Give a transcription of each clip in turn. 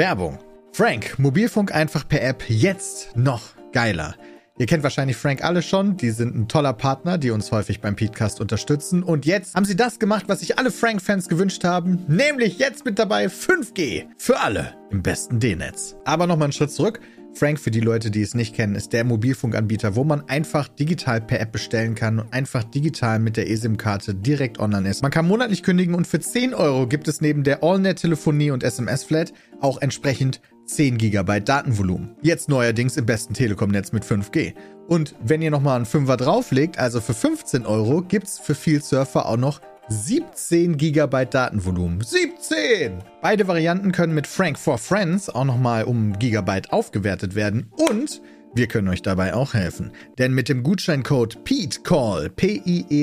Werbung. Frank, Mobilfunk einfach per App jetzt noch geiler. Ihr kennt wahrscheinlich Frank alle schon, die sind ein toller Partner, die uns häufig beim Podcast unterstützen. Und jetzt haben sie das gemacht, was sich alle Frank-Fans gewünscht haben, nämlich jetzt mit dabei 5G für alle im besten D-Netz. Aber nochmal einen Schritt zurück. Frank, für die Leute, die es nicht kennen, ist der Mobilfunkanbieter, wo man einfach digital per App bestellen kann und einfach digital mit der eSIM-Karte direkt online ist. Man kann monatlich kündigen und für 10 Euro gibt es neben der AllNet-Telefonie und SMS-Flat auch entsprechend 10 GB Datenvolumen. Jetzt neuerdings im besten Telekom-Netz mit 5G. Und wenn ihr nochmal einen Fünfer drauflegt, also für 15 Euro, gibt's für viel Surfer auch noch 17 GB Datenvolumen. 17! Beide Varianten können mit Frank for Friends auch nochmal um Gigabyte aufgewertet werden und wir können euch dabei auch helfen. Denn mit dem Gutscheincode PETECALL, P-I-E-T-C-A-L-L,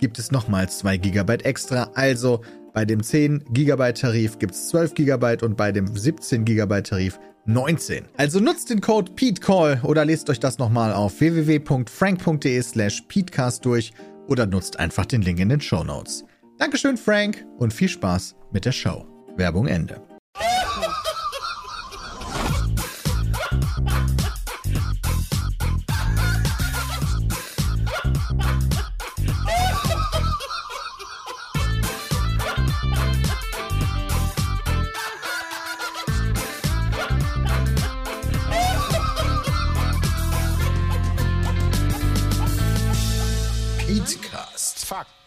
gibt es nochmal 2 GB extra. Also bei dem 10 GB Tarif gibt es 12 GB und bei dem 17 GB Tarif 19. Also nutzt den Code PETECALL oder lest euch das nochmal auf www.frank.de slash PETECAST durch oder nutzt einfach den Link in den Show Notes. Dankeschön, Frank, und viel Spaß mit der Show. Werbung Ende.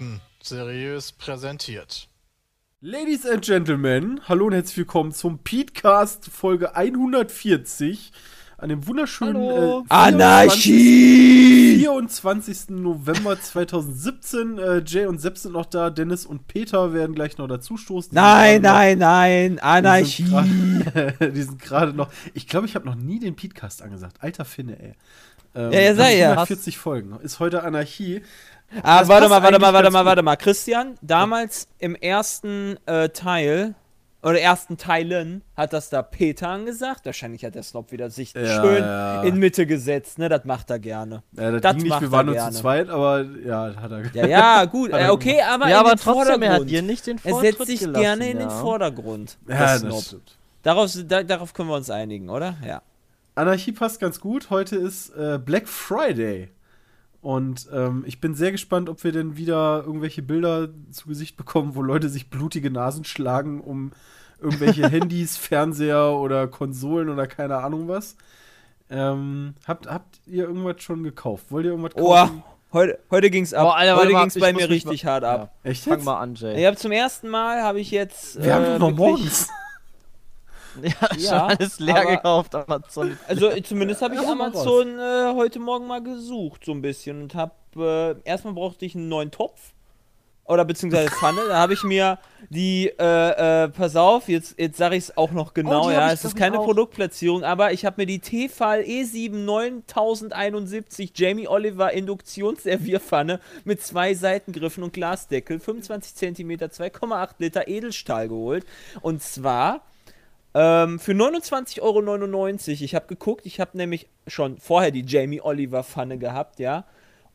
Fakten seriös präsentiert. Ladies and Gentlemen, hallo und herzlich willkommen zum Petecast Folge 140 an dem wunderschönen äh, 24. Anarchie! 24. November 2017. Äh, Jay und Sepp sind noch da, Dennis und Peter werden gleich noch dazustoßen. Nein, nein, nein, noch- Anarchie! Die sind gerade- die sind gerade noch. Ich glaube, ich habe noch nie den Petecast angesagt. Alter Finne, ey. Ähm, Ja, ja, sei ja. 140 Folgen. Ist heute Anarchie. Ah, warte mal, warte mal, warte mal, warte mal. Christian, damals im ersten äh, Teil oder ersten Teilen hat das da Peter angesagt. Wahrscheinlich hat der Snob wieder sich Ja, schön ja. in Mitte gesetzt, ne? Das macht er gerne. Ja, das, Das ging nicht, wir er waren nur gerne. zu zweit, aber ja, hat er. Ja, ja, gut, äh, er okay, aber ja, in aber den trotzdem, er hat dir nicht den Er Vortritt setzt sich gelassen, gerne in den Vordergrund. der Ja, Snob. das stimmt. Darauf, da, darauf können wir uns einigen, oder? Ja. Anarchie passt ganz gut. Heute ist äh, Black Friday. Und ähm, ich bin sehr gespannt, ob wir denn wieder irgendwelche Bilder zu Gesicht bekommen, wo Leute sich blutige Nasen schlagen, um irgendwelche Handys, Fernseher oder Konsolen oder keine Ahnung was. Ähm, habt, habt ihr irgendwas schon gekauft? Wollt ihr irgendwas Oh, kaufen? heute, heute ging's ab. Oh, Alter, heute ging's ich bei mir richtig mal- hart ab. Echt Fang jetzt? mal an, Jay. Ich habe zum ersten Mal habe ich jetzt. Wir haben äh, doch noch morgens. Ja, schon Ja, alles leer aber- gekauft, Amazon. Also zumindest habe ich Ja, Amazon äh, heute Morgen mal gesucht, so ein bisschen. Und habe, äh, erstmal brauchte ich einen neuen Topf. Oder beziehungsweise Pfanne. Da habe ich mir die, äh, äh, pass auf, jetzt, jetzt sage ich es auch noch genau, Oh, ja. Es ist keine auch. Produktplatzierung, aber ich habe mir die Tefal E7 9071 Jamie Oliver Induktionsservierpfanne mit zwei Seitengriffen und Glasdeckel, 25 cm, 2,8 Liter Edelstahl geholt. Und zwar ähm, für 29,99 Euro. Ich habe geguckt, ich habe nämlich schon vorher die Jamie Oliver Pfanne gehabt, ja.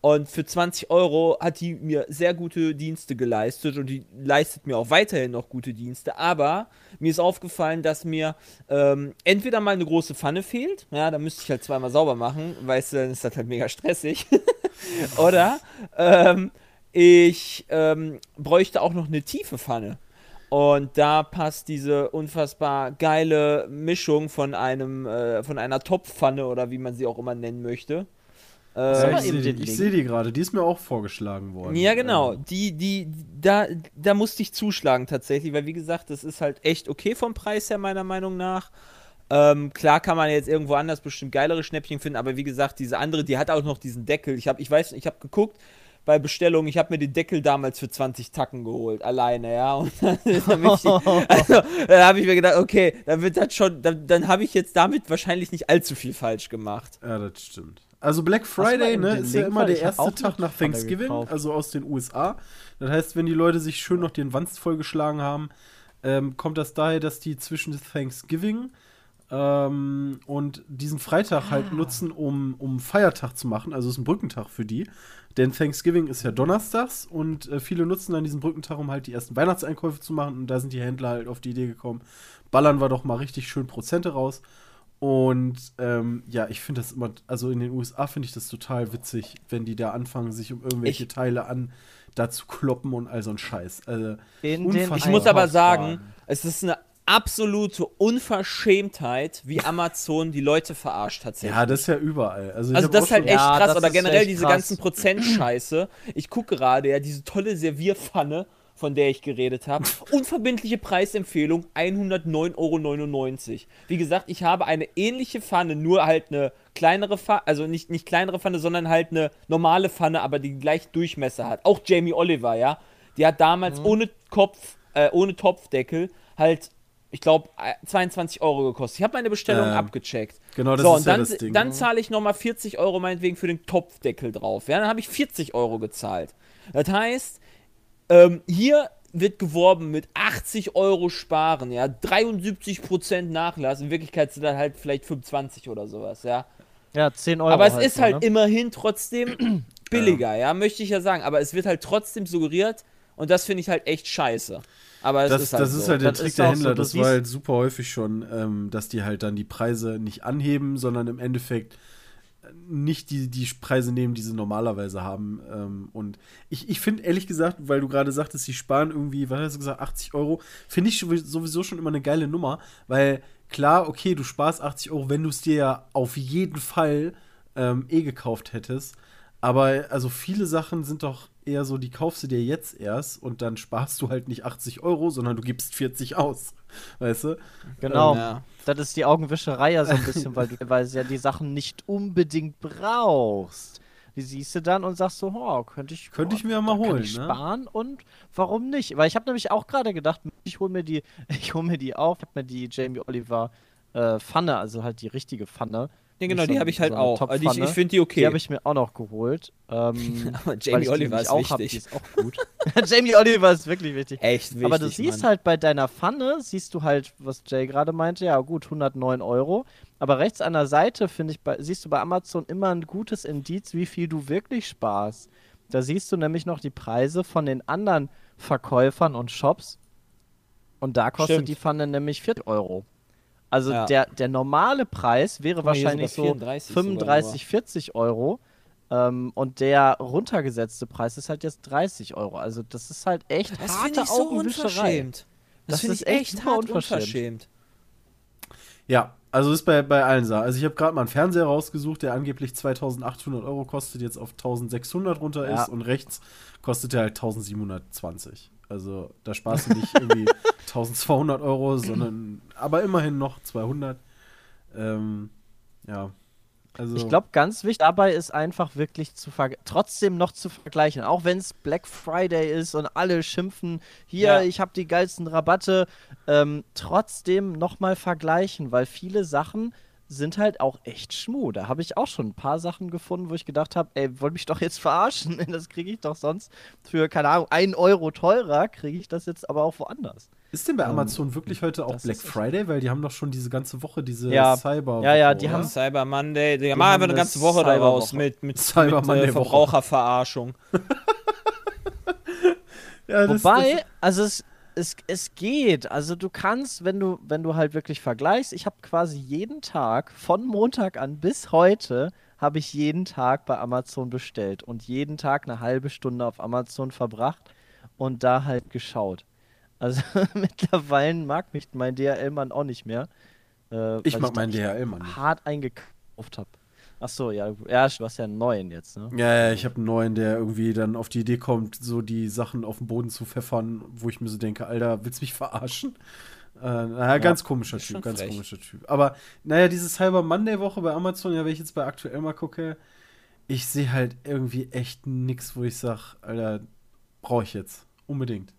Und für 20 Euro hat die mir sehr gute Dienste geleistet und die leistet mir auch weiterhin noch gute Dienste. Aber mir ist aufgefallen, dass mir ähm, entweder mal eine große Pfanne fehlt, ja, da müsste ich halt zweimal sauber machen, weißt du, dann ist das halt mega stressig. Oder ähm, ich ähm, bräuchte auch noch eine tiefe Pfanne. Und da passt diese unfassbar geile Mischung von einem, äh, von einer Topfpfanne oder wie man sie auch immer nennen möchte. Ähm, mal ich sehe die, seh die gerade. Die ist mir auch vorgeschlagen worden. ja, genau. Ähm, Die, die, da, da musste ich zuschlagen tatsächlich, weil wie gesagt, das ist halt echt okay vom Preis her, meiner Meinung nach. Ähm, klar kann man jetzt irgendwo anders bestimmt geilere Schnäppchen finden, aber wie gesagt, diese andere, die hat auch noch diesen Deckel. Ich habe, ich weiß, ich habe geguckt bei Bestellung, ich habe mir den Deckel damals für 20 Tacken geholt, alleine, ja. Und dann, ich, also, dann habe ich mir gedacht, okay, dann wird das schon, dann, dann habe ich jetzt damit wahrscheinlich nicht allzu viel falsch gemacht. Ja, das stimmt. Also Black Friday, ne, ist ja immer der hab erste Tag nach Thanksgiving, also aus den USA. Das heißt, wenn die Leute sich schön noch den Wanst vollgeschlagen haben, ähm, kommt das daher, dass die zwischen Thanksgiving ähm, und diesen Freitag halt nutzen, um, um Feiertag zu machen. Also es ist ein Brückentag für die. Denn Thanksgiving ist ja donnerstags und äh, viele nutzen dann diesen Brückentag, um halt die ersten Weihnachtseinkäufe zu machen. Und da sind die Händler halt auf die Idee gekommen, ballern wir doch mal richtig schön Prozente raus. Und ähm, ja, ich finde das immer, also in den USA finde ich das total witzig, wenn die da anfangen, sich um irgendwelche Ich- Teile an da zu kloppen und all so ein Scheiß. Also, In den Unfassbar. Ich muss aber sagen, es ist eine absolute Unverschämtheit, wie Amazon die Leute verarscht tatsächlich. ja, das ist ja überall. Also, Also das ist halt echt Ja, krass. Oder generell diese krass. ganzen Prozentscheiße. Ich gucke gerade ja diese tolle Servierpfanne, von der ich geredet habe. Unverbindliche Preisempfehlung 109,99 Euro. Wie gesagt, ich habe eine ähnliche Pfanne, nur halt eine kleinere Pfanne, also nicht, nicht kleinere Pfanne, sondern halt eine normale Pfanne, aber die gleich Durchmesser hat. Auch Jamie Oliver, ja. Die hat Mhm. damals ohne Kopf, äh, ohne Topfdeckel halt, ich glaube, 22 Euro gekostet. Ich habe meine Bestellung Ähm, abgecheckt. genau, das so, ist und ja dann, das Ding, dann ne? zahle ich nochmal 40 Euro meinetwegen für den Topfdeckel drauf. Ja, dann habe ich 40 Euro gezahlt. Das heißt, ähm, hier wird geworben mit 80 Euro sparen, ja, 73% Nachlass. In Wirklichkeit sind das halt vielleicht 25 oder sowas, ja. Ja, 10 Euro. Aber es halt ist halt ne? immerhin trotzdem billiger, ja, möchte ich ja sagen. Aber es wird halt trotzdem suggeriert und das finde ich halt echt scheiße. Aber es Das, ist halt das so. ist halt der Das Trick der Händler. so, das war halt super häufig schon, ähm, dass die halt dann die Preise nicht anheben, sondern im Endeffekt nicht die, die Preise nehmen, die sie normalerweise haben. Ähm, und ich, ich finde ehrlich gesagt, weil du gerade sagtest, sie sparen irgendwie, was hast du gesagt, 80 Euro, finde ich sowieso schon immer eine geile Nummer, weil klar, okay, du sparst 80 Euro, wenn du es dir ja auf jeden Fall ähm, eh gekauft hättest. Aber also viele Sachen sind doch eher so, die kaufst du dir jetzt erst und dann sparst du halt nicht 80 Euro, sondern du gibst 40 aus. Weißt du? Genau. Ja. Das ist die Augenwischerei ja so ein bisschen, weil du teilweise ja die Sachen nicht unbedingt brauchst. Die siehst du dann und sagst so, oh, könnte ich, Könnte ich oh, mir ja mal holen, ich ne? sparen und warum nicht? Weil ich habe nämlich auch gerade gedacht, ich hole mir die, ich hole mir die auf, habe mir die Jamie Oliver äh, Pfanne, also halt die richtige Pfanne. Ja, genau, nicht die so- habe ich halt so auch. Also ich ich finde die okay. Die habe ich mir auch noch geholt. Ähm, Aber Jamie Oliver ist auch hab, wichtig. ist auch gut. Jamie Oliver ist wirklich wichtig. Echt wichtig. Aber du siehst Mann. halt bei deiner Pfanne, siehst du halt, was Jay gerade meinte, ja gut, 109 Euro. Aber rechts an der Seite, finde ich, bei, siehst du bei Amazon immer ein gutes Indiz, wie viel du wirklich sparst. Da siehst du nämlich noch die Preise von den anderen Verkäufern und Shops. Und da kostet Stimmt. die Pfanne nämlich 40 Euro. Also Ja. der, der normale Preis wäre wahrscheinlich so 34 sogar 35, 40 Euro. Ähm, und der runtergesetzte Preis ist halt jetzt 30 Euro. Also das ist halt echt Das harte finde ich so Augenwischerei. unverschämt. Das, Das finde ist ich echt echt hart unverschämt. unverschämt. Ja, also ist bei, bei allen Sachen. Also ich habe gerade mal einen Fernseher rausgesucht, der angeblich 2800 Euro kostet, jetzt auf 1600 runter Ja. ist und rechts kostet er halt 1720. Also da sparst du nicht irgendwie 1200 Euro, sondern aber immerhin noch 200. Ähm, ja. Also, Ich glaube, ganz wichtig dabei ist einfach wirklich zu trotzdem noch zu vergleichen. Auch wenn es Black Friday ist und alle schimpfen, hier, Ja. ich habe die geilsten Rabatte, ähm, trotzdem nochmal vergleichen, weil viele Sachen sind halt auch echt schmu. Da habe ich auch schon ein paar Sachen gefunden, wo ich gedacht habe, ey, wollt mich doch jetzt verarschen. Das kriege ich doch sonst für, keine Ahnung, einen Euro teurer, kriege ich das jetzt aber auch woanders. ist denn bei Amazon wirklich heute auch Black Friday? Weil die haben doch schon diese ganze Woche diese Ja. Cyber. Ja, ja, die oder? haben- Cyber Monday, die, machen haben einfach eine ganze Woche daraus mit, mit, Cyber mit äh. Verbraucherverarschung. Ja, das- Wobei, das- also es, es, es geht. Also du kannst, wenn du, wenn du halt wirklich vergleichst, ich habe quasi jeden Tag, von Montag an bis heute, habe ich jeden Tag bei Amazon bestellt und jeden Tag eine halbe Stunde auf Amazon verbracht und da halt geschaut. Also mittlerweile mag mich mein DHL-Mann auch nicht mehr. Äh, Ich mag meinen DHL-Mann. hart eingekauft habe. Ach so, ja, du- ja, du hast ja einen neuen jetzt, ne? Ja, ja, ich habe einen neuen, der irgendwie dann auf die Idee kommt, so die Sachen auf den Boden zu pfeffern, wo ich mir so denke, Alter, willst du mich verarschen? Äh, naja, ganz komischer Typ, ganz frech. komischer Typ. Aber naja, diese Cyber Monday-Woche bei Amazon, ja, wenn ich jetzt bei aktuell mal gucke, ich sehe halt irgendwie echt nix, wo ich sage, Alter, brauche ich jetzt. Unbedingt.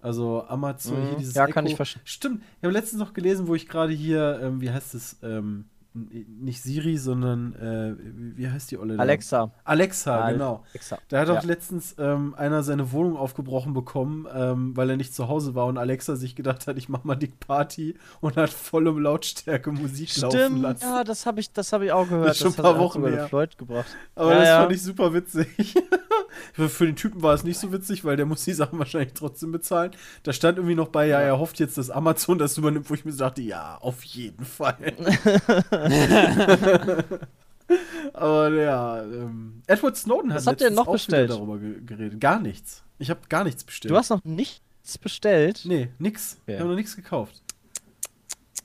Also Amazon, Mhm. hier dieses Ja, kann Echo. ich verstehen. Stimmt, ich habe letztens noch gelesen, wo ich gerade hier, ähm, wie heißt es, ähm, nicht Siri, sondern äh, wie heißt die Olle? da? Alexa. Alexa, genau. Alexa. Da hat auch Ja. letztens ähm, einer seine Wohnung aufgebrochen bekommen, ähm, weil er nicht zu Hause war und Alexa sich gedacht hat, ich mach mal Dick Party und hat volle Lautstärke Musik laufen Stimmt, lassen. ja, das habe ich, das hab ich auch gehört. Das ist schon ein paar Wochen her. Floyd gebracht. Aber Ja, das fand ich super witzig. Für für den Typen war es nicht so witzig, weil der muss die Sachen wahrscheinlich trotzdem bezahlen. Da stand irgendwie noch bei, ja, er hofft jetzt, dass Amazon das übernimmt, wo ich mir so dachte, ja, auf jeden Fall. Aber ja, ähm, Edward Snowden hat Was habt ihr noch auch bestellt? darüber ge geredet. Gar nichts. Ich habe gar nichts bestellt. Du hast noch nichts bestellt? Nee, nix. Okay. Ich habe noch nichts gekauft.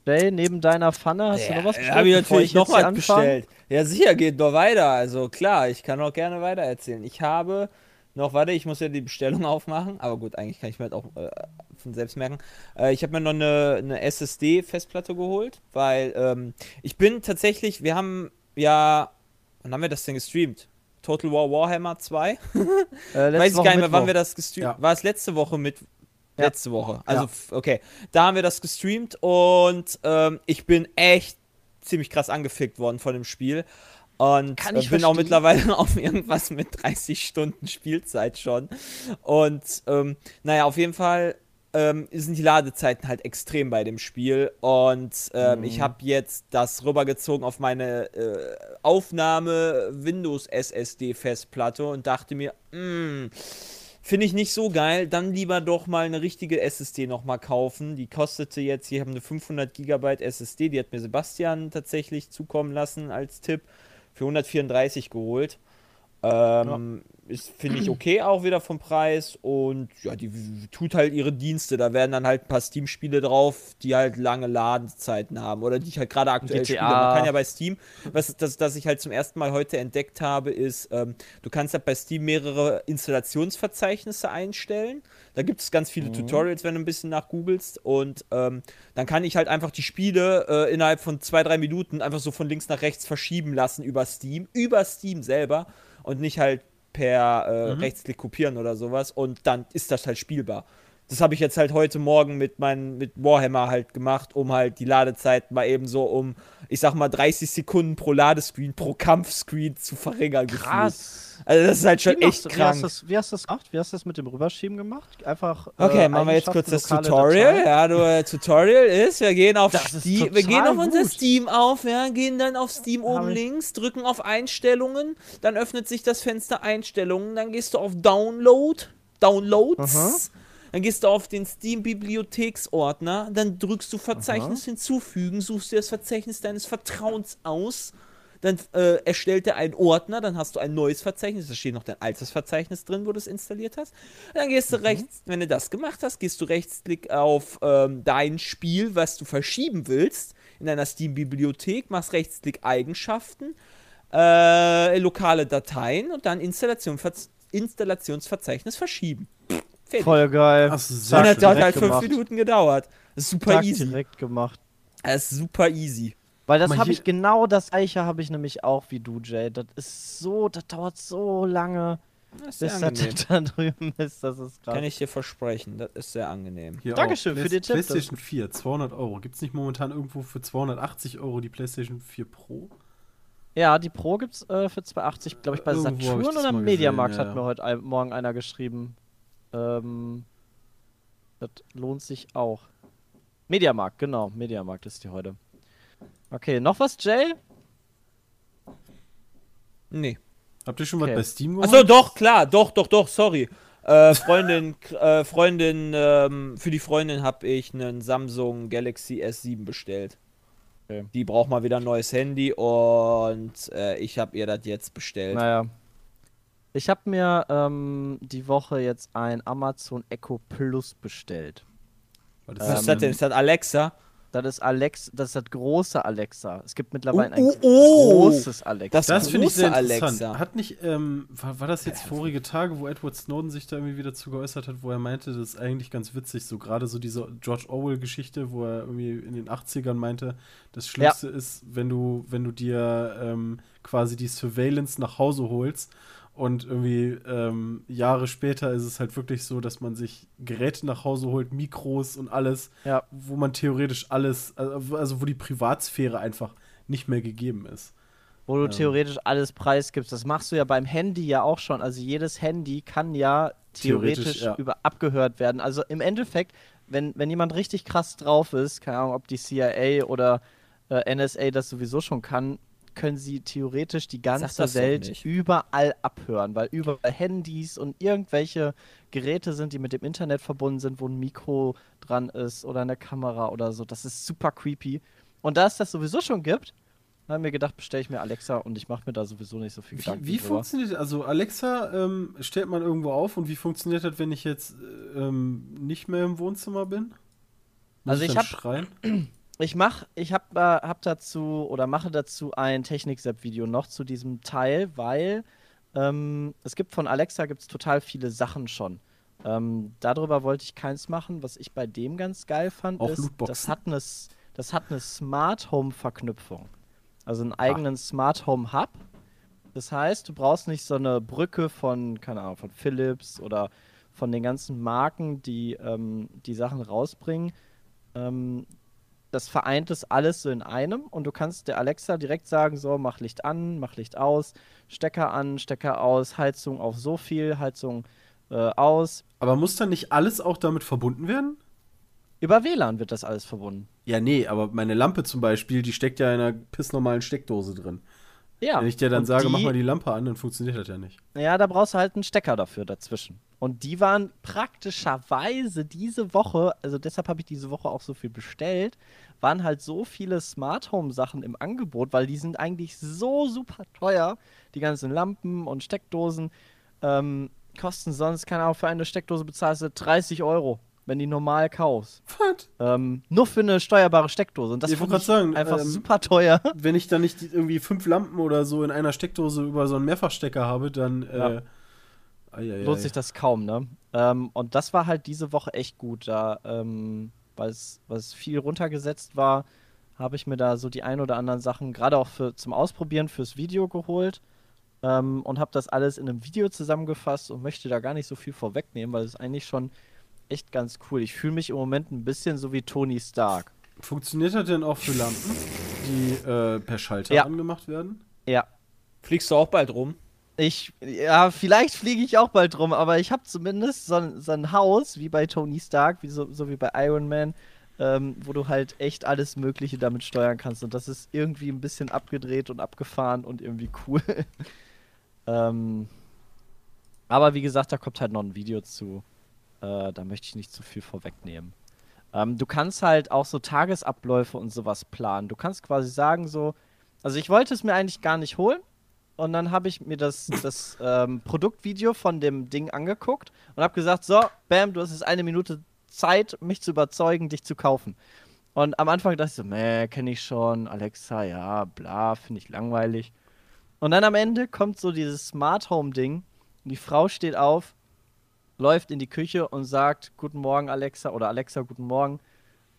Jay, neben deiner Pfanne hast du noch was bestellt? habe ich bevor natürlich noch jetzt hier was bestellt. Ja, sicher, geht noch weiter. Also klar, ich kann auch gerne weiter erzählen. Ich habe noch, warte, ich muss ja die Bestellung aufmachen. Aber gut, eigentlich kann ich mir halt auch äh, von selbst merken. Äh, ich habe mir noch eine, eine SSD-Festplatte geholt, weil ähm, ich bin tatsächlich, wir haben ja, wann haben wir das denn gestreamt? Total War Warhammer 2? Äh, Weiß ich Woche gar nicht mehr, wann wir das gestreamt Ja. War es letzte Woche mit. Ja. Letzte Woche. Also, Ja. okay. Da haben wir das gestreamt und ähm, ich bin echt ziemlich krass angefickt worden von dem Spiel. Und Kann äh, ich bin auch verstehen. mittlerweile auf irgendwas mit 30 Stunden Spielzeit schon. Und ähm, naja, auf jeden Fall ähm, sind die Ladezeiten halt extrem bei dem Spiel. Und ähm, ich habe jetzt das rübergezogen auf meine äh, Aufnahme Windows SSD Festplatte und dachte mir, mh, Finde ich nicht so geil. Dann lieber doch mal eine richtige SSD nochmal kaufen. Die kostete jetzt, hier haben eine 500 GB SSD, die hat mir Sebastian tatsächlich zukommen lassen als Tipp. Für 134 geholt. Ähm, Ist, finde ich, okay auch wieder vom Preis. Und ja, die tut halt ihre Dienste. Da werden dann halt ein paar Steam-Spiele drauf, die halt lange Ladezeiten haben. Oder die ich halt gerade aktuell GTA. spiele. Man kann ja bei Steam, was das, das ich halt zum ersten Mal heute entdeckt habe, ist, ähm, du kannst halt bei Steam mehrere Installationsverzeichnisse einstellen. Da gibt es ganz viele Tutorials, wenn du ein bisschen nachgoogelst. Und ähm, dann kann ich halt einfach die Spiele äh, innerhalb von zwei, drei Minuten einfach so von links nach rechts verschieben lassen über Steam. Über Steam selber. Und nicht halt per äh, Rechtsklick kopieren oder sowas. Und dann ist das halt spielbar. Das habe ich jetzt halt heute Morgen mit, mein, mit Warhammer halt gemacht, um halt die Ladezeit mal eben so um, ich sag mal, 30 Sekunden pro Ladescreen, pro Kampfscreen zu verringern. gefühlt. Krass. Also das ist halt schon Wie, echt du, wie, hast krank. das, wie hast du das gemacht? Wie hast du das mit dem Rüberschieben gemacht? Einfach. Okay, äh, machen wir jetzt kurz das Tutorial. Datei? Ja, du, äh, Tutorial ist, wir gehen auf Steam, wir gehen auf unser gut. Steam auf, ja, gehen dann auf Steam oben links, drücken auf Einstellungen, dann öffnet sich das Fenster Einstellungen, dann gehst du auf Download, Downloads, Aha. Dann gehst du auf den Steam Bibliotheksordner, dann drückst du Verzeichnis hinzufügen, suchst dir das Verzeichnis deines Vertrauens aus. Dann äh, erstellt er einen Ordner, dann hast du ein neues Verzeichnis, da steht noch dein altes Verzeichnis drin, wo du es installiert hast. Dann gehst du rechts, wenn du das gemacht hast, gehst du rechtsklick auf ähm, dein Spiel, was du verschieben willst, in deiner Steam-Bibliothek, machst rechtsklick Eigenschaften, äh, lokale Dateien und dann Installation, Verz- Installationsverzeichnis verschieben. Pff, Fertig. Voll geil. Ach, sehr Und das hat halt fünf gemacht. Minuten gedauert. Das ist super Tag easy. direkt gemacht. Das ist super easy. Weil das habe ich genau das gleiche habe ich nämlich auch wie du, Jay. Das ist so, das dauert so lange, Das ist bis sehr das angenehm. da drüben ist. Das ist krass. Kann ich dir versprechen. Das ist sehr angenehm. Hier Dankeschön auch. für den Tipp. PlayStation 4, 200 Euro. Gibt es nicht momentan irgendwo für 280 Euro die PlayStation 4 Pro? Ja, die Pro gibt's äh, für 280, glaube ich, bei Irgendwo Saturn das oder Mediamarkt ja, hat ja. mir heute Morgen einer geschrieben. Ähm, das lohnt sich auch. Mediamarkt, genau. Mediamarkt ist die heute. Okay, noch was, Jay? Nee. Habt ihr schon Okay. was bei Steam geholt? Achso, doch, klar. Doch, doch, doch, sorry. Äh, Freundin, äh, Freundin, ähm, für die Freundin habe ich einen Samsung Galaxy S7 bestellt. Okay. Die braucht mal wieder ein neues Handy und äh, ich habe ihr das jetzt bestellt. Naja. Ich habe mir ähm, die Woche jetzt ein Amazon Echo Plus bestellt. Was Was ist ähm, das denn? Ist das Alexa? Das ist Alex, das ist das große Alexa. Es gibt mittlerweile Oh, ein oh, oh. großes Alexa. Das- Das finde ich sehr interessant. Alexa. Hat nicht, ähm, war, war das jetzt vorige Tage, wo Edward Snowden sich da irgendwie wieder zu geäußert hat, wo er meinte, das ist eigentlich ganz witzig, so gerade so diese George Orwell-Geschichte, wo er irgendwie in den 80ern meinte, das Schlimmste ist, wenn du, wenn du dir ähm, quasi die Surveillance nach Hause holst und irgendwie ähm, Jahre später ist es halt wirklich so, dass man sich Geräte nach Hause holt, Mikros und alles, Ja. wo man theoretisch alles, also, wo die Privatsphäre einfach nicht mehr gegeben ist. Wo du Ähm. theoretisch alles preisgibst. Das machst du ja beim Handy ja auch schon. Also jedes Handy kann ja theoretisch, Theoretisch, ja. über abgehört werden. Also im Endeffekt, wenn, wenn jemand richtig krass drauf ist, keine Ahnung, ob die CIA oder äh, NSA das sowieso schon kann, können sie theoretisch die ganze Welt überall abhören, weil überall Handys und irgendwelche Geräte sind, die mit dem Internet verbunden sind, wo ein Mikro dran ist oder eine Kamera oder so. Das ist super creepy. Und da es das sowieso schon gibt, haben wir gedacht, bestelle ich mir Alexa und ich mache mir da sowieso nicht so viel Wie, Gedanken wie drüber. funktioniert also Alexa ähm, stellt man irgendwo auf und wie funktioniert das, wenn ich jetzt ähm, nicht mehr im Wohnzimmer bin? Muss Also ich dann hab- schreien? Ich mach, ich hab, äh, hab dazu oder mache dazu ein Technik-Sepp-Video noch zu diesem Teil, weil ähm, es gibt von Alexa gibt's total viele Sachen schon. Ähm, darüber wollte ich keins machen. Was ich bei dem ganz geil fand, Auch ist, Lootboxen. das hat eine, das hat eine Smart Home Verknüpfung. Also einen eigenen Smart Home Hub. Das heißt, du brauchst nicht so eine Brücke von, keine Ahnung, von Philips oder von den ganzen Marken, die ähm, die Sachen rausbringen. Ähm, das vereint das alles so in einem und du kannst der Alexa direkt sagen, so, mach Licht an, mach Licht aus, Stecker an, Stecker aus, Heizung auf so viel, Heizung äh, aus. Aber muss dann nicht alles auch damit verbunden werden? Über WLAN wird das alles verbunden. Ja, nee, aber meine Lampe zum Beispiel, die steckt ja in einer pissnormalen Steckdose drin. Ja. Wenn ich dir dann sage, die, mach mal die Lampe an, dann funktioniert das ja nicht. Ja, da brauchst du halt einen Stecker dafür dazwischen. Und die waren praktischerweise diese Woche, also deshalb habe ich diese Woche auch so viel bestellt, waren halt so viele Smart Home Sachen im Angebot, weil die sind eigentlich so super teuer. Die ganzen Lampen und Steckdosen ähm, kosten sonst, keine Ahnung, für eine Steckdose bezahlst du 30 Euro, wenn die normal kaufst. Was? Ähm, nur für eine steuerbare Steckdose. Und das Ich ich sagen, einfach ähm, super teuer. Wenn ich dann nicht die- irgendwie fünf Lampen oder so in einer Steckdose über so einen Mehrfachstecker habe, dann Ja. äh, ei, lohnt sich das kaum, ne? Ähm, und das war halt diese Woche echt gut. Da, ähm, weil es weil es viel runtergesetzt war, habe ich mir da so die ein oder anderen Sachen, gerade auch für, zum Ausprobieren fürs Video geholt. Ähm, und habe das alles in einem Video zusammengefasst und möchte da gar nicht so viel vorwegnehmen, weil es ist eigentlich schon echt ganz cool. Ich fühle mich im Moment ein bisschen so wie Tony Stark. Funktioniert das denn auch für Lampen, die äh, per Schalter Ja. angemacht werden? Ja. Fliegst du auch bald rum? Ich, ja, vielleicht fliege ich auch bald rum, aber ich habe zumindest so, ein- so ein Haus, wie bei Tony Stark, wie so, so wie bei Iron Man, ähm, wo du halt echt alles Mögliche damit steuern kannst. Und das ist irgendwie ein bisschen abgedreht und abgefahren und irgendwie cool. ähm, aber wie gesagt, da kommt halt noch ein Video zu. Äh, da möchte ich nicht zu viel vorwegnehmen. Ähm, du kannst halt auch so Tagesabläufe und sowas planen. Du kannst quasi sagen so, also ich wollte es mir eigentlich gar nicht holen. Und dann habe ich mir das, das ähm, Produktvideo von dem Ding angeguckt und habe gesagt, so, bam, du hast jetzt eine Minute Zeit, mich zu überzeugen, dich zu kaufen. Und am Anfang dachte ich so, meh, kenne ich schon, Alexa, ja, bla, finde ich langweilig. Und dann am Ende kommt so dieses Smart Home Ding die Frau steht auf, läuft in die Küche und sagt, guten Morgen, Alexa, oder Alexa, guten Morgen.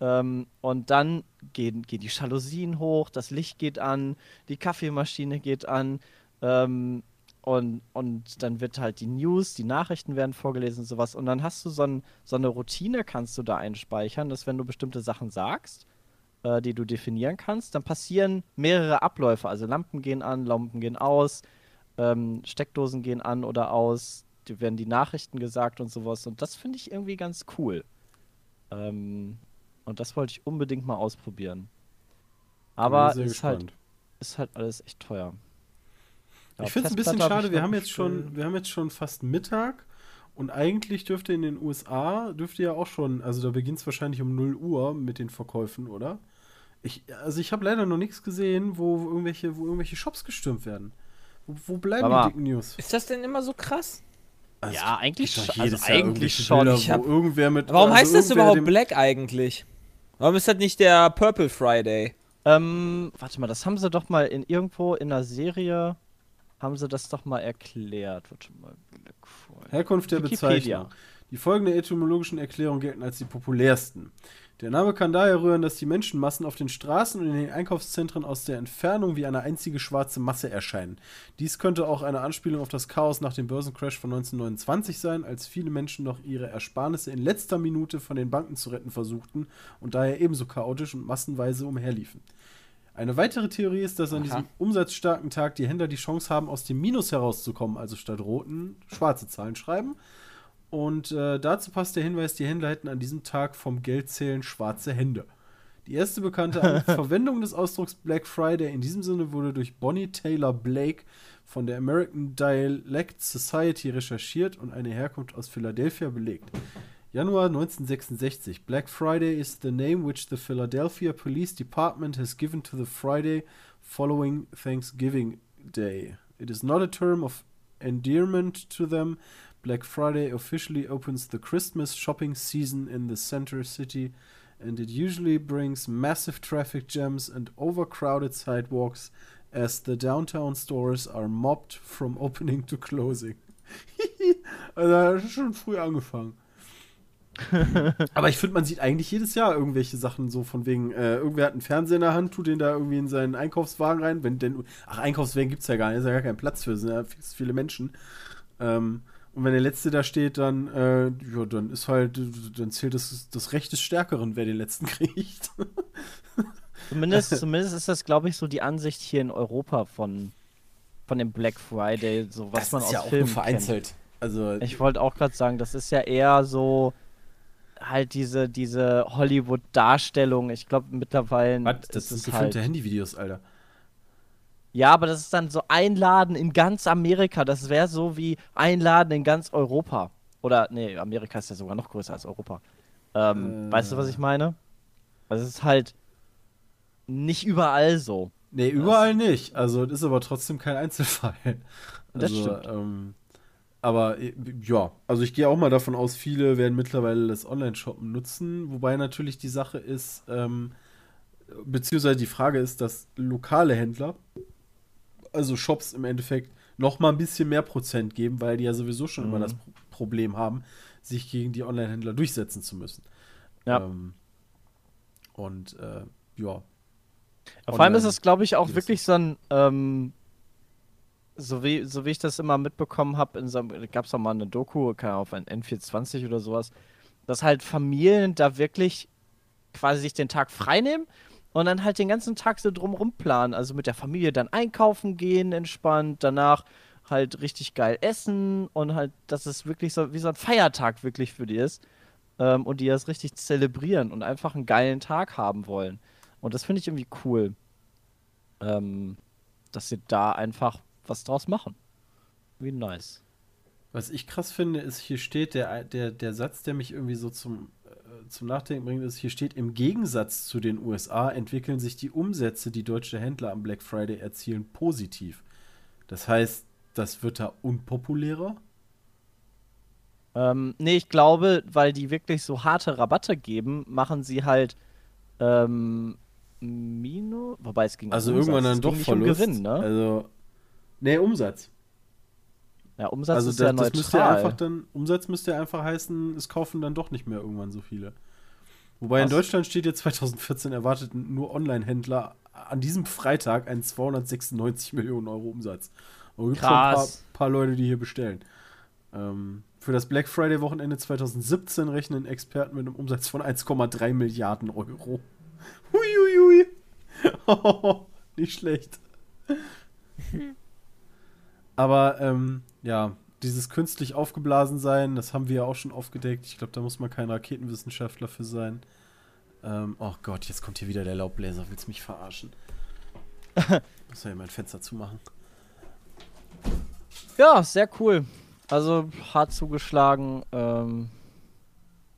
Ähm, und dann gehen, gehen die Jalousien hoch, das Licht geht an, die Kaffeemaschine geht an. Ähm, und, und dann wird halt die News, die Nachrichten werden vorgelesen und sowas. Und dann hast du so, ein, so eine Routine, kannst du da einspeichern, dass wenn du bestimmte Sachen sagst, äh, die du definieren kannst, dann passieren mehrere Abläufe. Also Lampen gehen an, Lampen gehen aus, ähm, Steckdosen gehen an oder aus, die werden die Nachrichten gesagt und sowas. Und das finde ich irgendwie ganz cool. Ähm, und das wollte ich unbedingt mal ausprobieren. Aber ist halt, ist halt alles echt teuer. Ja, ich finde es ein bisschen schade, wir haben jetzt schon, wir haben jetzt schon fast Mittag und eigentlich dürfte in den USA, dürfte ja auch schon, also da beginnt es wahrscheinlich um 0 Uhr mit den Verkäufen, oder? Ich, also ich habe leider noch nichts gesehen, wo irgendwelche, wo irgendwelche Shops gestürmt werden. Wo, wo bleiben Aber- die dicken News? Ist das denn immer so krass? Also, Ja, eigentlich also eigentlich schon. Bilder, Ich hab- irgendwer mit. Warum also heißt das überhaupt Black eigentlich? Warum ist das nicht der Purple Friday? Ähm, warte mal, das haben sie doch mal in irgendwo in einer Serie haben sie das doch mal erklärt. Warte mal, Black Friday. Herkunft der Wikipedia. Bezeichnung. Die folgenden etymologischen Erklärungen gelten als die populärsten. Der Name kann daher rühren, dass die Menschenmassen auf den Straßen und in den Einkaufszentren aus der Entfernung wie eine einzige schwarze Masse erscheinen. Dies könnte auch eine Anspielung auf das Chaos nach dem Börsencrash von 1929 sein, als viele Menschen noch ihre Ersparnisse in letzter Minute von den Banken zu retten versuchten und daher ebenso chaotisch und massenweise umherliefen. Eine weitere Theorie ist, dass an Aha. diesem umsatzstarken Tag die Händler die Chance haben, aus dem Minus herauszukommen, also statt roten schwarze Zahlen schreiben. Und äh, dazu passt der Hinweis, die Händler hätten an diesem Tag vom Geldzählen schwarze Hände. Die erste bekannte Verwendung des Ausdrucks Black Friday in diesem Sinne wurde durch Bonnie Taylor Blake von der American Dialect Society recherchiert und eine Herkunft aus Philadelphia belegt. Januar 1966. Black Friday is the name which the Philadelphia Police Department has given to the Friday following Thanksgiving Day. It is not a term of endearment to them. Black Friday officially opens the Christmas shopping season in the center city, and it usually brings massive traffic jams and overcrowded sidewalks as the downtown stores are mobbed from opening to closing. also, das ist schon früh angefangen. Aber ich finde, man sieht eigentlich jedes Jahr irgendwelche Sachen so von wegen, äh, irgendwer hat einen Fernseher in der Hand, tut den da irgendwie in seinen Einkaufswagen rein. Wenn denn, ach, Einkaufswagen gibt es ja gar nicht, ist ja gar kein Platz für, sind ja viele Menschen. Ähm, und wenn der Letzte da steht, dann, äh, ja, dann ist halt, dann zählt das, das Recht des Stärkeren, wer den Letzten kriegt. Zumindest, zumindest ist das, glaube ich, so die Ansicht hier in Europa von, von dem Black Friday, so was man aus Filmen kennt. Also, Ich wollte auch gerade sagen, das ist ja eher so halt diese, diese Hollywood-Darstellung. Ich glaube mittlerweile was? Das sind gefilmte halt. Handyvideos, Alter. Ja, aber das ist dann so Einladen in ganz Amerika. Das wäre so wie Einladen in ganz Europa. Oder, nee, Amerika ist ja sogar noch größer als Europa. Ähm, Äh. Weißt du, was ich meine? Also es ist halt nicht überall so. Nee, überall nicht. Also, das ist aber trotzdem kein Einzelfall. Das Also, stimmt. Ähm, aber äh, ja, also ich gehe auch mal davon aus, viele werden mittlerweile das Online-Shoppen nutzen. Wobei natürlich die Sache ist, ähm, beziehungsweise die Frage ist, dass lokale Händler, also Shops im Endeffekt, noch mal ein bisschen mehr Prozent geben, weil die ja sowieso schon immer Mhm. das Pro Problem haben, sich gegen die Online-Händler durchsetzen zu müssen. Ja. Ähm, und äh, ja. Vor allem ist es, glaube ich, auch wirklich so ein, ähm, so wie, so wie ich das immer mitbekommen habe, so gab es auch mal eine Doku, auf ein N420 oder sowas, dass halt Familien da wirklich quasi sich den Tag freinehmen und dann halt den ganzen Tag so drumrum planen. Also mit der Familie dann einkaufen gehen, entspannt, danach halt richtig geil essen und halt, dass es wirklich so wie so ein Feiertag wirklich für die ist. Ähm, und die das richtig zelebrieren und einfach einen geilen Tag haben wollen. Und das finde ich irgendwie cool. Ähm, dass sie da einfach was draus machen. Wie nice. Was ich krass finde, ist, hier steht der, der, der Satz, der mich irgendwie so zum, äh, zum Nachdenken bringt, ist, hier steht, im Gegensatz zu den USA entwickeln sich die Umsätze, die deutsche Händler am Black Friday erzielen, positiv. Das heißt, das wird da unpopulärer? Ähm, nee, ich glaube, weil die wirklich so harte Rabatte geben, machen sie halt ähm, Mino, wobei es ging um Also Umsatz, irgendwann dann doch Verlust. Um Gewinn, ne? Also, nee, Umsatz. ja, Umsatz also ist das, ja das neutral. müsste ja einfach dann, Umsatz müsste ja einfach heißen, es kaufen dann doch nicht mehr irgendwann so viele. Wobei in Was? Deutschland steht jetzt 2014 erwarteten nur Online-Händler an diesem Freitag einen 296 Millionen Euro Umsatz. Aber gibt schon ein paar, Krass. paar Leute, die hier bestellen. Ähm, für das Black Friday-Wochenende 2017 rechnen Experten mit einem Umsatz von 1,3 Milliarden Euro. Huiuiui. nicht schlecht. Aber ähm, ja, dieses künstlich aufgeblasen sein, das haben wir ja auch schon aufgedeckt. Ich glaube, da muss man kein Raketenwissenschaftler für sein. Ähm, oh Gott, jetzt kommt hier wieder der Laubbläser. Willst du mich verarschen? muss ja hier mein Fenster zumachen. Ja, sehr cool. Also hart zugeschlagen. Ähm,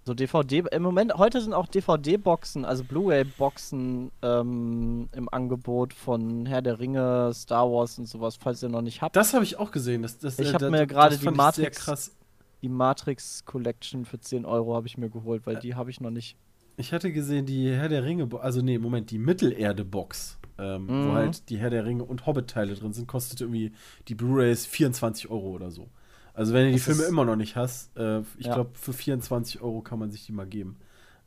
so DVD. Im Moment, heute sind auch DVD-Boxen, also Blu-ray-Boxen ähm, im Angebot von Herr der Ringe, Star Wars und sowas, falls ihr noch nicht habt. Das habe ich auch gesehen. Das, das, Ich äh, hab das- mir gerade die Matrix- krass. Die Matrix Collection für 10 Euro habe ich mir geholt, weil die habe ich noch nicht. Ich hatte gesehen, die Herr der Ringe, also nee, Moment, die Mittelerde-Box, ähm, wo Mhm. halt die Herr der Ringe und Hobbit-Teile drin sind, kostet irgendwie die Blu-rays 24 Euro oder so. Also wenn du die Filme immer noch nicht hast, äh, ich Ja. glaube, für 24 Euro kann man sich die mal geben.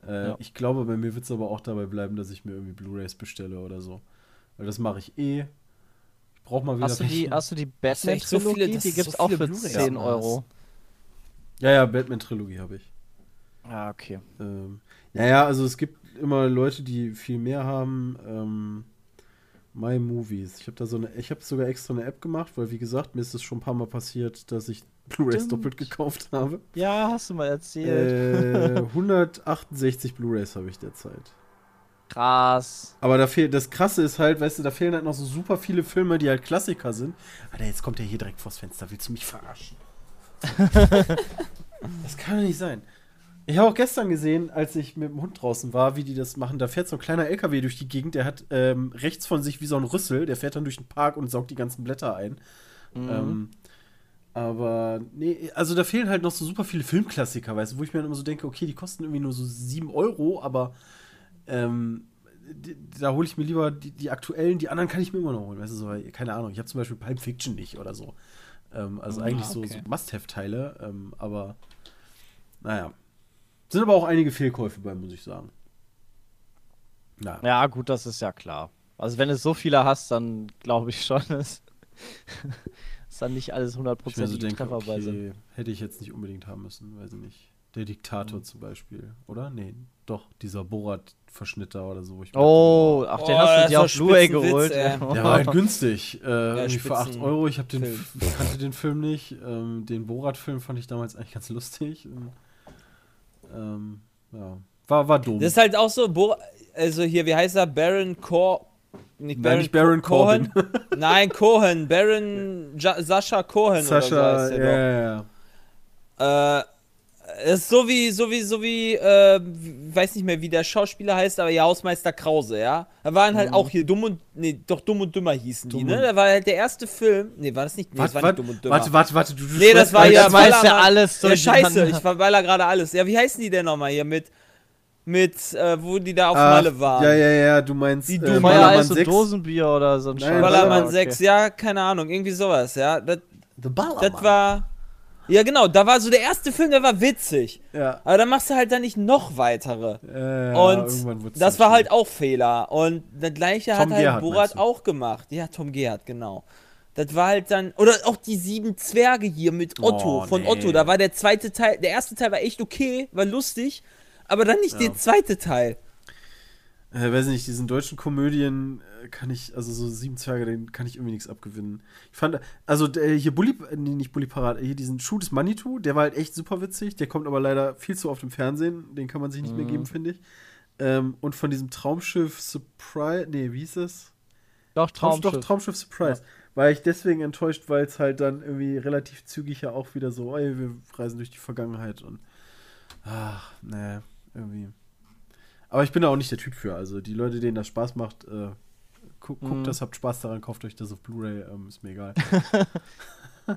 Äh, Ja. Ich glaube, bei mir wird es aber auch dabei bleiben, dass ich mir irgendwie Blu-rays bestelle oder so. Weil das mache ich eh. Ich brauche mal wieder Hast du die, welche. hast du die so Batman-Trilogie? das die ist gibt's so auch für Blu-rays 10 hast. Euro. Ja, ja, Batman-Trilogie habe ich. Ah, okay. Ähm, naja, also es gibt immer Leute, die viel mehr haben. Ähm, My Movies. Ich habe da so eine, ich habe sogar extra eine App gemacht, weil wie gesagt, mir ist es schon ein paar Mal passiert, dass ich Blu-rays doppelt gekauft habe. Ja, hast du mal erzählt. Äh, 168 Blu-rays habe ich derzeit. Krass. Aber da fehlt, das Krasse ist halt, weißt du, da fehlen halt noch so super viele Filme, die halt Klassiker sind. Alter, jetzt kommt der hier direkt vors Fenster. Willst du mich verarschen? das kann doch nicht sein. Ich habe auch gestern gesehen, als ich mit dem Hund draußen war, wie die das machen. Da fährt so ein kleiner LKW durch die Gegend, der hat ähm, rechts von sich wie so ein Rüssel, der fährt dann durch den Park und saugt die ganzen Blätter ein. Ähm, aber nee, also da fehlen halt noch so super viele Filmklassiker, weißt du, wo ich mir dann immer so denke, okay, die kosten irgendwie nur so 7 Euro, aber ähm, die, da hole ich mir lieber die, die aktuellen, die anderen kann ich mir immer noch holen, weißt du, so, weil, keine Ahnung, ich habe zum Beispiel Pulp Fiction nicht oder so. Ähm, also Ah, eigentlich so, okay. so Must-Have-Teile, ähm, aber naja. Sind aber auch einige Fehlkäufe bei, muss ich sagen. Ja. Ja, gut, das ist ja klar. Also wenn du so viele hast, dann glaube ich schon, dass dann nicht alles Ich mir so hundertprozentige denke, sind. okay, hätte ich jetzt nicht unbedingt haben müssen, weiß ich nicht. Der Diktator Mhm. zum Beispiel, oder? Nee, doch, dieser Borat-Verschnitt da oder so. Oh, ach, den Oh, hast du ist dir auf Blu-ray geholt. ey. dachte, Der war halt günstig. Äh, irgendwie für 8 Spitzen- Euro. Ich habe den, kannte den Film nicht. Ähm, den Borat-Film fand ich damals eigentlich ganz lustig. Und, ähm, ja. War, war dumm. Das ist halt auch so, Bo also hier, wie heißt er? Baron Cor. Nicht Nein, nicht Baron Cohen. Nein, Cohen. Baron ja Sascha Cohen oder so Sascha, heißt ja, der doch. Äh, ist so wie, so wie, so wie, äh, weiß nicht mehr, wie der Schauspieler heißt, aber ja, Hausmeister Krause, ja. Da waren halt auch hier dumm und, nee, doch dumm und dümmer hießen die, Dumm ne? und- Da war halt der erste Film, nee, war das nicht, nee, das Warte, war warte, nicht dumm und dümmer. warte, warte, warte, du, du Nee, das war ja weißt du alles Ja, scheiße, ich verballer gerade alles. Ja, wie heißen die denn nochmal hier mit, mit, äh, wo die da auf Malle waren? Ja, ja, ja, du meinst Die äh, dumme- Feuer, Ballermann Eis und 6. Dosenbier oder so ein Nein, Scheiß. Ballermann Ballermann, Okay. 6, ja, keine Ahnung, irgendwie sowas, ja. Das, The Ballermann. das war, ja genau, da war so der erste Film, der war witzig. Ja. Aber dann machst du halt dann nicht noch weitere. Äh, Und das war halt auch Fehler. Und das gleiche hat Tom halt Gerhardt, Borat meinst du? auch gemacht. Ja, Tom Gerhardt, genau. Das war halt dann. Oder auch die sieben Zwerge hier mit Otto, Oh, von nee. Otto. Da war der zweite Teil, der erste Teil war echt okay, war lustig, aber dann nicht der zweite Teil. Äh, weiß nicht, diesen deutschen Komödien äh, kann ich, also so Sieben Zwerge, den kann ich irgendwie nichts abgewinnen. Ich fand, also der, hier Bully, äh, nee, nicht Bully Parade, hier diesen Schuh des Manitou, der war halt echt super witzig, der kommt aber leider viel zu oft im Fernsehen, den kann man sich nicht mehr geben, finde ich. Ähm, und von diesem Traumschiff Surprise, nee, wie hieß das? Doch, Traumschiff. Traumschiff. Doch, Traumschiff Surprise. War ich deswegen enttäuscht, weil es halt dann irgendwie relativ zügig ja auch wieder so, ey, wir reisen durch die Vergangenheit und ach, nee, irgendwie. Aber ich bin da auch nicht der Typ für. Also die Leute, denen das Spaß macht, äh, gu guckt Mhm. das, habt Spaß daran, kauft euch das auf Blu-ray, ähm, ist mir egal.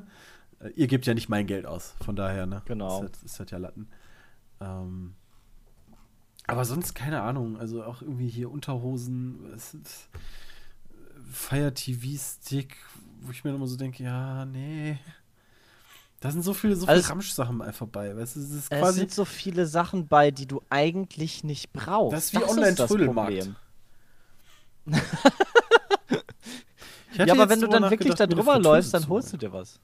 äh, ihr gebt ja nicht mein Geld aus, von daher, ne? Genau. Ist halt, ist halt ja Latten. Ähm, aber sonst keine Ahnung. Also auch irgendwie hier Unterhosen, ist, Fire TV Stick, wo ich mir immer so denke, ja, nee. Da sind so viele, so viele Also- Ramsch-Sachen einfach bei. Weißt du, es ist Es quasi. sind so viele Sachen bei, die du eigentlich nicht brauchst. Das ist wie Online-Trödelmarkt. Ja, aber wenn du dann wirklich da drüber läufst, dann holst du dir was.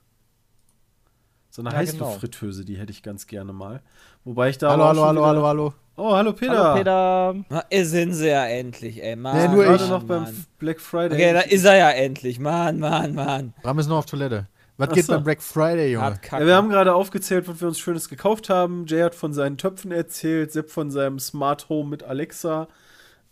So eine Ja, genau. Heißluftfritteuse, die hätte ich ganz gerne mal. Wobei ich da Hallo, hallo, hallo, hallo, hallo. Oh, hallo Peter. Hallo Peter. Na, sind sie ja endlich, ey. Mann, Nee, nur Gerade ich. noch beim. Black Friday. Okay, da ist er ja endlich. Mann, Mann, Mann. Bram ist noch auf Toilette. Was Ach geht so. beim Black Friday, Junge? Ja, wir haben gerade aufgezählt, was wir uns Schönes gekauft haben. Jay hat von seinen Töpfen erzählt, Sepp von seinem Smart Home mit Alexa.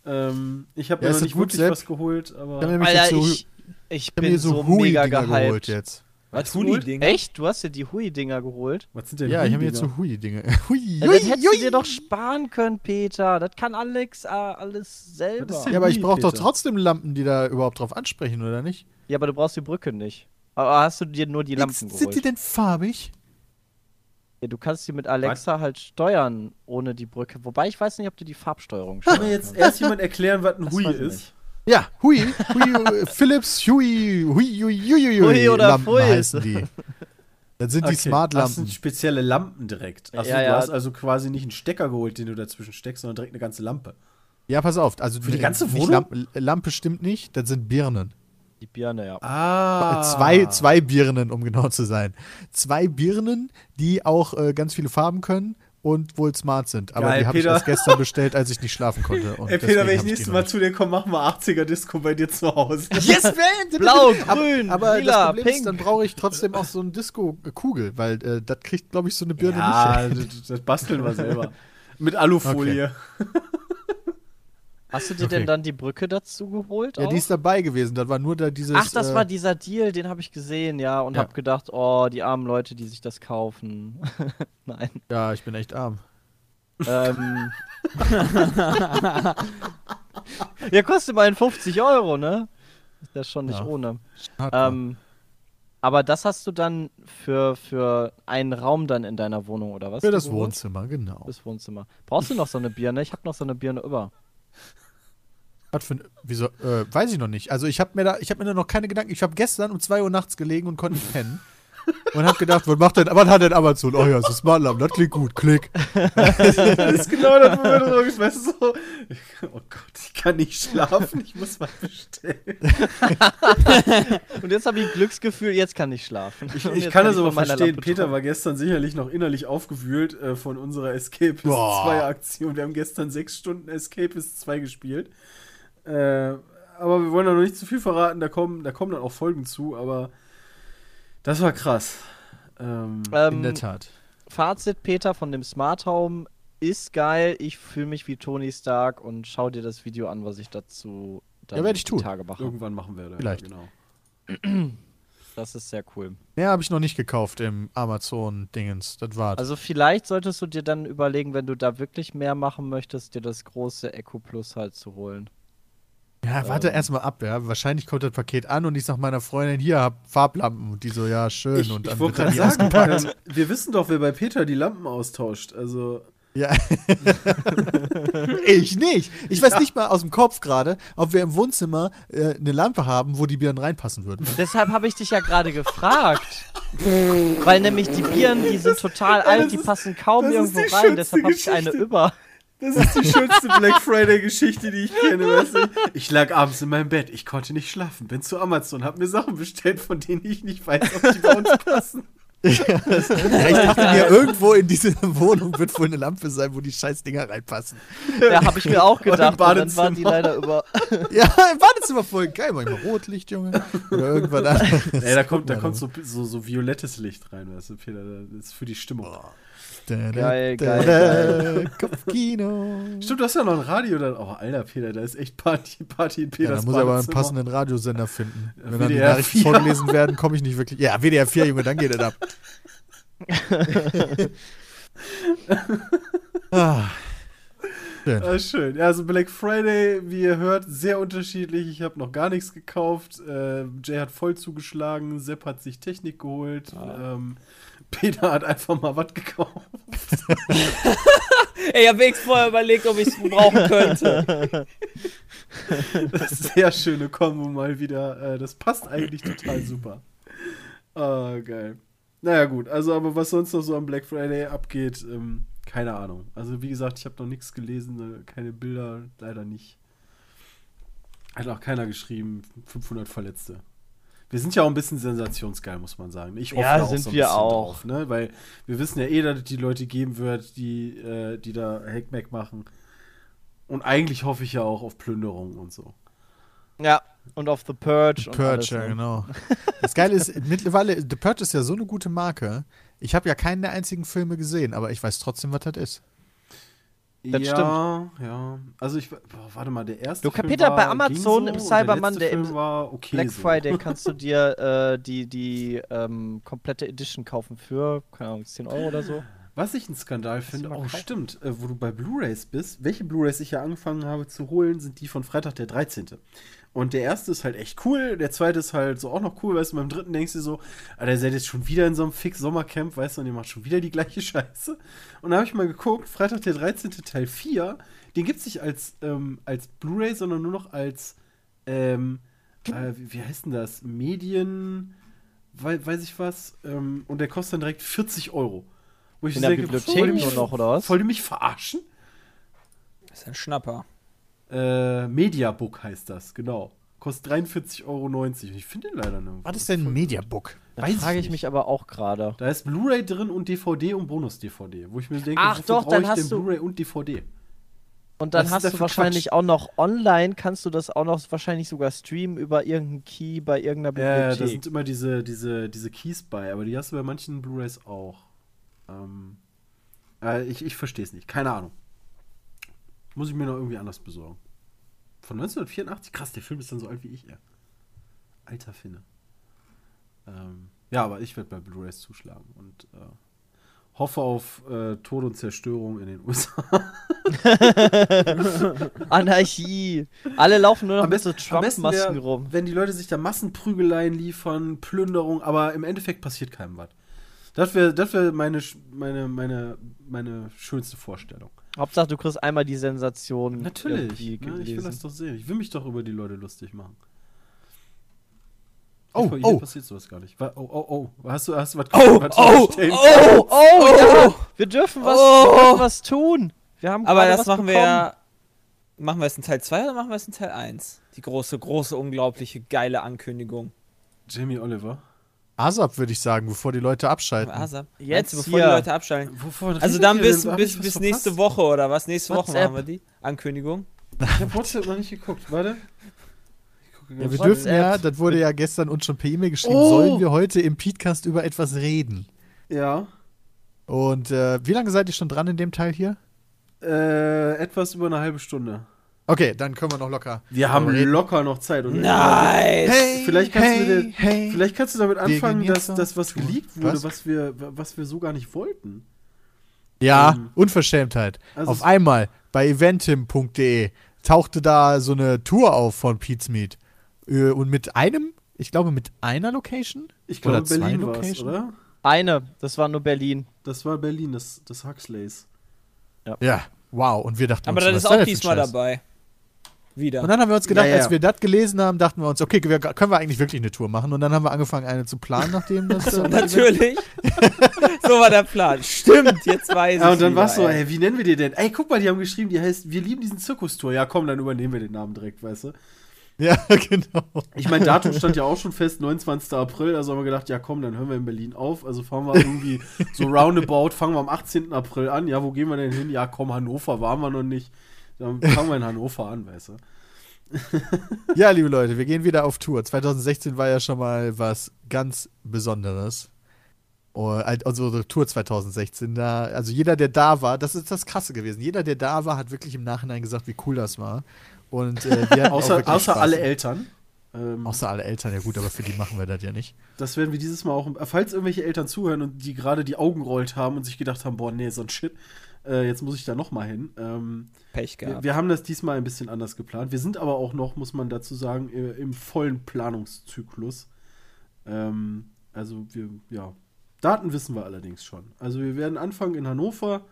Ähm, ich habe Ja, mir noch nicht gut, wirklich ich was geholt, aber. Ich Alter, jetzt so, ich, ich bin so, so, mega Hui-Dinger geholt gehypt. jetzt. Was geholt? Hui-Dinger? Echt? Du hast dir die Hui-Dinger geholt? Was sind denn Ja, ich habe mir jetzt so Hui-Dinger. Hui, Ja, hui, das hättest du hui. dir doch sparen können, Peter. Das kann Alex äh, alles selber. Was Ja, aber ich Hui, brauche doch trotzdem Lampen, die da überhaupt drauf ansprechen, oder nicht? Ja, aber du brauchst die Brücke nicht. Aber hast du dir nur die Lampen Sind geholt? die denn farbig? ja, du kannst die mit Alexa halt steuern ohne die Brücke. Wobei ich weiß nicht, ob du die Farbsteuerung Kann steuern mir jetzt erst jemand erklären, was ein Das Hui ist? nicht. Ja, Hui. Hui, äh, Philips Hui, Hui, Hui, Hui, Hui, Hui oder Lampen Pfui. heißen die. Das sind die Okay, Das Smart-Lampen. sind spezielle Lampen direkt. Achso, Ja, du ja. hast also quasi nicht einen Stecker geholt, den du dazwischen steckst, sondern direkt eine ganze Lampe. Ja, pass auf. Also Für die ganze nicht Wohnung? Lampe, Lampe stimmt nicht, das sind Birnen. Die Birne, ja. Ah. Zwei, zwei Birnen, um genau zu sein. Zwei Birnen, die auch äh, ganz viele Farben können und wohl smart sind. Aber Geil, die habe ich erst gestern bestellt, als ich nicht schlafen konnte. Und Ey, Peter, wenn ich nächstes Mal zu dir komme, machen wir 80er-Disco bei dir zu Hause. Yes, man! Blau, Aber- grün, aber lila, das Problem pink. ist, dann brauche ich trotzdem auch so eine Disco-Kugel, weil äh, das kriegt, glaube ich, so eine Birne Ja, nicht. hin. das, das basteln wir selber. Mit Alufolie. Hast du dir Okay. denn dann die Brücke dazu geholt? Ja, auch? die ist dabei gewesen. Das war nur da dieses. Ach, das äh, war dieser Deal, den habe ich gesehen, ja, und Ja. habe gedacht, oh, die armen Leute, die sich das kaufen. Nein. Ja, ich bin echt arm. ähm. ja, kostet immerhin 50 Euro, ne? Ist ja schon nicht Ja. ohne. Ähm, aber das hast du dann für, für einen Raum dann in deiner Wohnung, oder was? Für das? Wohnzimmer, genau. Das Wohnzimmer. Brauchst du noch so eine Birne? Ich habe noch so eine Birne über. Was für ein, wieso, äh, weiß ich noch nicht. Also ich habe mir da, ich habe mir da noch keine Gedanken. Ich habe gestern um 2 Uhr nachts gelegen und konnte nicht pennen. Und habe gedacht, was macht denn, was hat denn Amazon? Oh ja, das ist Smart Alarm, das klingt gut, klick. Das ist genau das, wo wir drüber gesprochen weißt du, so, Oh Gott, ich kann nicht schlafen, ich muss was bestellen. Und jetzt habe ich ein Glücksgefühl, jetzt kann ich schlafen. Ich, ich kann das aber verstehen. Peter war gestern sicherlich noch innerlich aufgewühlt äh, von unserer Boah. 2 Aktion. Wir haben gestern sechs Stunden Escapist 2 gespielt. Äh, aber wir wollen da noch nicht zu viel verraten. Da kommen, da kommen dann auch Folgen zu. Aber das war krass. Ähm, Ähm, In der Tat. Fazit, Peter, von dem Smart Home ist geil. Ich fühle mich wie Tony Stark und schau dir das Video an, was ich dazu dann Ja, ich tun. Tage mache. irgendwann machen wir das. Vielleicht. Genau. Das ist sehr cool. Mehr habe ich noch nicht gekauft im Amazon-Dingens. Das war's. Also vielleicht solltest du dir dann überlegen, wenn du da wirklich mehr machen möchtest, dir das große Echo Plus halt zu holen. Ja, warte ähm, erstmal ab, ja. Wahrscheinlich kommt das Paket an und ich sag meiner Freundin, hier, hab Farblampen. Und die so, ja, schön. Ich, und ich dann wollte wird dann gerade die sagen, ausgepackt. wir wissen doch, wer bei Peter die Lampen austauscht. Also, Ja. ich nicht. Ich weiß nicht mal aus dem Kopf gerade, ob wir im Wohnzimmer äh, eine Lampe haben, wo die Birnen reinpassen würden. Deshalb habe ich dich ja gerade gefragt. Weil nämlich die Bieren, die sind total alt, die passen kaum irgendwo rein, deshalb habe ich eine über. Das ist die schönste Black Friday-Geschichte, die ich kenne. Weißt du? Ich lag abends in meinem Bett, ich konnte nicht schlafen, bin zu Amazon, hab mir Sachen bestellt, von denen ich nicht weiß, ob die bei uns passen. Ja, ich dachte mir, irgendwo in dieser Wohnung wird wohl eine Lampe sein, wo die scheiß Dinger reinpassen. Ja, habe ich mir auch gedacht. Und dann waren die Badezimmer. leider über. Ja, im Badezimmer voll geil. Manchmal Rotlicht, Junge. Oder irgendwann anderes. Ey, da kommt, da kommt so, so, so violettes Licht rein, weißt du, Peter, das ist für die Stimmung. Da, Geil, geil, Kopfkino. Stimmt, du hast ja noch ein Radio dann. Oh, Alter, Peter, da ist echt Party, Party in Ja, Peters da muss er aber einen passenden Radiosender finden. Wenn dann die WDR Nachrichten 4. vorgelesen werden, komme ich nicht wirklich. Ja, WDR 4, Junge, dann geht es ab. ah, schön. Ah, schön. Ja, also Black Friday, wie ihr hört, sehr unterschiedlich. Ich habe noch gar nichts gekauft. Äh, Jay hat voll zugeschlagen. Sepp hat sich Technik geholt. Ähm, Peter hat einfach mal was gekauft. Ey, ich hab wenigstens vorher überlegt, ob ich es brauchen könnte. Sehr schöne Kombo mal wieder. Äh, das passt eigentlich total super. Ah, geil. Naja, gut. Also, aber was sonst noch so am Black Friday abgeht, ähm, keine Ahnung. Also, wie gesagt, ich habe noch nichts gelesen, äh, keine Bilder, leider nicht. Hat auch keiner geschrieben, 500 Verletzte. Wir sind ja auch ein bisschen sensationsgeil, muss man sagen. Ich hoffe Ja, da auch sind so ein wir bisschen auch. drauf, ne? Weil wir wissen ja eh, dass es die Leute geben wird, die, äh, die da Hackmack machen. Und eigentlich hoffe ich ja auch auf Plünderung und so. Ja, und auf The Purge. und Purge, alles, ja, ne? genau. Das Geile ist, mittlerweile, The Purge ist ja so eine gute Marke. Ich habe ja keinen der einzigen Filme gesehen, aber ich weiß trotzdem, was das ist. Das ja, ja. Also ich, boah, warte mal, der erste Du, Film Peter, war, bei Amazon so, im und Cybermann, letzte der im okay Black so. Friday kannst du dir äh, die, die ähm, komplette Edition kaufen für, keine Ahnung, 10 Euro oder so. Was ich einen Skandal finde, oh stimmt, äh, wo du bei Blu-Rays bist, welche Blu-Rays ich ja angefangen habe zu holen, sind die von Freitag der 13. Und der erste ist halt echt cool, der zweite ist halt so auch noch cool, weißt du, beim dritten denkst du so, Alter, ihr seid jetzt schon wieder in so einem Fix-Sommercamp, weißt du, und ihr macht schon wieder die gleiche Scheiße. Und da habe ich mal geguckt, Freitag der 13. Teil 4, den gibt es nicht als, ähm, als Blu-Ray, sondern nur noch als, ähm, äh, wie, wie heißt denn das? Medien, wei weiß ich was, ähm, und der kostet dann direkt 40 Euro. Wo ich In der denke, Bibliothek wollt ihr mich- nur noch, oder was? Wollt ihr mich verarschen? Das ist ein Schnapper. Äh, Mediabook heißt das, genau. Kostet 43,90 Euro. Ich finde den leider nirgendwo. Was ist denn ein Mediabook? Da Weiß ich frage ich nicht. mich aber auch gerade. Da ist Blu-ray drin und DVD und Bonus-DVD. Wo ich mir denke, Ach doch, dann ich hast du- Blu-ray und DVD? Und dann hast du wahrscheinlich Quatsch? auch noch online, kannst du das auch noch wahrscheinlich sogar streamen über irgendeinen Key bei irgendeiner Ja, ja, da Bibliothek. sind immer diese, diese, diese Keys bei, aber die hast du bei manchen Blu-rays auch. Ähm, äh, ich ich verstehe es nicht, keine Ahnung. Muss ich mir noch irgendwie anders besorgen. Von 1984? Krass, der Film ist dann so alt wie ich, ey. Alter Finne. Ähm, ja, aber ich werde bei Blu-rays zuschlagen und äh, hoffe auf äh, Tod und Zerstörung in den USA. Anarchie. Alle laufen nur noch Am mit so Trump-Masken rum. Wenn die Leute sich da Massenprügeleien liefern, Plünderung, aber im Endeffekt passiert keinem was. Das wäre das wär meine, meine, meine, meine schönste Vorstellung. Hauptsache, du kriegst einmal die Sensation. Natürlich. Ne, ich will das doch sehen. Ich will mich doch über die Leute lustig machen. Oh, Hier oh. passiert sowas gar nicht. Oh, oh, oh. Hast du, hast du was Oh, was oh, verstehen? Oh, oh, ja! Wir dürfen was, wir dürfen was tun. Wir haben Aber das was machen wir bekommen. ja. Machen wir es in Teil 2 oder machen wir es in Teil 1? Die große, große, unglaubliche, geile Ankündigung. Jamie Oliver. ASAP würde ich sagen, bevor die Leute abschalten. Asap. Jetzt du, bevor hier. die Leute abschalten. Wovon Also dann bis, bis, bis verpasst? nächste Woche oder was? Nächste Woche WhatsApp. machen wir die Ankündigung. Ich hab WhatsApp noch nicht geguckt. Warte. Ja, wir dürfen ja, das wurde ja gestern uns schon per E-Mail geschrieben, Oh. sollen wir heute im Podcast über etwas reden? ja. Und äh, wie lange seid ihr schon dran in dem Teil hier? Äh, etwas über eine halbe Stunde. Okay, dann können wir noch locker. Wir haben reden. locker noch Zeit. Und Nice! Hey, Vielleicht kannst, hey, du, dir- hey. vielleicht kannst du damit anfangen, dass das, was geleakt wurde, Was? was, wir, was wir so gar nicht wollten. Ja, Ähm, Unverschämtheit. also auf einmal bei eventim.de tauchte da so eine Tour auf von Pete's Meet. Äh, Und mit einem, ich glaube mit einer Location? Ich Oder glaube, zwei Berlin war es, Location? oder? Eine, das war nur Berlin. Das war Berlin, das, das Huxleys. Ja, wow. Und wir dachten Aber uns, das ist auch diesmal dabei. Wieder. Und dann haben wir uns gedacht, Ja, ja. als wir das gelesen haben, dachten wir uns, okay, wir, können wir eigentlich wirklich eine Tour machen? Und dann haben wir angefangen, eine zu planen, nachdem das. äh, Natürlich. so war der Plan. Stimmt, jetzt weiß ich. Ja, und dann war es so, ey, wie nennen wir die denn? Ey, guck mal, die haben geschrieben, die heißt, wir lieben diesen Zirkustour. Ja, komm, dann übernehmen wir den Namen direkt, weißt du? ja, genau. Ich meine, Datum stand ja auch schon fest, 29. April, also haben wir gedacht, ja komm, dann hören wir in Berlin auf. Also fahren wir irgendwie so roundabout, fangen wir am 18. April an. Ja, wo gehen wir denn hin? Ja, komm, Hannover waren wir noch nicht. Dann fangen wir in Hannover an, weißt du? Ja, liebe Leute, wir gehen wieder auf Tour. 2016 war ja schon mal was ganz Besonderes. Also unsere Tour 2016, da, also jeder, der da war, das ist das Krasse gewesen. Jeder, der da war, hat wirklich im Nachhinein gesagt, wie cool das war. Und äh, Außer, außer alle Eltern. Ähm, Außer alle Eltern, ja gut, aber für die machen wir das ja nicht. Das werden wir dieses Mal auch. Falls irgendwelche Eltern zuhören und die gerade die Augen rollt haben und sich gedacht haben, boah, nee, so ein Shit, äh, jetzt muss ich da noch mal hin. Ähm, Pech wir, gehabt. wir haben das diesmal ein bisschen anders geplant. Wir sind aber auch noch, muss man dazu sagen, im vollen Planungszyklus. Ähm, also wir, ja, Daten wissen wir allerdings schon. Also wir werden anfangen in Hannover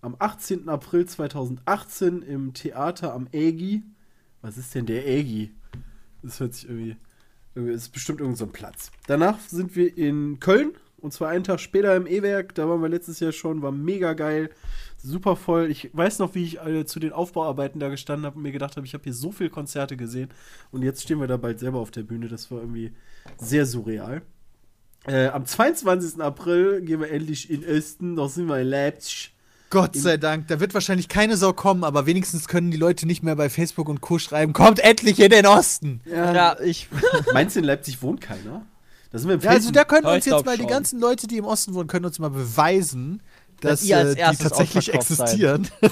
am 18. April 2018 im Theater am Ägi. Was ist denn der Ägi? Das hört sich irgendwie. irgendwie ist bestimmt irgendein so ein Platz. Danach sind wir in Köln. Und zwar einen Tag später im E-Werk. Da waren wir letztes Jahr schon. War mega geil. Super voll. Ich weiß noch, wie ich äh, zu den Aufbauarbeiten da gestanden habe und mir gedacht habe, ich habe hier so viele Konzerte gesehen. Und jetzt stehen wir da bald selber auf der Bühne. Das war irgendwie sehr surreal. Äh, am 22. April gehen wir endlich in Osten. Da sind wir in Leipzig. Gott sei Dank, da wird wahrscheinlich keine Sau kommen, aber wenigstens können die Leute nicht mehr bei Facebook und Co. schreiben, kommt endlich in den Osten. Ja, ich. Meinst du, in Leipzig wohnt keiner? Da sind wir im Ja, also da können Ja, uns jetzt mal die schon. ganzen Leute, die im Osten wohnen, können uns mal beweisen, dass, Dass äh, die tatsächlich existieren.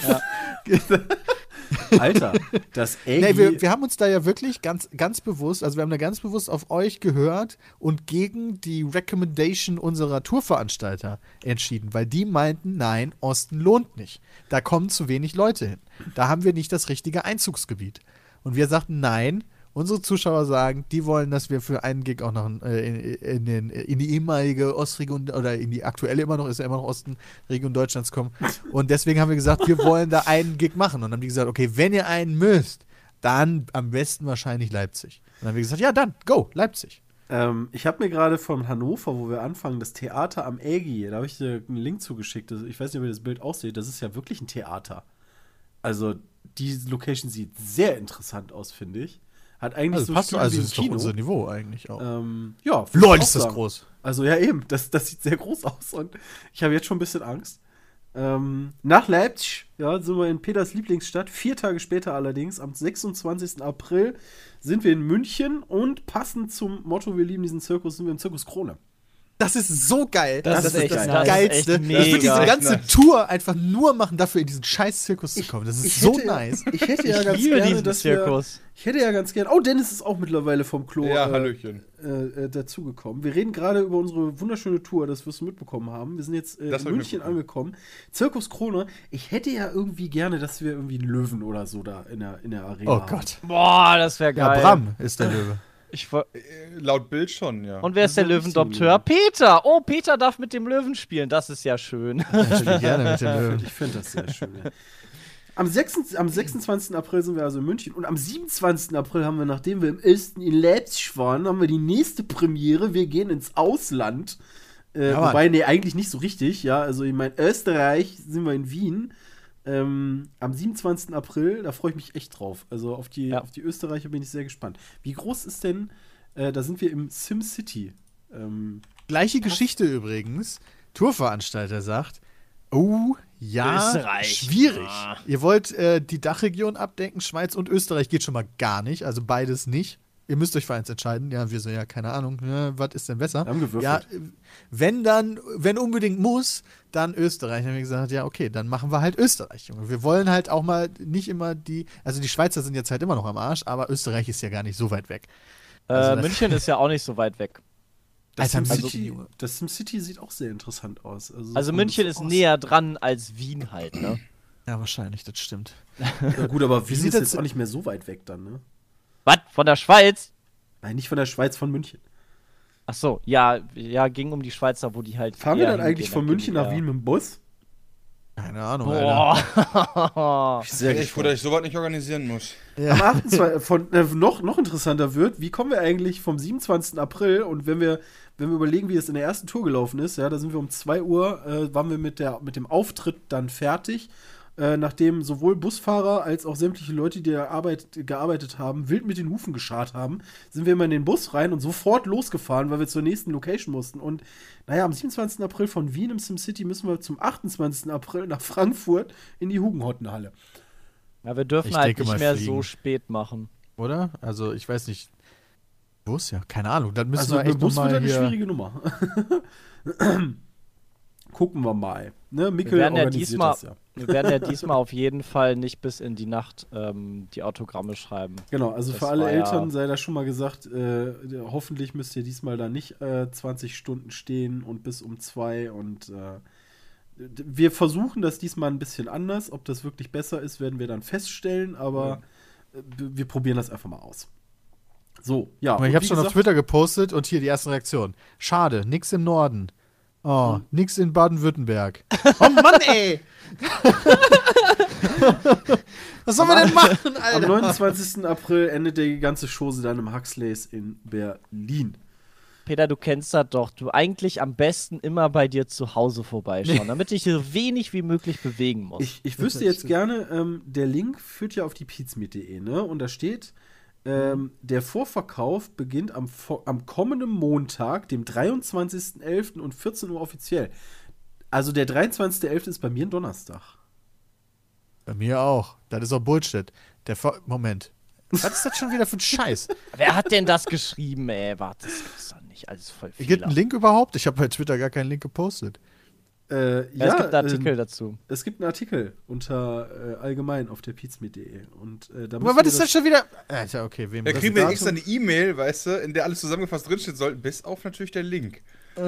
Alter, das Ägi. Nee, wir, wir haben uns da ja wirklich ganz, ganz bewusst, also wir haben da ganz bewusst auf euch gehört und gegen die Recommendation unserer Tourveranstalter entschieden, weil die meinten, nein, Osten lohnt nicht. Da kommen zu wenig Leute hin. Da haben wir nicht das richtige Einzugsgebiet. Und wir sagten, nein, unsere Zuschauer sagen, die wollen, dass wir für einen Gig auch noch äh, in, in, den, in die ehemalige Ostregion oder in die aktuelle immer noch, ist ja immer noch Ostenregion Deutschlands kommen. Und deswegen haben wir gesagt, wir wollen da einen Gig machen. Und dann haben die gesagt, okay, wenn ihr einen müsst, dann am besten wahrscheinlich Leipzig. Und dann haben wir gesagt, ja, dann, go, Leipzig. Ähm, ich habe mir gerade von Hannover, wo wir anfangen, das Theater am Ägi, da habe ich dir einen Link zugeschickt. Ich weiß nicht, wie das Bild aussieht. Das ist ja wirklich ein Theater. Also, die Location sieht sehr interessant aus, finde ich. Hat eigentlich Also, so passt, also ist doch Kino. unser Niveau eigentlich auch. Ähm, ja, Lol, ist das groß. Also ja, eben, das, das sieht sehr groß aus und ich habe jetzt schon ein bisschen Angst. Ähm, nach Leipzig, ja, sind wir in Peters Lieblingsstadt. Vier Tage später allerdings, am 26. April, sind wir in München und passend zum Motto, wir lieben diesen Zirkus, sind wir im Zirkus Krone. Das ist so geil. Das ist echt das nice. Geilste. Das ist echt ich würde diese ganze Nice. Tour einfach nur machen, dafür in diesen scheiß Zirkus zu kommen. Das ist Ich so hätte- nice. Ich hätte ja Ich ganz liebe gerne, diesen dass wir, Zirkus. ich hätte ja ganz gerne, oh, Dennis ist auch mittlerweile vom Klo Ja, äh, Hallöchen. äh, äh, dazugekommen. Wir reden gerade über unsere wunderschöne Tour, das wirst du mitbekommen haben. Wir sind jetzt äh, Das in München angekommen. Zirkus Krone. Ich hätte ja irgendwie gerne, dass wir irgendwie einen Löwen oder so da in der, in der Arena Oh haben. Gott. Boah, das wäre Ja, geil. Bram ist der Löwe. Ich, woll- Äh, Laut Bild schon, ja. und wer ist der Löwendompteur? Peter! Oh, Peter darf mit dem Löwen spielen. Das ist ja schön. Ich spiele gerne mit dem Löwen. Ich finde das sehr schön. Ja. Am, 6, am 26. April sind wir also in München und am 27. April haben wir, nachdem wir im Osten in Leipzig waren, haben wir die nächste Premiere. Wir gehen ins Ausland. Äh, Ja, wobei, nee, eigentlich nicht so richtig, ja. Also, ich meine, Österreich sind wir in Wien. Ähm, am 27. April, da freue ich mich echt drauf. Also auf die, Ja. auf die Österreicher bin ich sehr gespannt. Wie groß ist denn, äh, da sind wir im SimCity. Ähm, Gleiche Geschichte übrigens. Tourveranstalter sagt, oh ja, Österreich. schwierig. Ah. Ihr wollt äh, die Dachregion abdecken, Schweiz und Österreich geht schon mal gar nicht, also beides nicht. Ihr müsst euch für eins entscheiden. Ja, wir so, ja, keine Ahnung, ja, was ist denn besser? Wir haben gewürfelt. Ja, äh, wenn dann, wenn unbedingt muss, dann Österreich. Dann haben wir gesagt, ja, okay, dann machen wir halt Österreich, Junge. Wir wollen halt auch mal nicht immer die, also die Schweizer sind jetzt halt immer noch am Arsch, aber Österreich ist ja gar nicht so weit weg. Also äh, München ist ja auch nicht so weit weg. das SimCity also- Junge. das SimCity sieht auch sehr interessant aus. Also, Also München ist außen. näher dran als Wien halt, ne? Ja, wahrscheinlich, das stimmt. Ja, gut, aber Wien sieht ist das- jetzt auch nicht mehr so weit weg dann, ne? Was? Von der Schweiz? Nein, nicht von der Schweiz, von München. Ach so, ja, ja, ging um die Schweizer, wo die halt. Fahren wir dann eigentlich von München nach Wien mit dem Bus? Keine Ahnung, Alter. Boah. Ich sehr ich froh, dass ich sowas nicht organisieren muss. Am 28. von, äh, noch, noch interessanter wird, wie kommen wir eigentlich vom 27. April und wenn wir, wenn wir überlegen, wie es in der ersten Tour gelaufen ist, ja, da sind wir um 2 Uhr, äh, waren wir mit, der, mit dem Auftritt dann fertig, äh, nachdem sowohl Busfahrer als auch sämtliche Leute, die da Arbeit, gearbeitet haben, wild mit den Hufen geschart haben, sind wir immer in den Bus rein und sofort losgefahren, weil wir zur nächsten Location mussten. Und naja, am 27. April von Wien im SimCity müssen wir zum 28. April nach Frankfurt in die Hugenhottenhalle. Ja, wir dürfen Ich halt nicht mehr fliegen. so spät machen. Oder? Also, ich weiß nicht. Bus, ja, keine Ahnung. Dann müssen Also wir echt Bus wird eine hier. schwierige Nummer. Gucken wir mal. Ne, Mikkel Wir werden ja organisiert diesmal, das ja. Wir werden ja diesmal auf jeden Fall nicht bis in die Nacht ähm, die Autogramme schreiben. Genau, also Das für alle war ja- Eltern sei da schon mal gesagt, äh, hoffentlich müsst ihr diesmal da nicht äh, 20 Stunden stehen und bis um zwei und äh, wir versuchen das diesmal ein bisschen anders. Ob das wirklich besser ist, werden wir dann feststellen, aber b- wir probieren das einfach mal aus. So, ja. Aber ich habe schon auf Twitter gepostet und hier die ersten Reaktionen. Schade, nix im Norden. Oh, Hm. nix in Baden-Württemberg. Oh Mann, ey! Was sollen wir denn machen, Am Alter? 29. April endet die ganze Chose dann im Huxleys in Berlin. Peter, du kennst das doch. Du eigentlich am besten immer bei dir zu Hause vorbeischauen, damit ich so wenig wie möglich bewegen muss. Ich, ich wüsste jetzt gerne, ähm, der Link führt ja auf die pizmeet.de, ne? Und da steht, ähm, der Vorverkauf beginnt am, am kommenden Montag, dem 23.11. und 14 Uhr offiziell. Also der 23.11. ist bei mir ein Donnerstag. Bei mir auch. Das ist auch Bullshit. Der Vor Moment. Was ist das schon wieder für ein Scheiß? Wer hat denn das geschrieben, ey? Warte, das gibt's doch nicht. Alles voll Gibt Fehler. einen Link überhaupt? Ich habe bei Twitter gar keinen Link gepostet. Äh, Ja, es gibt einen Artikel ähm, dazu. es gibt einen Artikel unter äh, allgemein auf der pizmeet.de. Und äh, da Aber was ist das schon wieder? Alter, okay, wem Da kriegen wir extra eine E-Mail, weißt du, in der alles zusammengefasst drinsteht sollten, bis auf natürlich der Link.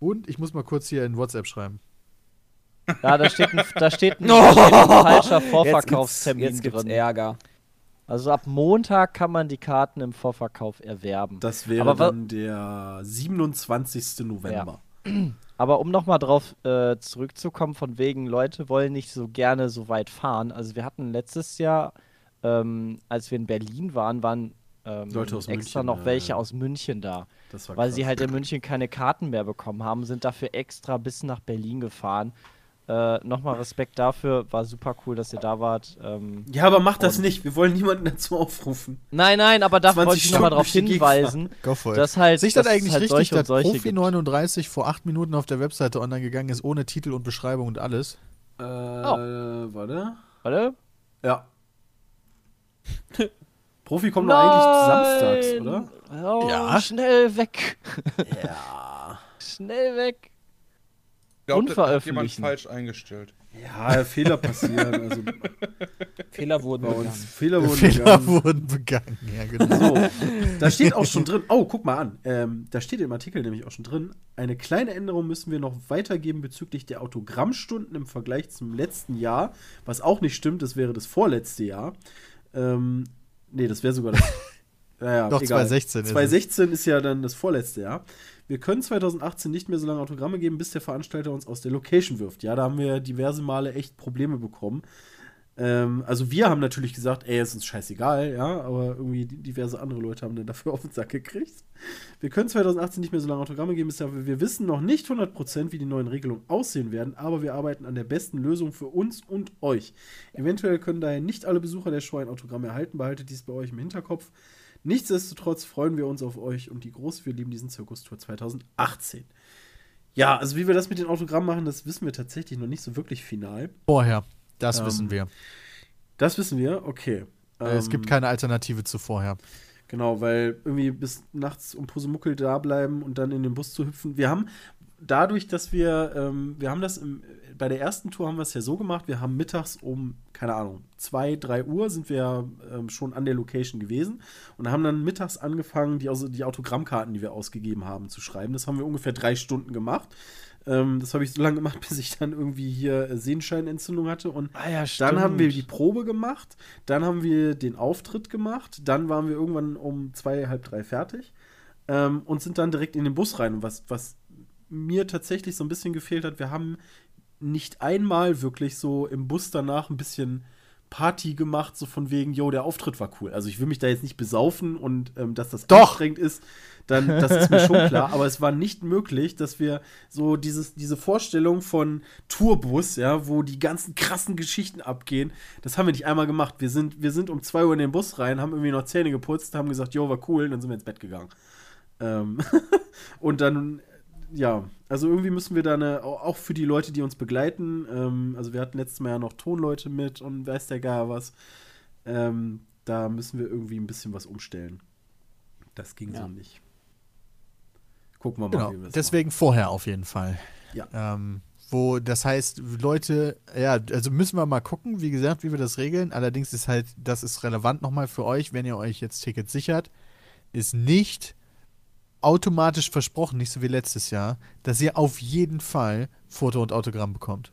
Und ich muss mal kurz hier in WhatsApp schreiben. Ja, da steht ein, da steht ein, steht ein falscher Vorverkaufstermin Jetzt gibt's drin. Ärger. Also ab Montag kann man die Karten im Vorverkauf erwerben. Das wäre Aber dann der 27. November. Aber um nochmal drauf äh, zurückzukommen, von wegen, Leute wollen nicht so gerne so weit fahren. Also wir hatten letztes Jahr, ähm, als wir in Berlin waren, waren ähm, Leute aus extra München, noch welche ja. aus München da. Das war Weil krass. sie halt in München keine Karten mehr bekommen haben, sind dafür extra bis nach Berlin gefahren. Äh, Nochmal Respekt dafür, war super cool, dass ihr da wart. Ähm, Ja, aber mach das nicht. Wir wollen niemanden dazu aufrufen. nein, nein, aber da 20 wollte ich nochmal darauf hinweisen, dass halt. Sich das eigentlich halt richtig, dass Profi gibt. 39 vor acht Minuten auf der Webseite online gegangen ist, ohne Titel und Beschreibung und alles? Äh, warte. Warte. Ja. Profi kommt doch eigentlich samstags, oder? Oh, Ja. Schnell weg. Ja. Schnell weg. Ich jemand Unveröffentlichen. falsch eingestellt. Ja, Fehler passieren. Also Fehler wurden bei uns. begangen. Fehler wurden Fehler begangen. wurden begangen. Ja, genau. So, da steht auch schon drin. Oh, guck mal an. Ähm, da steht im Artikel nämlich auch schon drin. Eine kleine Änderung müssen wir noch weitergeben bezüglich der Autogrammstunden im Vergleich zum letzten Jahr. Was auch nicht stimmt, das wäre das vorletzte Jahr. Ähm, nee, das wäre sogar das. Naja, Doch, 2016 ist es. 2016 ist ja dann das vorletzte Jahr. Wir können 2018 nicht mehr so lange Autogramme geben, bis der Veranstalter uns aus der Location wirft. Ja, da haben wir diverse Male echt Probleme bekommen. Ähm, also wir haben natürlich gesagt, ey, ist uns scheißegal, ja, aber irgendwie diverse andere Leute haben dann dafür auf den Sack gekriegt. Wir können 2018 nicht mehr so lange Autogramme geben, bisher wir wissen noch nicht 100%, wie die neuen Regelungen aussehen werden, aber wir arbeiten an der besten Lösung für uns und euch. Eventuell können daher nicht alle Besucher der Show ein Autogramm erhalten, behaltet dies bei euch im Hinterkopf. Nichtsdestotrotz freuen wir uns auf euch und die große Wir lieben diesen Zirkus-Tour 2018. Ja, also wie wir das mit den Autogrammen machen, das wissen wir tatsächlich noch nicht so wirklich final. Vorher. Das Ähm, wissen wir. Das wissen wir, okay. Äh, es Ähm, gibt keine Alternative zu vorher. Genau, weil irgendwie bis nachts um Pusemuckel da bleiben und dann in den Bus zu hüpfen. Wir haben dadurch, dass wir, ähm, wir haben das im, bei der ersten Tour haben wir es ja so gemacht, wir haben mittags um, keine Ahnung, 2, 3 Uhr sind wir ähm, schon an der Location gewesen und haben dann mittags angefangen, die, also die Autogrammkarten, die wir ausgegeben haben, zu schreiben. Das haben wir ungefähr drei Stunden gemacht. Ähm, das habe ich so lange gemacht, bis ich dann irgendwie hier äh, Sehenscheinentzündung hatte und Ah ja, dann haben wir die Probe gemacht, dann haben wir den Auftritt gemacht, dann waren wir irgendwann um zwei, halb drei fertig ähm, und sind dann direkt in den Bus rein. Und was, was mir tatsächlich so ein bisschen gefehlt hat, wir haben nicht einmal wirklich so im Bus danach ein bisschen Party gemacht, so von wegen, yo, der Auftritt war cool. Also ich will mich da jetzt nicht besaufen und ähm, dass das Doch. anstrengend ist, dann, das ist mir schon klar. Aber es war nicht möglich, dass wir so dieses, diese Vorstellung von Tourbus, ja, wo die ganzen krassen Geschichten abgehen, das haben wir nicht einmal gemacht. Wir sind, wir sind um 2 Uhr in den Bus rein, haben irgendwie noch Zähne geputzt, haben gesagt, yo, war cool, und dann sind wir ins Bett gegangen. Ähm und dann, ja, also irgendwie müssen wir da eine, au- auch für die Leute, die uns begleiten, ähm, also wir hatten letztes Mal ja noch Tonleute mit und weiß der gar was, ähm, da müssen wir irgendwie ein bisschen was umstellen. Das ging Ja. so nicht. Gucken wir mal, Genau. wie wir es Deswegen vorher auf jeden Fall. Ja. Ähm, wo, das heißt, Leute, ja, also müssen wir mal gucken, wie gesagt, wie wir das regeln. Allerdings ist halt, das ist relevant nochmal für euch, wenn ihr euch jetzt Tickets sichert, ist nicht automatisch versprochen, nicht so wie letztes Jahr, dass ihr auf jeden Fall Foto und Autogramm bekommt.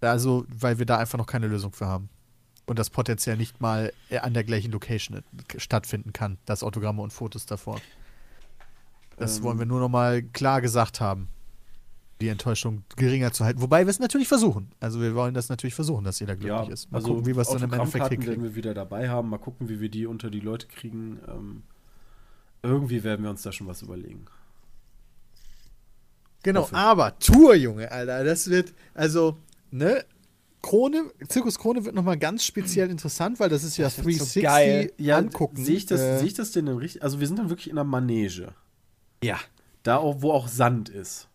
Also, weil wir da einfach noch keine Lösung für haben. Und das potenziell nicht mal äh, an der gleichen Location äh, stattfinden kann, das Autogramme und Fotos davor. Das Ähm. wollen wir nur noch mal klar gesagt haben. Die Enttäuschung geringer zu halten. Wobei wir es natürlich versuchen. Also wir wollen das natürlich versuchen, dass jeder glücklich Ja, ist. Mal also gucken, wie wir es dann im Endeffekt hinkriegen. werden wir wieder dabei haben. Mal gucken, wie wir die unter die Leute kriegen. Ähm, irgendwie werden wir uns da schon was überlegen. Genau, hoffe. aber Tour, Junge, Alter, das wird, also, ne, Krone, Zirkus Krone wird nochmal ganz speziell interessant, weil das ist ja Das wird so 360 geil. angucken. Sehe ich, das, äh, sehe ich das denn richtig? Also wir sind dann wirklich in einer Manege. ja. Da auch, wo auch Sand ist.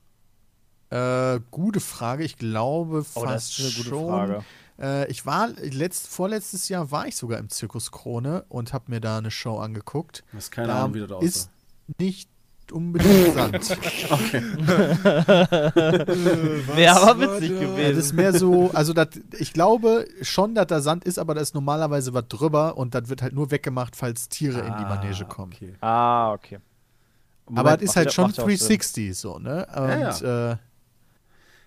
Äh, gute Frage. Ich glaube fast Oh, das ist eine gute schon. Äh, ich war letzt, vorletztes Jahr war ich sogar im Zirkus Krone und habe mir da eine Show angeguckt. Das ist keine da Ahnung, wie das ist aussah. nicht unbedingt Sand. Okay. Wäre aber witzig Ja, das gewesen. ist mehr so, also dat, ich glaube schon, dass da Sand ist, aber da ist normalerweise was drüber und das wird halt nur weggemacht, falls Tiere in die Manege kommen. Okay. Ah, okay. Aber es ist halt ja- schon macht ja auch Sinn. 360 so, ne? Und Ja, Äh,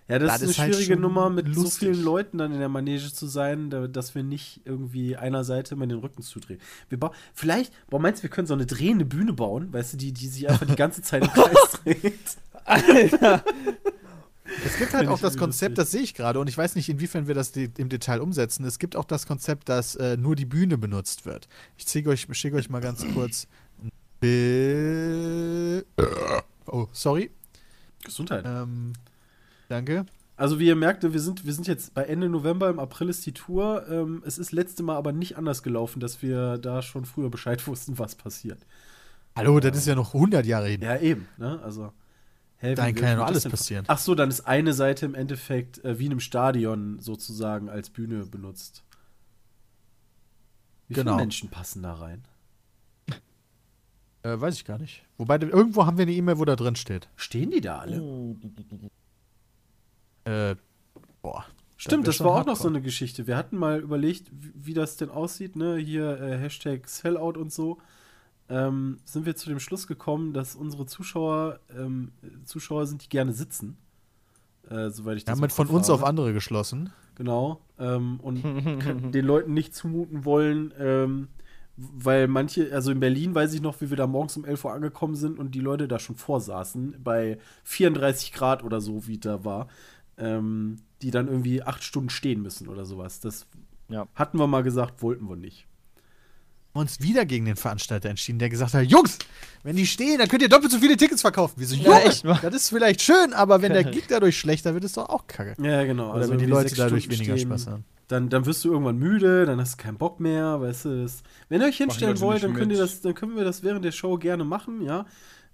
Ja, das, Das ist ist eine halt schwierige schon Nummer, mit so lustig. vielen Leuten dann in der Manege zu sein, da, dass wir nicht irgendwie einer Seite immer den Rücken zudrehen. Wir bauen, vielleicht, boah, meinst du, wir können so eine drehende Bühne bauen, weißt du, die, die sich einfach die ganze Zeit im Kreis dreht? Es gibt halt auch das Konzept, lustig. das sehe ich gerade, und ich weiß nicht, inwiefern wir das de im Detail umsetzen. Es gibt auch das Konzept, dass äh, nur die Bühne benutzt wird. Ich schicke euch, schick euch mal ganz kurz ein Bild. Oh, sorry. Gesundheit. Ähm, danke. Also wie ihr merkt, wir sind, wir sind jetzt bei Ende November, im April ist die Tour. Ähm, es ist letzte Mal aber nicht anders gelaufen, dass wir da schon früher Bescheid wussten, was passiert. Hallo, das ist ja noch 100 Jahre hin. Ja, eben, ne? Also. Hä, kann ja noch alles passieren. Ach so, dann ist eine Seite im Endeffekt äh, wie in einem Stadion sozusagen als Bühne benutzt. Wie Genau. viele Menschen passen da rein? Äh, weiß ich gar nicht. Wobei, irgendwo haben wir eine E-Mail, wo da drin steht. Stehen die da alle? Äh, boah. Stimmt, das war auch noch so eine Geschichte. Wir hatten mal überlegt, wie, wie das denn aussieht, ne? Hier äh, Hashtag Sellout und so. Ähm, sind wir zu dem Schluss gekommen, dass unsere Zuschauer ähm, Zuschauer sind, die gerne sitzen. Äh, soweit ich Wir das haben im mit von uns habe. auf andere geschlossen. Genau. Ähm, und den Leuten nicht zumuten wollen, ähm, weil manche, also in Berlin weiß ich noch, wie wir da morgens um 11 Uhr angekommen sind und die Leute da schon vorsaßen, bei 34 Grad oder so, wie da war, ähm, die dann irgendwie acht Stunden stehen müssen oder sowas. Das Ja. hatten wir mal gesagt, wollten wir nicht. Haben uns wieder gegen den Veranstalter entschieden, der gesagt hat: Jungs, wenn die stehen, dann könnt ihr doppelt so viele Tickets verkaufen. Wir so, Ja, Junge, echt das ist vielleicht schön, aber wenn der Gig dadurch schlechter wird, ist doch auch kacke. Ja, genau. Oder wenn die Leute dadurch Stunden weniger stehen, Spaß haben. Dann, dann wirst du irgendwann müde, dann hast du keinen Bock mehr, weißt du. Das, wenn ihr euch hinstellen wollt, dann könnt ihr das, dann können wir das während der Show gerne machen, ja.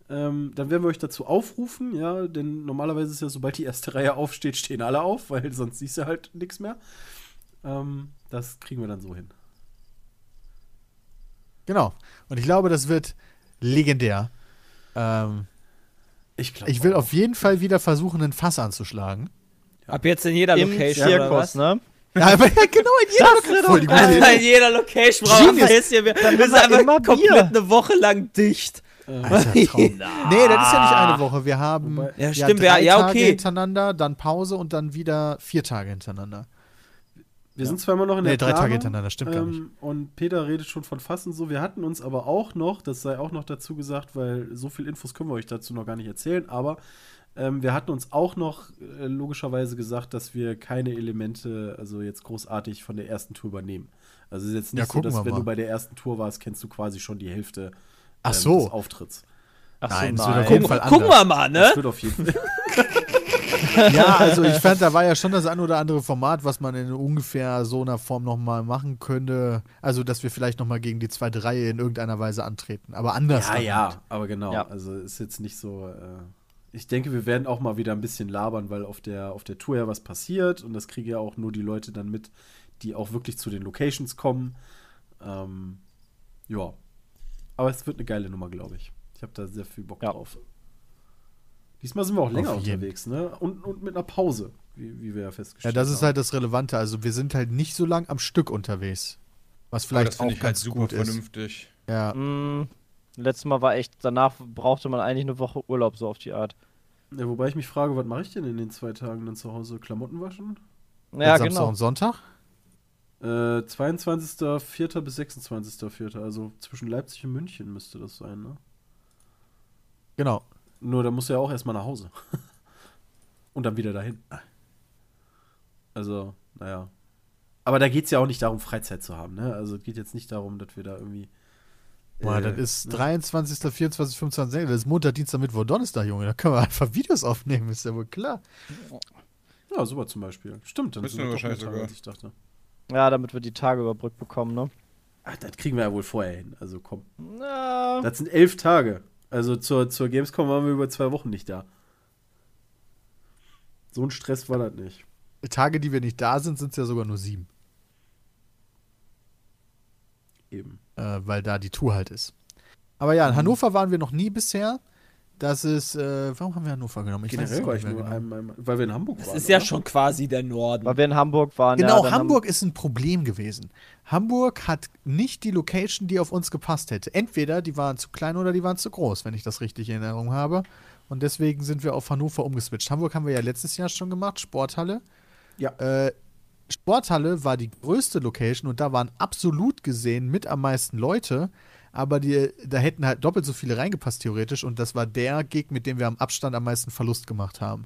Ähm, dann werden wir euch dazu aufrufen, ja, denn normalerweise ist ja, sobald die erste Reihe aufsteht, stehen alle auf, weil sonst siehst du halt nichts mehr. Ähm, das kriegen wir dann so hin. Genau. Und ich glaube, das wird legendär. Ähm, Ich glaube. ich will auf jeden Fall wieder versuchen, ein Fass anzuschlagen. Ab jetzt in jeder Im Location oder Zirkus, was? ne? Ja, aber ja, genau, in jeder Location. Gute Alter, Idee. in jeder Location brauchen wir hier. Wir, sind einfach immer komplett Bier. eine Woche lang dicht. Traum. Nee, das ist ja nicht eine Woche. Wir haben Wobei- Ja, stimmt, ja, drei ja, Tage okay. hintereinander, dann Pause und dann wieder vier Tage hintereinander. Wir sind zwar immer noch in Nee, der drei Tage Planung, hintereinander, stimmt gar nicht. ähm, Und Peter redet schon von Fassen so. Wir hatten uns aber auch noch, das sei auch noch dazu gesagt, weil so viel Infos können wir euch dazu noch gar nicht erzählen, aber ähm, wir hatten uns auch noch äh, logischerweise gesagt, dass wir keine Elemente, also jetzt großartig von der ersten Tour übernehmen. Also es ist jetzt nicht Ja, so, dass wenn mal. du bei der ersten Tour warst, kennst du quasi schon die Hälfte Ach ähm, so. des Auftritts. Ach Nein, so, nein. auf jeden Gucken, Fall gucken wir mal, ne? Das wird auf jeden Fall. Ja, also ich fand, da war ja schon das ein oder andere Format, was man in ungefähr so einer Form nochmal machen könnte. Also, dass wir vielleicht nochmal gegen die zweite Reihe in irgendeiner Weise antreten. Aber anders. Ja, ja, halt. aber genau. Ja. Also ist jetzt nicht so. Äh, ich denke, wir werden auch mal wieder ein bisschen labern, weil auf der, auf der Tour ja was passiert und das kriegen ja auch nur die Leute dann mit, die auch wirklich zu den Locations kommen. Ähm, ja. Aber es wird eine geile Nummer, glaube ich. Ich habe da sehr viel Bock Ja. drauf. Diesmal sind wir auch länger unterwegs, ne? Und, und mit einer Pause, wie, wie wir ja Ja, festgestellt das haben. ist halt das Relevante. Also, wir sind halt nicht so lang am Stück unterwegs. Was vielleicht das auch ich halt ganz super gut ist. vernünftig. Ja. Mm, letztes Mal war echt, danach brauchte man eigentlich eine Woche Urlaub, so auf die Art. Ja, wobei ich mich frage, was mache ich denn in den zwei Tagen dann zu Hause? Klamotten waschen? Ja, Samstag genau. und Sonntag? Äh, 22.04. bis 26.04. Also zwischen Leipzig und München müsste das sein, ne? Genau. Nur da muss er ja auch erstmal nach Hause. und dann wieder dahin. Also, naja. Aber da geht es ja auch nicht darum, Freizeit zu haben, ne? Also es geht jetzt nicht darum, dass wir da irgendwie. Boah, äh, das ist ne? 23., 24., 25., das ist Montag, Dienstag, Mittwoch, Donnerstag, Junge. Da können wir einfach Videos aufnehmen, ist ja wohl klar. Ja, super zum Beispiel. Stimmt, dann Müssen sind wir wahrscheinlich sogar. als ich dachte. Ja, damit wir die Tage überbrückt bekommen, ne? Ach, das kriegen wir ja wohl vorher hin. Also komm. Ja. Das sind elf Tage. Also zur, zur Gamescom waren wir über zwei Wochen nicht da. So ein Stress war das nicht. Tage, die wir nicht da sind, sind es ja sogar nur sieben. Eben. äh, weil da die Tour halt ist. Aber ja, in Hannover waren wir noch nie bisher. Das ist, äh, warum haben wir Hannover genommen? Ich Generell es war ich nur genau. einmal, einmal- weil wir in Hamburg Das waren. ist ja oder? schon quasi der Norden. Weil wir in Hamburg waren. Genau, ja, Hamburg ist ein Problem gewesen. Hamburg hat nicht die Location, die auf uns gepasst hätte. Entweder die waren zu klein oder die waren zu groß, wenn ich das richtig in Erinnerung habe. Und deswegen sind wir auf Hannover umgeswitcht. Hamburg haben wir ja letztes Jahr schon gemacht, Sporthalle. Ja. Äh, Sporthalle war die größte Location und da waren absolut gesehen mit am meisten Leute. Aber die, da hätten halt doppelt so viele reingepasst, theoretisch. Und das war der Gig, mit dem wir am Abstand am meisten Verlust gemacht haben.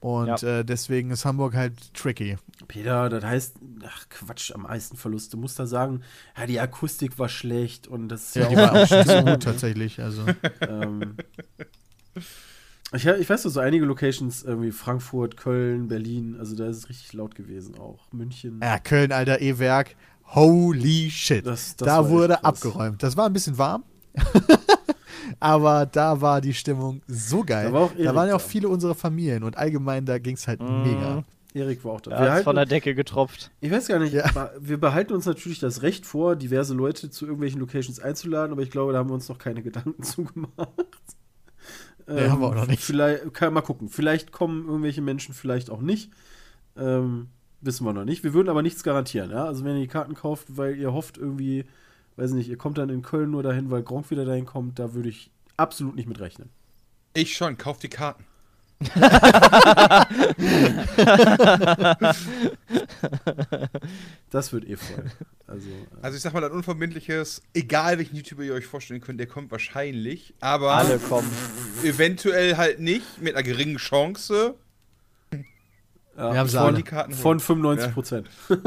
Und äh, deswegen ist Hamburg halt tricky. Peter, das heißt, ach Quatsch, am meisten Verlust. Du musst da sagen, ja, die Akustik war schlecht und das Ja, ja, die war auch nicht so gut tatsächlich. Also. ähm, Ich, ich weiß so einige Locations, irgendwie Frankfurt, Köln, Berlin, also da ist es richtig laut gewesen auch. München. Ja, Köln, alter E-Werk. Holy shit. Das- das da wurde abgeräumt. Das war ein bisschen warm. Aber da war die Stimmung so geil. Da war da waren ja auch viele unserer Familien und allgemein da ging es halt Mhm. mega. Erik war auch da. Hat's halten- von der Decke getropft. Ich weiß gar nicht, Ja. wir behalten uns natürlich das Recht vor, diverse Leute zu irgendwelchen Locations einzuladen, aber ich glaube, da haben wir uns noch keine Gedanken zu gemacht. Nee, haben wir auch noch nicht. Vielleicht, kann mal gucken. Vielleicht kommen irgendwelche Menschen, vielleicht auch nicht. Ähm, wissen wir noch nicht. Wir würden aber nichts garantieren. Ja? Also, wenn ihr die Karten kauft, weil ihr hofft, irgendwie, weiß nicht, ihr kommt dann in Köln nur dahin, weil Gronk wieder dahin kommt, da würde ich absolut nicht mit rechnen. Ich schon, kauf die Karten. Das wird eh voll. Also, äh, Also ich sag mal, ein unverbindliches, egal welchen YouTuber ihr euch vorstellen könnt, der kommt wahrscheinlich, aber Alle kommen. eventuell halt nicht, mit einer geringen Chance. Ja, Wir haben sie von, alle. Die Karten von holen. 95 Prozent.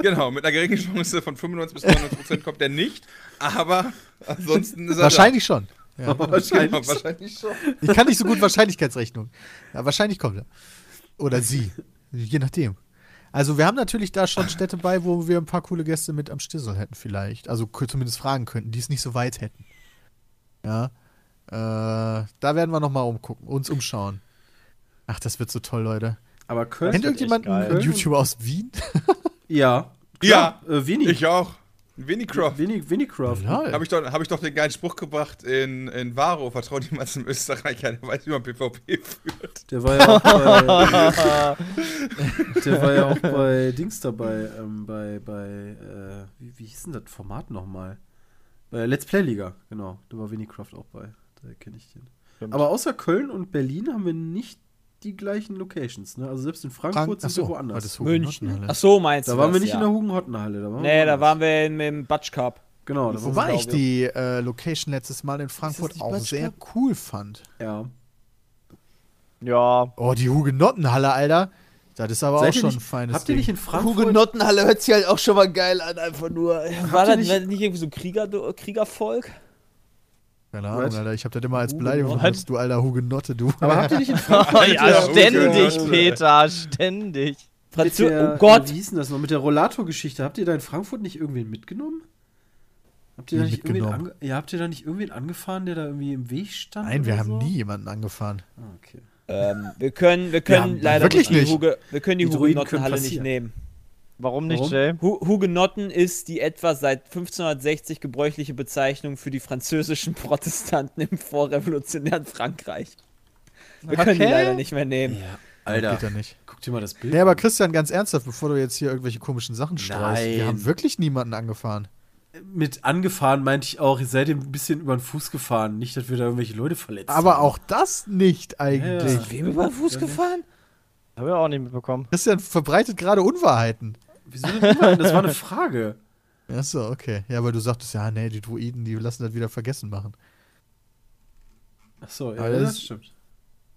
Genau, mit einer geringen Chance von 95 bis 99 Prozent kommt er nicht, aber ansonsten ist er Wahrscheinlich schon. Ja. da. Wahrscheinlich. Genau, wahrscheinlich schon. Ich kann nicht so gut Wahrscheinlichkeitsrechnung. Ja, wahrscheinlich kommt er. Oder sie. Je nachdem. Also wir haben natürlich da schon Städte bei, wo wir ein paar coole Gäste mit am Stissel hätten vielleicht. Also zumindest fragen könnten, die es nicht so weit hätten. Ja. Äh, da werden wir nochmal umgucken, uns umschauen. Ach, das wird so toll, Leute. Aber Köln. Kennt irgendjemand einen YouTuber aus Wien? Ja. Ja, Klar, äh, wenig. ich auch. Winnicroft. Craft. Lol. Habe ich, doch- hab ich doch den geilen Spruch gebracht in, in Varo, vertraut niemals einem Österreicher, der weiß, wie man PvP führt. Der war ja auch bei. der war ja auch bei Dings dabei, ähm, bei, bei, äh, wie, wie hieß denn das Format nochmal? Bei Let's Play Liga, genau. Da war Winnicraft auch bei. Da kenne ich den. Stimmt. Aber außer Köln und Berlin haben wir nicht die gleichen Locations, ne? Also selbst in Frankfurt Frank- sind Achso, wir war woanders. das München. Ach so, meinst Da du waren wir nicht ja. in der Hugenhottenhalle. Da waren wir Nee, da waren wir im, im Batsch Cup. Genau, da Wobei ich die äh, Location letztes Mal in Frankfurt auch sehr cool fand. Ja. Ja. Oh, die Hugenottenhalle, Alter. Das ist aber Seid auch schon nicht, ein feines Habt ihr nicht in Frankfurt. Hugenottenhalle hört sich halt auch schon mal geil an, einfach nur. War das nicht- nicht, irgendwie so Krieger, Oh, Kriegervolk? Keine Ahnung, Was? Alter. Ich hab das immer als Beleidigung Was? benutzt, du alter Hugenotte, du. aber habt ihr nicht in Frankfurt. ja, ja, ständig. Peter, ständig. Franzö der, oh Gott! Wie hieß denn das noch? Mit der Rollator-Geschichte. Habt ihr da in Frankfurt nicht irgendwen mitgenommen? Habt ihr, da nicht irgendwen ja, habt ihr da nicht irgendwen angefahren, der da irgendwie im Weg stand? Nein, wir haben so? nie jemanden angefahren. Ah, okay. Ähm, wir können, wir können Ja, leider wirklich nicht. Huge, wir können die, Die Hugenottenhalle nicht nehmen. Warum nicht, Warum? Jay? Hu Hugenotten ist die etwa seit 1560 gebräuchliche Bezeichnung für die französischen Protestanten im vorrevolutionären Frankreich. Wir können die Okay. leider nicht mehr nehmen. Ja, Geht ja Alter, nicht. guck dir mal das Bild Nee, aber an. Christian, ganz ernsthaft, bevor du jetzt hier irgendwelche komischen Sachen streust, wir haben wirklich niemanden angefahren. Mit angefahren meinte ich auch, ihr seid ein bisschen über den Fuß gefahren. Nicht, dass wir da irgendwelche Leute verletzt Aber haben. auch das nicht eigentlich. Ja. Wem über den Fuß gefahren? Haben wir auch nicht mitbekommen. Christian verbreitet gerade Unwahrheiten. Wieso denn immer? Das war eine Frage. Achso, okay. Ja, aber du sagtest ja, nee, die Druiden, die lassen das wieder vergessen machen. Achso, ja, das, das- stimmt.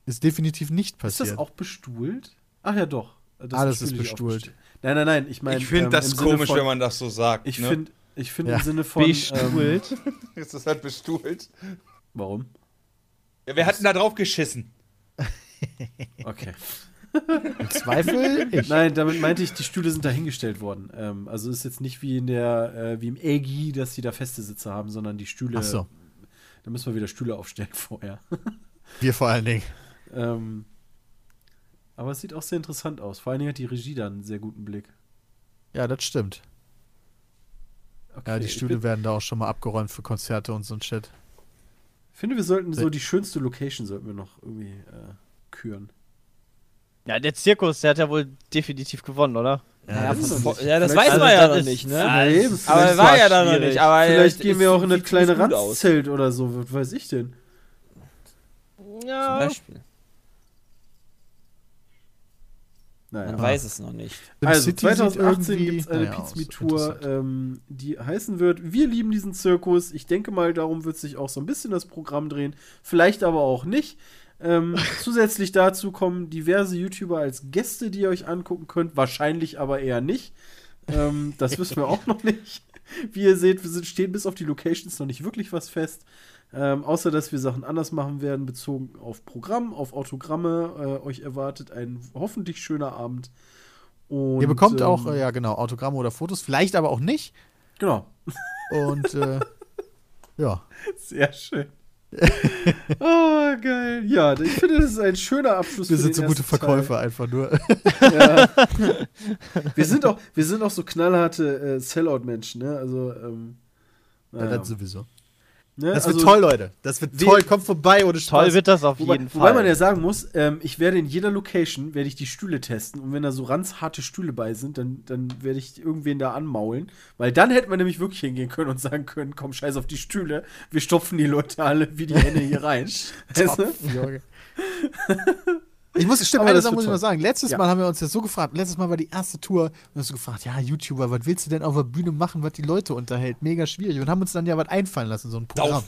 Ist definitiv nicht Ist passiert. das auch bestuhlt? Ach ja, doch. Das Alles ist bestuhlt. bestuhlt. Nein, nein, nein. Ich meine, ich finde ähm, das komisch, von, wenn man das so sagt. Ich ne? finde, ich finde Ja. im Sinne von. Ähm, Bestuhlt. Ist das halt bestuhlt? warum? Ja, wer hat denn da drauf geschissen? Okay. Im Zweifel ich. Nein, damit meinte ich, die Stühle sind dahingestellt worden. Ähm, also ist jetzt nicht wie in der, äh, wie im EGI, dass die da feste Sitze haben, sondern die Stühle. Ach so. Da müssen wir wieder Stühle aufstellen vorher. Wir vor allen Dingen. ähm, aber es sieht auch sehr interessant aus. Vor allen Dingen hat die Regie da einen sehr guten Blick. Ja, das stimmt. Okay, Ja, die Stühle werden da auch schon mal abgeräumt für Konzerte und so ein Shit. Ich finde, wir sollten so die schönste Location sollten wir noch irgendwie äh, küren. Ja, der Zirkus, der hat ja wohl definitiv gewonnen, oder? Ja, das nicht- ja, das weiß man Also, ja das noch nicht, ne? Ja, eben, Aber vielleicht war ja da noch nicht. Aber Vielleicht gehen wir auch in das sieht kleine. Ranzzelt oder so, was weiß ich denn. Zum Ja. Beispiel. Naja. Man weiß es noch nicht. Also SimCity sieht 2018 irgendwie- gibt es eine naja, Interessant. ähm, die heißen wird, wir lieben diesen Zirkus. Ich denke mal, darum wird sich auch so ein bisschen das Programm drehen. Vielleicht aber auch nicht. Ähm, zusätzlich dazu kommen diverse YouTuber als Gäste, die ihr euch angucken könnt. Wahrscheinlich aber eher nicht. Ähm, das wissen wir auch noch nicht. Wie ihr seht, wir sind, stehen bis auf die Locations noch nicht wirklich was fest. Ähm, außer, dass wir Sachen anders machen werden, bezogen auf Programm, auf Autogramme. Äh, euch erwartet ein hoffentlich schöner Abend. Und, Ihr bekommt ähm, auch, äh, ja genau, Autogramme oder Fotos, vielleicht aber auch nicht. Genau. Und äh, ja. Sehr schön. Oh, geil. Ja, ich finde, das ist ein schöner Abschluss. Wir sind so gute Verkäufer einfach nur. Teil. Ja. wir, sind auch, wir sind auch so knallharte äh, Sellout-Menschen, ne? Also, ähm, Ja, naja. das sowieso. Ne? Das also, wird toll, Leute. Das wird wir- toll. Kommt vorbei ohne Spaß. Toll wird das auf Wobei, jeden wobei Fall. man ja sagen muss, ähm, ich werde in jeder Location, werde ich die Stühle testen und wenn da so ranzharte Stühle bei sind, dann, dann werde ich irgendwen da anmaulen, weil dann hätte man nämlich wirklich hingehen können und sagen können, komm, scheiß auf die Stühle, wir stopfen die Leute alle wie die Hände hier rein. Weißt du? Ich muss, stimmt, eine Sache muss ich toll. mal sagen. Letztes Ja. Mal haben wir uns ja so gefragt. Letztes Mal war die erste Tour und hast du gefragt, ja, YouTuber, was willst du denn auf der Bühne machen, was die Leute unterhält? Mega schwierig. Und haben uns dann ja was einfallen lassen, so ein Programm.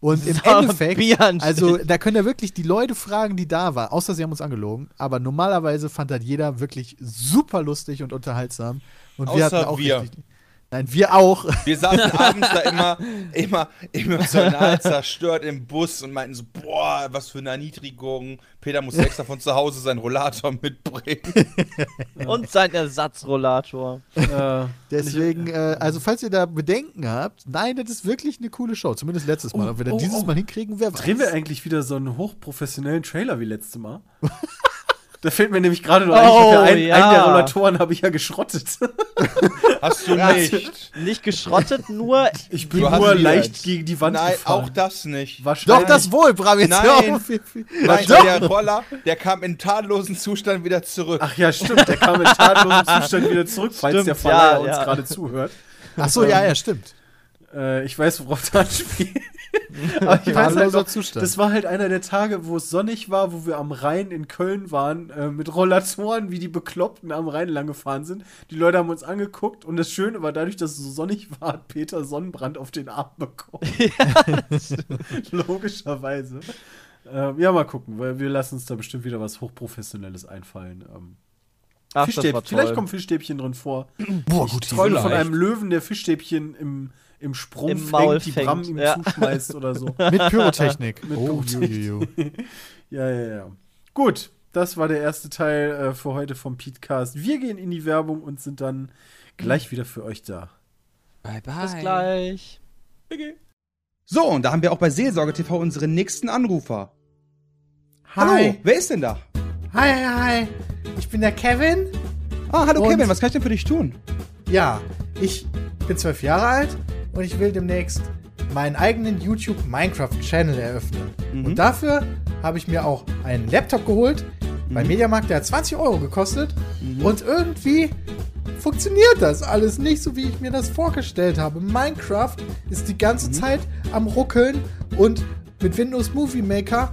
Und im Endeffekt, also da können ja wirklich die Leute fragen, die da waren, außer sie haben uns angelogen, aber normalerweise fand das jeder wirklich super lustig und unterhaltsam. Und wir Außer hatten auch wir. richtig. Nein, wir auch. Wir saßen abends da immer, immer emotional zerstört im Bus und meinten so, boah, was für eine Erniedrigung. Peter muss extra von zu Hause seinen Rollator mitbringen. Und sein Ersatzrollator. Deswegen, äh, also falls ihr da Bedenken habt, nein, das ist wirklich eine coole Show. Zumindest letztes Mal. Oh, Ob wir das oh, dieses oh. Mal hinkriegen, wer weiß. drehen wir eigentlich wieder so einen hochprofessionellen Trailer wie letztes Mal? Da fällt mir nämlich gerade noch ein, hab ja Oh, einen, ja. einen der Rollatoren habe ich ja geschrottet. Hast du nicht. Nicht geschrottet, nur Ich bin nur leicht jetzt. gegen die Wand Nein, gefahren. auch das nicht. Wahrscheinlich. Doch, das wohl, Bram. Jetzt Nein. hör auf. Nein, Doch. der Roller, der kam in tadellosen Zustand wieder zurück. Ach ja, stimmt, der kam in tatlosem Zustand wieder zurück, falls Stimmt, der Verleiher ja, uns ja. gerade zuhört. Ach so, ja, ja, stimmt. Äh, ich weiß, worauf das anspielt. Aber ich weiß halt noch, Zustand. das war halt einer der Tage, wo es sonnig war, wo wir am Rhein in Köln waren, äh, mit Rollatoren, wie die Bekloppten am Rhein lang gefahren sind. Die Leute haben uns angeguckt und das Schöne war, dadurch, dass es so sonnig war, hat Peter Sonnenbrand auf den Arm bekommen. Logischerweise. Ähm, ja, mal gucken, weil wir lassen uns da bestimmt wieder was Hochprofessionelles einfallen. Ähm, Ach, das Fischstäbchen, war vielleicht kommen Fischstäbchen drin vor. Boah, Ich gut. träume von einem Löwen, der Fischstäbchen im, im Sprung Im fängt, Maul die fängt, Bram ihm ja. zuschmeißt oder so. Mit Pyrotechnik. Mit oh, Pyrotechnik. ju, ju, ju. Ja, ja, ja. Gut, das war der erste Teil äh, für heute vom Petecast. Wir gehen in die Werbung und sind dann gleich wieder für euch da. Bye, bye. Bis gleich. So, und da haben wir auch bei Seelsorge TV unseren nächsten Anrufer. Hi. Hallo, wer ist denn da? Hi, hi, hi. Ich bin der Kevin. Ah, hallo Kevin, was kann ich denn für dich tun? Ja, ich bin zwölf Jahre alt und ich will demnächst meinen eigenen YouTube Minecraft Channel eröffnen. Mhm. Und dafür habe ich mir auch einen Laptop geholt beim Mediamarkt, der hat 20 Euro gekostet. Und irgendwie funktioniert das alles nicht so, wie ich mir das vorgestellt habe. Minecraft ist die ganze Zeit am Ruckeln und mit Windows Movie Maker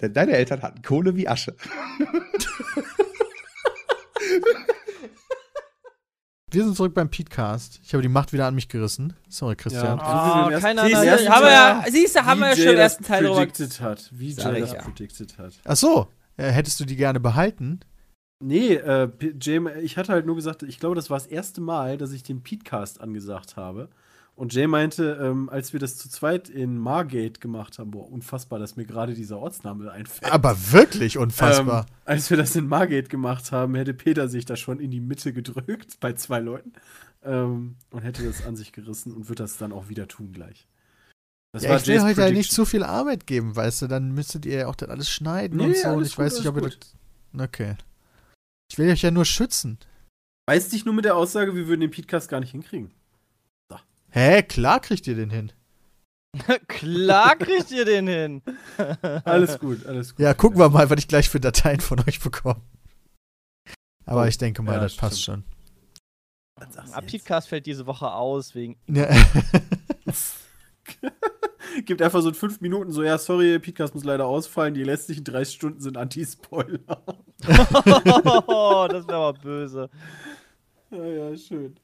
Denn deine Eltern hatten Kohle wie Asche. Wir sind zurück beim Petecast. Ich habe die Macht wieder an mich gerissen. Sorry, Christian. Ja. Du, Siehst du, ersten haben wir ja, siehst du, haben wir ja wie schon im ersten das Teil drüber predicted hat. Wie Sag Jay das ja. predicted hat. Ach so. Äh, hättest du die gerne behalten? Nee, äh, Jay, ich hatte halt nur gesagt, ich glaube, das war das erste Mal, dass ich den Petecast angesagt habe. Und Jay meinte, ähm, als wir das zu zweit in Margate gemacht haben, boah, unfassbar, dass mir gerade dieser Ortsname einfällt. Aber wirklich unfassbar. Ähm, als wir das in Margate gemacht haben, hätte Peter sich da schon in die Mitte gedrückt bei zwei Leuten ähm, und hätte das an sich gerissen und wird das dann auch wieder tun gleich. Das Ja, ich will Jays heute halt nicht zu viel Arbeit geben, weißt du, dann müsstet ihr ja auch das alles schneiden Nee, und so und ich weiß gut, nicht, ob ihr das. Okay. Ich will euch ja nur schützen. Weiß dich nur mit der Aussage, wir würden den Podcast gar nicht hinkriegen. Hä, klar kriegt ihr den hin. Klar kriegt ihr den hin. Alles gut, alles gut. Ja, gucken wir mal, was ich gleich für Dateien von euch bekomme. Aber Oh, ich denke mal, ja, das passt stimmt. schon. Du jetzt? Apidcast fällt diese Woche aus wegen. Ja. Gibt einfach so in fünf Minuten so, ja, sorry, Podcast muss leider ausfallen, die letztlichen 30 Stunden sind Anti-Spoiler. Oh, das wäre aber böse. ja, ja, schön.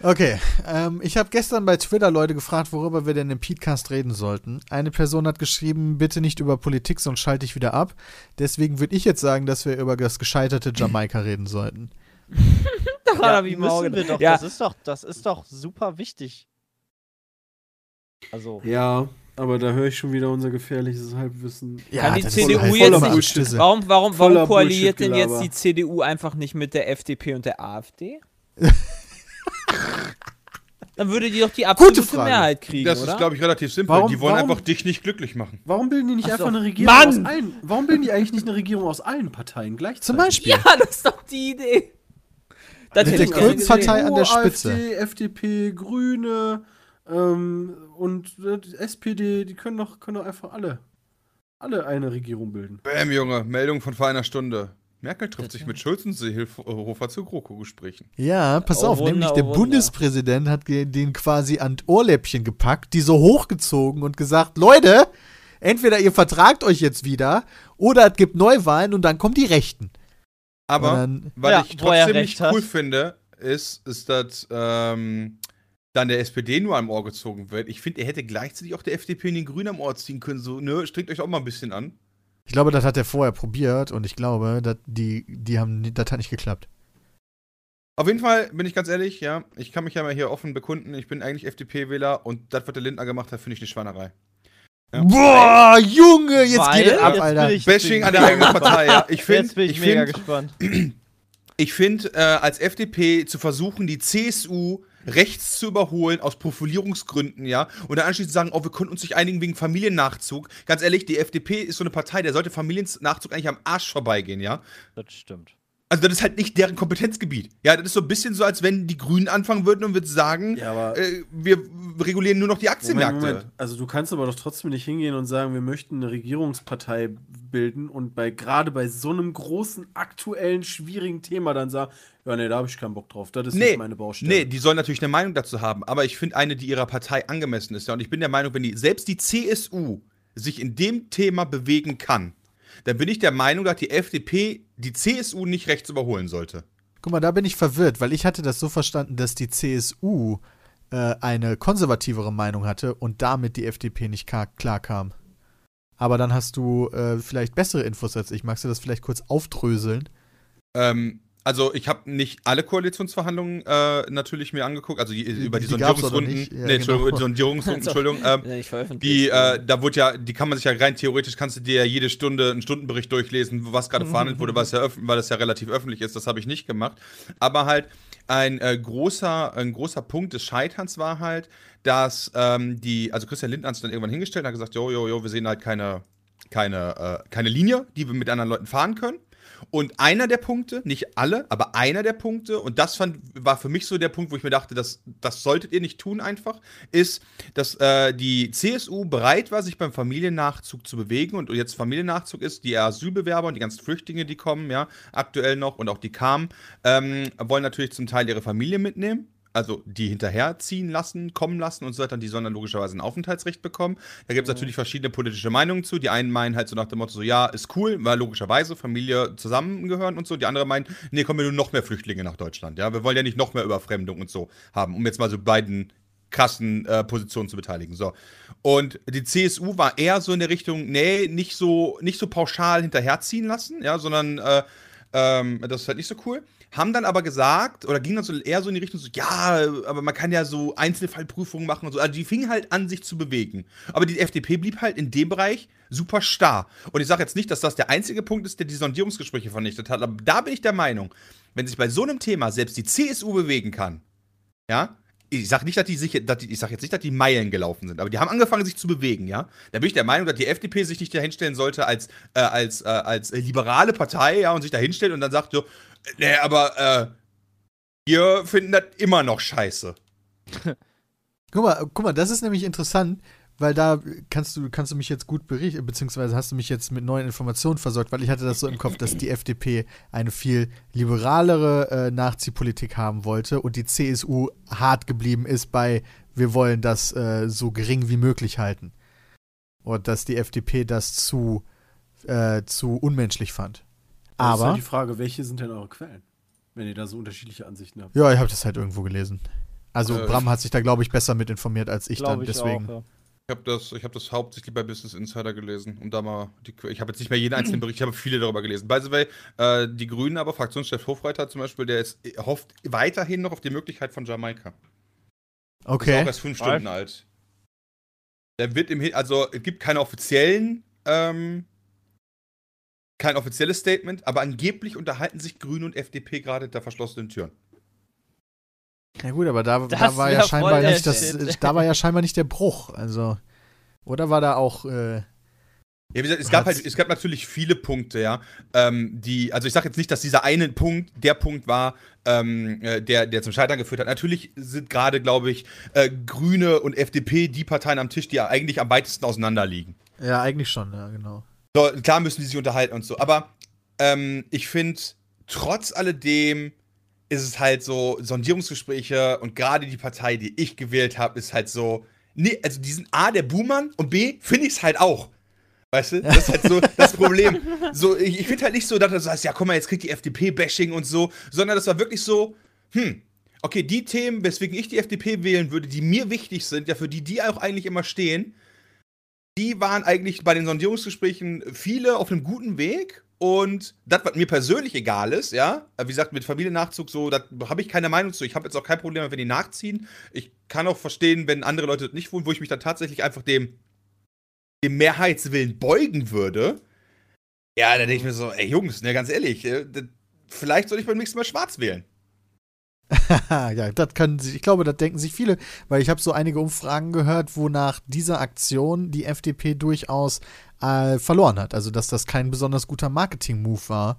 Okay, ähm, ich habe gestern bei Twitter Leute gefragt, worüber wir denn im Podcast reden sollten. Eine Person hat geschrieben, bitte nicht über Politik, sonst schalte ich wieder ab. Deswegen würde ich jetzt sagen, dass wir über das gescheiterte Jamaika reden sollten. Ja, hab ich im Auge. müssen wir doch. Ja, Das ist doch, das ist doch super wichtig. Also, Ja, aber da höre ich schon wieder unser gefährliches Halbwissen. Kann die das CDU ist jetzt voller nicht- warum, warum, warum koaliert denn jetzt die CDU einfach nicht mit der FDP und der AfD? Dann würde die doch die absolute Frage. Mehrheit kriegen, Das oder? ist, glaube ich, relativ simpel. Warum- die wollen warum- einfach dich nicht glücklich machen. Warum bilden die nicht Ach so. einfach eine Regierung Mann! aus allen? Warum bilden die eigentlich nicht eine Regierung aus allen Parteien gleichzeitig? Zum Beispiel. ja, das ist doch die Idee. Das Mit hätte der gesehen. an der Spitze. AfD, FDP, Grüne ähm, und äh, die SPD, die können doch, können doch einfach alle, alle eine Regierung bilden. Bäm, Junge, Meldung von vor einer Stunde. Merkel trifft sich mit Schulz und Seehofer zu GroKo-Gesprächen. Ja, pass Oh, auf, Wunder, nämlich oh, der Wunder. Bundespräsident hat den quasi an Ohrläppchen gepackt, die so hochgezogen und gesagt, Leute, entweder ihr vertragt euch jetzt wieder oder es gibt Neuwahlen und dann kommen die Rechten. Aber dann, was Ja, ich trotzdem nicht cool hat. finde, ist, ist dass ähm, dann der SPD nur am Ohr gezogen wird. Ich finde, er hätte gleichzeitig auch der FDP und den Grünen am Ohr ziehen können. So, ne, strengt euch auch mal ein bisschen an. Ich glaube, das hat er vorher probiert und ich glaube, dass die, die haben, das hat nicht geklappt. Auf jeden Fall bin ich ganz ehrlich, ja, ich kann mich ja mal hier offen bekunden. Ich bin eigentlich FDP-Wähler und das, was der Lindner gemacht hat, finde ich eine Schweinerei. Ja. Boah, Junge, jetzt weil, geht es ab, jetzt Alter. bin ich- Bashing an der mega eigenen gespannt. Partei, ja. Ich finde, Jetzt bin ich, ich mega find, gespannt. Ich finde, äh, als FDP zu versuchen, die CSU rechts zu überholen aus Profilierungsgründen, ja, und dann anschließend sagen, oh, wir konnten uns nicht einigen wegen Familiennachzug. Ganz ehrlich, die FDP ist so eine Partei, der sollte Familiennachzug eigentlich am Arsch vorbeigehen, ja. Das stimmt. Also das ist halt nicht deren Kompetenzgebiet. Ja, das ist so ein bisschen so, als wenn die Grünen anfangen würden und würden sagen, Ja, äh, wir regulieren nur noch die Aktienmärkte. Also du kannst aber doch trotzdem nicht hingehen und sagen, wir möchten eine Regierungspartei bilden und bei gerade bei so einem großen, aktuellen, schwierigen Thema dann sagen, ja, nee, da habe ich keinen Bock drauf. Das ist Nee, nicht meine Baustelle. nee, die sollen natürlich eine Meinung dazu haben, aber ich finde eine, die ihrer Partei angemessen ist. Ja, und ich bin der Meinung, wenn die, selbst die CSU sich in dem Thema bewegen kann, dann bin ich der Meinung, dass die FDP die CSU nicht rechts überholen sollte. Guck mal, da bin ich verwirrt, weil ich hatte das so verstanden, dass die CSU äh, eine konservativere Meinung hatte und damit die FDP nicht klar, klar kam. Aber dann hast du äh, vielleicht bessere Infos als ich. Magst du das vielleicht kurz aufdröseln? Ähm, also ich habe nicht alle Koalitionsverhandlungen äh, natürlich mir angeguckt, also die, über die, die Sondierungsrunden. nicht. Ja, nee, Entschuldigung, genau. die Sondierungsrunden, Entschuldigung. Ähm, Die, äh, da wurde ja, die kann man sich ja rein theoretisch, kannst du dir ja jede Stunde einen Stundenbericht durchlesen, was gerade verhandelt wurde, was ja weil das ja relativ öffentlich ist, das habe ich nicht gemacht. Aber halt ein äh, großer, ein großer Punkt des Scheiterns war halt, dass ähm, die, also Christian Lindner hat sich dann irgendwann hingestellt und hat gesagt, jo, jo, jo, wir sehen halt keine, keine, äh, keine Linie, die wir mit anderen Leuten fahren können. Und einer der Punkte, nicht alle, aber einer der Punkte, und das fand, war für mich so der Punkt, wo ich mir dachte, das, das solltet ihr nicht tun einfach, ist, dass äh, die CSU bereit war, sich beim Familiennachzug zu bewegen. Und jetzt Familiennachzug ist, die Asylbewerber und die ganzen Flüchtlinge, die kommen, ja, aktuell noch und auch die kamen, ähm, wollen natürlich zum Teil ihre Familie mitnehmen. Also die hinterherziehen lassen, kommen lassen und so weiter, und die sollen dann logischerweise ein Aufenthaltsrecht bekommen. Da gibt es natürlich verschiedene politische Meinungen zu. Die einen meinen halt so nach dem Motto, so ja, ist cool, weil logischerweise Familie zusammengehören und so. Die anderen meinen, nee, kommen ja nur noch mehr Flüchtlinge nach Deutschland. Ja, wir wollen ja nicht noch mehr Überfremdung und so haben, um jetzt mal so beiden krassen äh, Positionen zu beteiligen. So. Und die CSU war eher so in der Richtung, nee, nicht so, nicht so pauschal hinterherziehen lassen, ja, sondern äh, ähm, das ist halt nicht so cool. Haben dann aber gesagt, oder ging dann so eher so in die Richtung, so, ja, aber man kann ja so Einzelfallprüfungen machen und so. Also die fingen halt an, sich zu bewegen. Aber die FDP blieb halt in dem Bereich super starr. Und ich sage jetzt nicht, dass das der einzige Punkt ist, der die Sondierungsgespräche vernichtet hat, aber da bin ich der Meinung, wenn sich bei so einem Thema selbst die CSU bewegen kann, ja, ich sag nicht, dass die sich, dass die, ich sag jetzt nicht, dass die Meilen gelaufen sind, aber die haben angefangen, sich zu bewegen, ja. Da bin ich der Meinung, dass die FDP sich nicht dahinstellen sollte als, äh, als, äh, als liberale Partei, ja, und sich dahinstellt und dann sagt so, nee, aber äh, wir finden das immer noch scheiße. Guck mal, guck mal, das ist nämlich interessant, weil da kannst du, kannst du mich jetzt gut berichten, beziehungsweise hast du mich jetzt mit neuen Informationen versorgt, weil ich hatte das so im Kopf, dass die FDP eine viel liberalere äh, Nachziehpolitik haben wollte und die CSU hart geblieben ist bei, wir wollen das äh, so gering wie möglich halten. Und dass die FDP das zu, äh, zu unmenschlich fand. Das ist Aber, halt die Frage, welche sind denn eure Quellen? Wenn ihr da so unterschiedliche Ansichten habt. ja, ich habe das halt irgendwo gelesen. Also Äh, Bram hat sich da, glaube ich, besser mit informiert als ich dann, Glaub deswegen. Auch, ja. Ich habe das, ich hab das hauptsächlich bei Business Insider gelesen, um da mal die, ich habe jetzt nicht mehr jeden einzelnen Bericht, ich habe viele darüber gelesen. By the way, äh, die Grünen, aber Fraktionschef Hofreiter zum Beispiel, der ist, hofft weiterhin noch auf die Möglichkeit von Jamaika. Ist auch Okay. erst fünf Stunden alt. Der wird im Hin also es gibt keine offiziellen, ähm, kein offizielles Statement, aber angeblich unterhalten sich Grüne und FDP gerade hinter verschlossenen Türen. Ja gut, aber da, da war ja scheinbar nicht das, da war ja scheinbar nicht der Bruch. Also oder war da auch äh, Ja, wie gesagt, es gab halt, es gab natürlich viele Punkte, ja, ähm, die, also ich sage jetzt nicht, dass dieser eine Punkt der Punkt war, ähm, äh, der, der zum Scheitern geführt hat. Natürlich sind gerade, glaube ich, äh, Grüne und FDP die Parteien am Tisch, die ja eigentlich am weitesten auseinander liegen. ja eigentlich schon, ja genau. So, klar müssen die sich unterhalten und so, aber ähm, ich finde, trotz alledem ist es halt so, Sondierungsgespräche und gerade die Partei, die ich gewählt habe, ist halt so, nee, also die sind A, der Buhmann und B, finde ich es halt auch. Weißt du, das ist halt so das Problem. So, ich, ich finde halt nicht so, dass du sagst, ja, guck mal, jetzt kriegt die FDP-Bashing und so, sondern das war wirklich so, hm, okay, die Themen, weswegen ich die FDP wählen würde, die mir wichtig sind, ja, für die die auch eigentlich immer stehen, die waren eigentlich bei den Sondierungsgesprächen viele auf einem guten Weg. Und das, was mir persönlich egal ist, ja, wie gesagt, mit Familiennachzug so, da habe ich keine Meinung zu. Ich habe jetzt auch kein Problem, wenn die nachziehen. Ich kann auch verstehen, wenn andere Leute das nicht wollen, wo ich mich dann tatsächlich einfach dem, dem Mehrheitswillen beugen würde. Ja, da denke ich mir so, ey Jungs, ne, ganz ehrlich, äh, vielleicht soll ich beim nächsten Mal schwarz wählen. ja, das können sie, ich glaube, das denken sich viele, weil ich habe so einige Umfragen gehört, wonach diese Aktion die FDP durchaus äh, verloren hat. Also, dass das kein besonders guter Marketing-Move war.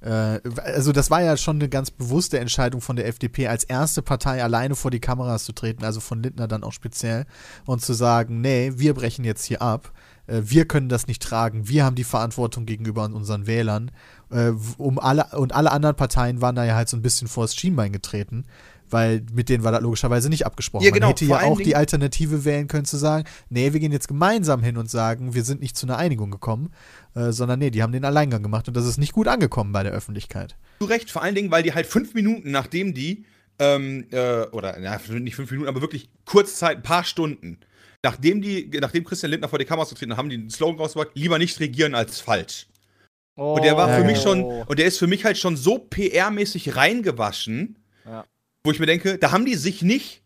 Äh, also, das war ja schon eine ganz bewusste Entscheidung von der FDP, als erste Partei alleine vor die Kameras zu treten, also von Lindner dann auch speziell, und zu sagen, nee, wir brechen jetzt hier ab. Äh, Wir können das nicht tragen. Wir haben die Verantwortung gegenüber unseren Wählern. Äh, Um alle, und alle anderen Parteien waren da ja halt so ein bisschen vors Schienbein getreten, weil mit denen war das logischerweise nicht abgesprochen. Ja, genau, Man hätte vor ja auch die Alternative wählen können, zu sagen, nee, wir gehen jetzt gemeinsam hin und sagen, wir sind nicht zu einer Einigung gekommen, äh, sondern nee, die haben den Alleingang gemacht und das ist nicht gut angekommen bei der Öffentlichkeit. Zu Recht, vor allen Dingen, weil die halt fünf Minuten, nachdem die, ähm, äh, oder ja, nicht fünf Minuten, aber wirklich Kurzzeit, ein paar Stunden, nachdem die, nachdem Christian Lindner vor die Kameras getreten hat, haben die einen Slogan rausgebracht, lieber nicht regieren als falsch. Und der war Ja, für ja. mich schon, und der ist für mich halt schon so PR-mäßig reingewaschen, Ja. wo ich mir denke, da haben die sich nicht,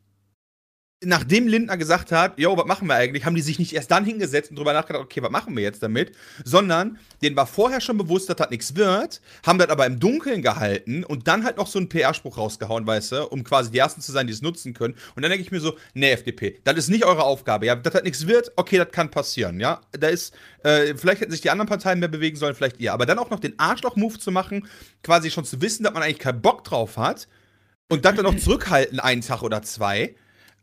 nachdem Lindner gesagt hat, yo, was machen wir eigentlich, haben die sich nicht erst dann hingesetzt und drüber nachgedacht, okay, was machen wir jetzt damit, sondern denen war vorher schon bewusst, dass das nichts wird, haben das aber im Dunkeln gehalten und dann halt noch so einen PR-Spruch rausgehauen, weißt du, um quasi die Ersten zu sein, die es nutzen können. Und dann denke ich mir so, nee, FDP, das ist nicht eure Aufgabe, ja, dass das nichts wird, okay, das kann passieren, ja. Da ist, äh, vielleicht hätten sich die anderen Parteien mehr bewegen sollen, vielleicht ihr, aber dann auch noch den Arschloch-Move zu machen, quasi schon zu wissen, dass man eigentlich keinen Bock drauf hat und dann dann noch zurückhalten, einen Tag oder zwei.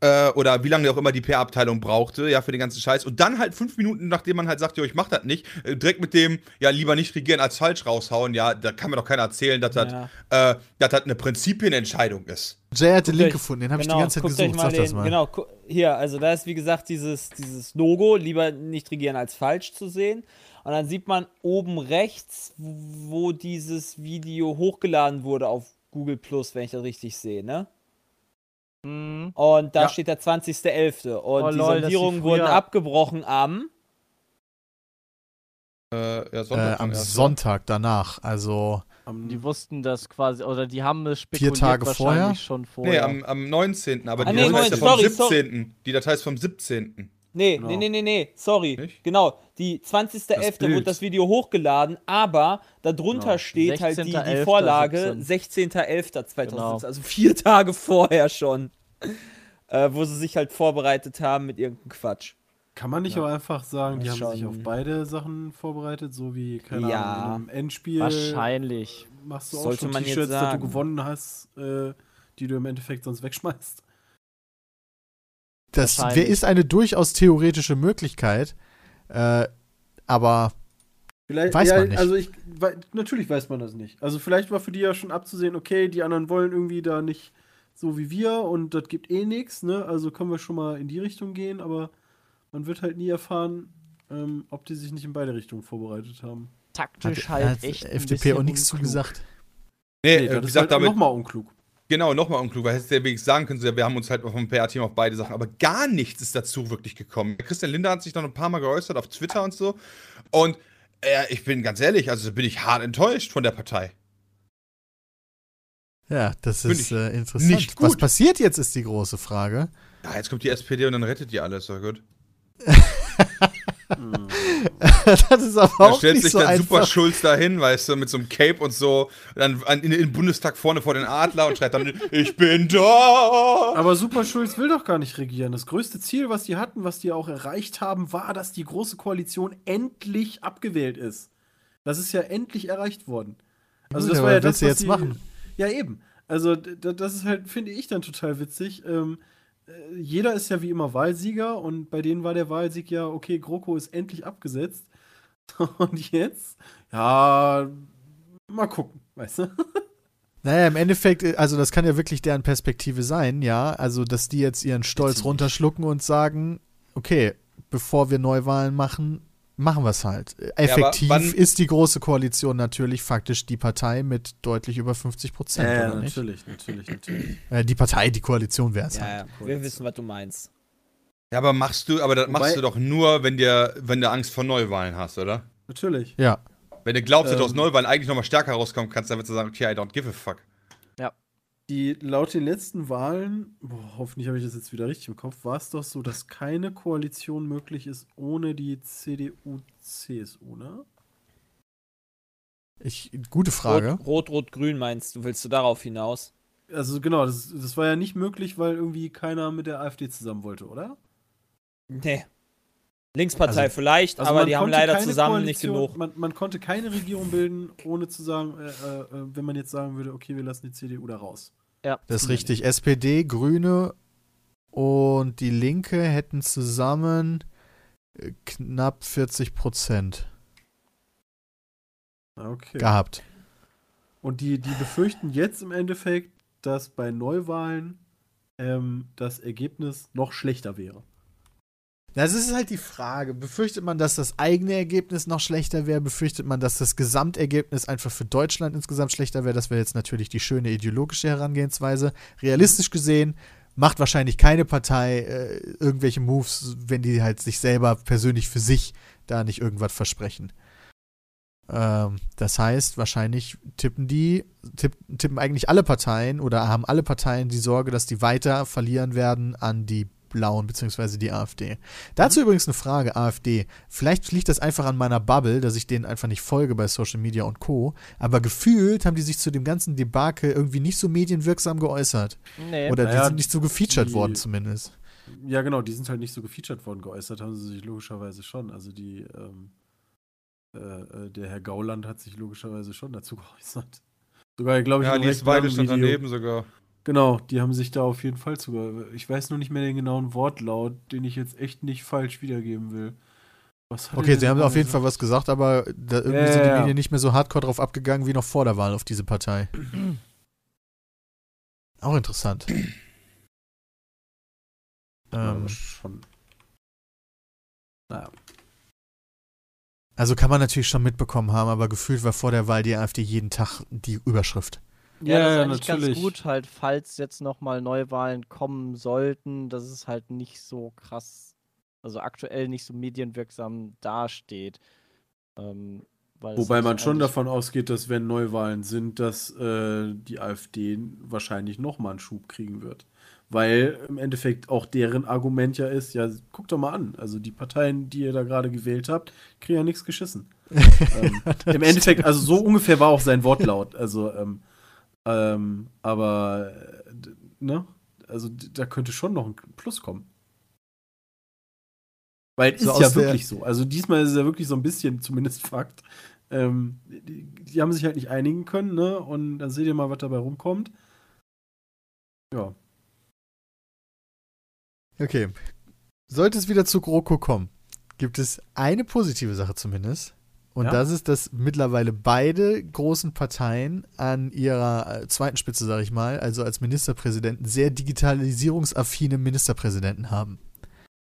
Äh, oder wie lange auch immer die PR-Abteilung brauchte, ja, für den ganzen Scheiß. Und dann halt fünf Minuten, nachdem man halt sagt, jo, ich mach das nicht, äh, direkt mit dem, ja, lieber nicht regieren als falsch raushauen, ja, da kann mir doch keiner erzählen, dass das, Ja. äh, dass das eine Prinzipienentscheidung ist. Jay hat den Link gefunden, den habe ich die genau, ganze Zeit gesucht, mal sag das den, mal. Genau, hier, also da ist wie gesagt dieses, dieses Logo, lieber nicht regieren als falsch zu sehen. Und dann sieht man oben rechts, wo dieses Video hochgeladen wurde auf Google Plus, wenn ich das richtig sehe, ne? Mhm. Und da Ja. steht der 20.11. Und Oh, die lol, Sondierungen früher- wurden abgebrochen am. Äh, ja, Äh, Sonntag am dann erst, Sonntag danach, also Am, Die wussten das quasi, oder die haben es spekuliert Tage wahrscheinlich vorher? schon Nee, vorher. am, am 19. Aber Ah, die nee, Datei ist ja 19. vom Sorry, sorry. 17. Die Datei ist vom 17. Nee, Genau. nee, nee, nee, nee, sorry. Nicht? Genau, die 20.11. Bild. wurde das Video hochgeladen, aber darunter Genau. steht halt die, die 16.11., Vorlage 17. 16.11.2017, Genau. also vier Tage vorher schon. äh, wo sie sich halt vorbereitet haben mit irgendeinem Quatsch. Kann man nicht Ja. auch einfach sagen, die haben sich auf beide Sachen vorbereitet, so wie, keine Ja. Ahnung, einem Endspiel Wahrscheinlich. machst du auch Sollte schon man jetzt T-Shirts, dass du gewonnen hast, äh, die du im Endeffekt sonst wegschmeißt. Das ist eine durchaus theoretische Möglichkeit, äh, aber Vielleicht, Weiß ja, man nicht. Also ich, natürlich weiß man das nicht. Also vielleicht war für die ja schon abzusehen, okay, die anderen wollen irgendwie da nicht so wie wir und das gibt eh nichts, ne? Also können wir schon mal in die Richtung gehen, aber man wird halt nie erfahren, ähm, ob die sich nicht in beide Richtungen vorbereitet haben. Taktisch hat, halt hat echt. FDP auch nichts unklug. zugesagt. Nee, Nee, äh, das wie ist gesagt, halt damit, nochmal unklug. Genau, nochmal unklug, weil hättest du ja wenigstens sagen können, wir haben uns halt vom PR-Team auf beide Sachen, aber gar nichts ist dazu wirklich gekommen. Christian Linder hat sich noch ein paar Mal geäußert auf Twitter und so. Und äh, ich bin ganz ehrlich, also bin ich hart enttäuscht von der Partei. Ja, das ist äh, interessant. nicht Was passiert jetzt, ist die große Frage. Ja, jetzt kommt die SPD und dann rettet die alles, so gut. Das ist aber Da auch stellt nicht sich so dann Super einfach. Schulz dahin, weißt du, mit so einem Cape und so, dann an, in, den Bundestag vorne vor den Adler und schreit dann, ich bin da! Aber Super Schulz will doch gar nicht regieren. Das größte Ziel, was die hatten, was die auch erreicht haben, war, dass die Große Koalition endlich abgewählt ist. Das ist ja endlich erreicht worden. Also das war aber ja das, was jetzt die, machen? Ja, eben. Also das ist halt, finde ich dann total witzig. Ähm, äh, jeder ist ja wie immer Wahlsieger und bei denen war der Wahlsieg ja, okay, GroKo ist endlich abgesetzt. Und jetzt, ja, mal gucken, weißt du? Naja, im Endeffekt, äh, also das kann ja wirklich deren Perspektive sein, ja. Also, dass die jetzt ihren Stolz runterschlucken und sagen, okay, bevor wir Neuwahlen machen, machen wir es halt. Effektiv wann- ist die Große Koalition natürlich faktisch die Partei mit deutlich über 50 Prozent, oder nicht? natürlich, natürlich, natürlich. Äh, die Partei, die Koalition wäre es Ja, halt. ja, wir wissen, was du meinst. Ja, aber machst du, aber das Wobei- machst du doch nur, wenn dir, wenn du Angst vor Neuwahlen hast, oder? Natürlich. Ja. Wenn du glaubst, dass du Ähm. aus Neuwahlen eigentlich nochmal stärker rauskommen kannst, dann würdest du sagen, okay, I don't give a fuck. Die laut den letzten Wahlen, boah, hoffentlich habe ich das jetzt wieder richtig im Kopf, war es doch so, dass keine Koalition möglich ist ohne die CDU, CSU, ne? Ich, gute Frage. Rot, Rot, Rot, Grün meinst du? Willst du darauf hinaus? Also genau, das, das war ja nicht möglich, weil irgendwie keiner mit der AfD zusammen wollte, oder? Nee. Linkspartei Also- vielleicht, Also aber die haben leider zusammen nicht Koalition- genug. Man, man konnte keine Regierung bilden, ohne zu sagen, äh, äh, äh, wenn man jetzt sagen würde, okay, wir lassen die CDU da raus. Ja. Das ist richtig. SPD, Grüne und die Linke hätten zusammen äh, knapp 40 Prozent Ah, Okay. gehabt. Und die, die befürchten jetzt im Endeffekt, dass bei Neuwahlen ähm, das Ergebnis noch schlechter wäre. Das ist halt die Frage. Befürchtet man, dass das eigene Ergebnis noch schlechter wäre? Befürchtet man, dass das Gesamtergebnis einfach für Deutschland insgesamt schlechter wäre? Das wäre jetzt natürlich die schöne ideologische Herangehensweise. Realistisch gesehen macht wahrscheinlich keine Partei äh, irgendwelche Moves, wenn die halt sich selber persönlich für sich da nicht irgendwas versprechen. Ähm, das heißt, wahrscheinlich tippen die, tipp, tippen eigentlich alle Parteien oder haben alle Parteien die Sorge, dass die weiter verlieren werden an die Blauen beziehungsweise die AfD. Dazu übrigens eine Frage, AfD. Vielleicht liegt das einfach an meiner Bubble, dass ich denen einfach nicht folge bei Social Media und Co. Aber gefühlt haben die sich zu dem ganzen Debakel irgendwie nicht so medienwirksam geäußert. Nee. Oder die sind nicht so gefeatured die- worden zumindest. Ja, genau, die sind halt nicht so gefeatured worden. Geäußert haben sie sich logischerweise schon. Also die, ähm, äh, äh, der Herr Gauland hat sich logischerweise schon dazu geäußert. Sogar, glaube ich, Ja, im die recht ist beide langen schon Video. daneben sogar. Genau, die haben sich da auf jeden Fall zu. Ich weiß nur nicht mehr den genauen Wortlaut, den ich jetzt echt nicht falsch wiedergeben will. Okay, sie haben auf jeden gesagt? Fall was gesagt, aber da irgendwie Ja, sind die ja. Medien nicht mehr so hardcore drauf abgegangen wie noch vor der Wahl auf diese Partei. Auch interessant. Ähm, schon. Naja. also kann man natürlich schon mitbekommen haben, aber gefühlt war vor der Wahl die AfD jeden Tag die Überschrift. Ja, das ist eigentlich ganz gut, halt, falls jetzt nochmal Neuwahlen kommen sollten, dass es halt nicht so krass, also aktuell nicht so medienwirksam dasteht. Ähm, weil es Wobei man schon davon ausgeht, dass wenn Neuwahlen sind, dass äh, die AfD wahrscheinlich nochmal einen Schub kriegen wird. Weil im Endeffekt auch deren Argument ja ist, ja, guckt doch mal an. Also die Parteien, die ihr da gerade gewählt habt, kriegen ja nichts geschissen. ähm, Im Endeffekt, also so ungefähr war auch sein Wortlaut. Also, ähm, ähm, aber, äh, ne? also da könnte schon noch ein Plus kommen. Weil So ist ja wirklich so. Also diesmal ist es ja wirklich so ein bisschen zumindest Fakt. Ähm, die, die haben sich halt nicht einigen können, ne? Und dann seht ihr mal, was dabei rumkommt. Ja. Okay. Sollte es wieder zu GroKo kommen, gibt es eine positive Sache zumindest. Und Ja. das ist, dass mittlerweile beide großen Parteien an ihrer äh, zweiten Spitze, sage ich mal, also als Ministerpräsidenten, sehr digitalisierungsaffine Ministerpräsidenten haben.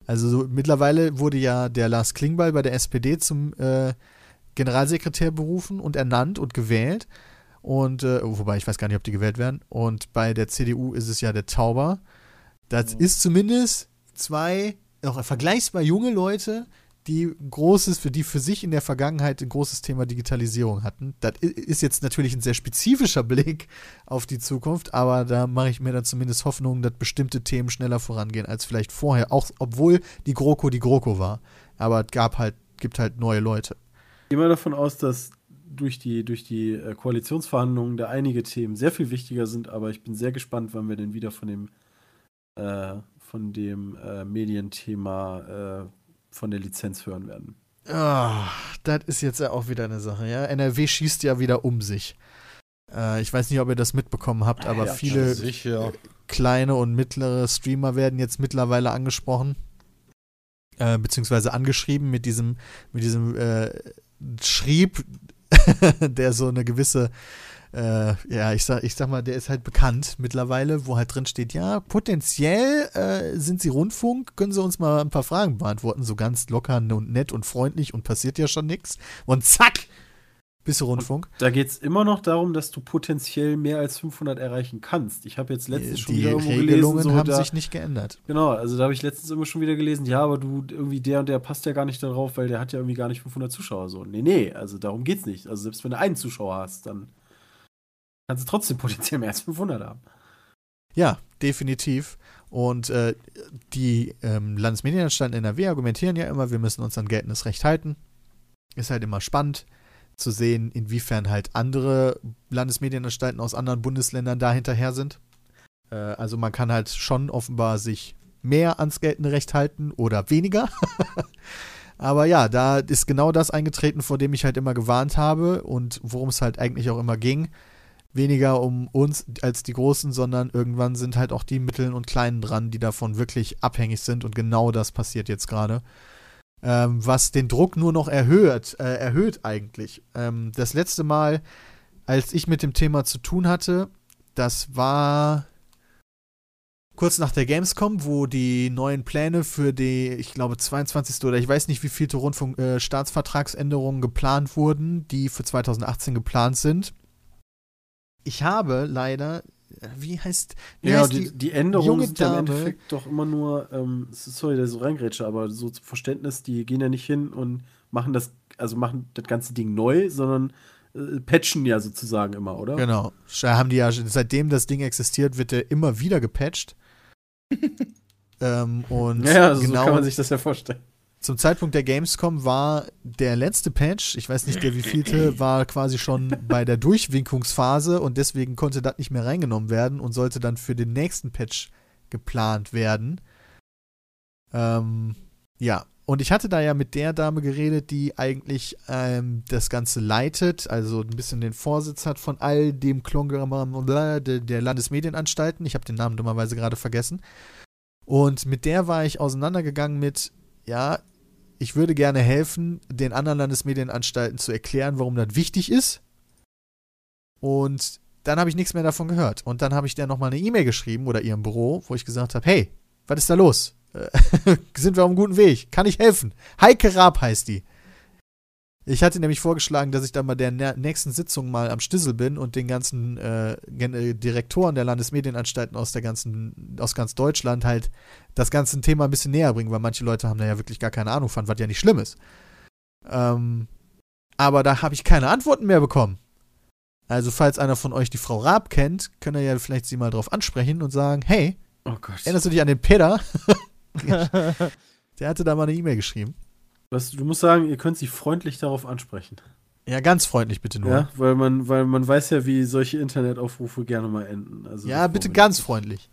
Also so, mittlerweile wurde ja der Lars Klingbeil bei der SPD zum äh, Generalsekretär berufen und ernannt und gewählt. Und, äh, wobei ich weiß gar nicht, ob die gewählt werden. Und bei der CDU ist es ja der Tauber. Das ist zumindest zwei noch vergleichsweise junge Leute, die großes, für die für sich in der Vergangenheit ein großes Thema Digitalisierung hatten. Das ist jetzt natürlich ein sehr spezifischer Blick auf die Zukunft, aber da mache ich mir dann zumindest Hoffnung, dass bestimmte Themen schneller vorangehen als vielleicht vorher, auch obwohl die GroKo die GroKo war. Aber es gab halt, gibt halt neue Leute. Ich gehe mal davon aus, dass durch die, durch die äh, Koalitionsverhandlungen da einige Themen sehr viel wichtiger sind, aber ich bin sehr gespannt, wann wir denn wieder von dem, äh, von dem äh, Medienthema äh, von der Lizenz hören werden. Ah, das ist jetzt ja auch wieder eine Sache, ja. NRW schießt ja wieder um sich. Äh, ich weiß nicht, ob ihr das mitbekommen habt, aber Ja, viele Sicher. kleine und mittlere Streamer werden jetzt mittlerweile angesprochen. Äh, beziehungsweise angeschrieben mit diesem, mit diesem äh, Schrieb, der so eine gewisse, äh, ja, ich sag, ich sag mal, der ist halt bekannt mittlerweile, wo halt drin steht, ja, potenziell äh, sind sie Rundfunk, können sie uns mal ein paar Fragen beantworten, so ganz locker und nett und freundlich und passiert ja schon nichts. Und zack, bist du Rundfunk. Da geht es immer noch darum, dass du potenziell mehr als 500 erreichen kannst. Ich habe jetzt letztens schon Die wieder irgendwo Regelungen gelesen, so haben da, sich nicht geändert. Genau, also da habe ich letztens immer schon wieder gelesen, ja, aber du, irgendwie der und der passt ja gar nicht darauf, weil der hat ja irgendwie gar nicht 500 Zuschauer. So, nee, nee, also darum geht's nicht. Also selbst wenn du einen Zuschauer hast, dann kannst du trotzdem potenziell mehr als 500 haben. Ja, definitiv. Und äh, die ähm, Landesmedienanstalten NRW argumentieren ja immer, wir müssen uns an geltendes Recht halten. Ist halt immer spannend zu sehen, inwiefern halt andere Landesmedienanstalten aus anderen Bundesländern da hinterher sind. Äh, also man kann halt schon offenbar sich mehr ans geltende Recht halten oder weniger. Aber ja, da ist genau das eingetreten, vor dem ich halt immer gewarnt habe und worum es halt eigentlich auch immer ging weniger um uns als die Großen, sondern irgendwann sind halt auch die Mitteln und Kleinen dran, die davon wirklich abhängig sind und genau das passiert jetzt gerade. Ähm, was den Druck nur noch erhöht, äh, erhöht eigentlich. Ähm, das letzte Mal, als ich mit dem Thema zu tun hatte, das war kurz nach der Gamescom, wo die neuen Pläne für die, ich glaube, 22. oder ich weiß nicht, wie vielte Rundfunk äh, geplant wurden, die für 2018 geplant sind. Ich habe leider, äh, wie heißt, wie Ja, heißt die, die Änderungen sind ja im Dame? Endeffekt doch immer nur, ähm, sorry, dass ich so reingrätsche, aber so zum Verständnis, die gehen ja nicht hin und machen das, also machen das ganze Ding neu, sondern äh, patchen ja sozusagen immer, oder? Genau. Da haben die ja, seitdem das Ding existiert, wird der immer wieder gepatcht. ähm, und Ja, ja, so genau kann man sich das ja vorstellen. Zum Zeitpunkt der Gamescom war der letzte Patch, ich weiß nicht der wievielte, war quasi schon bei der Durchwinkungsphase und deswegen konnte das nicht mehr reingenommen werden und sollte dann für den nächsten Patch geplant werden. Ähm, ja, und ich hatte da ja mit der Dame geredet, die eigentlich ähm, das Ganze leitet, also ein bisschen den Vorsitz hat von all dem der, der Landesmedienanstalten. Ich habe den Namen dummerweise gerade vergessen. Und mit der war ich auseinandergegangen mit, ja, ich würde gerne helfen, den anderen Landesmedienanstalten zu erklären, warum das wichtig ist. Und dann habe ich nichts mehr davon gehört. Und dann habe ich der nochmal eine E-Mail geschrieben oder ihrem Büro, wo ich gesagt habe, hey, was ist da los? Äh, Sind wir auf einem guten Weg? Kann ich helfen? Heike Raab heißt die. Ich hatte nämlich vorgeschlagen, dass ich dann bei der nä- nächsten Sitzung mal am Stissel bin und den ganzen äh, äh, Direktoren der Landesmedienanstalten aus der ganzen, aus ganz Deutschland halt das ganze Thema ein bisschen näher bringen, weil manche Leute haben da ja wirklich gar keine Ahnung von, was ja nicht schlimm ist. Ähm, aber da habe ich keine Antworten mehr bekommen. Also, falls einer von euch die Frau Raab kennt, könnt ihr ja vielleicht sie mal drauf ansprechen und sagen, hey, Oh erinnerst du dich an den Peter? Der hatte da mal eine E-Mail geschrieben. Was, du musst sagen, ihr könnt sie freundlich darauf ansprechen. Ja, ganz freundlich bitte nur. Ja, weil man, weil man weiß ja, wie solche Internetaufrufe gerne mal enden. Also ja bitte man- ganz freundlich.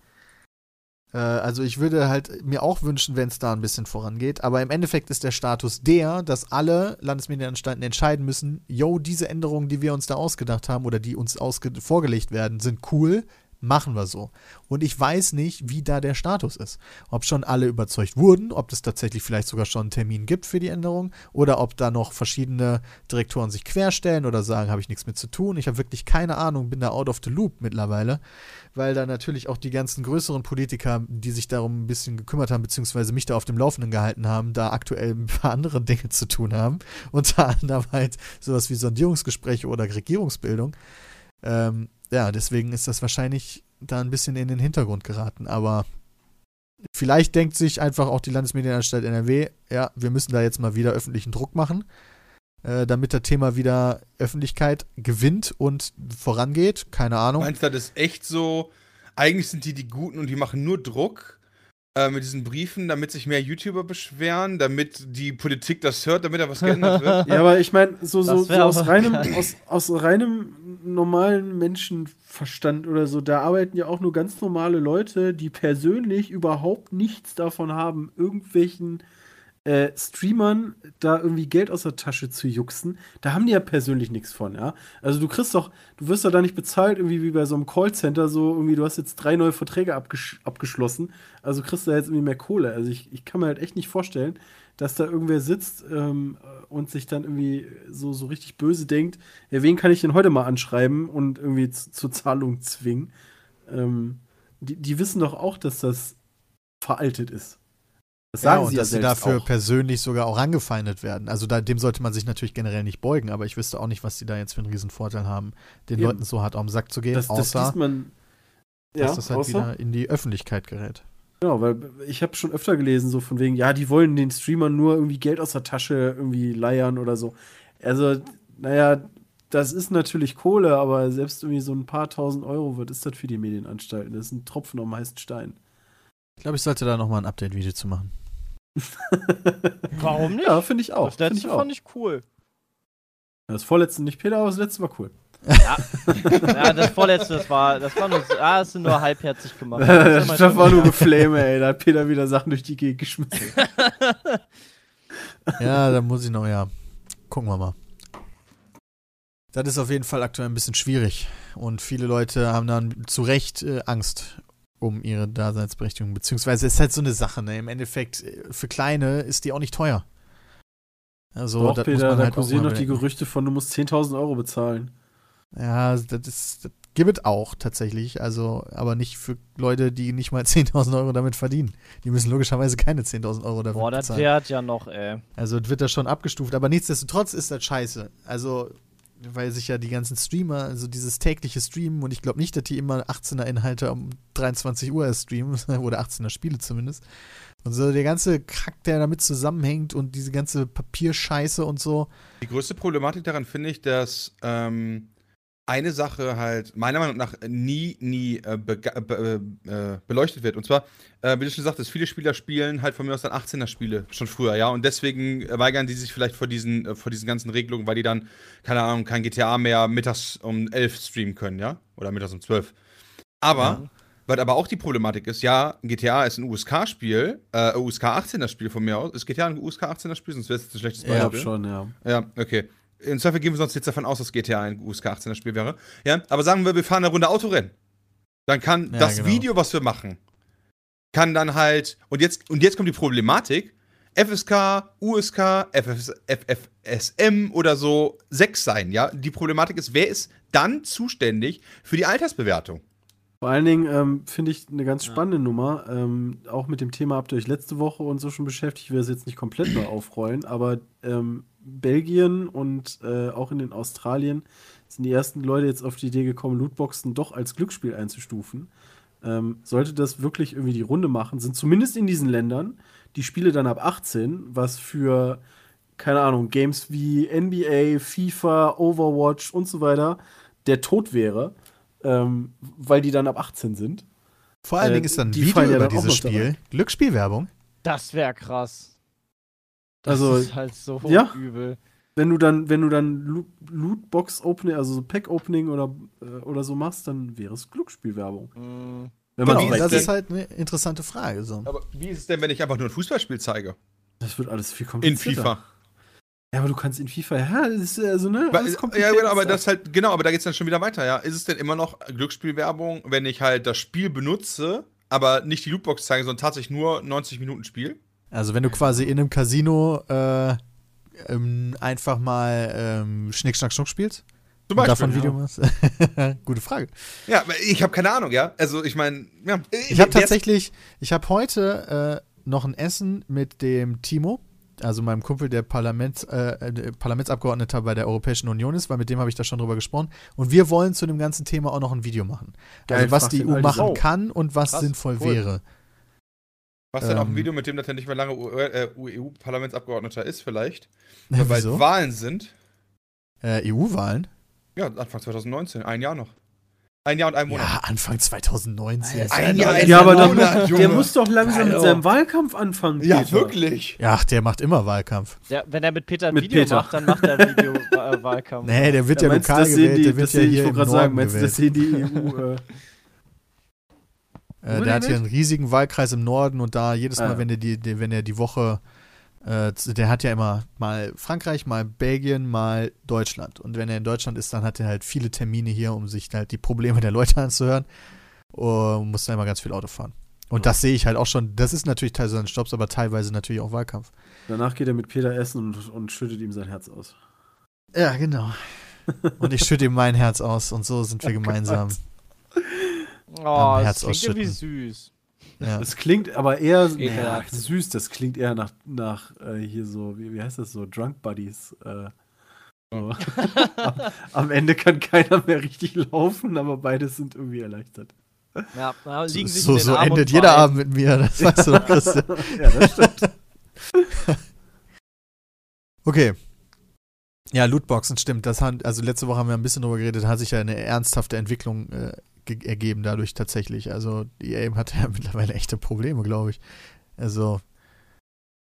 Äh, also ich würde halt mir auch wünschen, wenn es da ein bisschen vorangeht. Aber im Endeffekt ist der Status der, dass alle Landesmedienanstalten entscheiden müssen, yo, diese Änderungen, die wir uns da ausgedacht haben oder die uns vorgelegt werden, sind cool. Machen wir so. Und ich weiß nicht, wie da der Status ist. Ob schon alle überzeugt wurden, ob es tatsächlich vielleicht sogar schon einen Termin gibt für die Änderung oder ob da noch verschiedene Direktoren sich querstellen oder sagen, habe ich nichts mit zu tun. Ich habe wirklich keine Ahnung, bin da out of the loop mittlerweile, weil da natürlich auch die ganzen größeren Politiker, die sich darum ein bisschen gekümmert haben, beziehungsweise mich da auf dem Laufenden gehalten haben, da aktuell ein paar andere Dinge zu tun haben. Unter anderem halt sowas wie Sondierungsgespräche oder Regierungsbildung. Ähm, ja, deswegen ist das wahrscheinlich da ein bisschen in den Hintergrund geraten. Aber vielleicht denkt sich einfach auch die Landesmedienanstalt NRW, ja, wir müssen da jetzt mal wieder öffentlichen Druck machen, äh, damit das Thema wieder Öffentlichkeit gewinnt und vorangeht. Keine Ahnung. Meinst du, das ist echt so? Eigentlich sind die die Guten und die machen nur Druck äh, mit diesen Briefen, damit sich mehr YouTuber beschweren, damit die Politik das hört, damit da was geändert wird. Ja, aber ich meine, so, so, so aus, reinem, aus, aus reinem normalen Menschenverstand oder so, da arbeiten ja auch nur ganz normale Leute, die persönlich überhaupt nichts davon haben, irgendwelchen äh, Streamern da irgendwie Geld aus der Tasche zu juxen. Da haben die ja persönlich nichts von, ja. Also du kriegst doch, du wirst doch da nicht bezahlt, irgendwie wie bei so einem Callcenter, so irgendwie, du hast jetzt drei neue Verträge abgesch abgeschlossen, also kriegst du da jetzt irgendwie mehr Kohle. Also ich, ich kann mir halt echt nicht vorstellen, dass da irgendwer sitzt ähm, und sich dann irgendwie so, so richtig böse denkt, ja, wen kann ich denn heute mal anschreiben und irgendwie zu- zur Zahlung zwingen? Ähm, die, die wissen doch auch, dass das veraltet ist. Das sagen ja, und sie ja dass sie dafür auch. persönlich sogar auch angefeindet werden. Also da, dem sollte man sich natürlich generell nicht beugen, aber ich wüsste auch nicht, was die da jetzt für einen riesen Vorteil haben, den Eben. Leuten so hart auf den Sack zu gehen, Das, das außer liest man. dass Ja, das halt außer, wieder in die Öffentlichkeit gerät. Genau, weil ich habe schon öfter gelesen, so von wegen, ja, die wollen den Streamern nur irgendwie Geld aus der Tasche irgendwie leiern oder so. Also, naja, das ist natürlich Kohle, aber selbst irgendwie so ein paar tausend Euro wird, ist das für die Medienanstalten. Das ist ein Tropfen am heißen Stein. Ich glaube, ich sollte da nochmal ein Update-Video zu machen. Warum nicht? Ja, finde ich auch. das letzte ich auch. fand ich cool. Das vorletzte nicht Peter, aber das letzte war cool. Ja, ja das vorletzte, das war, das war nur, ah, das sind nur halbherzig gemacht. Das das war nur. Geflame, ey. Da hat Peter wieder Sachen durch die Gegend geschmissen. Ja, da muss ich noch, ja. Gucken wir mal. Das ist auf jeden Fall aktuell ein bisschen schwierig. Und viele Leute haben dann zu Recht äh, Angst um ihre Daseinsberechtigung. Beziehungsweise es ist halt so eine Sache, ne? Im Endeffekt, äh, für Kleine ist die auch nicht teuer. Also, Doch, das Peter, muss man da halt kursieren noch die. Gerüchte von, du musst 10.000 Euro bezahlen. Ja, das ist, das gibt es auch tatsächlich. Also, aber nicht für Leute, die nicht mal 10.000 Euro damit verdienen. Die müssen logischerweise keine 10.000 Euro dafür Boah, das bezahlen. wert ja noch, ey. Also es wird da schon abgestuft, aber nichtsdestotrotz ist das scheiße. Also, weil sich ja die ganzen Streamer, also dieses tägliche Streamen, und ich glaube nicht, dass die immer 18er Inhalte um 23 Uhr streamen, oder 18er Spiele zumindest. Und so der ganze Kack, der damit zusammenhängt und diese ganze Papierscheiße und so. Die größte Problematik daran finde ich, dass ähm, eine Sache halt meiner Meinung nach nie, nie äh, bega- be äh, beleuchtet wird. Und zwar, äh, wie du schon sagtest, viele Spieler spielen halt von mir aus dann 18er-Spiele schon früher, ja. Und deswegen weigern die sich vielleicht vor diesen, äh, vor diesen ganzen Regelungen, weil die dann, keine Ahnung, kein GTA mehr mittags um 11 streamen können, ja. Oder mittags um 12. Aber, Ja. was aber auch die Problematik ist, ja, GTA ist ein USK-Spiel, äh, USK 18er-Spiel von mir aus. Ist GTA ein USK 18er-Spiel? Sonst wäre es jetzt ein schlechtes Ja, Ich Beispiel. glaube schon, ja. Ja, okay. Zweifel gehen wir sonst jetzt davon aus, dass GTA ein USK 18er Spiel wäre. Ja, aber sagen wir, wir fahren eine Runde Autorennen. Dann kann Ja, das genau. Video, was wir machen, kann dann halt, und jetzt, und jetzt kommt die Problematik, FSK, USK, FFS, FFSM oder so 6 sein, ja? Die Problematik ist, wer ist dann zuständig für die Altersbewertung? Vor allen Dingen ähm, finde ich eine ganz spannende Nummer. Ähm, auch mit dem Thema habt ihr euch letzte Woche und so schon beschäftigt. Ich will es jetzt nicht komplett neu aufrollen, aber ähm, Belgien und äh, auch in den Australien sind die ersten Leute jetzt auf die Idee gekommen, Lootboxen doch als Glücksspiel einzustufen. Ähm, sollte das wirklich irgendwie die Runde machen, sind zumindest in diesen Ländern die Spiele dann ab 18, was für, keine Ahnung, Games wie NBA, FIFA, Overwatch und so weiter der Tod wäre ähm, weil die dann ab 18 sind. Vor allen Äh, Dingen ist dann ein die Video ja über dieses Spiel. Glücksspielwerbung. Das wäre krass. Das Also, ist halt so ja. übel. Wenn du dann, wenn du dann Lo- Lootbox Opening, also so Pack Opening oder, äh, oder so machst, dann wäre es Glücksspielwerbung. Mm. Wenn Genau, man so das ist halt eine interessante Frage. So. Aber wie ist es denn, wenn ich einfach nur ein Fußballspiel zeige? das wird alles viel In komplizierter. FIFA. Ja, aber du kannst in FIFA, ja, das ist also, ne? Ja, genau, aber ist das halt, genau, aber da geht's dann schon wieder weiter, ja. Ist es denn immer noch Glücksspielwerbung, wenn ich halt das Spiel benutze, aber nicht die Lootbox zeige, sondern tatsächlich nur 90 Minuten Spiel? Also wenn du quasi in einem Casino äh, ähm, einfach mal ähm, Schnick, Schnack, Schnuck spielst Zum und Beispiel. davon ein Video ja. machst. Gute Frage. Ja, ich habe keine Ahnung, ja. Also ich meine, ja. Ich habe tatsächlich, ich habe heute äh, noch ein Essen mit dem Timo, also meinem Kumpel, der Parlaments, äh, äh, Parlamentsabgeordneter bei der Europäischen Union ist, weil mit dem habe ich da schon drüber gesprochen. Und wir wollen zu dem ganzen Thema auch noch ein Video machen. Geil, also was die EU machen kann und was Krass, sinnvoll cool. wäre. Was denn auch ein ähm, Video, mit dem, dass er nicht mehr lange äh, EU-Parlamentsabgeordneter ist, vielleicht? Ja, Weil bald wieso? Wahlen sind. Äh, EU-Wahlen? Ja, Anfang 2019, ein Jahr noch. Ein Jahr und ein Monat. Ja, Anfang 2019. Ein Jahr, ein Ja, aber Monat, der Junge. muss doch langsam mit Hallo. seinem Wahlkampf anfangen. Ja, Peter. wirklich. Ja, ach, der macht immer Wahlkampf. Ja, wenn er mit Peter ein Mit Video Peter. macht, dann macht er Video äh, Wahlkampf. Nee, der wird ja, Ja, lokal das sehen gewählt, die, der wird das ja sehen, ich hier wollte im gerade sagen, meinst du, gewählt. das sehen die EU, äh, Äh, der hat hier einen riesigen Wahlkreis im Norden und da jedes Mal, Ah, wenn er die, die, wenn er die Woche, äh, der hat ja immer mal Frankreich, mal Belgien, mal Deutschland. Und wenn er in Deutschland ist, dann hat er halt viele Termine hier, um sich halt die Probleme der Leute anzuhören. Und muss dann immer ganz viel Auto fahren. Und das sehe ich halt auch schon. Das ist natürlich Teil seines Jobs, aber teilweise natürlich auch Wahlkampf. danach geht er mit Peter essen und, und schüttet ihm sein Herz aus. Ja, genau. Und ich schütte ihm mein Herz aus und so sind wir gemeinsam. Oh, Am das Herz klingt irgendwie süß. Ja. Das klingt aber eher naja, süß, das klingt eher nach, nach äh, hier so, wie, wie heißt das so, Drunk Buddies. Äh, so. am, am Ende kann keiner mehr richtig laufen, aber beide sind irgendwie erleichtert. Ja, da liegen sich So, so Arm endet jeder Bein. Abend mit mir, das weißt du doch, Christian. ja, das stimmt. Okay. Ja, Lootboxen, stimmt. Das hat, also letzte Woche haben wir ein bisschen drüber geredet, da hat sich ja eine ernsthafte Entwicklung äh, ergeben dadurch tatsächlich. Also die EA hat ja mittlerweile echte Probleme, glaube ich. Also,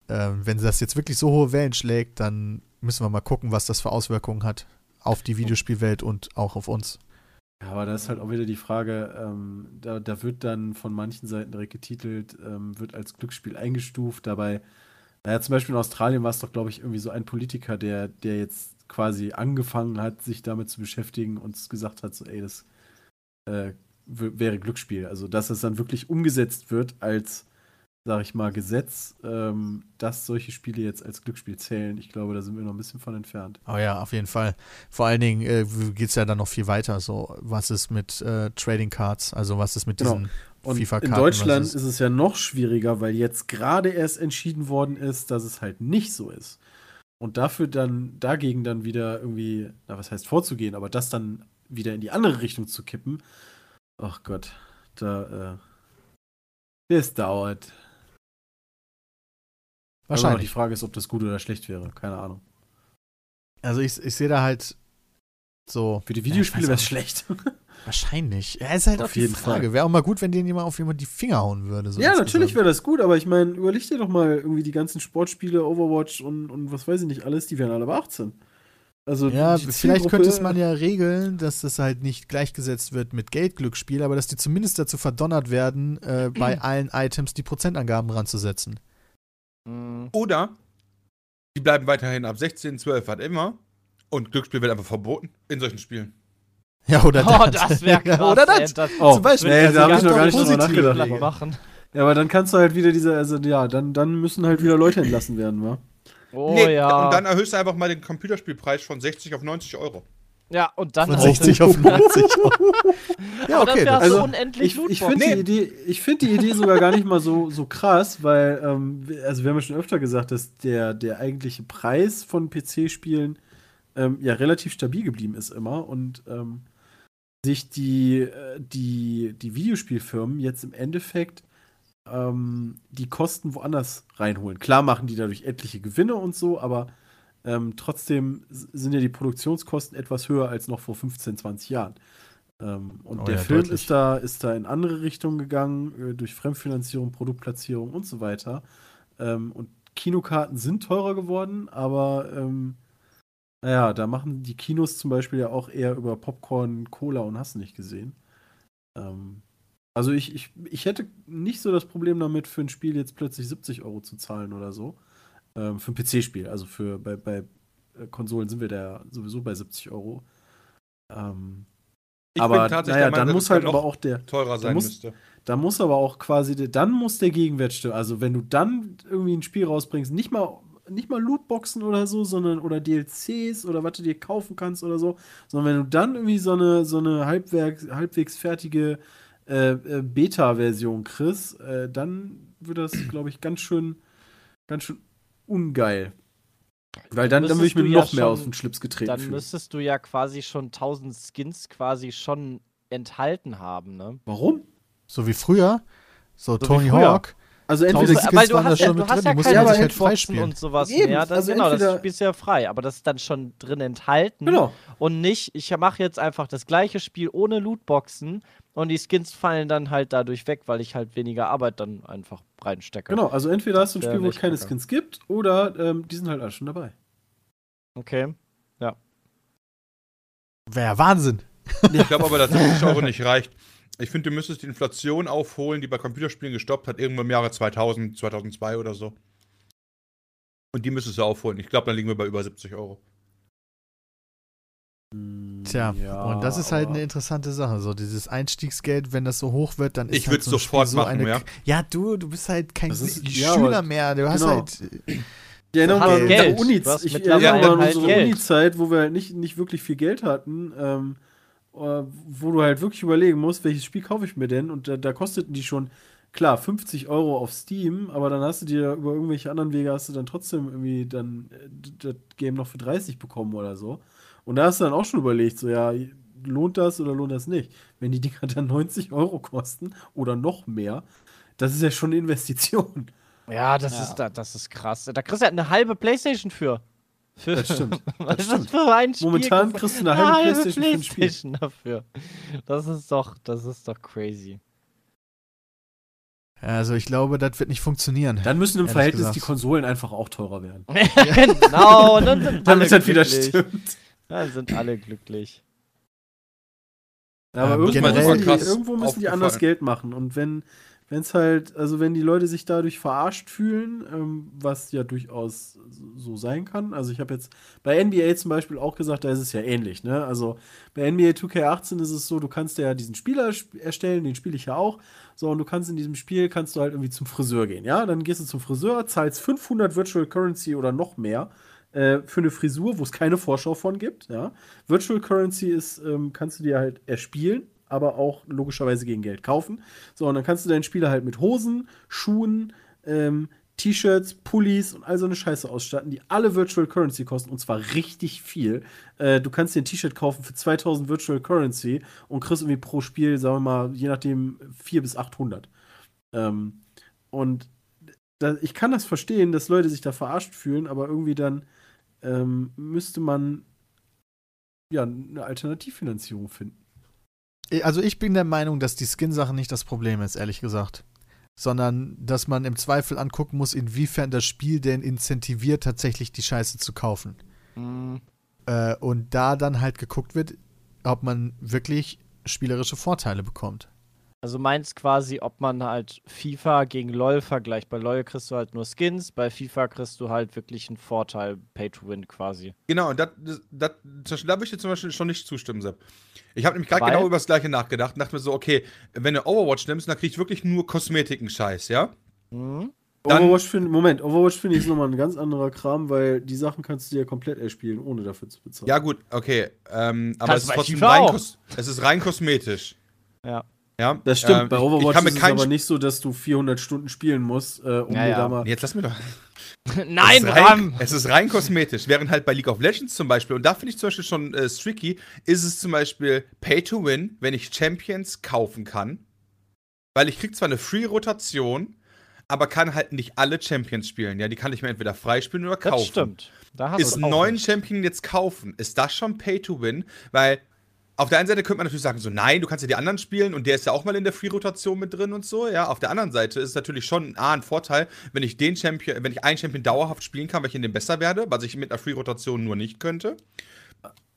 ähm, wenn das jetzt wirklich so hohe Wellen schlägt, dann müssen wir mal gucken, was das für Auswirkungen hat auf die Videospielwelt und auch auf uns. Aber da ist halt auch wieder die Frage, ähm, da, da wird dann von manchen Seiten direkt getitelt, ähm, wird als Glücksspiel eingestuft. Dabei, naja, zum Beispiel in Australien war es doch, glaube ich, irgendwie so ein Politiker, der, der jetzt quasi angefangen hat, sich damit zu beschäftigen und gesagt hat, so, ey, das äh, wäre Glücksspiel. Also, dass es dann wirklich umgesetzt wird als, sag ich mal, Gesetz, ähm, dass solche Spiele jetzt als Glücksspiel zählen. Ich glaube, da sind wir noch ein bisschen von entfernt. Oh ja, auf jeden Fall. Vor allen Dingen äh, geht es ja dann noch viel weiter. So, was ist mit äh, Trading Cards? Also, was ist mit Genau. diesen Und FIFA-Karten? in Deutschland ist es ja noch schwieriger, weil jetzt gerade erst entschieden worden ist, dass es halt nicht so ist. Und dafür dann, dagegen dann wieder irgendwie, na, was heißt vorzugehen, aber das dann wieder in die andere Richtung zu kippen. Ach Gott, da, äh, das dauert. Aber noch die Wahrscheinlich. Frage ist, ob das gut oder schlecht wäre. Keine Ahnung. Also, ich, ich sehe da halt so. Für die Ja, Videospiele weiß wäre es schlecht. Wahrscheinlich. Ja, ist halt Auf auch die jeden Frage. Fall. Wäre auch mal gut, wenn denen jemand auf jemand die Finger hauen würde. So ja, natürlich wäre das gut, aber ich meine, überleg dir doch mal irgendwie die ganzen Sportspiele, Overwatch und, und was weiß ich nicht alles, die wären alle bei 18. Also Ja, vielleicht könnte es man ja regeln, dass das halt nicht gleichgesetzt wird mit Geldglücksspiel, aber dass die zumindest dazu verdonnert werden, äh, bei allen Items die Prozentangaben ranzusetzen. Mhm. Oder die bleiben weiterhin ab 16, 12, was immer. Und Glücksspiel wird einfach verboten in solchen Spielen. Ja, oder Oh, das. das wäre krass. Oder ey, das. Oh, Zum Beispiel. nee, Also da habe ich noch gar nicht drüber positiv nachgedacht. Ja, aber dann kannst du halt wieder diese, also ja, dann, dann müssen halt wieder Leute entlassen werden, wa? Oh Nee, ja. Und dann erhöhst du einfach mal den Computerspielpreis von 60 auf 90 Euro. ja, und dann Von auch- 60 auf 90 Euro. Ja, Aber dann okay. wär's Das, so Also, unendlich Ich, ich finde Nee. die, Idee, ich find die Idee sogar gar nicht mal so, so krass, weil, ähm, also wir haben ja schon öfter gesagt, dass der, der eigentliche Preis von PC-Spielen ähm, ja relativ stabil geblieben ist immer und ähm, sich die, äh, die, die Videospielfirmen jetzt im Endeffekt ähm, die Kosten woanders reinholen. Klar machen die dadurch etliche Gewinne und so, aber ähm, trotzdem sind ja die Produktionskosten etwas höher als noch vor 15, 20 Jahren. Ähm, und Oh der ja, Film deutlich. ist da, ist da in andere Richtungen gegangen, äh, durch Fremdfinanzierung, Produktplatzierung und so weiter. Ähm, und Kinokarten sind teurer geworden, aber ähm, naja, da machen die Kinos zum Beispiel ja auch eher über Popcorn, Cola und hast nicht gesehen. Ähm, Also ich, ich, ich hätte nicht so das Problem damit, für ein Spiel jetzt plötzlich 70 Euro zu zahlen oder so. Ähm, für ein PC-Spiel. Also für bei, bei äh, Konsolen sind wir da sowieso bei 70 Euro. Ähm, Ich aber naja, dann muss halt aber auch der, teurer sein muss- müsste. da muss aber auch quasi, der, dann muss der Gegenwert stimmen. Also wenn du dann irgendwie ein Spiel rausbringst, nicht mal, nicht mal Lootboxen oder so, sondern oder DLCs oder was du dir kaufen kannst oder so, sondern wenn du dann irgendwie so eine, so eine halbwegs, halbwegs fertige äh, äh, Beta-Version kriegst, äh, dann wird das, glaube ich, ganz schön, ganz schön ungeil. Weil dann, dann würde ich mir Müsstest du ja noch mehr schon- aus dem Schlips getreten Dann fühlen. müsstest du ja quasi schon 1000 Skins quasi schon enthalten haben, ne? Warum? So wie früher. So, wie Tony früher. Hawk. Also Tausend entweder Skins Weil du waren da hast ja, schon du mit hast drin, ja keine du halt freispielen. und sowas Eben, mehr. Das, also genau, das spielst du ja frei, aber das ist dann schon drin enthalten. Genau. Und nicht, ich mache jetzt einfach das gleiche Spiel ohne Lootboxen und die Skins fallen dann halt dadurch weg, weil ich halt weniger Arbeit dann einfach reinstecke. Genau, also entweder hast du ein Spiel, wo es keine kacke. Skins gibt, oder ähm, die sind halt alle schon dabei. Okay. Wäre Wahnsinn. Ich glaube aber, dass 70 Euro nicht reicht. Ich finde, du müsstest die Inflation aufholen, die bei Computerspielen gestoppt hat, irgendwo im Jahre 2000, 2002 oder so. Und die müsstest du aufholen. Ich glaube, dann liegen wir bei über 70 Euro. Tja, Ja, und das ist halt eine interessante Sache. So, dieses Einstiegsgeld, wenn das so hoch wird, dann ist Ich halt so ein sofort Spiel so machen, eine. ja. Ja, du, du bist halt kein ist- Schüler ja, mehr. Du hast genau. halt. Ich erinnere Hast mal an Geld. unsere Uni, ich erinnere an halt unsere Geld. Uni-Zeit, wo wir halt nicht, nicht wirklich viel Geld hatten, ähm, äh, wo du halt wirklich überlegen musst, welches Spiel kaufe ich mir denn? Und da, da kosteten die schon, klar, 50 Euro auf Steam, aber dann hast du dir über irgendwelche anderen Wege hast du dann trotzdem irgendwie dann äh, das Game noch für 30 bekommen oder so. Und da hast du dann auch schon überlegt, so ja, lohnt das oder lohnt das nicht? Wenn die Dinger dann 90 Euro kosten oder noch mehr, das ist ja schon eine Investition. Ja, das, Ja. Ist, da, das ist krass. Da kriegst du ja eine halbe Playstation für. Für Das stimmt. Was Das ist das stimmt. für ein Spiel? Momentan kriegst du eine halbe Playstation für ein Spiel. Playstation dafür. Das ist doch, das ist doch crazy. Also, ich glaube, das wird nicht funktionieren. Dann müssen im Verhältnis gesagt. die Konsolen einfach auch teurer werden. genau, dann sind alle Damit das wieder stimmt. Dann sind alle glücklich. Ja, aber Ähm, irgendwo, generell- müssen die, irgendwo müssen die anders Geld machen. Und wenn es halt, also wenn die Leute sich dadurch verarscht fühlen, ähm, was ja durchaus so sein kann. Also ich habe jetzt bei NBA zum Beispiel auch gesagt, da ist es ja ähnlich. Ne? Also bei NBA 2K18 ist es so, du kannst ja diesen Spieler sp- erstellen, den spiele ich ja auch. So, und du kannst in diesem Spiel, kannst du halt irgendwie zum Friseur gehen. Ja, dann gehst du zum Friseur, zahlst 500 Virtual Currency oder noch mehr äh, für eine Frisur, wo es keine Vorschau von gibt. Ja? Virtual Currency ist, ähm, kannst du dir halt erspielen, aber auch logischerweise gegen Geld kaufen. So, und dann kannst du deinen Spieler halt mit Hosen, Schuhen, ähm, T-Shirts, Pullis und all so eine Scheiße ausstatten, die alle Virtual Currency kosten und zwar richtig viel. Äh, du kannst dir ein T-Shirt kaufen für 2000 Virtual Currency und kriegst irgendwie pro Spiel, sagen wir mal, je nachdem 400 bis 800. Ähm, und da, ich kann das verstehen, dass Leute sich da verarscht fühlen, aber irgendwie dann ähm, müsste man ja eine Alternativfinanzierung finden. Also ich bin der Meinung, dass die Skin-Sache nicht das Problem ist, ehrlich gesagt. Sondern, dass man im Zweifel angucken muss, inwiefern das Spiel denn incentiviert, tatsächlich die Scheiße zu kaufen. Mhm. Äh, und da dann halt geguckt wird, ob man wirklich spielerische Vorteile bekommt. Also meinst quasi, ob man halt FIFA gegen LOL vergleicht. Bei LOL kriegst du halt nur Skins, bei FIFA kriegst du halt wirklich einen Vorteil, Pay to Win quasi. Genau, und da würde ich dir zum Beispiel schon nicht zustimmen, Sepp. Ich habe nämlich gerade genau über das gleiche nachgedacht und dachte mir so, okay, wenn du Overwatch nimmst, dann kriegst du wirklich nur Kosmetiken-Scheiß, ja? Mhm. Dann- Overwatch finde Moment, Overwatch finde ich ist nochmal ein ganz anderer Kram, weil die Sachen kannst du dir komplett erspielen, ohne dafür zu bezahlen. Ja, gut, okay. Ähm, aber es ist rein, es ist rein kosmetisch. Ja. Ja, Das stimmt, ähm, bei ich- Overwatch ist es aber nicht so, dass du 400 Stunden spielen musst, äh, um Ja, da mal. Jetzt lass mir doch. Nein, es ist rein, Ram! es ist rein kosmetisch. Während halt bei League of Legends zum Beispiel, und da finde ich zum Beispiel schon äh, tricky, ist es zum Beispiel Pay to Win, wenn ich Champions kaufen kann. Weil ich krieg zwar eine Free-Rotation, aber kann halt nicht alle Champions spielen. Ja, die kann ich mir entweder freispielen oder kaufen. Das stimmt. Da hast Ist du einen neuen. Champion jetzt kaufen, ist das schon Pay to Win? Weil auf der einen Seite könnte man natürlich sagen, so nein, du kannst ja die anderen spielen und der ist ja auch mal in der Free-Rotation mit drin und so, ja. Auf der anderen Seite ist es natürlich schon A, ein Vorteil, wenn ich den Champion, wenn ich einen Champion dauerhaft spielen kann, weil ich in dem besser werde, was ich mit einer Free-Rotation nur nicht könnte.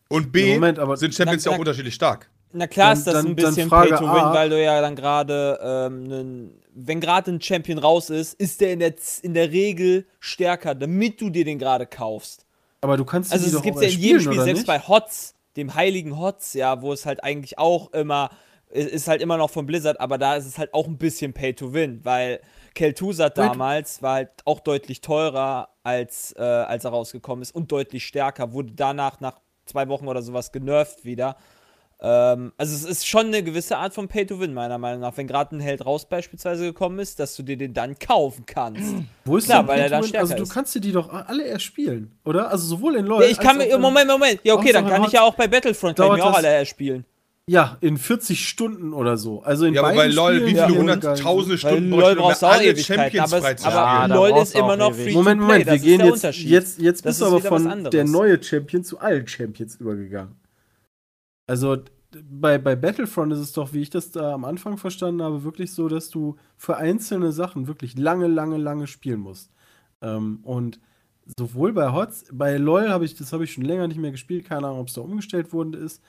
Und B, Moment, aber- sind Champions ja auch unterschiedlich stark. Na klar Dann- ist das dann- ein bisschen Frage Pay to Win, A. weil du ja dann gerade, ähm, wenn gerade ein Champion raus ist, ist der in der, in der Regel stärker, damit du dir den gerade kaufst. Aber du kannst Also es gibt ja in jedem Spiel, selbst nicht? bei HOTS, dem heiligen HOTS, ja, wo es halt eigentlich auch immer, ist halt immer noch von Blizzard, aber da ist es halt auch ein bisschen Pay to Win, weil Kel'Thuzad damals war halt auch deutlich teurer, als, äh, als er rausgekommen ist und deutlich stärker, wurde danach nach zwei Wochen oder sowas genervt wieder. Ähm, also es ist schon eine gewisse Art von Pay to Win, meiner Meinung nach. Wenn gerade ein Held raus beispielsweise gekommen ist, dass du dir den dann kaufen kannst. Wo ist Klar, denn weil er dann stärker Also du kannst dir die doch alle erspielen, oder? Also sowohl in LoL Nee, ich kann mir, Moment, Moment. Ja, okay, dann so kann in ich ja auch bei Battlefront kann ich mir auch alle erspielen. Ja, in 40 Stunden oder so. Also in Ja, aber bei LOL, wie viele die Ja. hunderttausende Stunden LOL brauchst du auch alle Ewigkeiten, Champions aber, es, aber Ja, LOL ist immer noch free Moment, to play, Moment, wir gehen der jetzt, Unterschied. jetzt, jetzt Das bist du ist aber von der neue Champion zu allen Champions übergegangen. Also bei, bei Battlefront ist es doch, wie ich das da am Anfang verstanden habe, wirklich so, dass du für einzelne Sachen wirklich lange, lange, lange spielen musst. Ähm, und sowohl bei HOTS, bei LOL habe ich, das habe ich schon länger nicht mehr gespielt, keine Ahnung, ob es da umgestellt worden ist.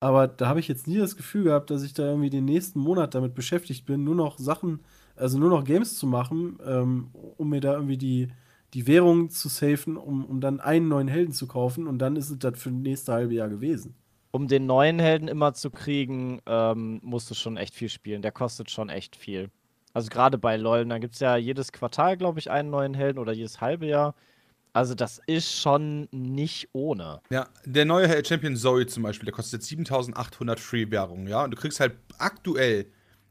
Aber da habe ich jetzt nie das Gefühl gehabt, dass ich da irgendwie den nächsten Monat damit beschäftigt bin, nur noch Sachen, also nur noch Games zu machen, ähm, um mir da irgendwie die, die Währung zu safen, um, um dann einen neuen Helden zu kaufen und dann ist es das für das nächste halbe Jahr gewesen. Um den neuen Helden immer zu kriegen, ähm, musst du schon echt viel spielen. Der kostet schon echt viel. Also gerade bei LOL, da gibt es ja jedes Quartal, glaube ich, einen neuen Helden oder jedes halbe Jahr. Also das ist schon nicht ohne. Ja, der neue Held Champion Zoe zum Beispiel, der kostet 7800 Free-Währung, ja. Und du kriegst halt aktuell,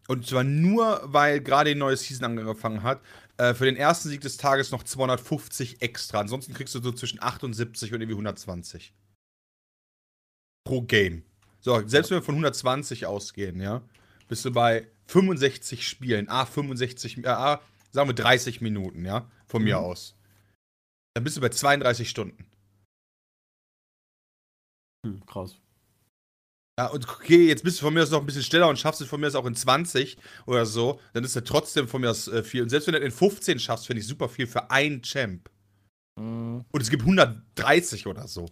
und zwar nur, weil gerade die neue Season angefangen hat, äh, für den ersten Sieg des Tages noch 250 extra. Ansonsten kriegst du so zwischen 78 und irgendwie 120. Pro Game. So, selbst wenn wir von 120 ausgehen, ja, bist du bei 65 Spielen, A, 65, äh, A, sagen wir 30 Minuten, ja, von mir Mhm. aus. Dann bist du bei 32 Stunden. Hm, krass. Ja, und okay, jetzt bist du von mir aus noch ein bisschen schneller und schaffst es von mir aus auch in 20 oder so, dann ist er trotzdem von mir aus äh, viel. Und selbst wenn du das in 15 schaffst, finde ich super viel für einen Champ. Mhm. Und es gibt 130 oder so.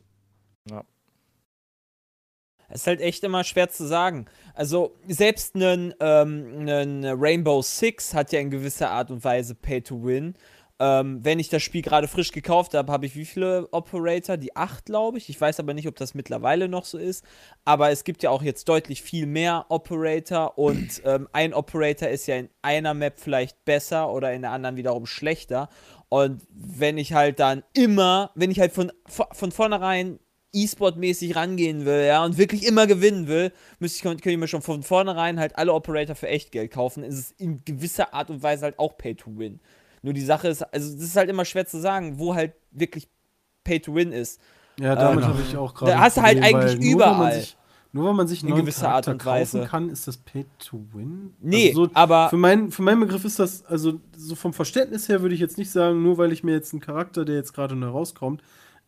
Es ist halt echt immer schwer zu sagen. Also, selbst ein ähm, Rainbow Six hat ja in gewisser Art und Weise Pay to Win. Ähm, wenn ich das Spiel gerade frisch gekauft habe, habe ich wie viele Operator? Die acht, glaube ich. Ich weiß aber nicht, ob das mittlerweile noch so ist. Aber es gibt ja auch jetzt deutlich viel mehr Operator und ähm, ein Operator ist ja in einer Map vielleicht besser oder in der anderen wiederum schlechter. Und wenn ich halt dann immer, wenn ich halt von, von vornherein E-Sport-mäßig rangehen will, ja, und wirklich immer gewinnen will, müsste ich, könnte ich mir schon von vornherein halt alle Operator für Echtgeld kaufen. Ist es in gewisser Art und Weise halt auch Pay to Win. Nur die Sache ist, also das ist halt immer schwer zu sagen, wo halt wirklich Pay to Win ist. Ja, damit Ähm, habe ich auch gerade. da hast du halt eigentlich nur, überall. sich- Nur weil man sich einen In neuen gewisser Art und Weise. kaufen kann, ist das Pay to Win? Nee, also so, aber Für, mein, für meinen Begriff ist das, also so vom Verständnis her würde ich jetzt nicht sagen, nur weil ich mir jetzt einen Charakter, der jetzt gerade neu rauskommt,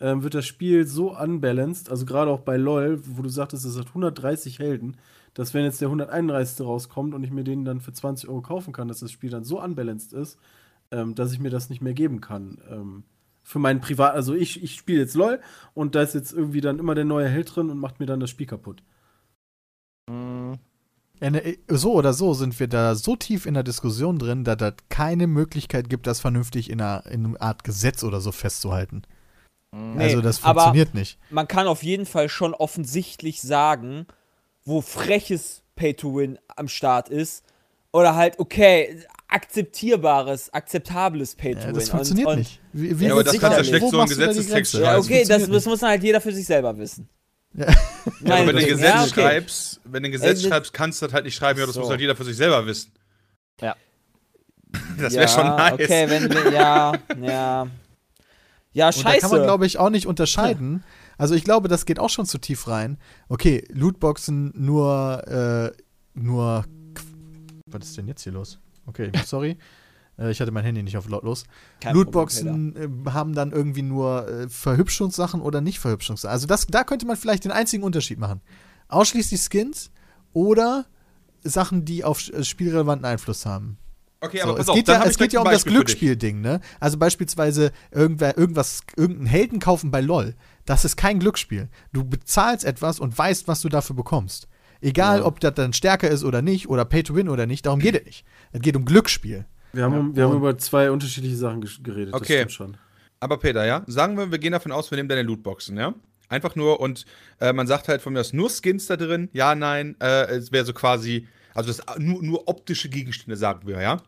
ähm, wird das Spiel so unbalanced, also gerade auch bei LOL, wo du sagtest, es hat 130 Helden, dass wenn jetzt der 131. rauskommt und ich mir den dann für 20 Euro kaufen kann, dass das Spiel dann so unbalanced ist, ähm, dass ich mir das nicht mehr geben kann. Ähm, für meinen Privat, also ich, ich spiele jetzt LOL und da ist jetzt irgendwie dann immer der neue Held drin und macht mir dann das Spiel kaputt. Ja, ne, so oder so sind wir da so tief in der Diskussion drin, dass das keine Möglichkeit gibt, das vernünftig in einer, in einer Art Gesetz oder so festzuhalten. Mhm. Nee, also das aber- funktioniert nicht. man kann auf jeden Fall schon offensichtlich sagen, wo freches Pay to Win am Start ist. Oder halt, okay, akzeptierbares, akzeptables Pay to Ja, Win. das funktioniert und, und, nicht. Wie, wie Ja, aber das du wo schlecht so in machst du da die Gesetzestext Grenze? Ja, okay, das, das muss dann halt jeder für sich selber wissen. Ja. Ja, Nein, aber wenn du ein ja, Gesetz okay. schreibst, wenn du ein Gesetz Äh, schreibst, kannst du das halt nicht schreiben, ja, das So. muss halt jeder für sich selber wissen. Ja. Das Ja, wäre schon nice. Okay, wenn wir, ja, ja. Ja, Und scheiße. da kann man, glaube ich, auch nicht unterscheiden. Also ich glaube, das geht auch schon zu tief rein. Okay, Lootboxen nur, äh, nur. Was ist denn jetzt hier los? Okay, sorry. Äh, ich hatte mein Handy nicht auf lautlos. Kein Problem, Lootboxen äh, haben dann irgendwie nur äh, Verhübschungssachen oder nicht Verhübschungssachen. Also das, da könnte man vielleicht den einzigen Unterschied machen. Ausschließlich Skins oder Sachen, die auf äh, spielrelevanten Einfluss haben. Okay, So, aber pass es auf, geht ja, es geht ja um das Beispiel. Glücksspielding, ne? Also beispielsweise irgendwer, irgendwas, irgendeinen Helden kaufen bei LOL. Das ist kein Glücksspiel. Du bezahlst etwas und weißt, was du dafür bekommst. Egal, Ja. ob das dann stärker ist oder nicht, oder Pay to Win oder nicht, darum geht es nicht. Es geht um Glücksspiel. Wir haben, wir haben über zwei unterschiedliche Sachen geredet. Okay. Das stimmt schon. Aber Peter, ja, sagen wir, wir gehen davon aus, wir nehmen deine Lootboxen, ja? Einfach nur und äh, man sagt halt von mir aus nur Skins da drin, ja, nein, äh, es wäre so quasi, also das nur, nur optische Gegenstände, sagen wir, ja?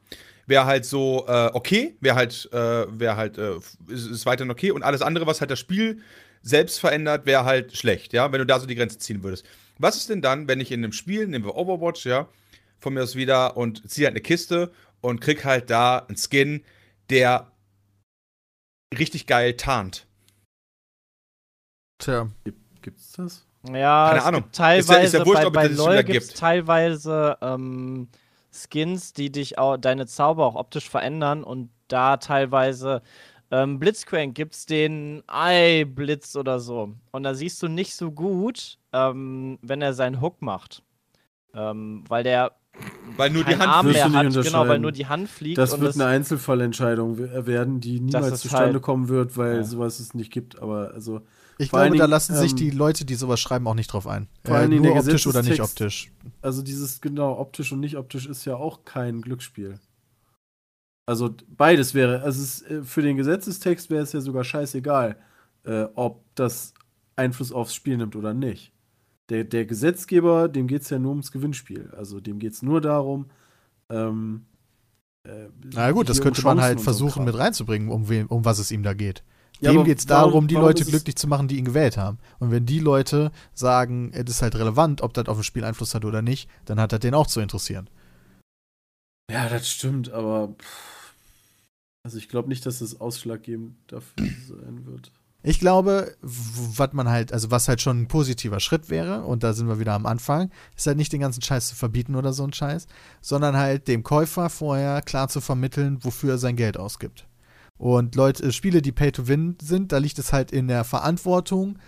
Wäre halt so, äh, okay, wäre halt, äh, wäre halt, äh, ist, ist weiterhin okay und alles andere, was halt das Spiel selbst verändert, wäre halt schlecht, ja, wenn du da so die Grenze ziehen würdest. Was ist denn dann, wenn ich in einem Spiel, nehmen wir Overwatch, ja, von mir aus wieder und ziehe halt eine Kiste und krieg halt da einen Skin, der richtig geil tarnt. Tja. Gibt's das? Ja, Keine es Ahnung. gibt Ist ja- teilweise ist ja wurscht, bei, es bei das LoL gibt es gibt. teilweise ähm, Skins, die dich auch deine Zauber auch optisch verändern und da teilweise ähm, Blitzcrank gibt's den Ei-Blitz oder so. Und da siehst du nicht so gut, ähm, wenn er seinen Hook macht. Ähm, weil der Weil nur die Hand Arm mehr hat, genau, weil nur die Hand fliegt. Das und wird eine Einzelfallentscheidung we- werden, die niemals zustande halt- kommen wird, weil Ja. sowas es nicht gibt. Aber also Ich Vor glaube, da lassen sich ähm, die Leute, die sowas schreiben, auch nicht drauf ein. vor Äh, nur optisch oder nicht optisch. Also dieses genau optisch und nicht optisch ist ja auch kein Glücksspiel. Also beides wäre, also es, ist, äh, für den Gesetzestext wäre es ja sogar scheißegal, äh, ob das Einfluss aufs Spiel nimmt oder nicht. Der, der Gesetzgeber, dem geht es ja nur ums Gewinnspiel. Also dem geht es nur darum, ähm, äh, Na gut, das hier um könnte man halt so versuchen Kram. mit reinzubringen, um, um was es ihm da geht. Ja, Dem geht es warum- darum, die Leute glücklich zu machen, die ihn gewählt haben. Und wenn die Leute sagen, es ist halt relevant, ob das auf das Spiel Einfluss hat oder nicht, dann hat das den auch zu interessieren. Ja, das stimmt, aber pff, also ich glaube nicht, dass das ausschlaggebend dafür sein wird. Ich glaube, was man halt, also was halt schon ein positiver Schritt wäre, und da sind wir wieder am Anfang, ist halt nicht den ganzen Scheiß zu verbieten oder so ein Scheiß, sondern halt dem Käufer vorher klar zu vermitteln, wofür er sein Geld ausgibt. Und Leute, äh, Spiele, die Pay to Win sind, da liegt es halt in der Verantwortung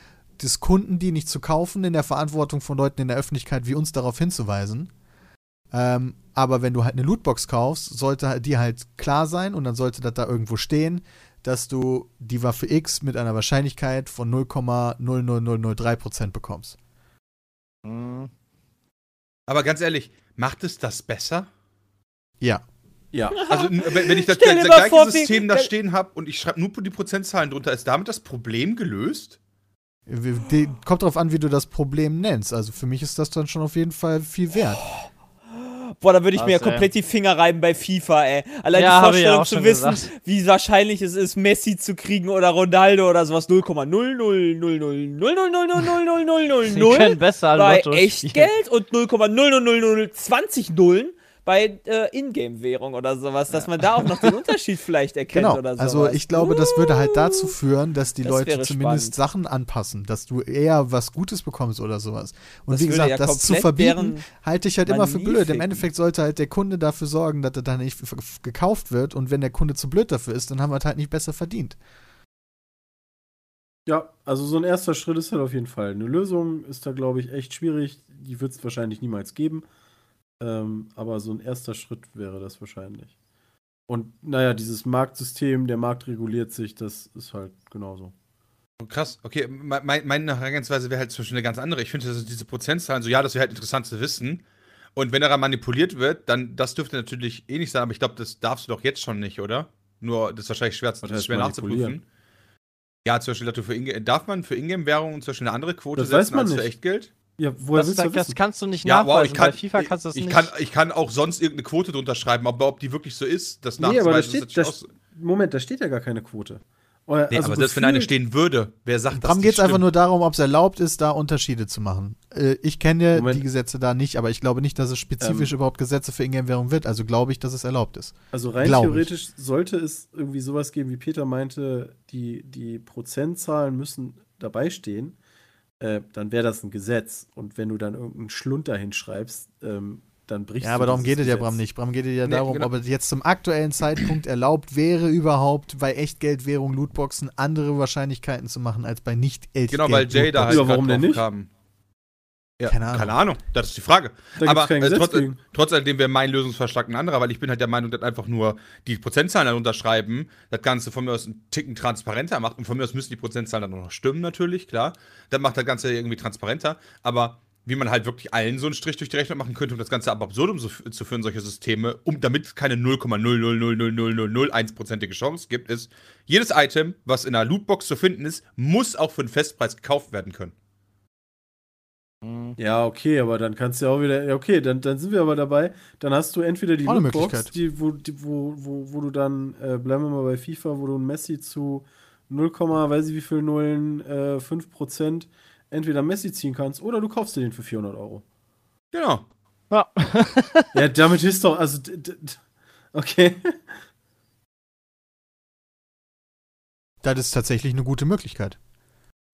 des Kunden, die nicht zu kaufen, in der Verantwortung von Leuten in der Öffentlichkeit, wie uns darauf hinzuweisen. Ähm, aber wenn du halt eine Lootbox kaufst, sollte halt- die halt klar sein und dann sollte das da irgendwo stehen, dass du die Waffe X mit einer Wahrscheinlichkeit von 0,00003% bekommst. Mhm. Aber ganz ehrlich, macht es das besser? Ja. Ja, Also, wenn ich das, Stell mal gleiche vor, System da stehen habe und ich schreibe nur die Prozentzahlen drunter, ist damit das Problem gelöst? Kommt drauf an, wie du das Problem nennst. Also für mich ist das dann schon auf jeden Fall viel wert. Boah, da würde ich mir ja Was, ey? komplett die Finger reiben bei FIFA, ey. Allein Ja, die Vorstellung zu wissen, gesagt. wie wahrscheinlich es ist, Messi zu kriegen oder Ronaldo oder sowas. 0,0000000000000 Sie können besser bei Lotto spielen. Echtgeld und 0,00020 Nullen bei äh, Ingame-Währung oder sowas, dass man da auch noch den Unterschied vielleicht erkennt Genau. oder sowas. Also ich glaube, das würde halt dazu führen, dass die Das Leute zumindest spannend. Sachen anpassen, dass du eher was Gutes bekommst oder sowas. Und Das wie gesagt, ja das zu verbieten, halte ich halt immer für blöd. Im ficken. Endeffekt sollte halt der Kunde dafür sorgen, dass er dann nicht gekauft wird. Und wenn der Kunde zu blöd dafür ist, dann haben wir es halt nicht besser verdient. ja, also so ein erster Schritt ist halt auf jeden Fall. Eine Lösung ist da, glaube ich, echt schwierig. Die wird es wahrscheinlich niemals geben. Ähm, aber so ein erster Schritt wäre das wahrscheinlich. Und naja, dieses Marktsystem, der Markt reguliert sich, das ist halt genauso. Oh, Krass, okay. me- mein- Meine Herangehensweise wäre halt zum Beispiel eine ganz andere. Ich finde, dass diese Prozentzahlen, so ja, das wäre halt interessant zu wissen. Und wenn daran manipuliert wird, dann das dürfte natürlich eh nicht sein, aber ich glaube, das darfst du doch jetzt schon nicht, oder? Nur, das ist wahrscheinlich schwer, das ist schwer nachzuprüfen. Ja, zum Beispiel, darf man für Ingame-Währungen zum Beispiel eine andere Quote Das setzen man als für. Echtgeld? Ja, woher Das, willst du das, wissen? kannst du nicht Ja, nachweisen. wow, ich kann, Bei FIFA kannst du das ich, nicht. Kann, ich kann auch sonst irgendeine Quote drunter schreiben, aber ob die wirklich so ist, das Nee, aber da nachzuweisen, steht, ist da, natürlich auch- Moment, da steht ja gar keine Quote. Oder, Nee, also aber selbst wenn eine stehen würde, wer sagt das? Darum geht es einfach nur darum, ob es erlaubt ist, da Unterschiede zu machen. Äh, ich kenne Moment. die Gesetze da nicht, aber ich glaube nicht, dass es spezifisch Ähm. überhaupt Gesetze für Ingame-Währung wird. Also glaube ich, dass es erlaubt ist. Also rein Glaub ich. theoretisch sollte es irgendwie sowas geben, wie Peter meinte, die, die Prozentzahlen müssen dabei stehen, äh, dann wäre das ein Gesetz. Und wenn du dann irgendeinen Schlund dahin schreibst, ähm, dann brichst Ja, aber darum geht es ja. Bram, nicht. Bram geht es ja Nee, darum, genau. ob es jetzt zum aktuellen Zeitpunkt erlaubt wäre, überhaupt bei Echtgeldwährung, Lootboxen andere Wahrscheinlichkeiten zu machen als bei nicht Echtgeld. Genau, weil Jay da halt Ja, warum denn nicht? kam. Ja, Keine Ahnung. Keine Ahnung, das ist die Frage. Da aber äh, trotz, gegen. trotz alledem wäre mein Lösungsvorschlag ein anderer, weil ich bin halt der Meinung, dass einfach nur die Prozentzahlen dann unterschreiben, das Ganze von mir aus einen Ticken transparenter macht. Und von mir aus müssen die Prozentzahlen dann auch noch stimmen, natürlich, klar. Das macht das Ganze irgendwie transparenter. Aber wie man halt wirklich allen so einen Strich durch die Rechnung machen könnte, um das Ganze ab absurdum so, zu führen, solche Systeme, um damit es keine 0,0000001%ige Chance gibt, ist, jedes Item, was in einer Lootbox zu finden ist, muss auch für einen Festpreis gekauft werden können. Hm. Ja, okay, aber dann kannst du ja auch wieder. Ja, okay, dann, dann sind wir aber dabei. Dann hast du entweder die Lootbox, Möglichkeit. die, wo, die, wo, wo, wo du dann, äh, bleiben wir mal bei FIFA, wo du ein Messi zu 0, weiß ich wie viel Nullen, äh, 5% entweder Messi ziehen kannst oder du kaufst dir den für 400 Euro. Genau. Ja. ja, damit ist doch, also, d- d- d- okay. Das ist tatsächlich eine gute Möglichkeit.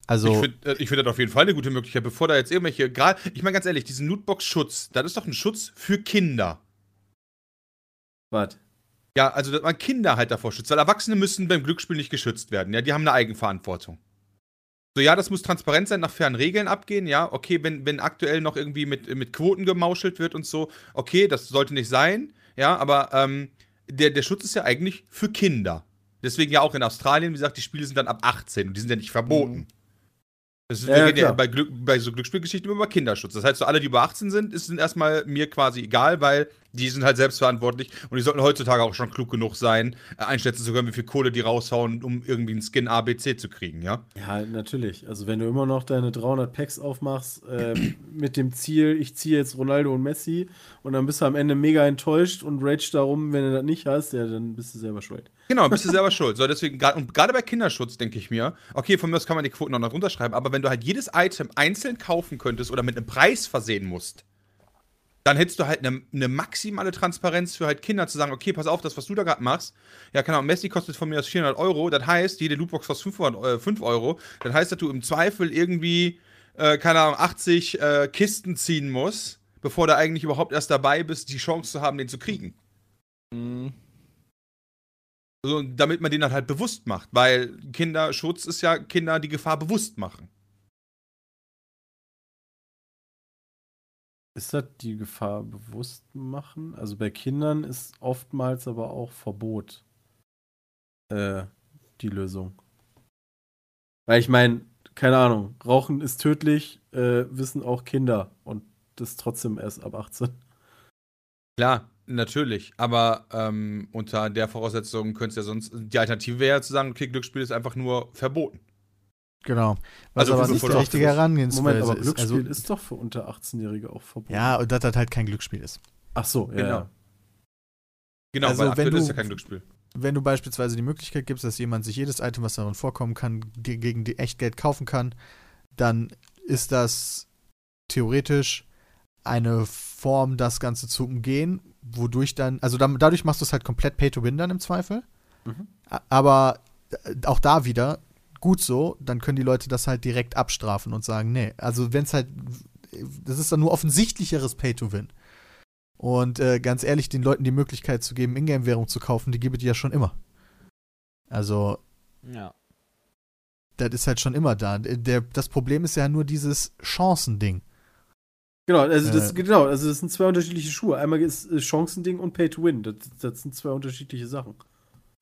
Also, Ich finde äh, ich find das auf jeden Fall eine gute Möglichkeit, bevor da jetzt irgendwelche, gerade, ich meine ganz ehrlich, diesen Lootbox-Schutz, das ist doch ein Schutz für Kinder. Was? Ja, also, dass man Kinder halt davor schützt, weil Erwachsene müssen beim Glücksspiel nicht geschützt werden, ja, die haben eine Eigenverantwortung. So, ja, das muss transparent sein, nach fairen Regeln abgehen, ja, okay, wenn, wenn aktuell noch irgendwie mit, mit Quoten gemauschelt wird und so, okay, das sollte nicht sein, ja, aber ähm, der, der Schutz ist ja eigentlich für Kinder. Deswegen ja auch in Australien, wie gesagt, die Spiele sind dann ab 18 und die sind ja nicht verboten. Das ist, Ja, wir ja, bei, Glück, bei so Glücksspielgeschichten immer über Kinderschutz. Das heißt, so alle, die über 18 sind, ist sind erstmal mir quasi egal, weil die sind halt selbstverantwortlich und die sollten heutzutage auch schon klug genug sein, äh, einschätzen zu können, wie viel Kohle die raushauen, um irgendwie einen Skin ABC zu kriegen, ja? Ja, natürlich. Also, wenn du immer noch deine 300 Packs aufmachst, ähm, mit dem Ziel, ich ziehe jetzt Ronaldo und Messi und dann bist du am Ende mega enttäuscht und rage darum, wenn du das nicht hast, ja, dann bist du selber schuld. Genau, bist du selber schuld. So, deswegen, gerade bei Kinderschutz denke ich mir, okay, von mir aus kann man die Quoten auch noch runterschreiben, aber wenn du halt jedes Item einzeln kaufen könntest oder mit einem Preis versehen musst, dann hättest du halt eine, eine maximale Transparenz für halt Kinder zu sagen, okay, pass auf, das, was du da gerade machst, ja, keine Ahnung, Messi kostet von mir aus 400 Euro, das heißt, jede Lootbox kostet 500, äh, 5 Euro, das heißt, dass du im Zweifel irgendwie, äh, keine Ahnung, 80 äh, Kisten ziehen musst, bevor du eigentlich überhaupt erst dabei bist, die Chance zu haben, den zu kriegen. Hm. So, damit man den dann halt bewusst macht, weil Kinderschutz ist ja Kinder die Gefahr bewusst machen. Ist das die Gefahr bewusst machen? Also bei Kindern ist oftmals aber auch Verbot äh, die Lösung. Weil ich meine, keine Ahnung, Rauchen ist tödlich, äh, wissen auch Kinder und das trotzdem erst ab 18. Klar, natürlich, aber ähm, unter der Voraussetzung könnte es ja sonst, die Alternative wäre ja zu sagen, okay, Glücksspiel ist einfach nur verboten. Genau. Was Also aber für nicht die 500 richtige Herangehensweise Moment, aber ist. Glücksspiel Also, ist doch für unter 18-Jährige auch verboten. ja, und dass das halt kein Glücksspiel ist. Ach so, ja. Genau. Genau, Also, weil wenn aktuell du- ist ja kein Glücksspiel. Wenn du beispielsweise die Möglichkeit gibst, dass jemand sich jedes Item, was darin vorkommen kann, ge- gegen die Echtgeld kaufen kann, dann ist das theoretisch eine Form, das Ganze zu umgehen, wodurch dann, also dann, dadurch machst du es halt komplett Pay-to-Win dann im Zweifel. Mhm. Aber äh, auch da wieder, gut so, dann können die Leute das halt direkt abstrafen und sagen, nee, also wenn es halt, das ist dann nur offensichtlicheres Pay-to-Win. Und äh, ganz ehrlich, den Leuten die Möglichkeit zu geben, Ingame-Währung zu kaufen, die gibt es ja schon immer. Also, Ja. das ist halt schon immer da. Der, das Problem ist ja nur dieses Chancending. Genau, also das, Äh. genau, also das sind zwei unterschiedliche Schuhe. Einmal ist äh, Chancending und Pay to Win. Das, das sind zwei unterschiedliche Sachen.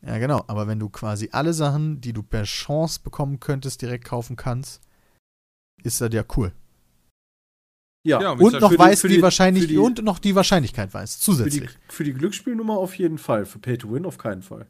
Ja, genau. Aber wenn du quasi alle Sachen, die du per Chance bekommen könntest, direkt kaufen kannst, ist das ja cool. Ja, Ja, Und noch für die- die- die- und noch die Wahrscheinlichkeit weißt, für die, zusätzlich. für die Glücksspielnummer auf jeden Fall. Für Pay to Win auf keinen Fall.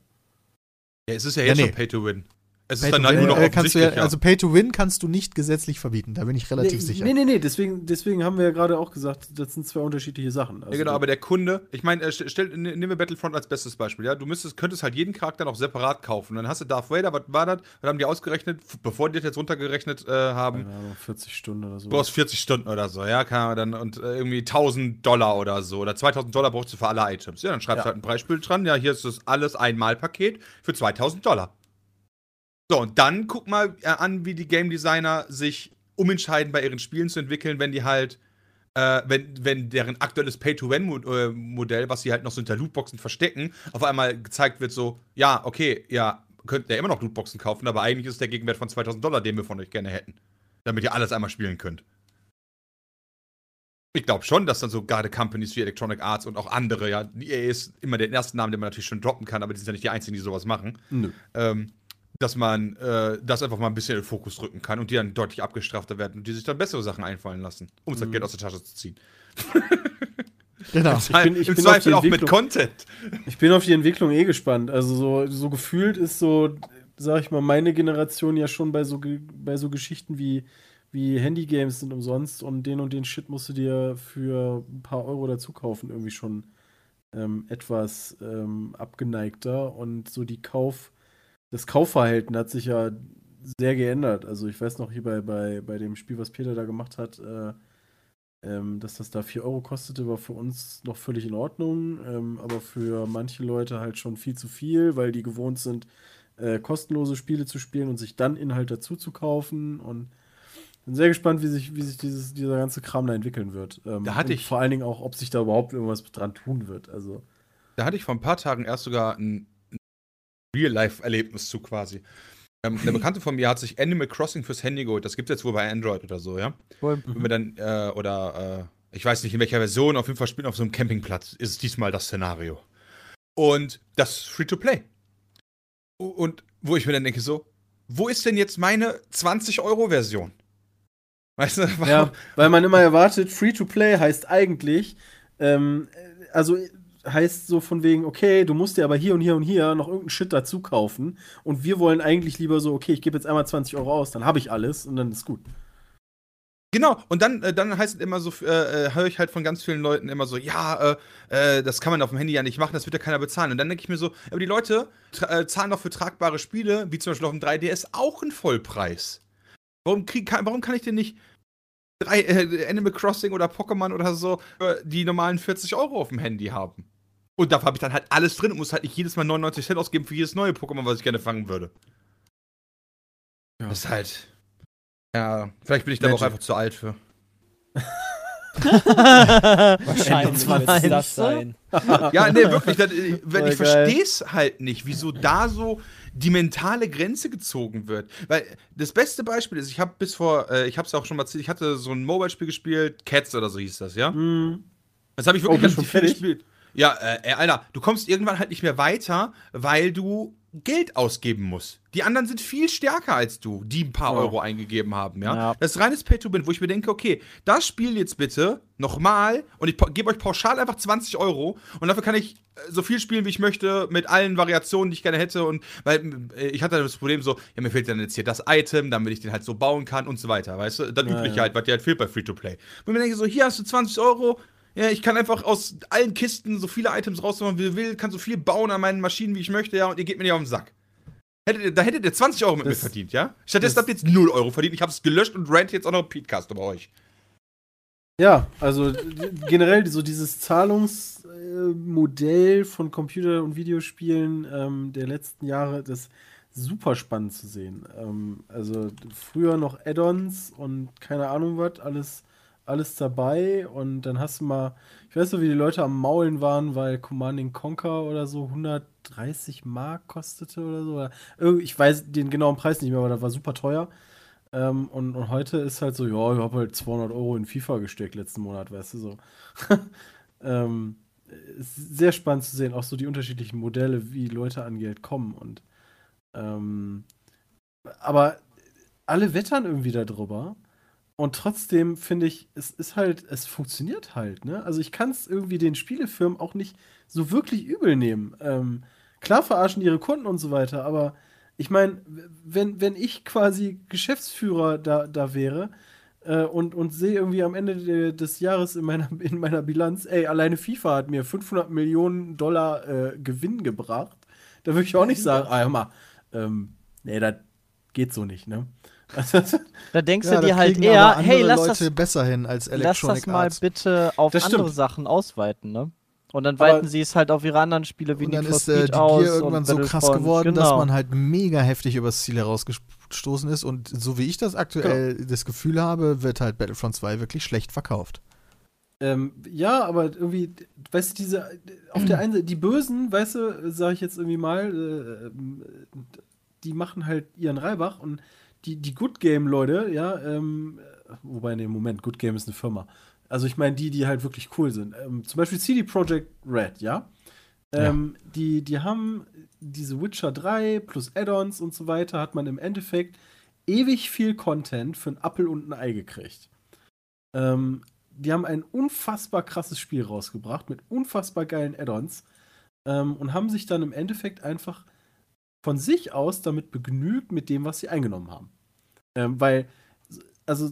Ja, es ist ja Ja, jetzt nee. schon Pay to Win. Es ist dann halt win, nur noch äh, kannst du ja, ja. Also Pay to Win kannst du nicht gesetzlich verbieten, da bin ich relativ nee, sicher. Nee, nee, nee, deswegen, deswegen haben wir ja gerade auch gesagt, das sind zwei unterschiedliche Sachen. Also Ja, genau, aber der Kunde, ich meine, äh, stell, ne- nehmen wir Battlefront als bestes Beispiel, ja. Du müsstest, könntest halt jeden Charakter noch separat kaufen. Dann hast du Darth Vader, was war das? Was haben die ausgerechnet, bevor die das jetzt runtergerechnet äh, haben? Ahnung, 40 Stunden oder so. Du brauchst 40 Stunden oder so, ja, kann man dann und äh, irgendwie 1000 Dollar oder so oder 2000 Dollar brauchst du für alle Items. Ja, dann schreibst Ja. du halt ein Preisschild dran. Ja, hier ist das alles Einmalpaket für 2000 Dollar. So, und dann guck mal äh, an, wie die Game Designer sich umentscheiden, bei ihren Spielen zu entwickeln, wenn die halt, äh, wenn, wenn deren aktuelles Pay-to-Win-Modell, was sie halt noch so hinter Lootboxen verstecken, auf einmal gezeigt wird, so, ja, okay, ja, könnt ihr immer noch Lootboxen kaufen, aber eigentlich ist es der Gegenwert von 2000 Dollar, den wir von euch gerne hätten. Damit ihr alles einmal spielen könnt. Ich glaube schon, dass dann so gerade Companies wie Electronic Arts und auch andere, ja, EA ist immer der erste Name, den man natürlich schon droppen kann, aber die sind ja nicht die einzigen, die sowas machen. Nö. Ähm, dass man äh, das einfach mal ein bisschen in den Fokus rücken kann und die dann deutlich abgestrafter werden und die sich dann bessere Sachen einfallen lassen, um das Geld aus der Tasche zu ziehen. Genau. Ich bin- ich Im bin Zweifel auch mit Content. Ich bin auf die Entwicklung eh gespannt. Also so, so gefühlt ist so, sag ich mal, meine Generation ja schon bei so, bei so Geschichten wie, wie Handygames sind umsonst und den und den Shit musst du dir für ein paar Euro dazu kaufen, irgendwie schon ähm, etwas ähm, abgeneigter. Und so die Kauf, das Kaufverhalten hat sich ja sehr geändert. Also ich weiß noch hier bei, bei, bei dem Spiel, was Peter da gemacht hat, äh, ähm, dass das da 4 Euro kostete, war für uns noch völlig in Ordnung, ähm, aber für manche Leute halt schon viel zu viel, weil die gewohnt sind, äh, kostenlose Spiele zu spielen und sich dann Inhalt dazu zu kaufen. Und bin sehr gespannt, wie sich, wie sich dieses, dieser ganze Kram da entwickeln wird. Ähm, Da hatte und ich- vor allen Dingen auch, ob sich da überhaupt irgendwas dran tun wird. Also, Da hatte ich vor ein paar Tagen erst sogar ein Real-Life-Erlebnis zu quasi. Ähm, eine Bekannte von mir hat sich Animal Crossing fürs Handy geholt. Das gibt es jetzt wohl bei Android oder so, ja? Cool. Wenn wir dann, äh, oder, äh, ich weiß nicht in welcher Version, auf jeden Fall spielen auf so einem Campingplatz, ist es diesmal das Szenario. Und das ist Free-to-Play. Und wo ich mir dann denke, so, wo ist denn jetzt meine 20-Euro-Version? Weißt du, warum- ja, weil man immer erwartet, Free-to-Play heißt eigentlich, ähm, äh, also heißt so von wegen, okay, du musst dir aber hier und hier und hier noch irgendeinen Shit dazu kaufen. Und wir wollen eigentlich lieber so, okay, ich gebe jetzt einmal 20 Euro aus, dann habe ich alles und dann ist gut. Genau, und dann, äh, dann heißt es immer so, äh, äh, höre ich halt von ganz vielen Leuten immer so, ja, äh, äh, das kann man auf dem Handy ja nicht machen, das wird ja keiner bezahlen. Und dann denke ich mir so, aber die Leute zahlen doch für tragbare Spiele, wie zum Beispiel auf dem 3DS, auch einen Vollpreis. Warum, krieg, kann, warum kann ich denn nicht drei, äh, Animal Crossing oder Pokémon oder so die normalen 40 Euro auf dem Handy haben? Und dafür habe ich dann halt alles drin und muss halt nicht jedes Mal 99 Cent ausgeben für jedes neue Pokémon, was ich gerne fangen würde. Ja. Das ist halt. Ja, vielleicht bin ich da auch einfach zu alt für. Wahrscheinlich wird es das sein. Ja, nee, wirklich. Das, wenn ich verstehe es halt nicht, wieso da so die mentale Grenze gezogen wird. Weil das beste Beispiel ist, ich habe bis vor, äh, ich habe es auch schon mal erzählt, ich hatte so ein Mobile-Spiel gespielt, Cats oder so hieß das, ja? Hm. Das habe ich Oh, wirklich bist schon viel fertig? gespielt. Ja, äh, Alter, du kommst irgendwann halt nicht mehr weiter, weil du Geld ausgeben musst. Die anderen sind viel stärker als du, die ein paar Ja. Euro eingegeben haben, ja? Ja. Das ist reines Pay-to-Win, wo ich mir denke, okay, das Spiel jetzt bitte nochmal und ich gebe euch pauschal einfach 20 Euro und dafür kann ich äh, so viel spielen, wie ich möchte, mit allen Variationen, die ich gerne hätte und weil äh, ich hatte das Problem so, ja, mir fehlt dann jetzt hier das Item, damit ich den halt so bauen kann und so weiter, weißt du? Das Ja, übliche ja. halt, was dir halt fehlt bei Free-to-Play. Und ich mir denke so, hier hast du 20 Euro, ja, ich kann einfach aus allen Kisten so viele Items rausmachen, wie ich will, kann so viel bauen an meinen Maschinen, wie ich möchte, ja, und ihr geht mir nicht auf den Sack. Hättet ihr, da hättet ihr 20 Euro mit Das- mir verdient, ja? Stattdessen habt ihr jetzt 0 Euro verdient. Ich habe es gelöscht und rant jetzt auch noch Podcast über euch. Ja, also generell so dieses Zahlungsmodell von Computer- und Videospielen ähm, der letzten Jahre, das ist super spannend zu sehen. Ähm, also früher noch Add-ons und keine Ahnung was, alles, alles dabei und dann hast du mal, ich weiß noch, wie die Leute am Maulen waren, weil Command Conquer oder so 130 Mark kostete oder so. Ich weiß den genauen Preis nicht mehr, aber das war super teuer. Ähm, und, und heute ist halt so, ja, ich habe halt 200 Euro in FIFA gesteckt letzten Monat, weißt du so. ähm, ist sehr spannend zu sehen, auch so die unterschiedlichen Modelle, wie Leute an Geld kommen und ähm, aber alle wettern irgendwie darüber und trotzdem finde ich, es ist halt, es funktioniert halt, ne? Also ich kann es irgendwie den Spielefirmen auch nicht so wirklich übel nehmen. Ähm, klar verarschen ihre Kunden und so weiter, aber ich meine, wenn, wenn ich quasi Geschäftsführer da, da wäre äh, und, und sehe irgendwie am Ende de, des Jahres in meiner, in meiner Bilanz, ey, alleine FIFA hat mir 500 Millionen Dollar äh, Gewinn gebracht, da würde ich auch nicht sagen, ah, hör mal, ähm, nee, das geht so nicht, ne? Da denkst Ja, du dir halt eher, aber andere hey, lass Leute das, besser hin als lass Electronic das mal Arts. bitte auf andere. Sachen ausweiten, ne? Und dann Aber- weiten sie es halt auf ihre anderen Spiele wie Und dann Need ist äh, die Gier irgendwann so krass geworden, dass genau. man halt mega heftig übers Ziel herausgestoßen ist. Und so wie ich das aktuell Genau. das Gefühl habe, wird halt Battlefront 2 wirklich schlecht verkauft. Ähm, ja, aber irgendwie, weißt du, diese, auf der einen Seite, die Bösen, weißt du, sage ich jetzt irgendwie mal, äh, die machen halt ihren Reibach und die, die Good Game-Leute, ja, ähm, wobei, nee, Moment, Good Game ist eine Firma. Also ich meine die, die halt wirklich cool sind. Ähm, zum Beispiel CD Projekt Red, ja. Ähm, die, die haben diese Witcher 3 plus Add-ons und so weiter, hat man im Endeffekt ewig viel Content für einen Appel und ein Ei gekriegt. Ähm, die haben ein unfassbar krasses Spiel rausgebracht mit unfassbar geilen Add-ons ähm, und haben sich dann im Endeffekt einfach von sich aus damit begnügt mit dem, was sie eingenommen haben. Ähm, weil, also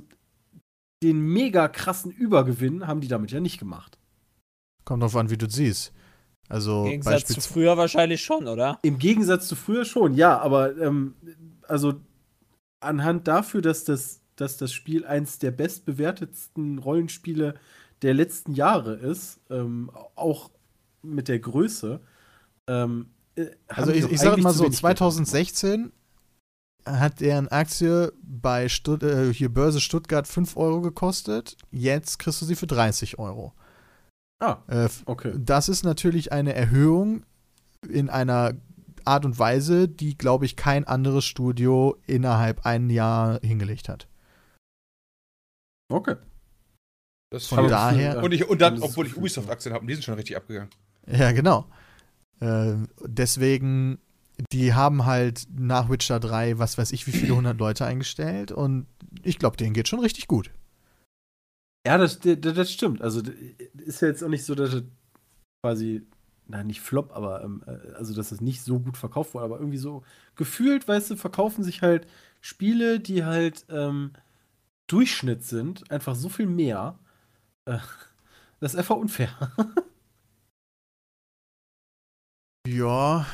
den mega krassen Übergewinn haben die damit ja nicht gemacht. Kommt drauf an, wie du es siehst. Also Im Gegensatz zu früher wahrscheinlich schon, oder? Im Gegensatz zu früher schon, ja, aber ähm, also anhand dafür, dass das, dass das Spiel eins der bestbewertetsten Rollenspiele der letzten Jahre ist, ähm, auch mit der Größe. Ähm, äh, Also die ich, ich sage mal so, wenig Geld 2016 hat deren Aktie bei Stutt äh, hier Börse Stuttgart 5 Euro gekostet. Jetzt kriegst du sie für 30 Euro. Ah, Äh, okay. das ist natürlich eine Erhöhung in einer Art und Weise, die, glaube ich, kein anderes Studio innerhalb ein Jahr hingelegt hat. Okay. Das Von daher. Und, ich, und dann, obwohl ich Ubisoft-Aktien habe, die sind schon richtig abgegangen. Ja, genau. Äh, deswegen, die haben halt nach Witcher 3, was weiß ich, wie viele hundert Leute eingestellt und ich glaube, denen geht schon richtig gut. Ja, das, das, das stimmt. Also ist ja jetzt auch nicht so, dass es quasi, na nicht Flop, aber ähm, äh, also dass es nicht so gut verkauft wurde, aber irgendwie so gefühlt, weißt du, verkaufen sich halt Spiele, die halt ähm, Durchschnitt sind, einfach so viel mehr. Äh, das ist einfach unfair. Ja,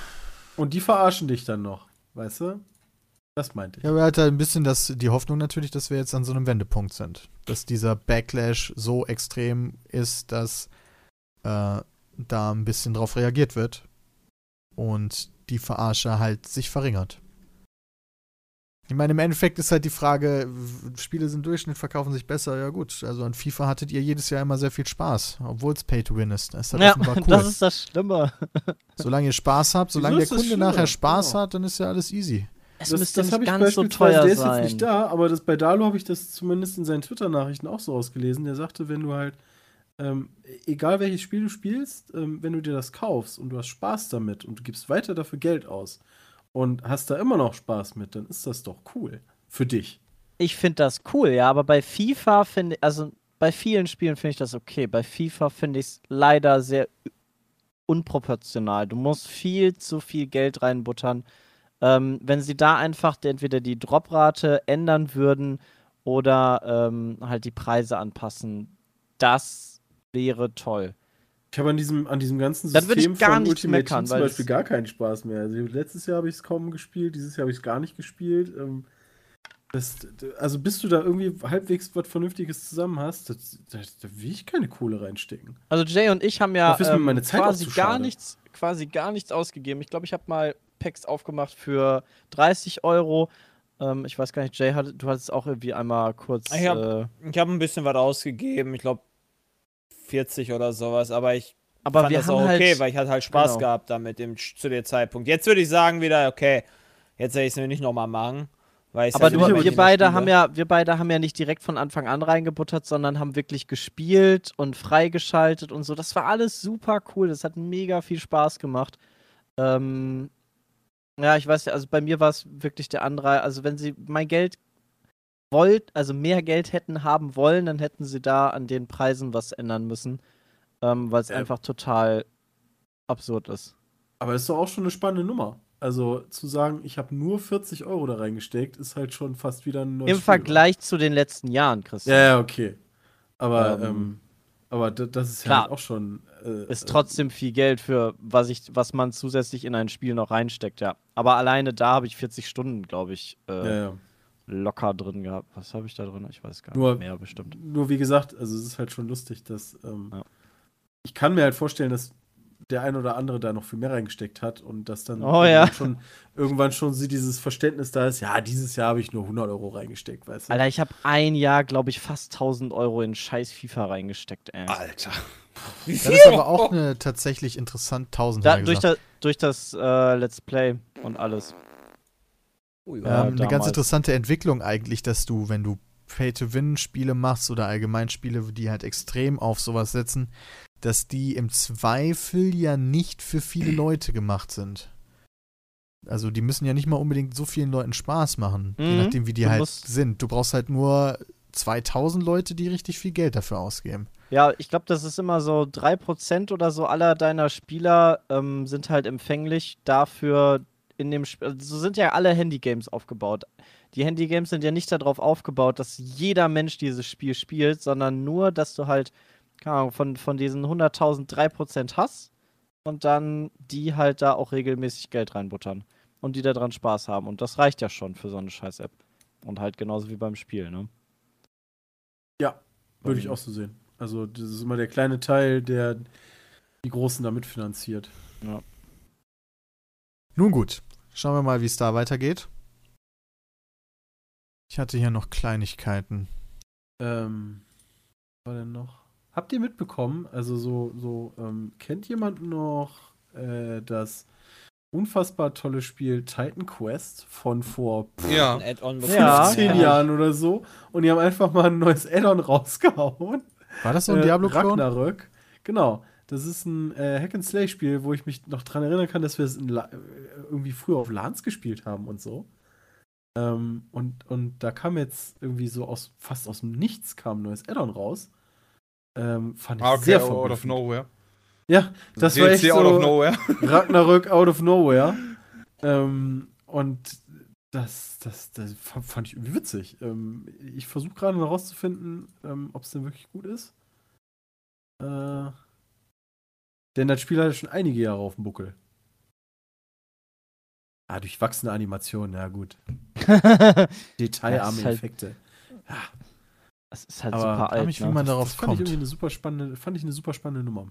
Und die verarschen dich dann noch, weißt du? Das meinte ich. Ja, aber er hat halt ein bisschen das, die Hoffnung natürlich, dass wir jetzt an so einem Wendepunkt sind. Dass dieser Backlash so extrem ist, dass äh, da ein bisschen drauf reagiert wird und die Verarsche halt sich verringert. Ich meine, im Endeffekt ist halt die Frage, Spiele sind Durchschnitt, verkaufen sich besser. Ja gut, also an FIFA hattet ihr jedes Jahr immer sehr viel Spaß, obwohl es Pay-to-Win ist. Das ist halt Ja, offenbar cool. das ist das Schlimme. solange ihr Spaß habt, solange der ist Kunde nachher Spaß Genau. hat, dann ist ja alles easy. Es das müsste das habe nicht ich ganz so beispielsweise, teuer der ist sein. jetzt nicht da, aber das, bei Dalo habe ich das zumindest in seinen Twitter-Nachrichten auch so ausgelesen. Der sagte, wenn du halt, ähm, egal welches Spiel du spielst, ähm, wenn du dir das kaufst und du hast Spaß damit und du gibst weiter dafür Geld aus und hast da immer noch Spaß mit, dann ist das doch cool für dich. Ich finde das cool, ja, aber bei FIFA finde also bei vielen Spielen finde ich das okay. Bei FIFA finde ich es leider sehr unproportional. Du musst viel zu viel Geld reinbuttern. Ähm, wenn sie da einfach entweder die Droprate ändern würden oder ähm, halt die Preise anpassen, das wäre toll. Ich habe an diesem, an diesem ganzen Dann würde ich System gar von nicht Ultimate meckern, Team zum weil Beispiel es- gar keinen Spaß mehr. Also letztes Jahr habe ich es kaum gespielt, dieses Jahr habe ich es gar nicht gespielt. Ähm, das, also bis du da irgendwie halbwegs was Vernünftiges zusammen hast, das, da, da will ich keine Kohle reinstecken. Also Jay und ich haben ja ähm, meine Zeit auch quasi gar nichts, quasi gar nichts ausgegeben. Ich glaube, ich habe mal Packs aufgemacht für 30 Euro. Ähm, ich weiß gar nicht, Jay, hat, du hattest auch irgendwie einmal kurz. Ich hab- äh, Ich habe ein bisschen was ausgegeben, ich glaube 40 oder sowas, aber ich aber fand wir das auch halt, okay, weil ich hatte halt Spaß genau. gehabt damit im, zu dem Zeitpunkt. Jetzt würde ich sagen wieder, okay, jetzt werde ich es mir nicht nochmal machen. Weil aber halt du, wir beide haben ja, wir beide haben ja nicht direkt von Anfang an reingebuttert, sondern haben wirklich gespielt und freigeschaltet und so. Das war alles super cool. Das hat mega viel Spaß gemacht. Ähm, ja, ich weiß ja, also bei mir war es wirklich der andere. Also wenn sie mein Geld wollt, also mehr Geld hätten haben wollen, dann hätten sie da an den Preisen was ändern müssen, ähm, weil es Ja. einfach total absurd ist. Aber das ist doch auch schon eine spannende Nummer. Also zu sagen, ich habe nur 40 Euro da reingesteckt, ist halt schon fast wieder ein neues Im Spiel, Vergleich zu den letzten Jahren, oder? Christian. Ja, ja, okay. Aber, Ähm, ähm, aber da- das ist ja klar. halt auch schon. Äh, ist trotzdem viel Geld für was ich, was man zusätzlich in ein Spiel noch reinsteckt, ja. Aber alleine da habe ich 40 Stunden, glaube ich, Äh, äh, ja, ja. Locker drin gehabt. Was habe ich da drin? Ich weiß gar Nur- nicht mehr bestimmt. Nur wie gesagt, also es ist halt schon lustig, dass ähm, Ja. ich kann mir halt vorstellen, dass der ein oder andere da noch viel mehr reingesteckt hat und dass dann Oh, irgendwann, ja. schon, irgendwann schon sie dieses Verständnis da ist, ja, dieses Jahr habe ich nur 100 Euro reingesteckt, weißt du? Alter, ich habe ein Jahr, glaube ich, fast 1000 Euro in scheiß FIFA reingesteckt, ey. Alter. Das ist aber auch eine tatsächlich interessant 1000 Da, durch, das, durch das äh, Let's Play und alles. Oh, Ja, ähm, eine ganz interessante Entwicklung eigentlich, dass du, wenn du Pay-to-Win-Spiele machst oder allgemein Spiele, die halt extrem auf sowas setzen, dass die im Zweifel ja nicht für viele Leute gemacht sind. Also die müssen ja nicht mal unbedingt so vielen Leuten Spaß machen, je Mhm. nachdem wie die Du halt sind. Du brauchst halt nur 2000 Leute, die richtig viel Geld dafür ausgeben. Ja, ich glaube, das ist immer so 3% oder so aller deiner Spieler ähm, sind halt empfänglich dafür in dem Spiel. Also so sind ja alle Handygames aufgebaut. Die Handygames sind ja nicht darauf aufgebaut, dass jeder Mensch dieses Spiel spielt, sondern nur, dass du halt, keine Ahnung, von, von diesen 100.000 3% hast und dann die halt da auch regelmäßig Geld reinbuttern und die da dran Spaß haben. Und das reicht ja schon für so eine scheiß App. Und halt genauso wie beim Spiel, ne? Ja, würde ich auch so sehen. Also, das ist immer der kleine Teil, der die Großen damit finanziert. Nun gut, schauen wir mal, wie es da weitergeht. Ich hatte hier noch Kleinigkeiten. Ähm, was war denn noch? Habt ihr mitbekommen, also so, so, ähm, kennt jemand noch äh, das unfassbar tolle Spiel Titan Quest von vor pff, Ja. Ein Add-on Ja. 15 Ja. Jahren oder so? Und die haben einfach mal ein neues Add-on rausgehauen. War das so ein Äh, Diablo-Klon? Ragnarök. Genau. Das ist ein äh, Hack-and-Slay-Spiel, wo ich mich noch dran erinnern kann, dass wir es äh, irgendwie früher auf LANs gespielt haben und so. Ähm, und, und da kam jetzt irgendwie so aus, fast aus dem Nichts kam ein neues Add-on raus. Ähm, fand ich Ah, okay, sehr out of nowhere. Ja, das war echt DLC out of so nowhere. Ragnarök out of nowhere. Ähm, und das, das, das fa- fand ich irgendwie witzig. Ähm, ich versuche gerade noch rauszufinden, ähm, ob es denn wirklich gut ist. Äh, denn das Spiel hat ja schon einige Jahre auf dem Buckel. Ah, durchwachsene Animationen, ja gut. Detailarme halt- Effekte. Das ist halt Aber super alt. mich, wie ne? man Das darauf fand ich kommt. irgendwie eine super spannende, fand ich eine super spannende Nummer.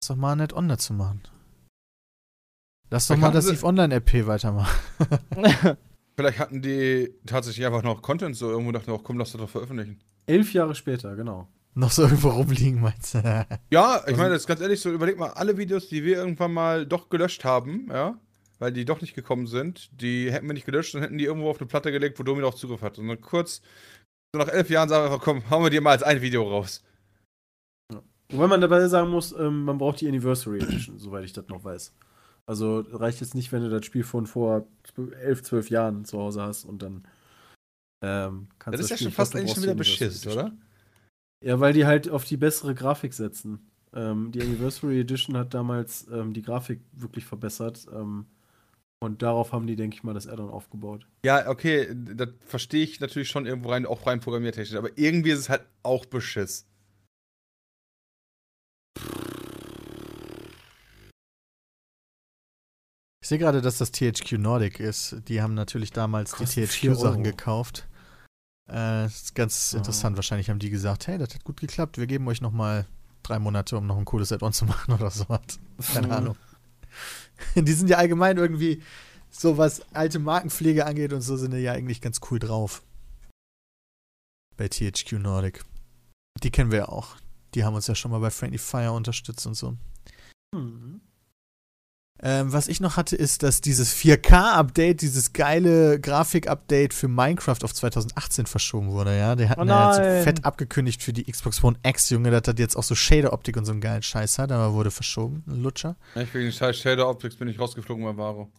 Lass doch mal nett online zu machen. Lass doch Vielleicht mal das Eve Online RP weitermachen. Vielleicht hatten die tatsächlich einfach noch Content so irgendwo dachten, auch komm, lass das doch veröffentlichen. Elf Jahre später, genau. Noch so irgendwo rumliegen, meinst du? Ja, ich meine, jetzt ganz ehrlich, so überleg mal, alle Videos, die wir irgendwann mal doch gelöscht haben, ja, weil die doch nicht gekommen sind, die hätten wir nicht gelöscht und hätten die irgendwo auf eine Platte gelegt, wo Domi noch Zugriff hat. Und dann kurz, so nach elf Jahren sagen wir einfach, komm, hauen wir dir mal als ein Video raus. Wobei man dabei sagen muss, ähm, man braucht die Anniversary Edition, soweit ich das noch weiß. Also reicht jetzt nicht, wenn du das Spiel von vor 11, 12 Jahren zu Hause hast und dann ähm, kannst Das ist ja schon fast du eigentlich schon wieder beschiss, oder? Ja, weil die halt auf die bessere Grafik setzen. Ähm, die Anniversary Edition hat damals ähm, die Grafik wirklich verbessert. Ähm, und darauf haben die, denke ich mal, das Addon aufgebaut. Ja, okay, das verstehe ich natürlich schon irgendwo rein, auch rein programmiertechnisch, aber irgendwie ist es halt auch beschiss. Ich sehe gerade, dass das THQ Nordic ist. Die haben natürlich damals Kostet die THQ-Sachen gekauft. Äh, das ist ganz Ja. interessant. Wahrscheinlich haben die gesagt, hey, das hat gut geklappt. Wir geben euch noch mal drei Monate, um noch ein cooles Add-on zu machen oder so. Keine. Ahnung. Die sind ja allgemein irgendwie, so was alte Markenpflege angeht und so, sind die ja eigentlich ganz cool drauf. Bei THQ Nordic. Die kennen wir ja auch. Die haben uns ja schon mal bei Friendly Fire unterstützt und so. Mhm. Ähm, was ich noch hatte, ist, dass dieses 4K-Update, dieses geile Grafik-Update für Minecraft auf 2018 verschoben wurde, ja. Der hat Oh ja jetzt fett abgekündigt für die Xbox One X, Junge, dass das jetzt auch so Shader-Optik und so einen geilen Scheiß hat, aber wurde verschoben, ein Lutscher. Ich wegen den scheiß Shader Optics bin ich rausgeflogen bei Varo.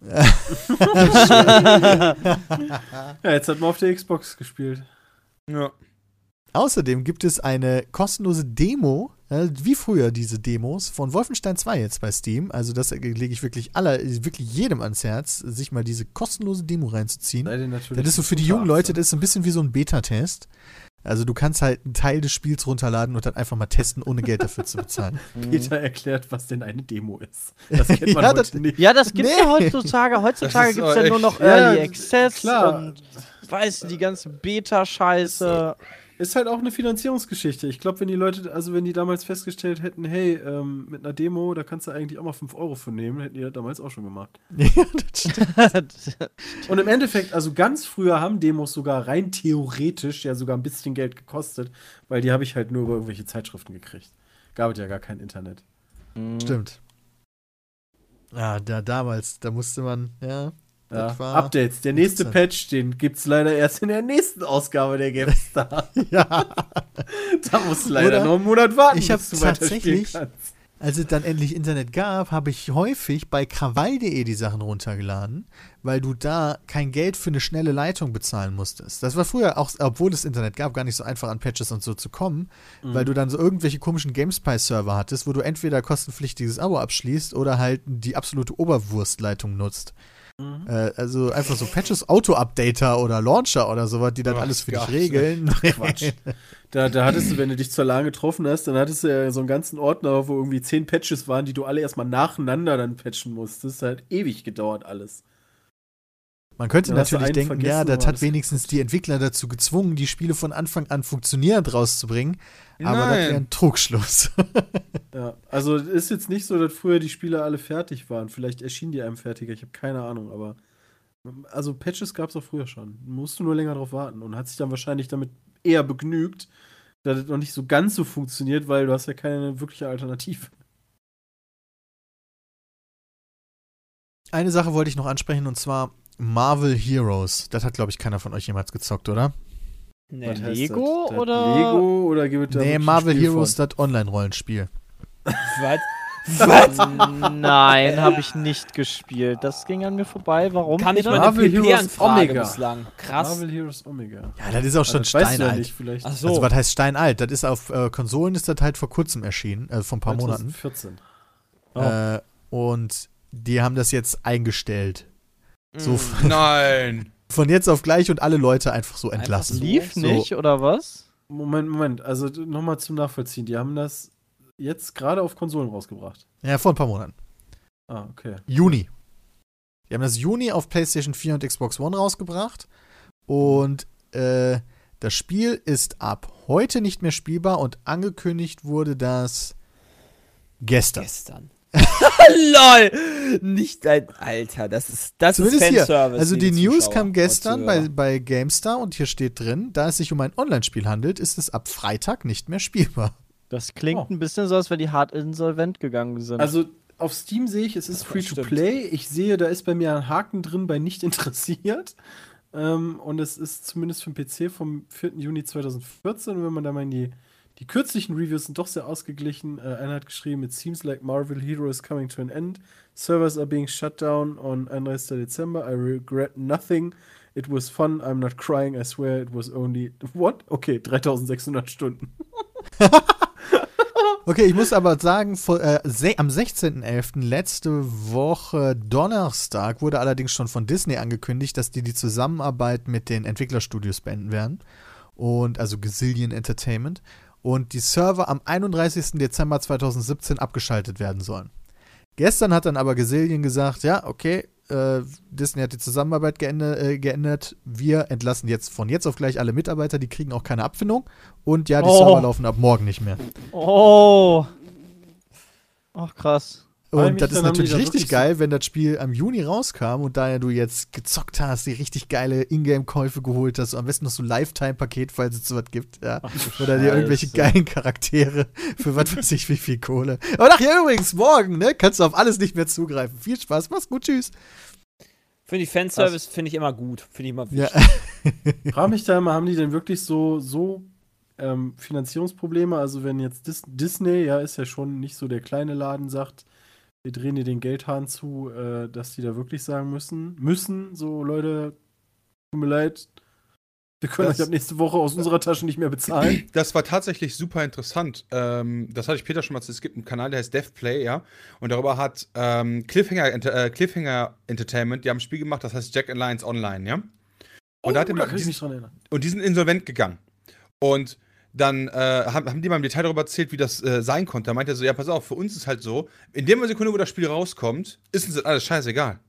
Ja, jetzt hat man auf der Xbox gespielt. Ja. Außerdem gibt es eine kostenlose Demo, äh, wie früher diese Demos, von Wolfenstein 2 jetzt bei Steam. Also das lege ich wirklich aller, wirklich jedem ans Herz, sich mal diese kostenlose Demo reinzuziehen. Das ist so für die jungen Leute, 18. das ist so ein bisschen wie so ein Beta-Test. Also du kannst halt einen Teil des Spiels runterladen und dann einfach mal testen, ohne Geld dafür zu bezahlen. Peter erklärt, was denn eine Demo ist. Das kennt man Ja, heute das- nicht. Ja, das gibt's Nee. ja heutzutage. Heutzutage gibt's aber ja nur noch Early ja, Access klar. und weißt du, die ganze Beta-Scheiße. Ist halt auch eine Finanzierungsgeschichte. Ich glaube, wenn die Leute, also wenn die damals festgestellt hätten, hey, ähm, mit einer Demo, da kannst du eigentlich auch mal 5 Euro für nehmen, hätten die das damals auch schon gemacht. ja, das stimmt. Und im Endeffekt, also ganz früher haben Demos sogar rein theoretisch ja sogar ein bisschen Geld gekostet, weil die habe ich halt nur über irgendwelche Zeitschriften gekriegt. Gab es ja gar kein Internet. Stimmt. Ja, da damals, da musste man, ja. Ja, Updates. Der nächste. Patch, den gibt's leider erst in der nächsten Ausgabe der GameStar. Ja. da musst du leider Oder noch einen Monat warten, ich hab bis du weiterspielen tatsächlich- kannst. Als es dann endlich Internet gab, habe ich häufig bei krawall.de die Sachen runtergeladen, weil du da kein Geld für eine schnelle Leitung bezahlen musstest. Das war früher auch, obwohl es Internet gab, gar nicht so einfach an Patches und so zu kommen, weil du dann so irgendwelche komischen GameSpy-Server hattest, wo du entweder kostenpflichtiges Abo abschließt oder halt die absolute Oberwurstleitung nutzt. Äh, also einfach so Patches, Auto-Updater oder Launcher oder sowas, die dann Ach alles für dich Gott. regeln. Quatsch. Da, da hattest du, wenn du dich zur LAN getroffen hast, dann hattest du ja so einen ganzen Ordner, wo irgendwie zehn Patches waren, die du alle erstmal nacheinander dann patchen musstest. Das hat ewig gedauert alles. Man könnte du natürlich denken, ja, das hat das- wenigstens die Entwickler dazu gezwungen, die Spiele von Anfang an funktionierend rauszubringen. Aber das Nein. wäre ein Trugschluss. Ja, also es ist jetzt nicht so, dass früher die Spiele alle fertig waren. Vielleicht erschienen die einem fertiger, ich habe keine Ahnung, aber also Patches gab es auch früher schon. Musst du nur länger drauf warten und hat sich dann wahrscheinlich damit eher begnügt, dass es noch nicht so ganz so funktioniert, weil du hast ja keine wirkliche Alternative. Eine Sache wollte ich noch ansprechen und zwar Marvel Heroes. Das hat, glaube ich, keiner von euch jemals gezockt, oder? Nee. Lego das? Das oder- Lego oder gibt es nee, Marvel Heroes, von? das Online-Rollenspiel. Was? Was? Nein, habe ich nicht gespielt. Das ging an mir vorbei. Warum? Kann ich bitte? mal eine Marvel Heroes PP-Anfrage Omega. bislang? Krass. Marvel Heroes Omega. Ja, das ist auch schon Also, ja steinalt. vielleicht. Ach so. Also, was heißt steinalt? Das ist auf äh, Konsolen ist das halt vor kurzem erschienen, äh, vor ein paar Monaten. 2014. Oh. Äh, und die haben das jetzt eingestellt. So Mm. Nein. von jetzt auf gleich und alle Leute einfach so Einfach entlassen. so. Lief nicht, oder was? Moment, Moment. Also nochmal zum Nachvollziehen. Die haben das jetzt gerade auf Konsolen rausgebracht. Ja, vor ein paar Monaten. Ah, okay. Juni. Die haben das Juni auf PlayStation 4 und Xbox One rausgebracht. Und äh, das Spiel ist ab heute nicht mehr spielbar und angekündigt wurde das gestern. Gestern. LOL! Nicht dein Alter, das ist das Zumindest ist hier. Fanservice. Also die News Zuschauer kam gestern bei, bei GameStar und hier steht drin, da es sich um ein Online-Spiel handelt, ist es ab Freitag nicht mehr spielbar. Das klingt Oh. ein bisschen so, als wenn die hart insolvent gegangen sind. Also auf Steam sehe ich, es ist free to stimmt. play. Ich sehe, da ist bei mir ein Haken drin bei nicht interessiert. Ähm, und es ist zumindest für den PC vom 4. Juni 2014. Und wenn man da mal in die, die kürzlichen Reviews sind doch sehr ausgeglichen. Äh, einer hat geschrieben, it seems like Marvel Hero is coming to an end. Servers are being shut down on 31. Dezember. I regret nothing. It was fun. I'm not crying. I swear it was only. What? Okay, 3600 Stunden. Okay, ich muss aber sagen, vor, äh, am 16.11. letzte Woche Donnerstag wurde allerdings schon von Disney angekündigt, dass die die Zusammenarbeit mit den Entwicklerstudios beenden werden. Und also Gazillion Entertainment. Und die Server am 31. Dezember 2017 abgeschaltet werden sollen. Gestern hat dann aber Gazillion gesagt, ja, okay, äh, Disney hat die Zusammenarbeit geändert, äh, geändert. Wir entlassen jetzt von jetzt auf gleich alle Mitarbeiter, die kriegen auch keine Abfindung. Und ja, die Oh. Server laufen ab morgen nicht mehr. oh. Ach, krass. Und das ist natürlich da richtig geil, wenn das Spiel am Juni rauskam und daher du jetzt gezockt hast, die richtig geile Ingame-Käufe geholt hast, am besten noch so Lifetime-Paket, falls es sowas gibt, ja. Oder dir irgendwelche geilen Charaktere für was weiß ich wie viel Kohle. Aber nachher übrigens, morgen, ne, kannst du auf alles nicht mehr zugreifen. Viel Spaß, mach's gut, tschüss. Finde ich Fanservice finde ich immer gut. Finde ich immer Ja. wichtig. frage mich da immer, haben die denn wirklich so, so ähm, Finanzierungsprobleme? Also wenn jetzt Dis Disney, ja, ist ja schon nicht so der kleine Laden, sagt, wir drehen dir den Geldhahn zu, äh, dass die da wirklich sagen müssen, müssen, so Leute, tut mir leid, wir können Das- euch ab nächste Woche aus unserer Tasche nicht mehr bezahlen. Das war tatsächlich super interessant. Ähm, das hatte ich Peter schon mal erzählt. Es gibt einen Kanal, der heißt DevPlay, ja. Und darüber hat ähm, Cliffhanger, äh, Cliffhanger Entertainment, die haben ein Spiel gemacht, das heißt Jack Alliance Online, ja. Und da hat da ich mich dran erinnern. Und die sind insolvent gegangen. Und dann äh, haben, haben die mal im Detail darüber erzählt, wie das äh, sein konnte. Da meinte er so, ja, pass auf, für uns ist halt so, in der Sekunde, wo das Spiel rauskommt, ist uns das alles scheißegal.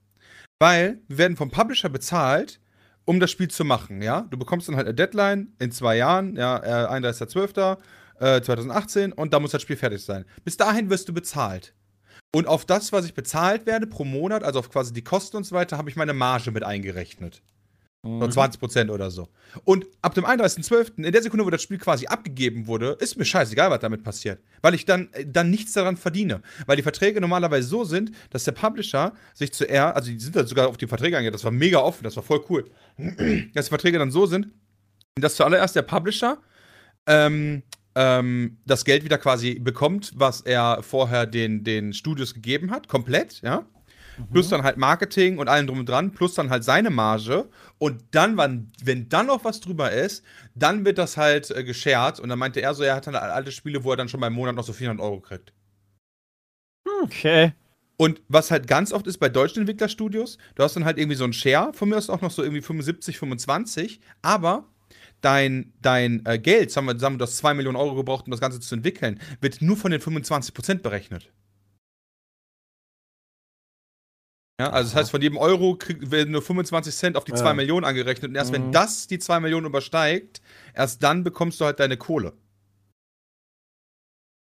Weil wir werden vom Publisher bezahlt, um das Spiel zu machen, ja. Du bekommst dann halt eine Deadline in zwei Jahren, ja, äh, 31.12. Äh, 2018 und da muss das Spiel fertig sein. Bis dahin wirst du bezahlt. Und auf das, was ich bezahlt werde pro Monat, also auf quasi die Kosten und so weiter, habe ich meine Marge mit eingerechnet. Nur 20% oder so. Und ab dem 31.12., in der Sekunde, wo das Spiel quasi abgegeben wurde, ist mir scheißegal, was damit passiert. Weil ich dann, äh, dann nichts daran verdiene. Weil die Verträge normalerweise so sind, dass der Publisher sich zuerst, also die sind dann sogar auf die Verträge eingegangen, das war mega offen, das war voll cool. Dass die Verträge dann so sind, dass zuallererst der Publisher ähm, ähm, das Geld wieder quasi bekommt, was er vorher den, den Studios gegeben hat, komplett, ja. Plus dann halt Marketing und allem drum und dran, plus dann halt seine Marge. Und dann, wann, wenn dann noch was drüber ist, dann wird das halt äh, geshared. Und dann meinte er so, er hat dann alte Spiele, wo er dann schon beim Monat noch so 400 Euro kriegt. Okay. Und was halt ganz oft ist bei deutschen Entwicklerstudios, du hast dann halt irgendwie so einen Share, von mir aus auch noch so irgendwie 75, 25, aber dein, dein äh, Geld, sagen wir, sagen wir, du hast 2 Millionen Euro gebraucht, um das Ganze zu entwickeln, wird nur von den 25% berechnet. Ja, also das heißt, von jedem Euro krieg, werden nur 25 Cent auf die 2 Ja. Millionen angerechnet und erst wenn Mhm. das die 2 Millionen übersteigt, erst dann bekommst du halt deine Kohle.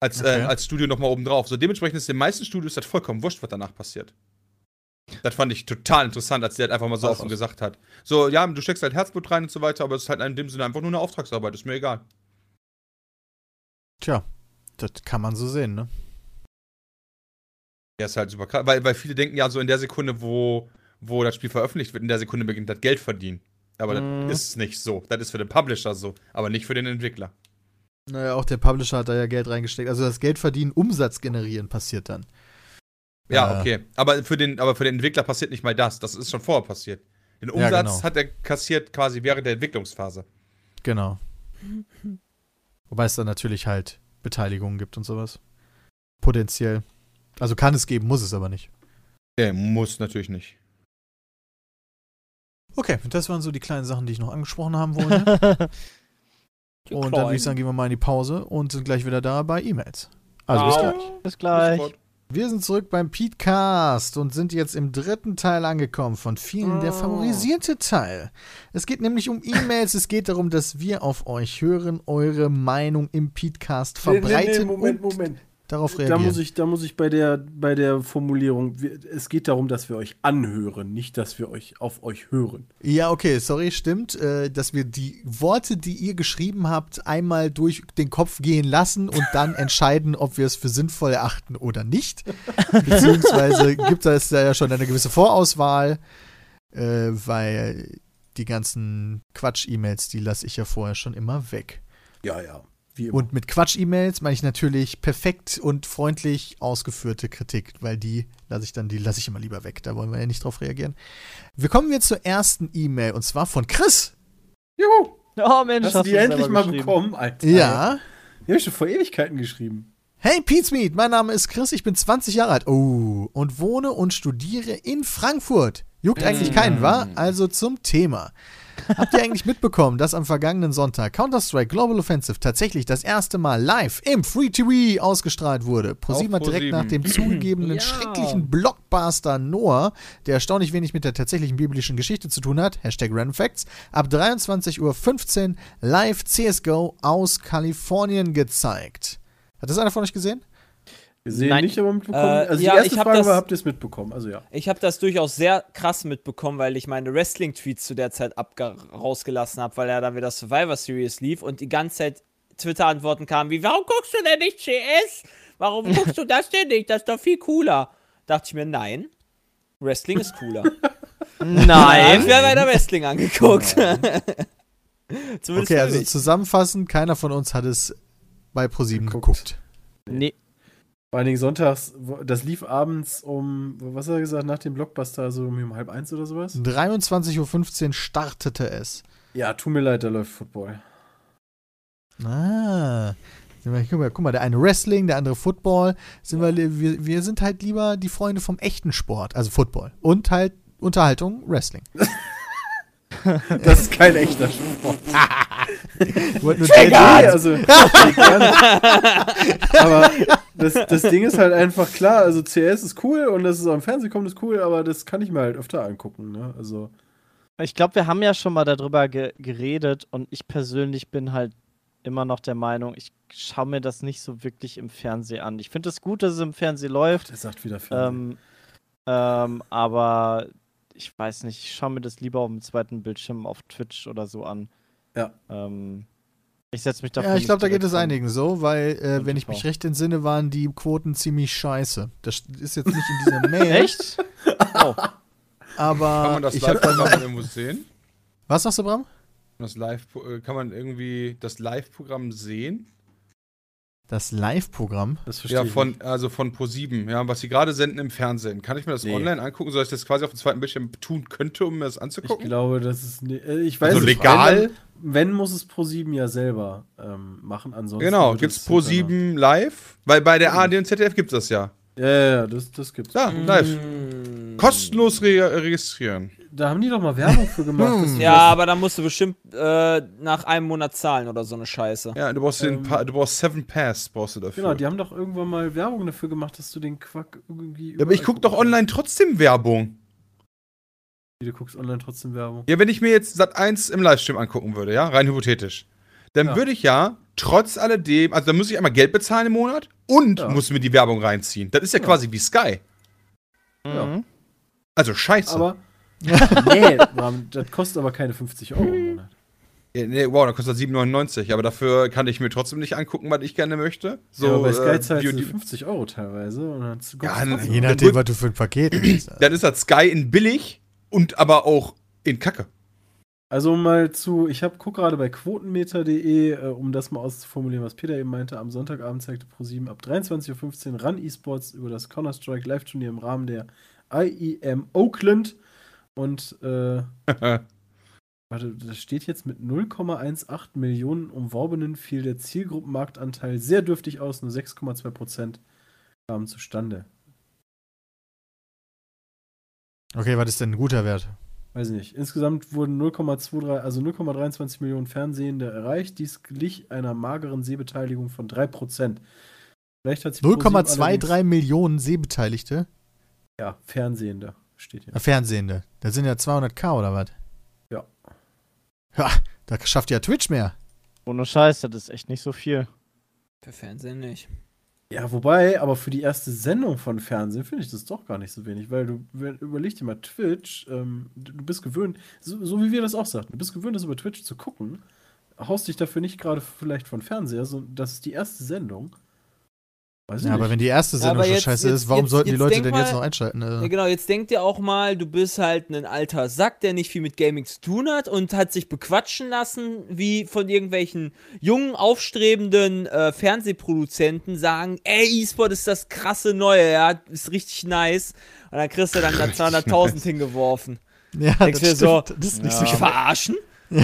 Als, Okay. äh, als Studio nochmal oben drauf. So dementsprechend ist den meisten Studios das vollkommen wurscht, was danach passiert. Das fand ich total interessant, als der halt einfach mal so offen gesagt hat. So, ja, du steckst halt Herzblut rein und so weiter, aber es ist halt in dem Sinne einfach nur eine Auftragsarbeit, ist mir egal. Tja, das kann man so sehen, ne? Ja, ist halt super krass, weil, weil viele denken ja so in der Sekunde, wo, wo das Spiel veröffentlicht wird, in der Sekunde beginnt das Geld verdienen. Aber Mhm. das ist nicht so. Das ist für den Publisher so, aber nicht für den Entwickler. Naja, auch der Publisher hat da ja Geld reingesteckt. Also das Geld verdienen, Umsatz generieren passiert dann. Ja, Äh. okay. Aber für, den, aber für den Entwickler passiert nicht mal das. Das ist schon vorher passiert. Den Ja, Umsatz genau. hat er kassiert quasi während der Entwicklungsphase. Genau. Wobei es dann natürlich halt Beteiligungen gibt und sowas. Potenziell. Also kann es geben, muss es aber nicht. Der muss natürlich nicht. Okay, das waren so die kleinen Sachen, die ich noch angesprochen haben wollte. Und dann würde ich sagen, gehen wir mal in die Pause und sind gleich wieder da bei E-Mails. Also bis gleich. Bis gleich. Wir sind zurück beim Petecast und sind jetzt im dritten Teil angekommen, von vielen der Oh. favorisierte Teil. Es geht nämlich um E-Mails, es geht darum, dass wir auf euch hören, eure Meinung im Petecast verbreiten Moment, und Moment. Darauf Da reagieren. muss ich, da muss ich bei der, bei der Formulierung, es geht darum, dass wir euch anhören, nicht, dass wir euch auf euch hören. Ja, okay, sorry, stimmt, äh, dass wir die Worte, die ihr geschrieben habt, einmal durch den Kopf gehen lassen und dann entscheiden, ob wir es für sinnvoll erachten oder nicht. Beziehungsweise gibt es da ja schon eine gewisse Vorauswahl, äh, weil die ganzen Quatsch-E-Mails, die lasse ich ja vorher schon immer weg. Ja, ja. Wie immer. Und mit Quatsch-E-Mails meine ich natürlich perfekt und freundlich ausgeführte Kritik, weil die lasse ich dann, die lasse ich immer lieber weg. Da wollen wir ja nicht drauf reagieren. Wir kommen jetzt zur ersten E-Mail und zwar von Chris. Juhu! Oh Mensch, Hast du die endlich mal bekommen, Alter? Ja. Die hab ich schon vor Ewigkeiten geschrieben. Hey Pizmeet, mein Name ist Chris, ich bin 20 Jahre alt. Oh, und wohne und studiere in Frankfurt. Juckt eigentlich keinen, wa? Also zum Thema. Habt ihr eigentlich mitbekommen, dass am vergangenen Sonntag Counter-Strike Global Offensive tatsächlich das erste Mal live im Free TV ausgestrahlt wurde? ProSieben hat direkt nach dem zugegebenen Ja. schrecklichen Blockbuster Noah, der erstaunlich wenig mit der tatsächlichen biblischen Geschichte zu tun hat, Hashtag Random Facts, ab 23.15 Uhr live CSGO aus Kalifornien gezeigt. Hat das einer von euch gesehen? Gesehen Nein. nicht, aber mitbekommen. Äh, also ja, die erste ich hab Frage das- war, habt ihr es mitbekommen? Also ja. Ich habe das durchaus sehr krass mitbekommen, weil ich meine Wrestling-Tweets zu der Zeit rausgelassen habe, weil ja dann wieder Survivor Series lief und die ganze Zeit Twitter-Antworten kamen wie, warum guckst du denn nicht CS? Warum guckst du das denn nicht? Das ist doch viel cooler. Dachte ich mir, nein, Wrestling ist cooler. Nein. Ich werde weiter Wrestling angeguckt. Zumindest Okay, also zusammenfassend, keiner von uns hat es bei ProSieben Geguckt. geguckt. Nee. Vor allen Dingen sonntags, das lief abends um, was hat er gesagt, nach dem Blockbuster, so um, halb eins oder sowas? 23.15 Uhr startete es. Ja, tut mir leid, da läuft Football. Ah. Guck mal, guck mal, der eine Wrestling, der andere Football. Sind wir, wir, wir sind halt lieber die Freunde vom echten Sport, also Football. Und halt Unterhaltung, Wrestling. Das ist kein echter Sport. Wollt nur Nee, JJ also, aber das, das Ding ist halt einfach klar, also CS ist cool und dass es im Fernsehen kommt, ist cool, aber das kann ich mir halt öfter angucken, ne? Also, Ich glaube, wir haben ja schon mal darüber ge geredet und ich persönlich bin halt immer noch der Meinung, ich schaue mir das nicht so wirklich im Fernsehen an. Ich finde es gut, dass es im Fernsehen läuft, der sagt wieder Fernsehen. ähm, ähm, aber ich weiß nicht, ich schaue mir das lieber auf dem zweiten Bildschirm auf Twitch oder so an. Ja. Ähm, ich setze mich dafür Ja, ich glaube, da geht es einigen so, weil, äh, wenn ich mich recht entsinne, waren die Quoten ziemlich scheiße. Das ist jetzt nicht in dieser Mail. Echt? Oh. Aber Kann man das ich habe dann Live-Programm noch. irgendwo sehen? Was sagst du, Bram? Das Live äh, kann man irgendwie das Live-Programm sehen? Das Live-Programm. Das verstehe Ja, ich von, nicht. also von Pro7, ja, was sie gerade senden im Fernsehen. Kann ich mir das Nee. online angucken, sodass ich das quasi auf dem zweiten Bildschirm tun könnte, um mir das Ich anzugucken? glaube, das ist. Ne, ich weiß Also nicht, legal? Wenn, wenn muss es Pro7 ja selber ähm, machen, ansonsten. Genau, gibt's es Pro7 live? Weil bei der ARD und ZDF gibt's das ja. Ja, ja, ja, das, das gibt's. Da, live. Kostenlos re registrieren. Da haben die doch mal Werbung für gemacht. du Ja, aber da musst du bestimmt äh, nach einem Monat zahlen oder so eine Scheiße. Ja, du brauchst den Ähm, Pa- du brauchst Seven Pass, brauchst du dafür. Genau, die haben doch irgendwann mal Werbung dafür gemacht, dass du den Quack irgendwie. ja, aber ich guck doch online trotzdem Werbung. kannst. Du guckst online trotzdem Werbung. Ja, wenn ich mir jetzt Sat 1 im Livestream angucken würde, ja, rein hypothetisch, dann Ja. würde ich ja trotz alledem, also dann muss ich einmal Geld bezahlen im Monat und Ja. muss mir die Werbung reinziehen. Das ist ja, Ja. quasi wie Sky. Ja. Mhm. Also scheiße. Aber. nee, Mann, das kostet aber keine 50 Euro im Monat. Ja, nee, wow, dann kostet das 7,99, aber dafür kann ich mir trotzdem nicht angucken, was ich gerne möchte. So, ja, aber bei Sky äh, zahlst du Beauty- 50 Euro teilweise. Und dann Ja. Je nachdem, was du für ein Paket hast. dann ist das Sky in billig und aber auch in Kacke. Also mal zu, ich hab, guck gerade bei quotenmeter.de, äh, um das mal auszuformulieren, was Peter eben meinte, am Sonntagabend zeigte Pro7 ab 23.15 Uhr Run Esports über das Counter-Strike Live-Turnier im Rahmen der IEM Oakland. Und, äh, warte, das steht jetzt mit 0,18 Millionen Umworbenen fiel der Zielgruppenmarktanteil sehr dürftig aus, nur 6,2 Prozent kamen zustande. Okay, was ist denn ein guter Wert? Weiß ich nicht. Insgesamt wurden 0,23, also 0,23 Millionen Fernsehende erreicht. Dies glich einer mageren Sehbeteiligung von 3%. Vielleicht hat sich ProSieben 0,23 allerdings- Millionen Sehbeteiligte. Ja, Fernsehende steht hier. Fernsehende. Das sind ja 200k oder was? Ja. Ja, da schafft ja Twitch mehr. Ohne Scheiß, das ist echt nicht so viel. Für Fernsehen nicht. Ja, wobei, aber für die erste Sendung von Fernsehen finde ich das doch gar nicht so wenig, weil du, wenn, überleg dir mal, Twitch, ähm, du du bist gewöhnt, so, so wie wir das auch sagten, du bist gewöhnt, das über Twitch zu gucken, haust dich dafür nicht gerade vielleicht von Fernseher, so, das ist die erste Sendung. Weiß Ja, aber nicht. wenn die erste Sendung aber schon jetzt- scheiße jetzt- ist, warum jetzt- sollten die jetzt Leute denn jetzt mal- noch einschalten? Ja, Also, genau, jetzt denk dir auch mal, du bist halt ein alter Sack, der nicht viel mit Gaming zu tun hat und hat sich bequatschen lassen, wie von irgendwelchen jungen, aufstrebenden äh, Fernsehproduzenten sagen, ey, E-Sport ist das krasse Neue, ja, ist richtig nice. Und dann kriegst du dann da 200.000 hingeworfen. ja, denkst das du so, stimmt. Das ist nicht ja. so verarschen?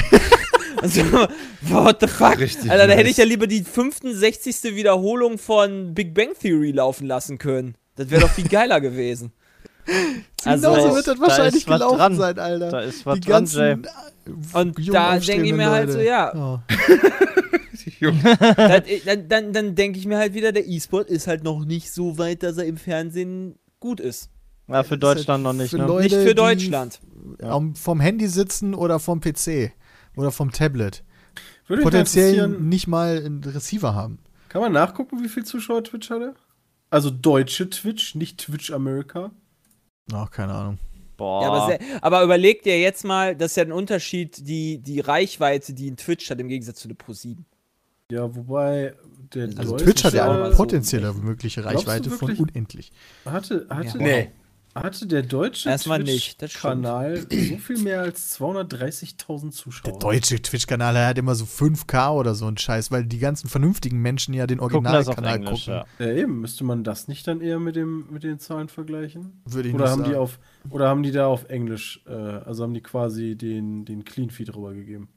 also, what the fuck? Richtig Alter, da hätte ich ja lieber die 65. Wiederholung von Big Bang Theory laufen lassen können. Das wäre doch viel geiler gewesen. Also, Genauso wird das da wahrscheinlich gelaufen dran. sein, Alter. Da ist was die dran, Jay. ganzen äh, Und da denke ich mir halt so, Leute. ja, Oh. das, dann, dann, dann denke ich mir halt wieder, der E-Sport ist halt noch nicht so weit, dass er im Fernsehen gut ist. Ja, für halt Deutschland noch nicht, für ne? Leute- nicht für die- Deutschland. Am- Vom Handy sitzen oder vom PC oder vom Tablet. Würde Potenziell nicht mal einen Receiver haben. Kann man nachgucken, wie viel Zuschauer Twitch hatte? Also deutsche Twitch, nicht Twitch America. Ach, keine Ahnung. Boah. Ja, aber, sehr, aber überleg dir jetzt mal, das ist ja ein Unterschied, die, die Reichweite, die ein Twitch hat, im Gegensatz zu der Pro7. Ja, wobei der Also Twitch hat ja eine so potenzielle mögliche Glaubst du Reichweite von unendlich. hatte, hatte, Ja. Nee. Hatte der deutsche Erstmal nicht, das stimmt. Kanal so viel mehr als 230.000 Zuschauer. Der deutsche Twitch-Kanal hat immer so 5K oder so ein Scheiß, weil die ganzen vernünftigen Menschen ja den gucken Originalkanal Englisch, gucken. ja. Ja, eben, müsste man das nicht dann eher mit, dem, mit den Zahlen vergleichen? Würde ich Oder nicht haben, die sagen. auf, oder haben die da auf Englisch, äh, also haben die quasi den, den Clean Feed rübergegeben?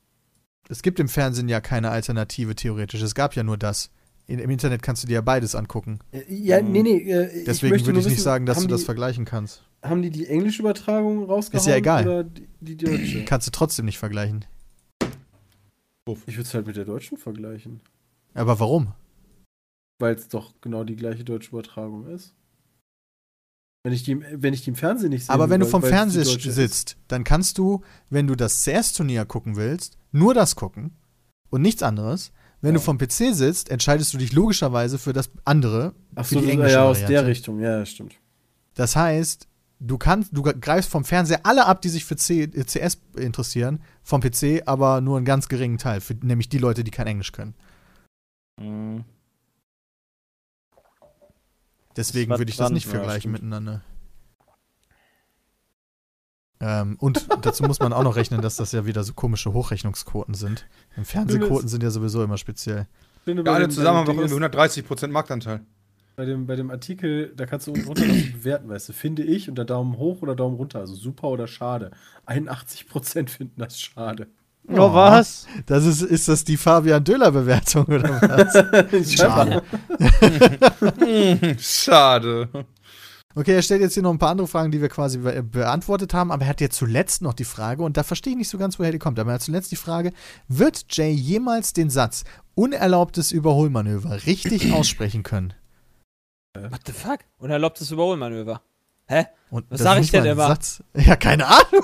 Es gibt im Fernsehen ja keine Alternative theoretisch. Es gab ja nur das. In, Im Internet kannst du dir ja beides angucken. Ja, Mhm. nee, nee. Äh, Deswegen würde ich nicht sagen, dass du das vergleichen kannst. Haben die die englische Übertragung rausgehauen? Ist ja egal. Oder die, die deutsche? Kannst du trotzdem nicht vergleichen. ich würde es halt mit der deutschen vergleichen. Aber warum? Weil es doch genau die gleiche deutsche Übertragung ist. Wenn ich die, im- wenn ich die im Fernsehen nicht sehe. Aber wenn du weil- vom die Fernseher deutsche ist. sitzt, dann kannst du, wenn du das CS-Turnier gucken willst, nur das gucken und nichts anderes. Wenn Ja. du vom PC sitzt, entscheidest du dich logischerweise für das andere, Ach für so, die das- englische ja, aus Variante. der Richtung, ja, stimmt. Das heißt, du kannst, du greifst vom Fernseher alle ab, die sich für C, äh, CS interessieren, vom PC, aber nur einen ganz geringen Teil, für, nämlich die Leute, die kein Englisch können. Mhm. Deswegen würde ich das nicht ja, vergleichen stimmt. miteinander. Ähm, und dazu muss man auch noch rechnen, dass das ja wieder so komische Hochrechnungsquoten sind. Im Fernsehquoten sind ja sowieso immer speziell. Ich finde, Ja, alle zusammen haben wir Ding irgendwie ist- 130% Marktanteil. Bei dem, bei dem Artikel, da kannst du unten runter bewerten, weißt du, finde ich, und der Daumen hoch oder Daumen runter, also super oder schade. 81% finden das schade. Oh, was? Das ist, ist das die Fabian Döller-Bewertung oder was? Schade. Schade. Okay, er stellt jetzt hier noch ein paar andere Fragen, die wir quasi be beantwortet haben, aber er hat jetzt zuletzt noch die Frage, und da verstehe ich nicht so ganz, woher die kommt, aber er hat zuletzt die Frage, wird Jay jemals den Satz unerlaubtes Überholmanöver richtig aussprechen können? What the fuck? Unerlaubtes Überholmanöver. Hä? Und Was das sag ist ich denn immer? Satz. Ja, keine Ahnung.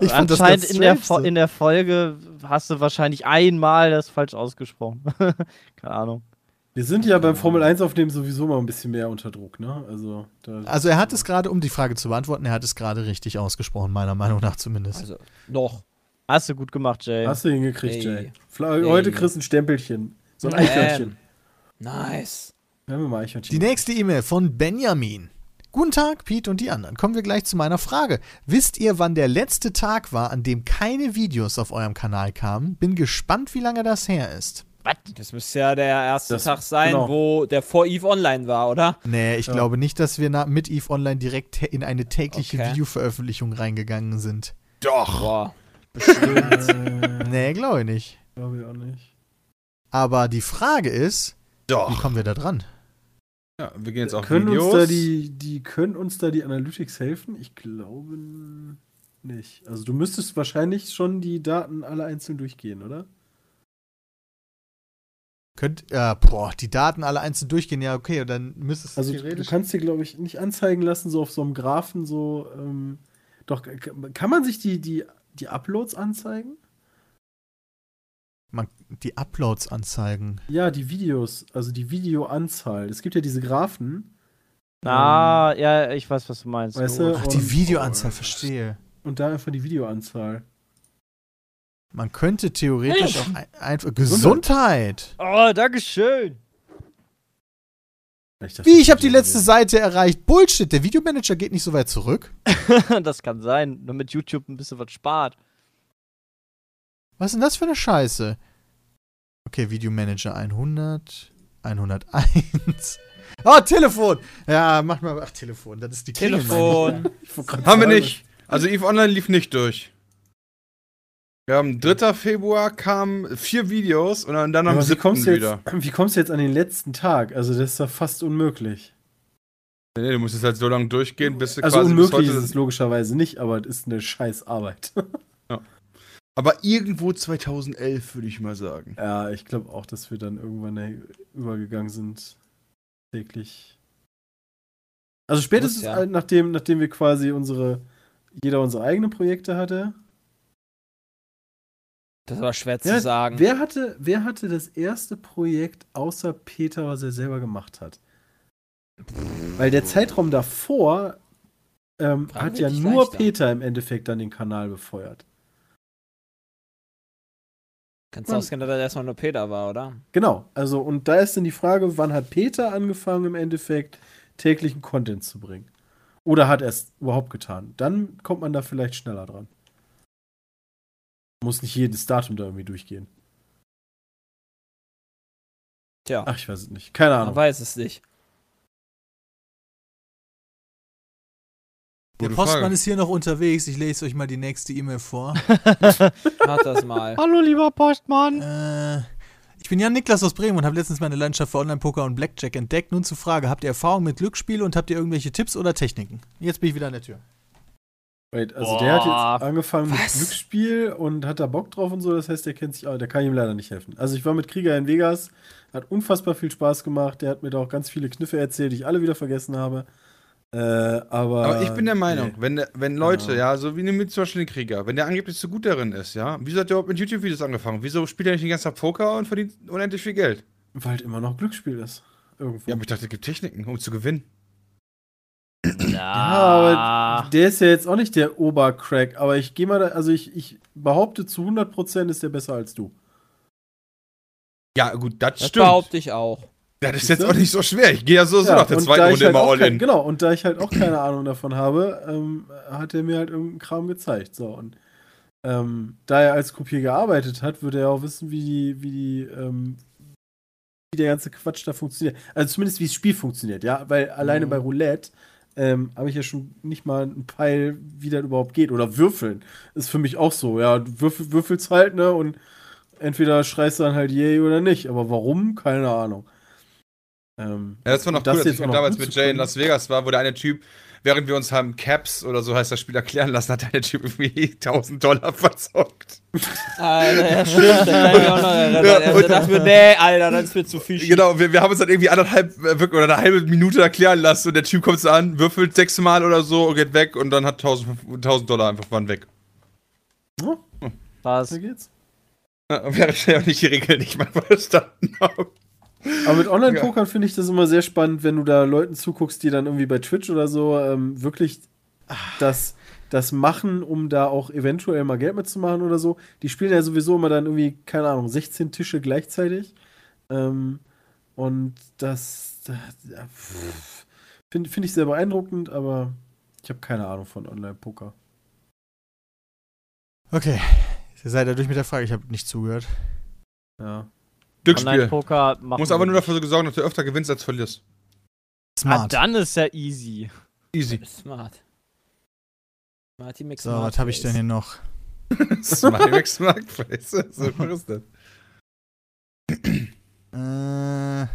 Ich fand das Anscheinend das in der, in der Folge hast du wahrscheinlich einmal das falsch ausgesprochen. Keine Ahnung. Wir sind ja beim Formel 1 aufnehmen sowieso mal ein bisschen mehr unter Druck, ne? Also, da, Also er hat es gerade, um die Frage zu beantworten, er hat es gerade richtig ausgesprochen, meiner Meinung nach zumindest. Also, noch. Hast du gut gemacht, Jay. Hast du hingekriegt, Ey. Jay. Fla- Heute Ey. kriegst du ein Stempelchen. So ein. Eichhörnchen. Nice. Wir haben mal Eichhörnchen. Die nächste E-Mail von Benjamin. Guten Tag, Pete und die anderen. Kommen wir gleich zu meiner Frage. Wisst ihr, wann der letzte Tag war, an dem keine Videos auf eurem Kanal kamen? Bin gespannt, wie lange das her ist. Das müsste ja der erste Das- Tag sein, genau. wo der vor Eve online war, oder? Nee, ich Ja. glaube nicht, dass wir na, mit EVE Online direkt in eine tägliche Okay. Videoveröffentlichung reingegangen sind. Doch. Boah. Äh, Nee, glaube ich nicht. glaube ich auch nicht. Aber die Frage ist, wie Doch. kommen wir da dran? Ja, wir gehen jetzt auf Können Videos. uns, da die, die, können uns da die Analytics helfen? Ich glaube nicht. Also du müsstest wahrscheinlich schon die Daten alle einzeln durchgehen, oder? Könnt, äh, boah, die Daten alle einzeln durchgehen, ja, okay, und dann müsstest du Also du kannst dir, glaube ich, nicht anzeigen lassen, so auf so einem Graphen, so. Ähm, doch, kann man sich die, die, die Uploads anzeigen? man, die Uploads anzeigen. Ja, die Videos, also die Videoanzahl. Es gibt ja diese Graphen. Ah, ja, ich weiß, was du meinst. Weißt Oh, du, Ach, die Videoanzahl, verstehe. Und da einfach die Videoanzahl. Man könnte theoretisch auch ein, einfach. Gesundheit! Oh, Dankeschön. Wie, ich habe die letzte Seite erreicht. Bullshit, der Videomanager geht nicht so weit zurück. das kann sein, nur mit YouTube ein bisschen was spart. Was ist denn das für eine Scheiße? Okay, Videomanager 100, 101. Oh, Telefon! Ja, mach mal. Ach, Telefon, das ist die Telefon. Grad Haben wir nicht. Also EVE Online lief nicht durch. Wir haben 3. Februar kamen vier Videos und dann, dann am Aber wie 7. kommst, du wieder. jetzt, wie kommst du jetzt an den letzten Tag? Also, das ist doch fast unmöglich. Nee, du musst jetzt halt so lange durchgehen, bis du Also, quasi unmöglich bis ist es logischerweise nicht, aber es ist eine scheiß Arbeit. Aber irgendwo 2011, würde ich mal sagen. ja, ich glaube auch, dass wir dann irgendwann übergegangen sind. Täglich. Also, spätestens ja. halt nachdem, nachdem wir quasi unsere, jeder unsere eigenen Projekte hatte. Das war schwer zu Ja, sagen. Wer hatte, wer hatte das erste Projekt außer Peter, was er selber gemacht hat? Weil der Zeitraum davor ähm, hat ja nur leichter. Peter im Endeffekt dann den Kanal befeuert. Kannst du ausgehen, dass das erstmal nur Peter war, oder? Genau, also und da ist dann die Frage, wann hat Peter angefangen im Endeffekt täglichen Content zu bringen? Oder hat er es überhaupt getan? Dann kommt man da vielleicht schneller dran. Muss nicht jedes Datum da irgendwie durchgehen. Tja, Ach, ich weiß es nicht. Keine man Ahnung. weiß es nicht. Der Postmann Frage. ist hier noch unterwegs. Ich lese euch mal die nächste E-Mail vor. Mach das mal. Hallo, lieber Postmann. äh, ich bin Jan Niklas aus Bremen und habe letztens meine Leidenschaft für Online-Poker und Blackjack entdeckt. Nun zur Frage: Habt ihr Erfahrung mit Glücksspiel und habt ihr irgendwelche Tipps oder Techniken? Jetzt bin ich wieder an der Tür. Wait, also der hat Boah. jetzt angefangen mit Was? Glücksspiel und hat da Bock drauf und so, das heißt, der kennt sich auch, der kann ihm leider nicht helfen. Also ich war mit Krieger in Vegas, hat unfassbar viel Spaß gemacht, der hat mir da auch ganz viele Kniffe erzählt, die ich alle wieder vergessen habe. Äh, aber, Aber ich bin der Meinung, nee. wenn, wenn Leute, Genau. ja, so wie wir zum Beispiel den Krieger, wenn der angeblich so gut darin ist, ja, wieso hat der überhaupt mit YouTube-Videos angefangen? Wieso spielt er nicht den ganzen Tag Poker und verdient unendlich viel Geld? Weil halt immer noch Glücksspiel ist. Irgendwo. Ja, aber ich dachte, es gibt Techniken, um zu gewinnen. Ja, aber der ist ja jetzt auch nicht der Obercrack. Aber ich gehe mal, da, also ich, ich behaupte zu 100% ist der besser als du. Ja, gut, das, Das stimmt. behaupte ich auch. Das ist jetzt auch nicht so schwer. Ich gehe ja so, so Ja, nach der zweiten Runde halt immer all in. Genau, und da ich halt auch keine Ahnung davon habe, ähm, hat er mir halt irgendeinen Kram gezeigt. So, und ähm, da er als Kopier gearbeitet hat, würde er auch wissen, wie die, wie die, ähm, wie der ganze Quatsch da funktioniert. Also zumindest wie das Spiel funktioniert, ja, weil alleine Mhm. bei Roulette ähm, habe ich ja schon nicht mal einen Peil, wie das überhaupt geht. Oder Würfeln ist für mich auch so, ja, du würfel, würfelst halt, ne, und entweder schreist du dann halt yay oder nicht. Aber warum? Keine Ahnung. Ähm, Ja, das war noch cool, als ich damals mit Jay in. Las Vegas war, wo der eine Typ, während wir uns haben Caps oder so heißt das Spiel erklären lassen, hat der Typ irgendwie 1000 Dollar verzockt. Alter, ja, stimmt. Ja, Er und- dachte mir, nee, Alter, das ist mir zu viel. Genau, wir, wir haben uns dann irgendwie anderthalb äh, oder eine halbe Minute erklären lassen und der Typ kommt so an, würfelt sechsmal oder so und geht weg und dann hat 1000, 1000 Dollar einfach waren weg. Was? so geht's. Ja, und während ich auch nicht die Regeln nicht mal verstanden habe. Aber mit Online-Pokern finde ich das immer sehr spannend, wenn du da Leuten zuguckst, die dann irgendwie bei Twitch oder so ähm, wirklich das, das machen, um da auch eventuell mal Geld mitzumachen oder so. Die spielen ja sowieso immer dann irgendwie, keine Ahnung, 16 Tische gleichzeitig. Ähm, und das, das ja, finde find ich sehr beeindruckend, aber ich habe keine Ahnung von Online-Poker. Okay. Ihr seid ja durch mit der Frage, ich habe nicht zugehört. Ja. Glücksspiel. Online-Poker machen Muss aber nur dafür sorgen, dass du öfter gewinnst als verlierst. Ah, Smart. dann ist ja easy. Easy. Smart. Martin Mix so, was habe ich denn hier noch? Smilex Marktpreis. So ist das. Äh,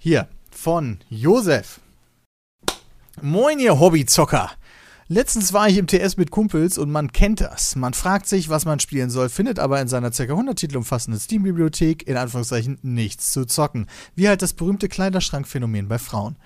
hier, von Josef. Moin, ihr Hobbyzocker. Letztens war ich im TS mit Kumpels und man kennt das. Man fragt sich, was man spielen soll, findet aber in seiner ca. 100 Titel umfassenden Steam-Bibliothek in Anführungszeichen nichts zu zocken. Wie halt das berühmte Kleiderschrankphänomen bei Frauen.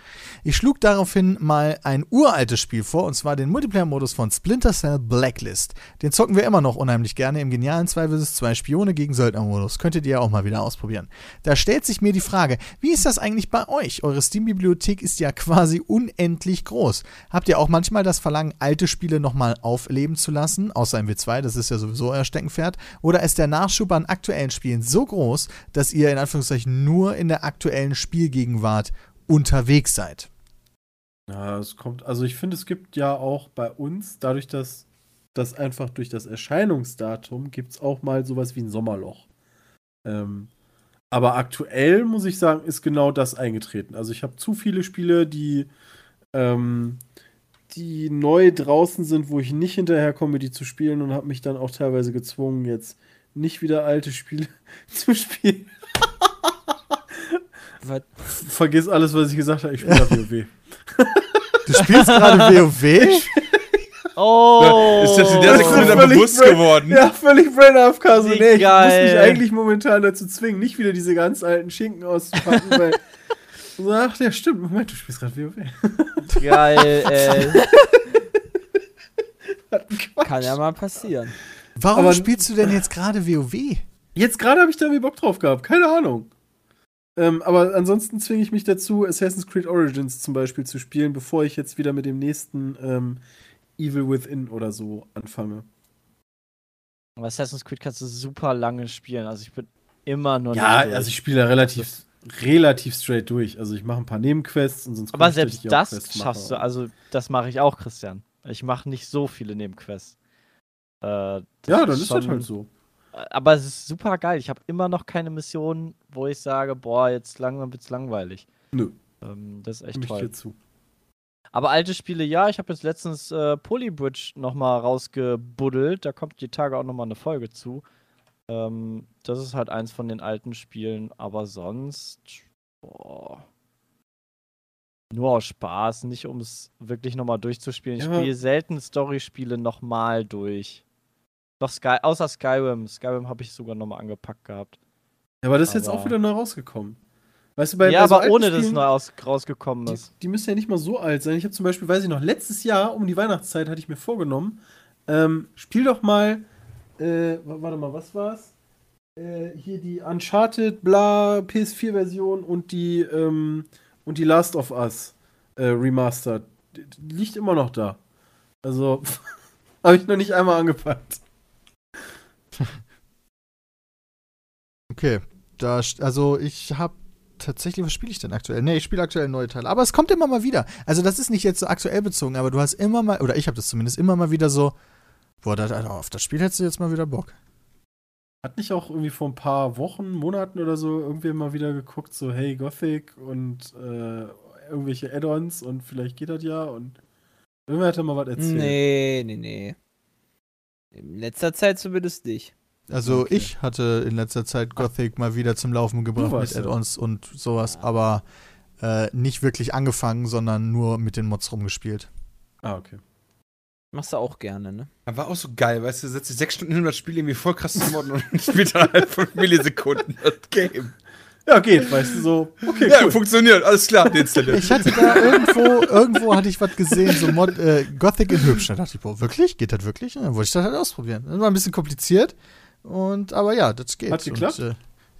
Ich schlug daraufhin mal ein uraltes Spiel vor, und zwar den Multiplayer-Modus von Splinter Cell Blacklist. Den zocken wir immer noch unheimlich gerne im genialen 2 vs 2 Spione gegen Söldner-Modus. Könntet ihr ja auch mal wieder ausprobieren. Da stellt sich mir die Frage, wie ist das eigentlich bei euch? Eure Steam-Bibliothek ist ja quasi unendlich groß. Habt ihr auch manchmal das Verlangen, alte Spiele nochmal aufleben zu lassen, außer MW2, das ist ja sowieso euer Steckenpferd, oder ist der Nachschub an aktuellen Spielen so groß, dass ihr in Anführungszeichen nur in der aktuellen Spielgegenwart unterwegs seid? Ja, es kommt, also ich finde, es gibt ja auch bei uns, dadurch, dass das einfach durch das Erscheinungsdatum gibt es auch mal sowas wie ein Sommerloch. Ähm, aber aktuell, muss ich sagen, ist genau das eingetreten. Also ich habe zu viele Spiele, die, ähm, die neu draußen sind, wo ich nicht hinterherkomme, die zu spielen und habe mich dann auch teilweise gezwungen, jetzt nicht wieder alte Spiele zu spielen. Was? Vergiss alles, was ich gesagt habe. Ich spiele WoW. Du spielst gerade WoW? Oh! Ist das in der Sekunde dann bewusst brain- geworden? Ja, völlig brain AFK. So, Wie nee, ich muss geil. mich eigentlich momentan dazu zwingen, nicht wieder diese ganz alten Schinken auszupacken, weil. Ach, ja, stimmt. Moment, du spielst gerade WoW. Geil, ey. Kann ja mal passieren. Warum Aber- spielst du denn jetzt gerade WoW? Jetzt gerade habe ich da irgendwie Bock drauf gehabt. Keine Ahnung. Ähm, aber ansonsten zwinge ich mich dazu, Assassin's Creed Origins zum Beispiel zu spielen, bevor ich jetzt wieder mit dem nächsten ähm, Evil Within oder so anfange. Aber Assassin's Creed kannst du super lange spielen. Also ich bin immer noch Ja, also ich spiele da relativ, relativ straight durch. Also ich mache ein paar Nebenquests und sonst Aber selbst das Quests schaffst du, mache. also das mache ich auch, Christian. Ich mache nicht so viele Nebenquests. Äh, das Ja, dann ist das schon- halt so. Aber es ist super geil. Ich habe immer noch keine Mission, wo ich sage, boah, jetzt langsam wird's langweilig. Nö, Ähm, das ist echt mich toll. hier zu. Aber alte Spiele, ja, ich habe jetzt letztens äh, Polybridge nochmal rausgebuddelt. Da kommt die Tage auch nochmal eine Folge zu. Ähm, das ist halt eins von den alten Spielen, aber sonst, boah. Nur aus Spaß, nicht um es wirklich nochmal durchzuspielen. Ich Ja. spiele selten Storyspiele nochmal durch. Doch Sky, außer Skyrim. Skyrim habe ich sogar nochmal angepackt gehabt. Ja, aber das ist jetzt Aber- auch wieder neu rausgekommen. Weißt du, bei, ja, bei so aber ohne dass es neu aus, rausgekommen die, ist. die müssen ja nicht mal so alt sein. Ich habe zum Beispiel, weiß ich noch, letztes Jahr um die Weihnachtszeit hatte ich mir vorgenommen, ähm, spiel doch mal, äh, wa- warte mal, was war's? Äh, hier die Uncharted, bla, PS4-Version und die, ähm, und die Last of Us. äh, Remastered. Liegt immer noch da. Also, habe ich noch nicht einmal angepackt. Okay, da, also ich habe tatsächlich, was spiele ich denn aktuell? Nee, ich spiele aktuell neue Teile, aber es kommt immer mal wieder. Also das ist nicht jetzt so aktuell bezogen, aber du hast immer mal, oder ich habe das zumindest immer mal wieder so, boah, das, Alter, auf das Spiel hättest du jetzt mal wieder Bock. Hat nicht auch irgendwie vor ein paar Wochen, Monaten oder so irgendwie mal wieder geguckt, so hey Gothic und äh, irgendwelche Add-ons und vielleicht geht das ja und irgendwer hat da mal was erzählt. Nee, nee, nee. In letzter Zeit zumindest nicht. Also Okay. ich hatte in letzter Zeit Gothic mal wieder zum Laufen gebracht mit ja. Add-ons und sowas, aber äh, nicht wirklich angefangen, sondern nur mit den Mods rumgespielt. Ah, okay. Machst du auch gerne, ne? Das war auch so geil, weißt du, setzt dich sechs Stunden hin und das Spiel irgendwie voll krass zu modden und spielt dann halt fünf Millisekunden das Game. Ja, geht, weißt du, so, okay, Ja, cool. funktioniert, alles klar, den installiert. Ich hatte da irgendwo, irgendwo hatte ich was gesehen, so Mod, äh, Gothic in hübsch. Da dachte ich, boah, wirklich? Geht das wirklich? Dann wollte ich das halt ausprobieren. Das war ein bisschen kompliziert. Und, aber ja, das geht. Hat geklappt? Und, äh,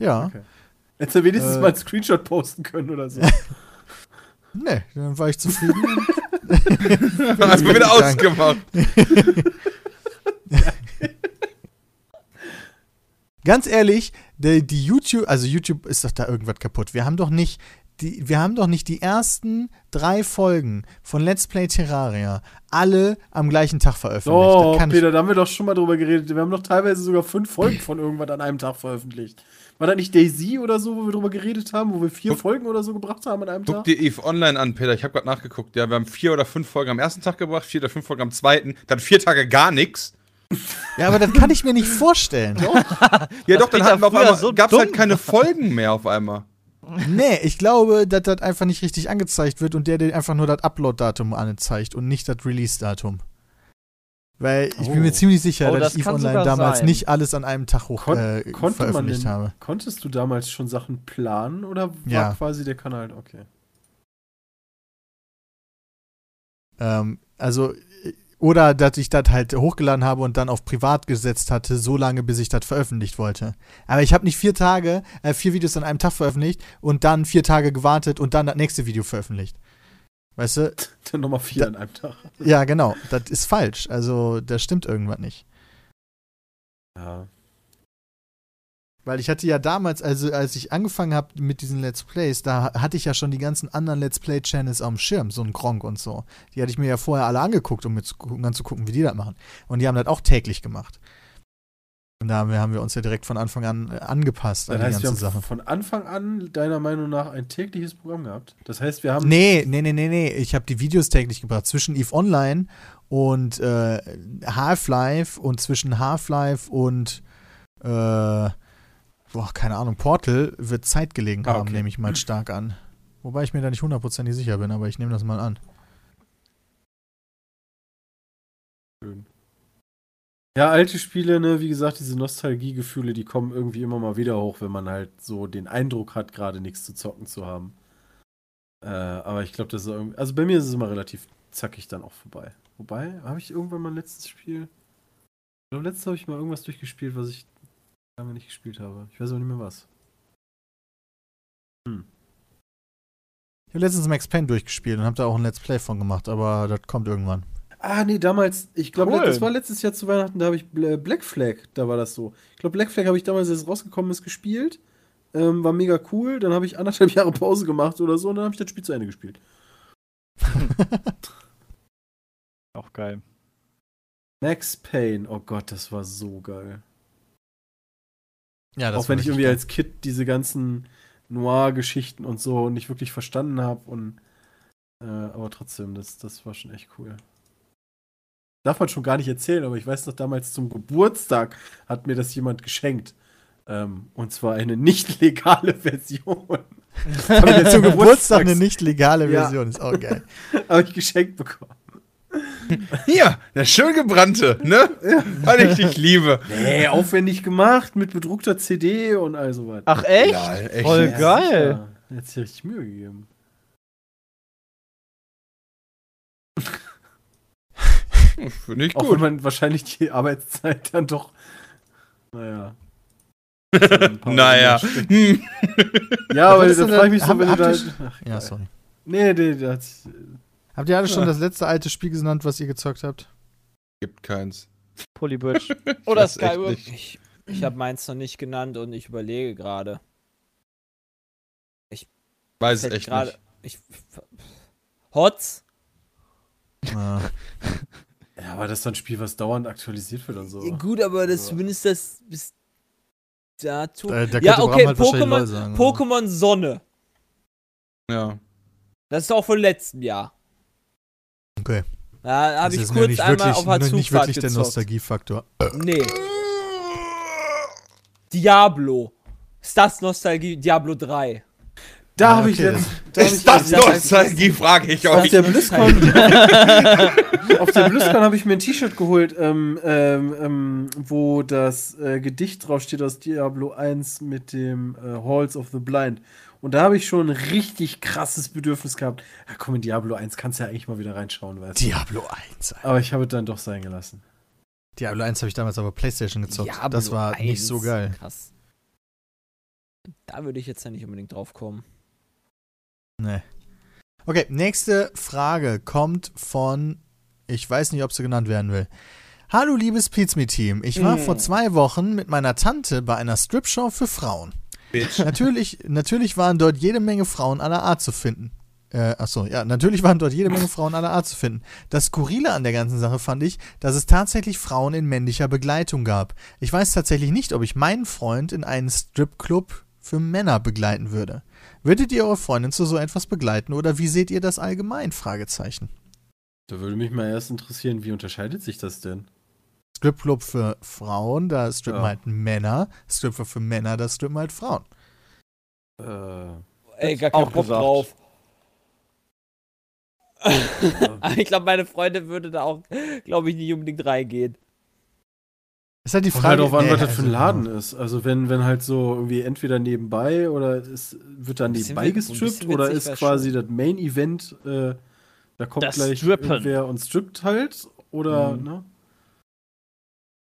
ja. Okay. Hättest du wenigstens Äh. mal einen Screenshot posten können oder so. Nee, dann war ich zufrieden. Hast du wieder ausgemacht. Ganz ehrlich, der, die YouTube, also YouTube ist doch da irgendwas kaputt. Wir haben doch nicht, die, wir haben doch nicht die ersten drei Folgen von Let's Play Terraria alle am gleichen Tag veröffentlicht. Oh, Peter, da haben wir doch schon mal drüber geredet. Wir haben doch teilweise sogar fünf Folgen von irgendwas an einem Tag veröffentlicht. War das nicht Daisy oder so, wo wir drüber geredet haben, wo wir vier Guck- Folgen oder so gebracht haben an einem Guck Tag? dir Eve Online an, Peter. Ich habe gerade nachgeguckt. Ja, wir haben vier oder fünf Folgen am ersten Tag gebracht, vier oder fünf Folgen am zweiten, dann vier Tage gar nichts. ich, ja, aber das kann ich mir nicht vorstellen. Ja, doch, dann hatten wir auf einmal, so gab's halt dumm keine Folgen mehr auf einmal. Nee, ich glaube, dass das einfach nicht richtig angezeigt wird und der dir einfach nur das Upload-Datum anzeigt und nicht das Release-Datum. Weil ich bin Oh. mir ziemlich sicher, Oh, dass das ich Eve Online damals sein. nicht alles an einem Tag hoch Kon äh, konnte man veröffentlicht denn, habe. konntest du damals schon Sachen planen oder war Ja. quasi der Kanal, okay. Ähm, also, äh, oder dass ich das halt hochgeladen habe und dann auf privat gesetzt hatte, so lange, bis ich das veröffentlicht wollte. Aber ich habe nicht vier Tage, äh, vier Videos an einem Tag veröffentlicht und dann vier Tage gewartet und dann das nächste Video veröffentlicht. Weißt du? Dann nochmal vier Da- an einem Tag. Ja, genau. Das ist falsch. Also, da stimmt irgendwas nicht. Ja. Weil ich hatte ja damals, also als ich angefangen habe mit diesen Let's Plays, da hatte ich ja schon die ganzen anderen Let's Play-Channels am Schirm, so ein Gronk und so. Die hatte ich mir ja vorher alle angeguckt, um mir zu gucken, anzugucken, wie die das machen. Und die haben das auch täglich gemacht. Und da haben wir, haben wir uns ja direkt von Anfang an äh, angepasst Das an die heißt, wir ganze haben Sache. von Anfang an deiner Meinung nach ein tägliches Programm gehabt. Das heißt, wir haben Nee, nee, nee, nee, nee. Ich habe die Videos täglich gebracht. Zwischen EVE Online und äh, Half-Life und zwischen Half-Life und äh, boah, keine Ahnung, Portal wird Zeit gelegen Ah, haben, okay. nehme ich mal stark an. Wobei ich mir da nicht hundertprozentig sicher bin, aber ich nehme das mal an. Schön. Ja, alte Spiele, ne, wie gesagt, diese Nostalgiegefühle, die kommen irgendwie immer mal wieder hoch, wenn man halt so den Eindruck hat, gerade nichts zu zocken zu haben. Äh, aber ich glaube, das ist irgendwie. Also bei mir ist es immer relativ zackig dann auch vorbei. Wobei, habe ich irgendwann mal ein letztes Spiel. Ich glaube, letztes habe ich mal irgendwas durchgespielt, was ich lange nicht gespielt habe. Ich weiß aber nicht mehr was. Ich habe letztens Max Payne durchgespielt und habe da auch ein Let's Play von gemacht, aber das kommt irgendwann. Ah, nee, damals, ich glaube, Cool. das war letztes Jahr zu Weihnachten, da habe ich Bla- Black Flag, da war das so. Ich glaube, Black Flag habe ich damals, als es rausgekommen ist, gespielt. Ähm, war mega cool. Dann habe ich anderthalb Jahre Pause gemacht oder so und dann habe ich das Spiel zu Ende gespielt. Auch geil. Max Payne, oh Gott, das war so geil. Ja, Auch wenn ich irgendwie als Kid diese ganzen Noir-Geschichten und so nicht wirklich verstanden habe und äh, aber trotzdem, das, das war schon echt cool. Darf man schon gar nicht erzählen, aber ich weiß noch, damals zum Geburtstag hat mir das jemand geschenkt. Ähm, und zwar eine nicht legale Version. Jetzt zum Geburtstag eine nicht legale Ja. Version, ist auch geil. Habe ich geschenkt bekommen. Hier, der schön gebrannte, ne? Weil ich dich liebe. Nee, aufwendig gemacht mit bedruckter CD und all sowas. Ach echt? Ja, echt. Voll jetzt. geil. Ja, hat sich richtig Mühe gegeben. Finde ich Auch wenn gut. man wahrscheinlich die Arbeitszeit dann doch. Naja. Naja. Ja, aber Was ist da denn frage ich mich so, haben- wenn du da. Ach, Ja, geil. sorry. Nee, nee, das, Habt ihr alle schon Ja. das letzte alte Spiel genannt, was ihr gezockt habt? Gibt keins. Polybridge. Oder nicht. Ich, ich habe meins noch nicht genannt und ich überlege gerade. Weiß es echt gerade- nicht. Ich, Hots? Ah. ja, aber das ist ein Spiel, was dauernd aktualisiert wird und so. Ja, gut, aber das Also- zumindest das bis dato. Äh, da ja, okay, halt Pokémon, sagen? Pokémon Sonne. Ja. Das ist auch von letztem Jahr. Okay. Da Das habe ich kurz nicht einmal wirklich, auf der nicht wirklich der gezockt. Nostalgiefaktor. Nee. Diablo. Ist das Nostalgie? Diablo 3. Da Ah, habe ich okay, letzt- da hab ich Ist das Nostalgie, frage ich Auf euch. der BlizzCon, auf der BlizzCon habe ich mir ein T-Shirt geholt, ähm, ähm, ähm, wo das äh, Gedicht draufsteht aus Diablo 1 mit dem äh, Halls of the Blind. Und da habe ich schon ein richtig krasses Bedürfnis gehabt. Ja, komm, in Diablo 1 kannst du ja eigentlich mal wieder reinschauen, weißt du. Diablo 1. Alter. Aber ich habe es dann doch sein gelassen. Diablo 1 habe ich damals aber Playstation gezockt. Diablo das war nicht so 1. geil. Krass. Da würde ich jetzt ja nicht unbedingt drauf kommen. Nee. Okay, nächste Frage kommt von, ich weiß nicht, ob sie genannt werden will. Hallo, liebes Pizme-Team. Ich war Mm. vor zwei Wochen mit meiner Tante bei einer Strip-Show für Frauen. Bitch. Natürlich, natürlich waren dort jede Menge Frauen aller Art zu finden. Äh, achso, ja, natürlich waren dort jede Menge Frauen aller Art zu finden. Das Skurrile an der ganzen Sache fand ich, dass es tatsächlich Frauen in männlicher Begleitung gab. Ich weiß tatsächlich nicht, ob ich meinen Freund in einen Stripclub für Männer begleiten würde. Würdet ihr eure Freundin zu so etwas begleiten oder wie seht ihr das allgemein? Fragezeichen. Da würde mich mal erst interessieren, wie unterscheidet sich das denn? Stripclub für Frauen, da strippen Ja. halt Männer. Stripclub für Männer, da strippen halt Frauen. Äh, Ey, gar Auch keinen Bock drauf. Ich glaube, meine Freundin würde da auch, glaube ich, nicht unbedingt reingehen. Ist halt die Kommt Frage, halt auch an, nee, was das für ein also, Laden ist. Also wenn, wenn halt so irgendwie entweder nebenbei oder ist, wird dann nebenbei gestrippt oder ist quasi das Main-Event, äh, da kommt Das gleich Strippen. irgendwer und strippt halt oder, Mhm. ne?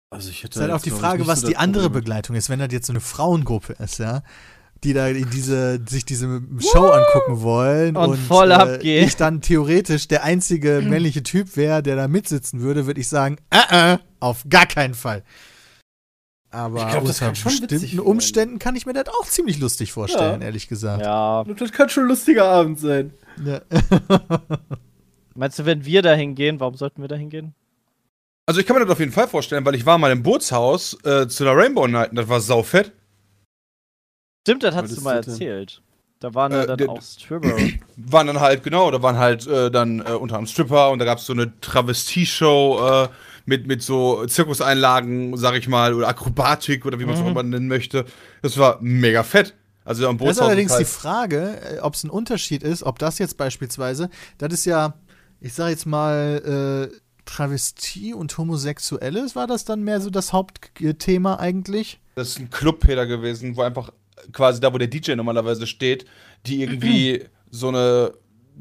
Also ich hätte Ist halt auch die Frage, was so die andere Problem. Begleitung ist, wenn das jetzt so eine Frauengruppe ist, ja, die da in diese, sich diese Show angucken wollen Und und, voll äh, ich dann theoretisch der einzige männliche Typ wäre, der da mitsitzen würde, würde ich sagen, äh, äh, auf gar keinen Fall. Aber Ich glaub, das unter kann schon witzig bestimmten werden. Umständen kann ich mir das auch ziemlich lustig vorstellen, Ja. ehrlich gesagt. Ja. Das kann schon ein lustiger Abend sein. Ja. Meinst du, wenn wir da hingehen, warum sollten wir da hingehen? Also ich kann mir das auf jeden Fall vorstellen, weil ich war mal im Bootshaus äh, zu der Rainbow Night und das war saufett. Stimmt, das Was hast du mal erzählt. Da waren ja Äh, dann auch Stripper. Waren dann halt, genau, da waren halt äh, dann äh, unter anderem Stripper und da gab es so eine Travestie-Show äh, mit, mit so Zirkuseinlagen, sag ich mal, oder Akrobatik oder wie man es auch immer nennen möchte. Das war mega fett. Also am Das ist Bootshaus allerdings die halt, Frage, ob es ein Unterschied ist, ob das jetzt beispielsweise, das ist ja, ich sag jetzt mal, äh, Travestie und Homosexuelles, war das dann mehr so das Hauptthema eigentlich? das ist ein Clubpeter gewesen, wo einfach quasi da, wo der DJ normalerweise steht, die irgendwie so eine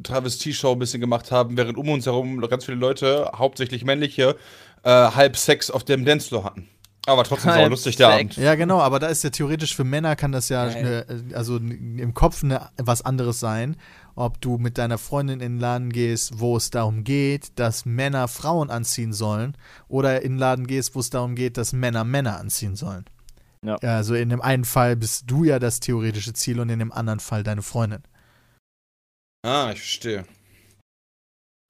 Travestie-Show ein bisschen gemacht haben, während um uns herum ganz viele Leute, hauptsächlich männliche, äh, halb Sex auf dem Dancefloor hatten. Aber trotzdem sau lustig der. Abend. Ja, genau, aber da ist ja theoretisch für Männer kann das ja, ne, also im Kopf ne, was anderes sein, ob du mit deiner Freundin in den Laden gehst, wo es darum geht, dass Männer Frauen anziehen sollen, oder in den Laden gehst, wo es darum geht, dass Männer Männer anziehen sollen. Ja. Also in dem einen Fall bist du ja das theoretische Ziel und in dem anderen Fall deine Freundin. Ah, ich verstehe.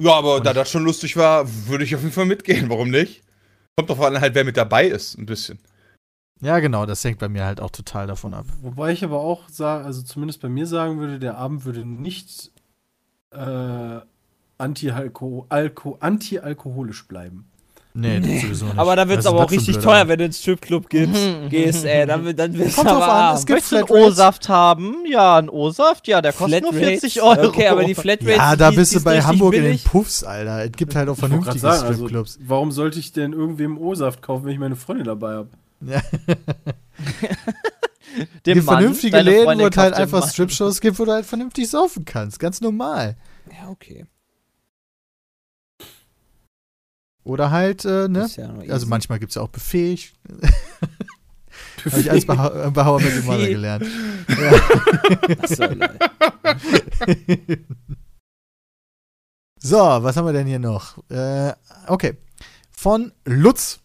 Ja, aber da das schon lustig war, würde ich auf jeden Fall mitgehen. Warum nicht? Kommt doch an, halt, wer mit dabei ist, ein bisschen. Ja, genau, das hängt bei mir halt auch total davon ab. Wobei ich aber auch sage, also zumindest bei mir sagen würde, der Abend würde nicht äh, anti-alko alko anti-alkoholisch bleiben. Nee, das sowieso nicht. Aber da wird es aber auch richtig blöder teuer, wenn du ins Stripclub gehst, gehst, ey. Dann, dann wirst Kommt du drauf aber an, es gibt einen. O-Saft haben? Ja, ein O-Saft? Ja, der kostet nur Flatrates? 40 Euro. Okay, aber die Flatrates, Ja, da die- bist du bei Hamburg in den. Puffs, Alter. Es gibt halt auch vernünftige also, Stripclubs. warum sollte ich denn irgendwem O-Saft kaufen, wenn ich meine Freundin dabei habe? Ja. Dem Die Mann, vernünftige Läden, wo es halt einfach. Strip-Shows gibt, wo du halt vernünftig saufen kannst. Ganz normal. Ja, okay. Oder halt, äh, ne? Ja Also manchmal gibt es ja auch Buffet. Habe ich Beha äh, bei How I Met Your Mother gelernt. Ach so, was haben wir denn hier noch? Äh, okay. Von Lutz.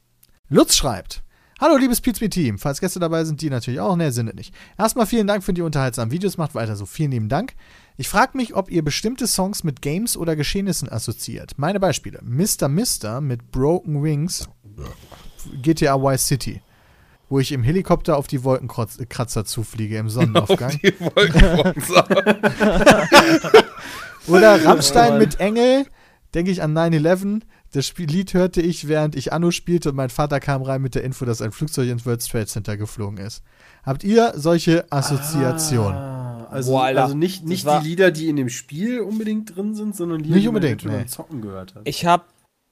Lutz schreibt. Hallo, liebes Pizza-Team. Falls Gäste dabei sind, die natürlich auch. Ne, sind nicht. Erstmal vielen Dank für die unterhaltsamen Videos. Macht weiter so. Vielen lieben Dank. Ich frage mich, ob ihr bestimmte Songs mit Games oder Geschehnissen assoziiert. Meine Beispiele: Mr. Mister mit Broken Wings, GTA Vice City, wo ich im Helikopter auf die Wolkenkratzer zufliege im Sonnenaufgang. Auf die Wolkenkratzer. Oder Rammstein mit Engel, denke ich an 9-11. Das Spiel Lied hörte ich, während ich Anno spielte und mein Vater kam rein mit der Info, dass ein Flugzeug ins World Trade Center geflogen ist. Habt ihr solche Assoziationen? Ah, also, Boah, also nicht, nicht die Lieder, die in dem Spiel unbedingt drin sind, sondern Lieder, Nicht die man nee. Zocken gehört hat. Ich habe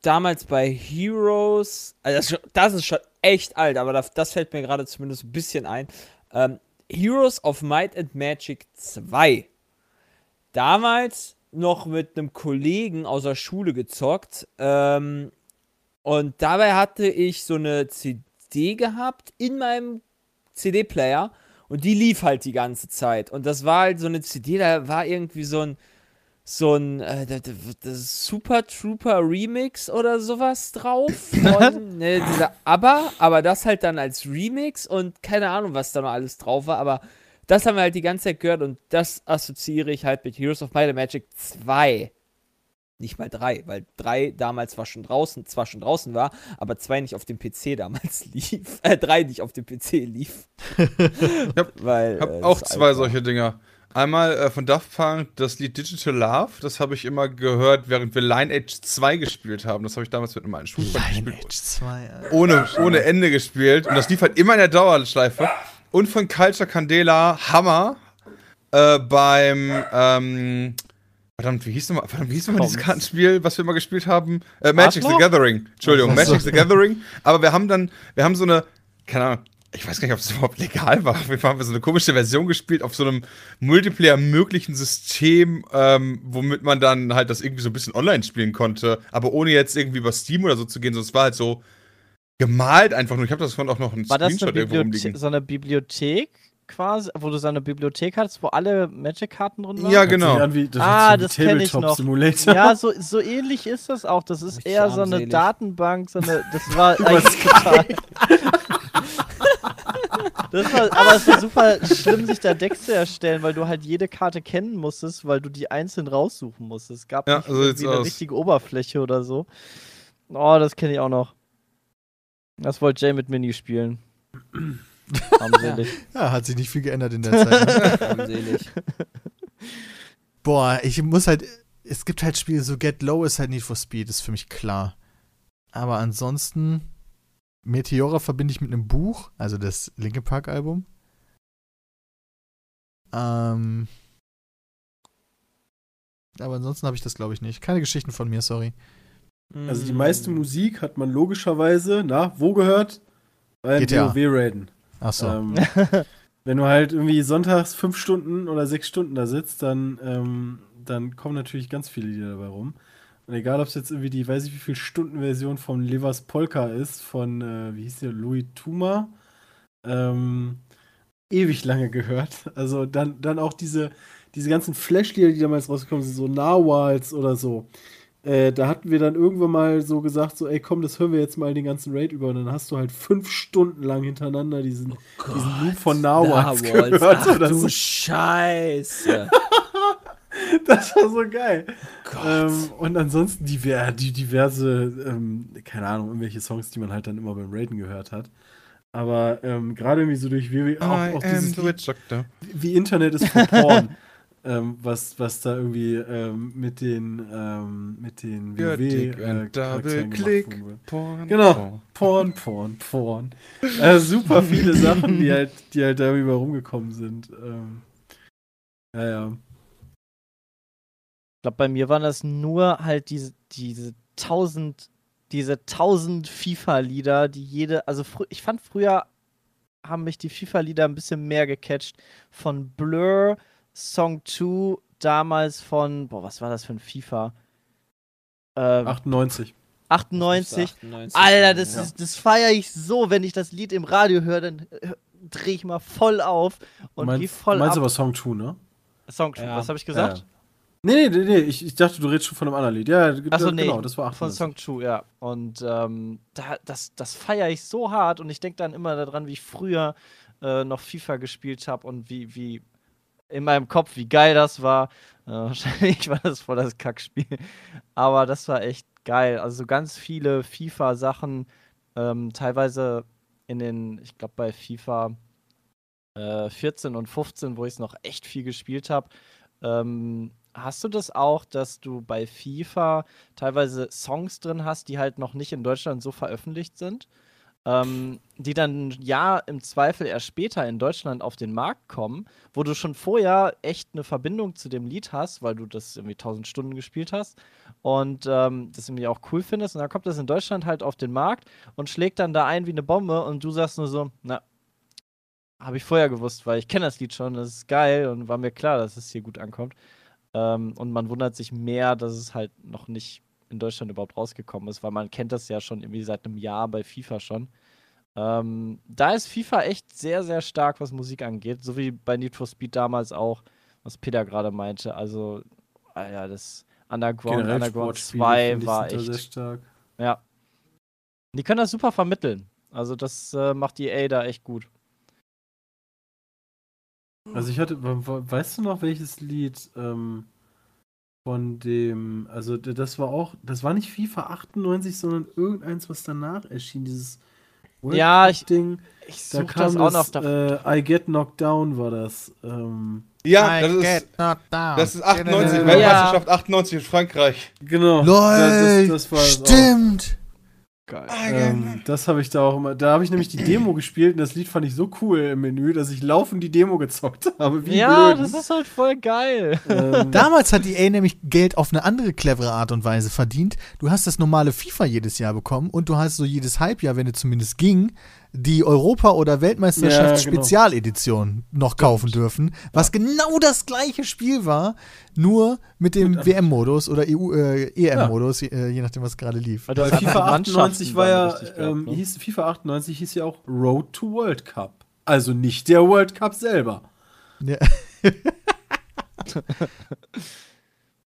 damals bei Heroes, also das, ist schon- das ist schon echt alt, aber das, das fällt mir gerade zumindest ein bisschen ein. Ähm, Heroes of Might and Magic 2. Damals noch mit einem Kollegen aus der Schule gezockt. Ähm, und dabei hatte ich so eine CD gehabt in meinem CD-Player und die lief halt die ganze Zeit. Und das war halt so eine CD, da war irgendwie so ein so ein äh, Super Trooper Remix oder sowas drauf von ne, dieser ABBA, aber das halt dann als Remix und keine Ahnung, was da noch alles drauf war, aber das haben wir halt die ganze Zeit gehört und das assoziiere ich halt mit Heroes of Might and Magic 2. Nicht mal 3, weil 3 damals war schon draußen, zwar schon draußen war, aber 2 nicht auf dem PC damals lief. Äh, 3 nicht auf dem PC lief. hab- weil, Ich habe äh, auch zwei war. solche Dinger. Einmal äh, von Daft Punk das Lied Digital Love. Das habe ich immer gehört, während wir Lineage 2 gespielt haben. Das habe ich damals mit meinem Schulfreund gespielt. 2, Ohne, ohne Ende gespielt. Und das lief halt immer in der Dauerschleife. Und von Culture Candela Hammer äh, beim. Ähm, verdammt, wie hieß nochmal, verdammt, wie hieß nochmal dieses. Kartenspiel, was wir immer gespielt haben? Äh, Magic the? Gathering. Entschuldigung. Magic the Gathering. Aber wir haben dann, wir haben so eine, keine Ahnung, ich weiß gar nicht, ob es überhaupt legal war. Fall haben wir so eine komische Version gespielt auf so einem Multiplayer-möglichen System, ähm, womit man dann halt das irgendwie so ein bisschen online spielen konnte, aber ohne jetzt irgendwie über Steam oder so zu gehen, es war halt so gemalt einfach nur. Ich habe das von auch noch einen War das Screenshot irgendwo Bibliothe rumliegen. so eine Bibliothek quasi, wo du so eine Bibliothek hattest, wo alle Magic-Karten drin waren? Ja, genau. an wie- das Ah, sich das an wie kenn ich noch. Simulator. Ja, so, so ähnlich ist das auch. Das ist eher so eine. Datenbank, so eine, das war eigentlich total. Das war, aber es war super schlimm, sich da Decks zu erstellen, weil du halt jede Karte kennen musstest, weil du die einzeln raussuchen musstest. Es gab Ja, nicht so irgendwie eine aus. richtige Oberfläche oder so. Oh, das kenne ich auch noch. Das wollte Jay mit Mini spielen. Armselig. Ja, hat sich nicht viel geändert in der Zeit. ne? Armselig. Boah, ich muss halt. Es gibt halt Spiele, so Get Low ist halt Need for Speed, ist für mich klar. Aber ansonsten. Meteora verbinde ich mit einem Buch, also das Linkin Park Album. Ähm. Aber ansonsten habe ich das, glaube ich, nicht. Keine Geschichten von mir, sorry. Also die meiste Musik hat man logischerweise, na, wo gehört? Beim GTA. WoW-Raiden. Ach so. Ähm, wenn du halt irgendwie sonntags fünf Stunden oder sechs Stunden da sitzt, dann, ähm, dann kommen natürlich ganz viele Lieder dabei rum. Und egal, ob es jetzt irgendwie die, weiß ich wie viel Stunden-Version von Levers Polka ist, von, äh, wie hieß der, Louis Tuma, ähm, ewig lange gehört. Also dann, dann auch diese, diese ganzen Flash-Lieder, die damals rausgekommen sind, so Narwhals oder so. Äh, da hatten wir dann irgendwann mal so gesagt, so, ey, komm, das hören wir jetzt mal den ganzen Raid über. Und dann hast du halt fünf Stunden lang hintereinander diesen, diesen Loop von Narwhals gehört. Ach du so. Scheiße. Das war so geil. Gott. Ähm, und ansonsten diver die diverse, ähm, keine Ahnung, irgendwelche Songs, die man halt dann immer beim Raiden gehört hat. Aber ähm, gerade irgendwie so durch WoW, auch, auch dieses Doctor. wie Internet ist for Porn. ähm, was, was da irgendwie ähm, mit den, ähm, mit den WoW äh, Double Click. Porn, Genau. Porn, Porn, Porn. Äh, super viele Sachen, die halt, die halt darüber rumgekommen sind. Ähm, ja, ja. Ich glaube, bei mir waren das nur halt diese, diese tausend, diese tausend FIFA-Lieder, die jede, also ich fand früher haben mich die FIFA-Lieder ein bisschen mehr gecatcht. Von Blur, Song 2, damals von, boah, was war das für ein FIFA? Ähm, 98. 98. 98, Alter, das, ja. ist, das feiere ich so, wenn ich das Lied im Radio höre, dann drehe ich mal voll auf und meinst, geh voll meinst ab. aber Song 2, ne? Song 2, Ja. was habe ich gesagt? Nee, nee, nee, ich, ich dachte, du redest schon von einem anderen Lied. Ja, Achso, da- nee, genau, das war von 98. Song 2, ja. Und ähm, da, das, das feiere ich so hart und ich denke dann immer daran, wie ich früher äh, noch FIFA gespielt habe und wie, wie in meinem Kopf, wie geil das war. Äh, wahrscheinlich war das voll das Kackspiel. Aber das war echt geil. Also so ganz viele FIFA-Sachen, ähm, teilweise in den, ich glaube bei FIFA äh, 14 und 15, wo ich es noch echt viel gespielt habe. Ähm, hast du das auch, dass du bei FIFA teilweise Songs drin hast, die halt noch nicht in Deutschland so veröffentlicht sind? Ähm, die dann ja im Zweifel erst später in Deutschland auf den Markt kommen, wo du schon vorher echt eine Verbindung zu dem Lied hast, weil du das irgendwie 1000 Stunden gespielt hast und ähm, das irgendwie auch cool findest. Und dann kommt das in Deutschland halt auf den Markt und schlägt dann da ein wie eine Bombe und du sagst nur so, na, habe ich vorher gewusst, weil ich kenne das Lied schon, das ist geil und war mir klar, dass es hier gut ankommt. Ähm, und man wundert sich mehr, dass es halt noch nicht in Deutschland überhaupt rausgekommen ist, weil man kennt das ja schon irgendwie seit einem Jahr bei FIFA schon. Ähm, da ist FIFA echt sehr, sehr stark, was Musik angeht, so wie bei Need for Speed damals auch, was Peter gerade meinte. Also, ah ja, das Underground, Generell Underground Sportspiele, 2 finde ich, war da sehr echt. stark. Ja. Die können das super vermitteln. Also, das äh, macht EA da echt gut. Also ich hatte, we- we- weißt du noch, welches Lied ähm, von dem, also das war auch, das war nicht FIFA 98, sondern irgendeins, was danach erschien, dieses World Ja, ich- Ding. Ich Da kam das auch noch. das, Da äh, I Get Knocked Down war das. Ähm, Ja, I das ist, get not down. das ist 98, Ja. Weltmeisterschaft 98 in Frankreich. genau. LOL, das, das war es auch. Stimmt. geil. Ähm, das habe ich da auch immer. Da habe ich nämlich die Demo gespielt und das Lied fand ich so cool im Menü, dass ich laufend die Demo gezockt habe. Wie Ja, blöd. das ist halt voll geil. ähm, Damals hat EA nämlich Geld auf eine andere clevere Art und Weise verdient. Du hast das normale FIFA jedes Jahr bekommen und du hast so jedes Halbjahr, wenn es zumindest ging, die Europa- oder Ja, Weltmeisterschafts-Spezialedition noch kaufen dürfen, was genau das gleiche Spiel war, nur mit dem WM-Modus oder EU, äh, EM-Modus, äh, je nachdem, was gerade lief. Weil hat FIFA halt 98 Mannschaften war ja, gehabt, ähm, ne? hieß, FIFA 98 hieß ja auch Road to World Cup. Also nicht der World Cup selber. Ja.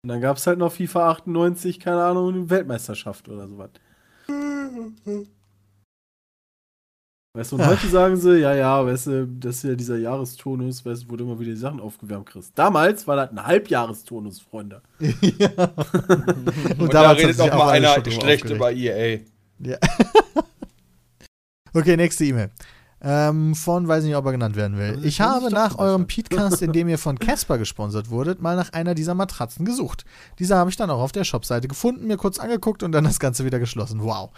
Und dann gab es halt noch FIFA 98, keine Ahnung, Weltmeisterschaft oder sowas. Weißt du, und heute sagen sie, ja, ja, weißt du, das ist ja dieser Jahrestonus, weißt du, wo du immer wieder die Sachen aufgewärmt kriegst. Damals war das ein Halbjahrestonus, Freunde. ja. Und, damals da redet auch mal einer schlecht über EA. Ja. okay, nächste E-Mail. Ähm, von, weiß nicht, ob er genannt werden will. Ich habe nach eurem. Podcast, in dem ihr von Casper gesponsert wurdet, mal nach einer dieser Matratzen gesucht. Diese habe ich dann auch auf der Shopseite gefunden, mir kurz angeguckt und dann das Ganze wieder geschlossen. Wow.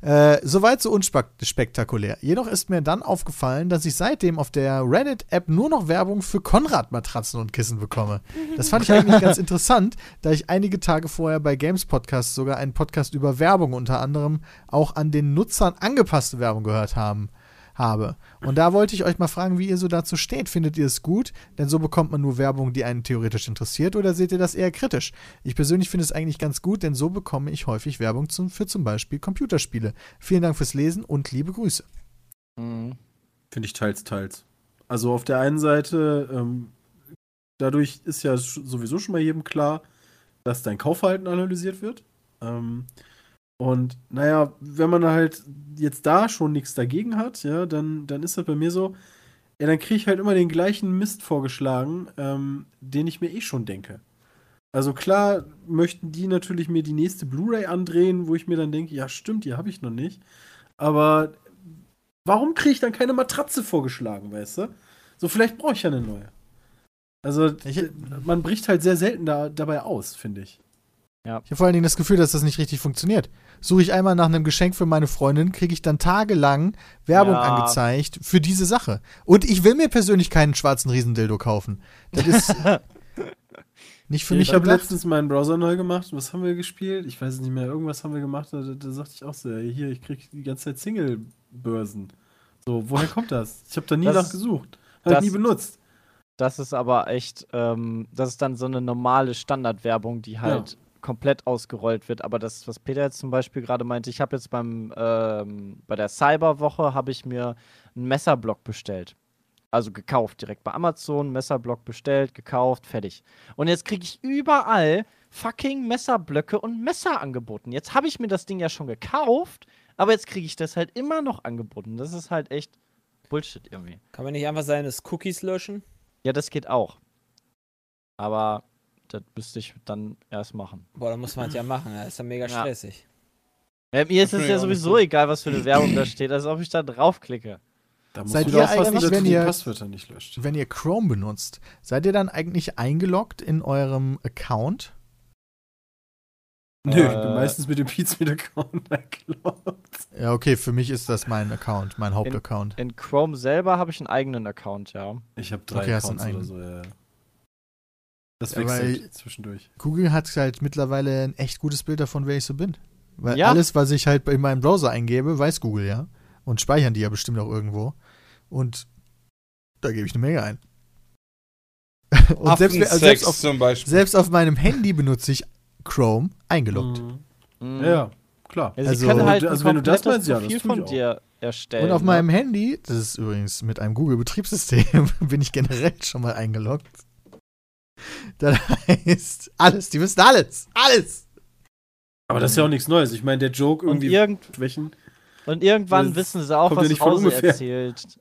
Äh, soweit so unspektakulär. Jedoch ist mir dann aufgefallen, dass ich seitdem auf der Reddit-App nur noch Werbung für Konrad-Matratzen und Kissen bekomme. Das fand ich eigentlich ganz interessant, da ich einige Tage vorher bei Games Podcast sogar einen Podcast über Werbung unter anderem auch an den Nutzern angepasste Werbung gehört haben habe. Und da wollte ich euch mal fragen, wie ihr so dazu steht. Findet ihr es gut? Denn so bekommt man nur Werbung, die einen theoretisch interessiert, oder seht ihr das eher kritisch? Ich persönlich finde es eigentlich ganz gut, denn so bekomme ich häufig Werbung zum, für zum Beispiel Computerspiele. Vielen Dank fürs Lesen und liebe Grüße. Mhm. Finde ich teils, teils. Also auf der einen Seite, ähm, dadurch ist ja sowieso schon mal jedem klar, dass dein Kaufverhalten analysiert wird. Ähm, und naja, wenn man halt jetzt da schon nichts dagegen hat, ja, dann, dann ist das bei mir so, ja, dann kriege ich halt immer den gleichen Mist vorgeschlagen, ähm, den ich mir eh schon denke. Also klar möchten die natürlich mir die nächste Blu-ray andrehen, wo ich mir dann denke, ja stimmt, die habe ich noch nicht. Aber warum kriege ich dann keine Matratze vorgeschlagen, weißt du? So, vielleicht brauche ich ja eine neue. Also, Ich- man bricht halt sehr selten da, dabei aus, finde ich. Ich habe vor allen Dingen das Gefühl, dass das nicht richtig funktioniert. Suche ich einmal nach einem Geschenk für meine Freundin, kriege ich dann tagelang Werbung Ja. angezeigt für diese Sache. Und ich will mir persönlich keinen schwarzen Riesendildo kaufen. Das ist nicht für mich ich habe letztens meinen Browser neu gemacht. Was haben wir gespielt? Ich weiß es nicht mehr. Irgendwas haben wir gemacht. Da, da sagte ich auch so, hier, ich kriege die ganze Zeit Single-Börsen. So, woher kommt das? Ich habe da nie Das- nach gesucht. Habe nie benutzt. Das ist aber echt, ähm, das ist dann so eine normale Standardwerbung, die halt komplett ausgerollt wird. Aber das, was Peter jetzt zum Beispiel gerade meinte, ich habe jetzt beim ähm, bei der Cyberwoche habe ich mir einen Messerblock bestellt. Also gekauft, direkt bei Amazon, Messerblock bestellt, gekauft, fertig. Und jetzt kriege ich überall fucking Messerblöcke und Messer angeboten. Jetzt habe ich mir das Ding ja schon gekauft, aber jetzt kriege ich das halt immer noch angeboten. Das ist halt echt Bullshit irgendwie. Kann man nicht einfach seine Cookies löschen? Ja, das geht auch. Aber das müsste ich dann erst machen. Boah, dann muss man es ja machen. Das ist ja mega Ja. stressig. Ja, mir ist es ja sowieso egal, was für eine Werbung da steht, als ob ich da draufklicke. Da musst Seid du ihr eigentlich, wenn die ihr- Passwörter nicht löscht. Wenn ihr Chrome benutzt, seid ihr dann eigentlich eingeloggt in eurem Account? Nö, ich bin Äh, meistens mit dem Pizza-Account eingeloggt. Ja, okay, für mich ist das mein Account, mein Hauptaccount. In Chrome selber habe ich einen eigenen Account, ja. Ich habe drei Okay, hast Accounts einen oder so, ja. Das Ja, wechselt weil- zwischendurch. Google hat halt mittlerweile ein echt gutes Bild davon, wer ich so bin. Weil Ja. alles, was ich halt in meinem Browser eingebe, weiß Google ja. Und speichern die ja bestimmt auch irgendwo. Und da gebe ich eine Menge ein. Und selbst, selbst, auf, zum Beispiel. selbst auf meinem Handy benutze ich Chrome eingeloggt. Mhm. Mhm. Ja, ja, klar. Ja, sie Also- können halt Also wenn du das meinst, ja, das tue von dir erstellen. Und auf ne? meinem Handy, das ist übrigens mit einem Google-Betriebssystem, bin ich generell schon mal eingeloggt. Das heißt, alles, die wissen alles, alles. Aber das ist ja auch nichts Neues. Ich meine, der Joke und, irgendwie irgend, schwächen. und irgendwann wissen sie auch, ja was Hause ungefähr. erzählt.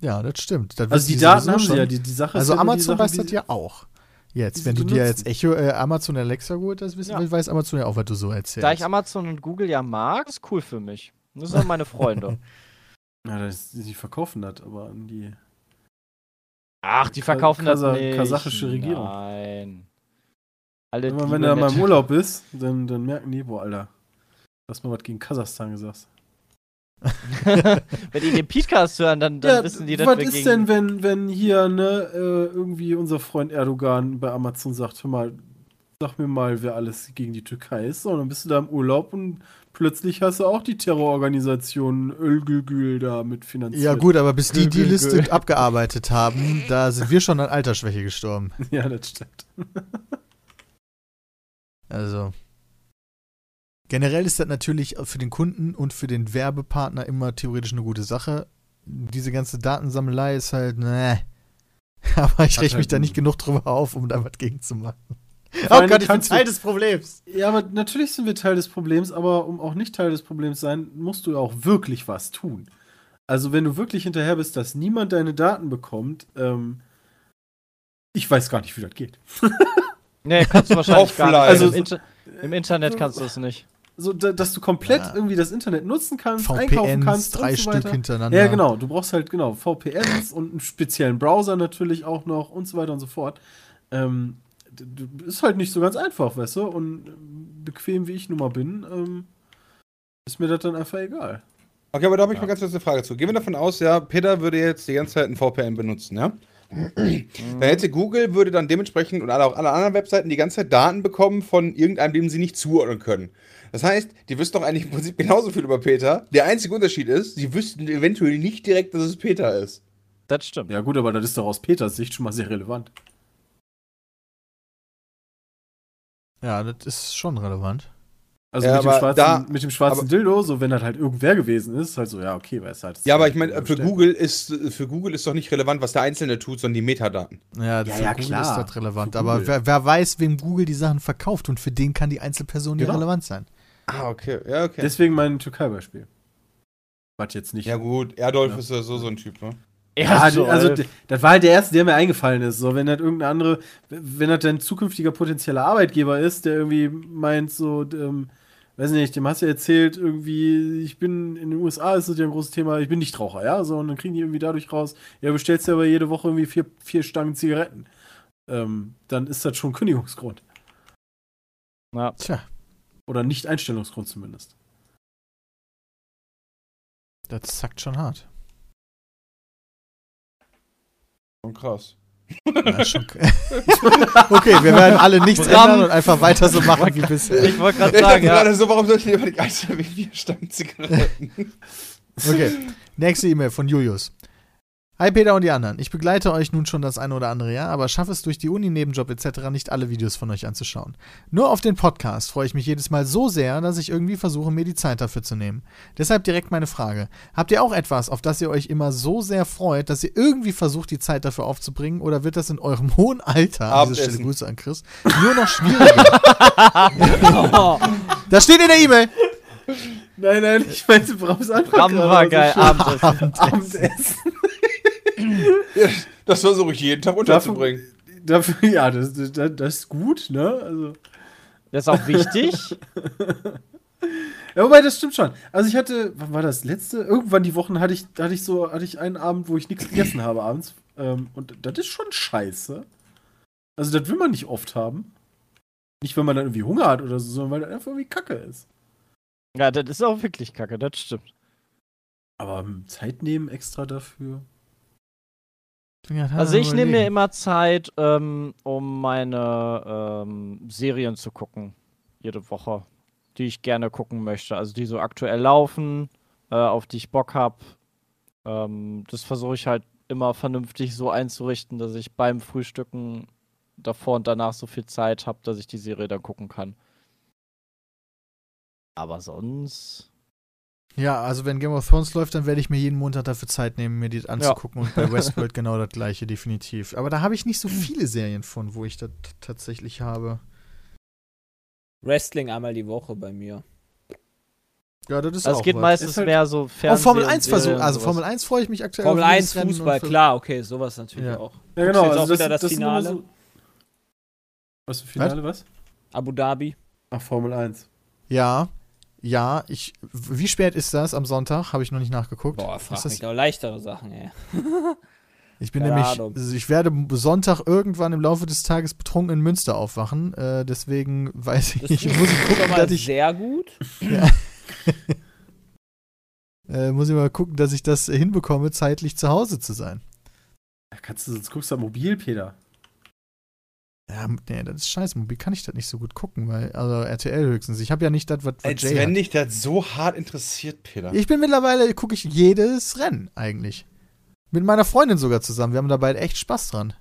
Ja, das stimmt. Das Also die Daten haben sie ja. Die, die Sache ist Also ja Amazon Sache, weiß das ja auch. Jetzt, wenn du dir jetzt Echo, äh, Amazon Alexa geholt hast, wissen, Ja. weiß Amazon ja auch, was du so erzählst. Da ich Amazon und Google ja mag, ist cool für mich. Das sind meine Freunde. Ja, das, die verkaufen das, aber an die. Ach, die verkaufen das Kasa- nicht. kasachische Regierung. Nein. Alle Immer wenn du da mal im Urlaub bist, dann, dann merken die, boah, Alter. Du hast mal was gegen Kasachstan gesagt. wenn die den Podcast hören, dann, dann wissen die, dass was wir ist denn, wenn, wenn hier, ne, äh, irgendwie unser Freund Erdogan bei Amazon sagt, hör mal, sag mir mal, wer alles gegen die Türkei ist. Und dann bist du da im Urlaub und plötzlich hast du auch die Terrororganisation Ölgülgül da mit finanziert. ja gut, aber bis die die Liste abgearbeitet haben, da sind wir schon an Altersschwäche gestorben. Ja, das stimmt. Also generell ist das natürlich für den Kunden und für den Werbepartner immer theoretisch eine gute Sache. Diese ganze Datensammelei ist halt, ne. Aber ich reg mich halt da nicht genug drüber auf, um da was gegen zu machen. Oh Gott, ich bin Teil des Problems. Ja, aber natürlich sind wir Teil des Problems, aber um auch nicht Teil des Problems sein, musst du auch wirklich was tun. Also wenn du wirklich hinterher bist, dass niemand deine Daten bekommt, ähm, ich weiß gar nicht, wie das geht. Nee, kannst du wahrscheinlich gar nicht. Offline. Also im, Inter im Internet kannst du es nicht. So, da, dass du komplett Ja. irgendwie das Internet nutzen kannst, einkaufen VPNs, kannst, drei und so Stück weiter. hintereinander. Ja, genau. Du brauchst halt, genau, VPNs und einen speziellen Browser natürlich auch noch und so weiter und so fort. Ähm, ist halt nicht so ganz einfach, weißt du? Und ähm, bequem wie ich nun mal bin, ähm, ist mir das dann einfach egal. Okay, aber da habe ich mal ganz kurz eine Frage zu. Gehen wir davon aus, ja, Peter würde jetzt die ganze Zeit ein VPN benutzen, ja? Dann hätte Google, würde dann dementsprechend und alle, auch alle anderen Webseiten die ganze Zeit Daten bekommen von irgendeinem, dem sie nicht zuordnen können. Das heißt, die wüssten doch eigentlich im Prinzip genauso viel über Peter. Der einzige Unterschied ist, sie wüssten eventuell nicht direkt, dass es Peter ist. Das stimmt. Ja, gut, aber das ist doch aus Peters Sicht schon mal sehr relevant. Ja, das ist schon relevant. Also Ja, mit, dem schwarzen, da- mit dem schwarzen aber- Dildo, so wenn das halt irgendwer gewesen ist, halt so, ja, okay, weißt du halt. Ja, aber ich meine, für. Google ist für Google ist doch nicht relevant, was der Einzelne tut, sondern die Metadaten. Ja, Ja, für ja, Google klar. ist das relevant. Für Aber wer, wer weiß, wem Google die Sachen verkauft und für den kann die Einzelperson ja Genau. relevant sein. Ah, okay. Ja, okay. Deswegen mein Türkei-Beispiel. Was jetzt nicht. ja gut, Erdolf Ja. ist ja so so ein Typ, ne? Ja, so, also das war halt der erste, der mir eingefallen ist. So, wenn das irgendein andere, wenn das dein zukünftiger potenzieller Arbeitgeber ist, der irgendwie meint, so, ähm, weiß nicht, dem hast du erzählt, irgendwie, ich bin in den USA, ist das ja ein großes Thema, ich bin Nichtraucher, ja, so, und dann kriegen die irgendwie dadurch raus, ja, bestellst dir aber jede Woche irgendwie vier, vier Stangen Zigaretten. Ähm, dann ist das schon Kündigungsgrund. Ja. Tja, Oder Nicht-Einstellungsgrund zumindest. das zackt schon hart. Schon krass. Ja, schon okay, wir werden alle nichts Bram. ändern und einfach weiter so machen wie bisher. Ich wollte gerade sagen, ja. gerade so, warum soll ich denn immer die einzelnen vier Stangen Zigaretten? Okay, nächste E-Mail von Julius. Hi Peter und die anderen. Ich begleite euch nun schon das eine oder andere Jahr, aber schaffe es durch die Uni, Nebenjob etc. nicht alle Videos von euch anzuschauen. Nur auf den Podcast freue ich mich jedes Mal so sehr, dass ich irgendwie versuche, mir die Zeit dafür zu nehmen. Deshalb direkt meine Frage. Habt ihr auch etwas, auf das ihr euch immer so sehr freut, dass ihr irgendwie versucht, die Zeit dafür aufzubringen oder wird das in eurem hohen Alter, an dieser Stelle Abendessen. Grüße an Chris, nur noch schwieriger? das steht in der E-Mail. Nein, nein, ich meinte Brams Antwort. Bram gerade, war geil. schön. Abendessen. Das versuche ich jeden Tag unterzubringen. Dafür, ja, das, das, das ist gut, ne? Also. Das ist auch wichtig. Ja, wobei, das stimmt schon. Also ich hatte, wann war das letzte? Irgendwann die Wochen hatte ich, hatte ich so, hatte ich einen Abend, wo ich nichts gegessen habe abends. Ähm, und das ist schon scheiße. Also das will man nicht oft haben. Nicht, wenn man dann irgendwie Hunger hat oder so, sondern weil das einfach irgendwie Kacke ist. Ja, das ist auch wirklich kacke, das stimmt. Aber ähm, Zeit nehmen extra dafür. Also ich nehme mir immer Zeit, ähm, um meine ähm, Serien zu gucken. Jede Woche. Die ich gerne gucken möchte. Also die so aktuell laufen, äh, auf die ich Bock habe. Ähm, das versuche ich halt immer vernünftig so einzurichten, dass ich beim Frühstücken davor und danach so viel Zeit habe, dass ich die Serie dann gucken kann. Aber sonst. Ja, also wenn Game of Thrones läuft, dann werde ich mir jeden Montag dafür Zeit nehmen, mir die anzugucken. Und bei Westworld genau das gleiche, definitiv. Aber da habe ich nicht so viele Serien von, wo ich das tatsächlich habe. Wrestling einmal die Woche bei mir. Ja, das ist Also auch es geht was. meistens Ist halt- mehr so Fernsehen. Formel 1 Serien versucht. und Also. Formel 1 freue ich mich aktuell Formel auf 1, jedes Rennen und Fußball, klar, okay, sowas natürlich Ja. auch. Ja, Guckst genau. jetzt auch Also das, wieder das das Finale? so. Was für Finale, was? Abu Dhabi. Ach, Formel 1. Ja, ja. Ich, wie spät ist das am Sonntag? Habe ich noch nicht nachgeguckt. Boah, Ist frag das, mich doch leichtere Sachen, ey. ich bin keine nämlich, Ahnung. also ich werde Sonntag irgendwann im Laufe des Tages betrunken in Münster aufwachen. Äh, deswegen weiß ich Das nicht. ist Muss ich schon gucken, mal dass ich, sehr gut. äh, muss ich mal gucken, dass ich das hinbekomme, zeitlich zu Hause zu sein. Ja, kannst du, sonst guckst du am Mobil, Peter. Ja, nee, das ist scheiße. Mobil kann ich das nicht so gut gucken, weil, also RTL höchstens. Ich habe ja nicht das, was, was Als Jay wenn hat. dich das so hart interessiert, Peter. Ich bin mittlerweile, gucke ich jedes Rennen eigentlich. Mit meiner Freundin sogar zusammen. Wir haben dabei echt Spaß dran.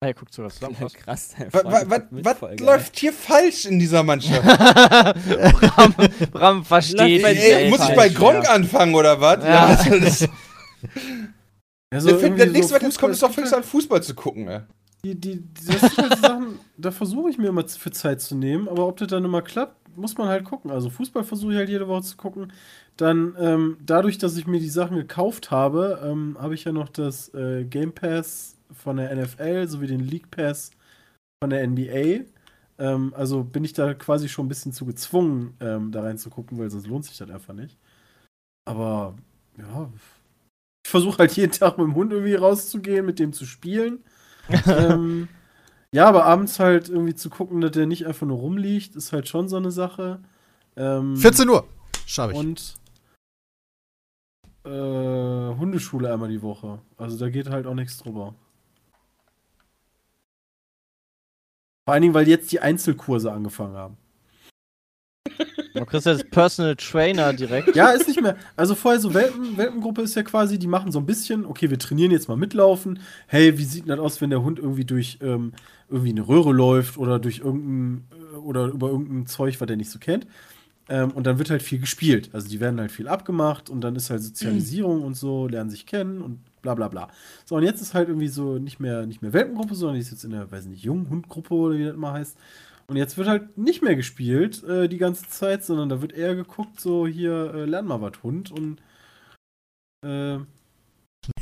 Ah, ihr guckt sogar zusammen. krass. Krass, Was, was, was läuft hier falsch in dieser Mannschaft? Bram, Bram versteht Ey, muss ich bei Gronk ja. anfangen oder was? Ja. also das, Also der nächste, was jetzt Fußball- kommt, ist doch fix an Fußball zu gucken, ey. Die, die, das sind halt Sachen, da versuche ich mir immer für Zeit zu nehmen, aber ob das dann immer klappt, muss man halt gucken. Also Fußball versuche ich halt jede Woche zu gucken. Dann, ähm, dadurch, dass ich mir die Sachen gekauft habe, ähm, habe ich ja noch das äh, Game Pass von der NFL sowie den League Pass von der NBA. Ähm, also bin ich da quasi schon ein bisschen zu gezwungen, ähm, da reinzugucken, weil sonst lohnt sich das einfach nicht. Aber ja, ich versuche halt jeden Tag mit dem Hund irgendwie rauszugehen, mit dem zu spielen. Ähm, ja, aber abends halt irgendwie zu gucken, dass der nicht einfach nur rumliegt, ist halt schon so eine Sache. Ähm, 14 Uhr. Schaffe ich. und äh, Hundeschule einmal die Woche. Also da geht halt auch nichts drüber. Vor allen Dingen, weil jetzt die Einzelkurse angefangen haben. Du kriegst jetzt Personal Trainer direkt. Ja, ist nicht mehr. Also vorher so Welpen, Welpengruppe ist ja quasi, die machen so ein bisschen, okay, wir trainieren jetzt mal mitlaufen. Hey, wie sieht das aus, wenn der Hund irgendwie durch ähm, irgendwie eine Röhre läuft oder durch irgendein äh, oder über irgendein Zeug, was der nicht so kennt. Ähm, und dann wird halt viel gespielt. Also die werden halt viel abgemacht und dann ist halt Sozialisierung und so, lernen sich kennen und bla bla bla. So, und jetzt ist halt irgendwie so nicht mehr, nicht mehr Welpengruppe, sondern die ist jetzt in der, weiß nicht, Junghundgruppe oder wie das immer heißt. Und jetzt wird halt nicht mehr gespielt äh, die ganze Zeit, sondern da wird eher geguckt, so hier, äh, lern mal was, Hund. Und äh,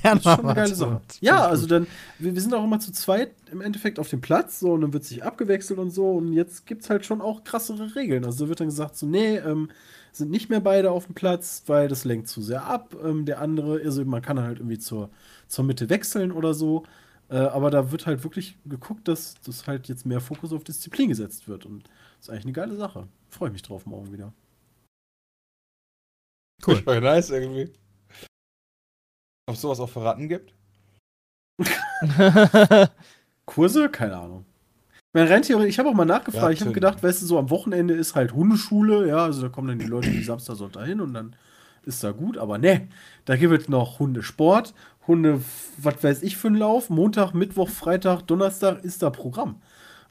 Lern eine mal geile was. Sache. Finde Ja, also dann, wir, wir sind auch immer zu zweit im Endeffekt auf dem Platz, so, und dann wird sich abgewechselt und so. Und jetzt gibt es halt schon auch krassere Regeln. Also da wird dann gesagt, so, nee, ähm, sind nicht mehr beide auf dem Platz, weil das lenkt zu sehr ab. Ähm, der andere, also man kann dann halt irgendwie zur, zur Mitte wechseln oder so. Äh, aber da wird halt wirklich geguckt, dass das halt jetzt mehr Fokus auf Disziplin gesetzt wird. Und das ist eigentlich eine geile Sache. Freue mich drauf morgen wieder. Cool. Voll nice irgendwie. Ob es sowas auch für Ratten gibt? Kurse? Keine Ahnung. Ich habe auch mal nachgefragt. Ich habe gedacht, weißt du, so am Wochenende ist halt Hundeschule, ja, also da kommen dann die Leute, die Samstag, Sonntag hin und dann ist da gut, aber ne, da gibt es noch Hundesport, Hunde, was weiß ich für einen Lauf. Montag, Mittwoch, Freitag, Donnerstag ist da Programm.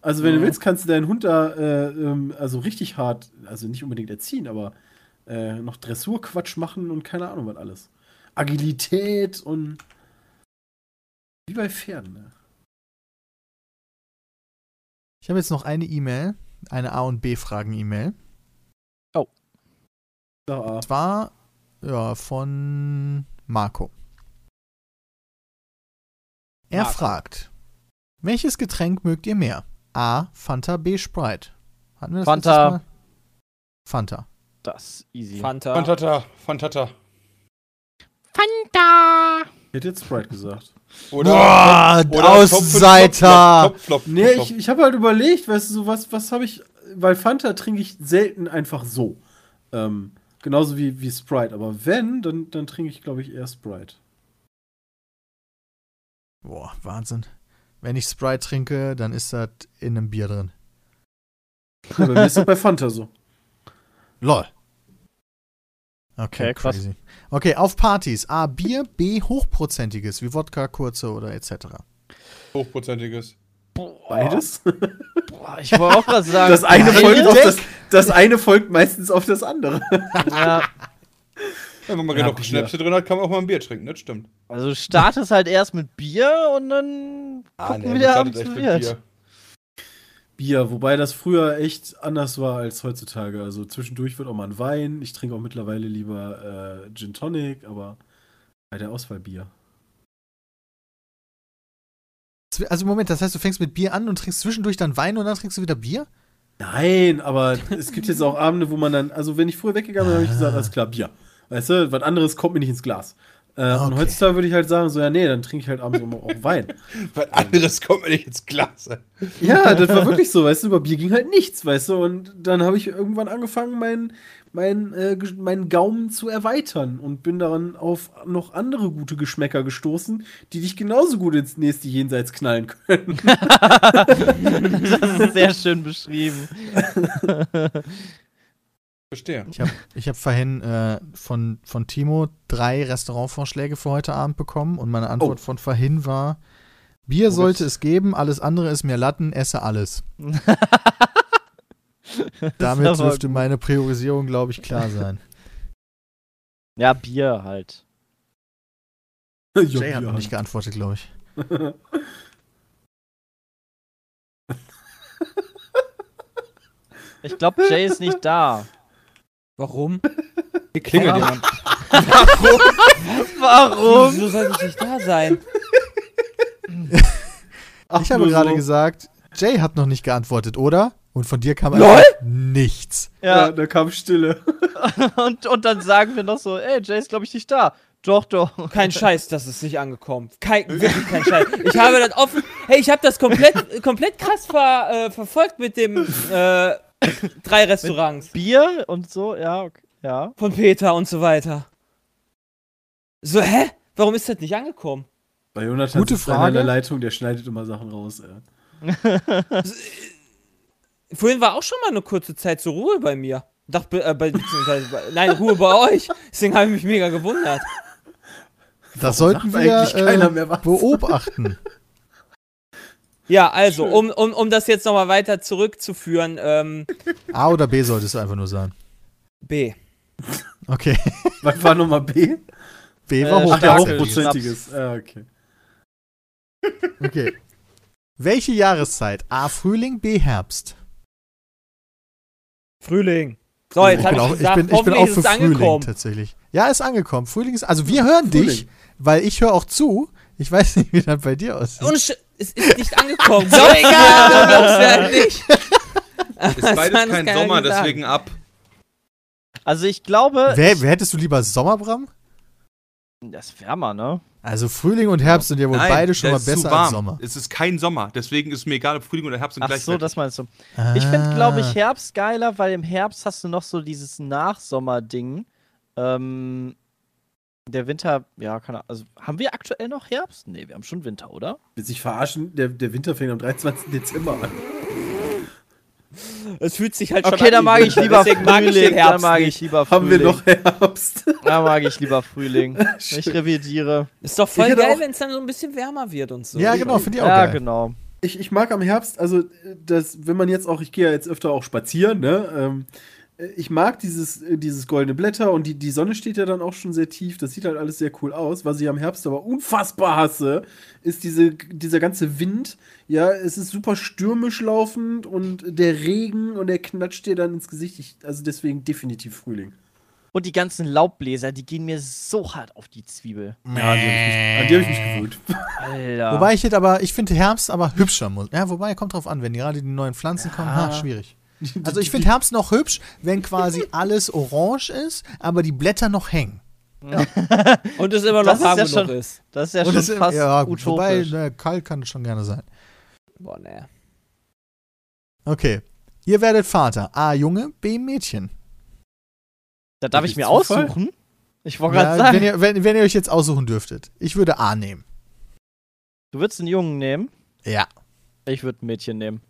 Also, wenn du willst, kannst du deinen Hund da äh, ähm, also richtig hart, also nicht unbedingt erziehen, aber äh, noch Dressurquatsch machen und keine Ahnung was alles. Agilität und wie bei Pferden. Ne? Ich habe jetzt noch eine E-Mail, eine A- und B-Fragen-E-Mail. Da, Und zwar ja, von Marco. Er Marco. fragt, welches Getränk mögt ihr mehr? A. Fanta, B. Sprite. Hatten wir das Fanta. Mal? Fanta. Das easy. Fanta. Fantata, Fantata. ich hätte jetzt Sprite gesagt. Oder, Boah, oder Außenseiter. Top, Flop, Top, Nee, Flop. ich, ich habe halt überlegt, weißt du, so was, was habe ich, weil Fanta trinke ich selten einfach so. Ähm, genauso wie, wie Sprite. Aber wenn, dann, dann trinke ich, glaube ich, eher Sprite. Boah, Wahnsinn. Wenn ich Sprite trinke, dann ist das in einem Bier drin. Ja, bei mir ist das bei Fanta so. Lol. Okay, Okay, krass. crazy. Okay, auf Partys. A. Bier, B. Hochprozentiges, wie Wodka, Kurze oder etc. Hochprozentiges. Beides. Boah, ich wollte auch gerade sagen. Das eine, Beides? folgt auf das, das eine folgt meistens auf das andere. Ja, wenn man Ja, genug Bier. Schnäpse drin hat, kann man auch mal ein Bier trinken, das stimmt. also du startest halt erst mit Bier und dann gucken nee, wie der das Abend startet so echt mit wird. Bier. Bier, wobei das früher echt anders war als heutzutage. Also zwischendurch wird auch mal ein Wein. Ich trinke auch mittlerweile lieber äh, Gin Tonic, aber bei der Auswahl Bier. Also Moment, das heißt, du fängst mit Bier an und trinkst zwischendurch dann Wein und dann trinkst du wieder Bier? Nein, aber es gibt jetzt auch Abende, wo man dann, also wenn ich früher weggegangen bin, habe ich gesagt, alles klar, Bier. Weißt du, was anderes kommt mir nicht ins Glas. Äh, Und Okay. heutzutage würde ich halt sagen, so, ja, nee, dann trinke ich halt abends auch, auch Wein. Was anderes kommt mir nicht ins Glas. Ja, das war wirklich so, weißt du, über Bier ging halt nichts, weißt du, und dann habe ich irgendwann angefangen, meinen mein, äh, meinen Gaumen zu erweitern und bin daran auf noch andere gute Geschmäcker gestoßen, die dich genauso gut ins nächste Jenseits knallen können. Das ist sehr schön beschrieben. Verstehe. Ich habe ich hab vorhin äh, von, von Timo drei Restaurantvorschläge für heute Abend bekommen und meine Antwort Oh. von vorhin war: Bier Wo sollte gibt's- es geben, alles andere ist mir Latten, esse alles. Damit dürfte meine Priorisierung, glaube ich, klar sein. Ja, Bier halt. Jay hat noch nicht geantwortet, glaube ich. Ich glaube, Jay ist nicht da. Warum? Hier klingelt jemand. Warum? Wieso sollte ich nicht da sein? ich habe gerade so. gesagt, Jay hat noch nicht geantwortet, oder? Und von dir kam einfach nichts. Ja, Ja, da kam Stille. und, und dann sagen wir noch so, ey, Jay ist, glaube ich, nicht da. Doch, doch. Kein Scheiß, das ist nicht angekommen. Kein, wirklich kein Scheiß. Ich habe das offen. Hey, ich habe das komplett, komplett krass ver, äh, verfolgt mit dem äh, drei Restaurants Bier und so, ja, okay. Ja. von Peter und so weiter. So, hä? Warum ist das nicht angekommen? Bei Jonathan Gute sitzt einer in der Frage. Leitung, der schneidet immer Sachen raus. Ey. Vorhin war auch schon mal eine kurze Zeit zur Ruhe bei mir. Doch, be- äh, bei, nein, Ruhe bei euch. Deswegen habe ich mich mega gewundert. Das sollten sagt wir eigentlich keiner äh, mehr was? beobachten. Ja, also, um, um, um das jetzt nochmal weiter zurückzuführen, ähm, A oder B sollte es einfach nur sein. B. Okay. Was war Nummer B? B war Äh, Ach, der Starke hochprozentiges. Ah, okay. Okay. Welche Jahreszeit? A. Frühling, B. Herbst. Frühling. So, jetzt ich, bin ich auch, ich, gesagt, bin, ich bin auch für Frühling angekommen. tatsächlich. Ja, ist angekommen. Frühling ist. Also wir hören dich, Frühling. weil ich höre auch zu. Ich weiß nicht, wie das bei dir aussieht. Und es ist nicht angekommen. So egal, nicht. Ist beides kein Sommer, gesagt. deswegen ab. Also ich glaube, Wer, wer hättest du lieber Sommerbram? das ist wärmer, ne? Also Frühling und Herbst sind ja wohl Nein, beide schon mal besser warm. als Sommer. Es ist kein Sommer, deswegen ist mir egal, ob Frühling oder Herbst sind Ach gleich. so, das meinst du. Ich finde, glaube ich, Ah. Herbst geiler, weil im Herbst hast du noch so dieses Nachsommer-Ding. Ähm, der Winter, ja, keine Ahnung. Also, haben wir aktuell noch Herbst? Nee, wir haben schon Winter, oder? Will sich verarschen, der, der Winter fängt am 23. Dezember an. Es fühlt sich halt schon Okay, an dann wie mag ich lieber mag ich Frühling. Herbst mag ich lieber Haben wir Frühling. noch Herbst? Da mag ich lieber Frühling. Ich revidiere. Ist doch voll hätte geil, wenn es dann so ein bisschen wärmer wird und so. Ja, genau, finde ich auch Ja, geil. genau. Ich, ich mag am Herbst, also äh, das, wenn man jetzt auch, ich gehe ja jetzt öfter auch spazieren, ne? Ähm, äh, ich mag dieses, äh, dieses goldene Blätter und die, die Sonne steht ja dann auch schon sehr tief. Das sieht halt alles sehr cool aus. Was ich am Herbst aber unfassbar hasse, ist diese, dieser ganze Wind. Ja, es ist super stürmisch laufend und der Regen und der knatscht dir dann ins Gesicht. Ich, also deswegen definitiv Frühling. Und die ganzen Laubbläser, die gehen mir so hart auf die Zwiebel. Ja, an die habe ich, mich- hab. Alter. Wobei ich jetzt aber, ich finde Herbst aber hübscher muss. Ja, wobei, kommt drauf an, wenn gerade die neuen Pflanzen kommen, ha, schwierig. Also ich finde Herbst noch hübsch, wenn quasi alles orange ist, aber die Blätter noch hängen. Und es immer noch Das ist ja warm schon- genug ist. das ist ja Und schon fast ja, gut, wobei, utopisch. ne, kalt kann es schon gerne sein. Boah, ne. Okay. Ihr werdet Vater. A, Junge, B, Mädchen. da darf Durch ich mir Zufall? aussuchen. Ich wollte Ja, gerade sagen, wenn, ihr, wenn, wenn ihr euch jetzt aussuchen dürftet. Ich würde A nehmen. du würdest einen Jungen nehmen. Ja. Ich würde ein Mädchen nehmen.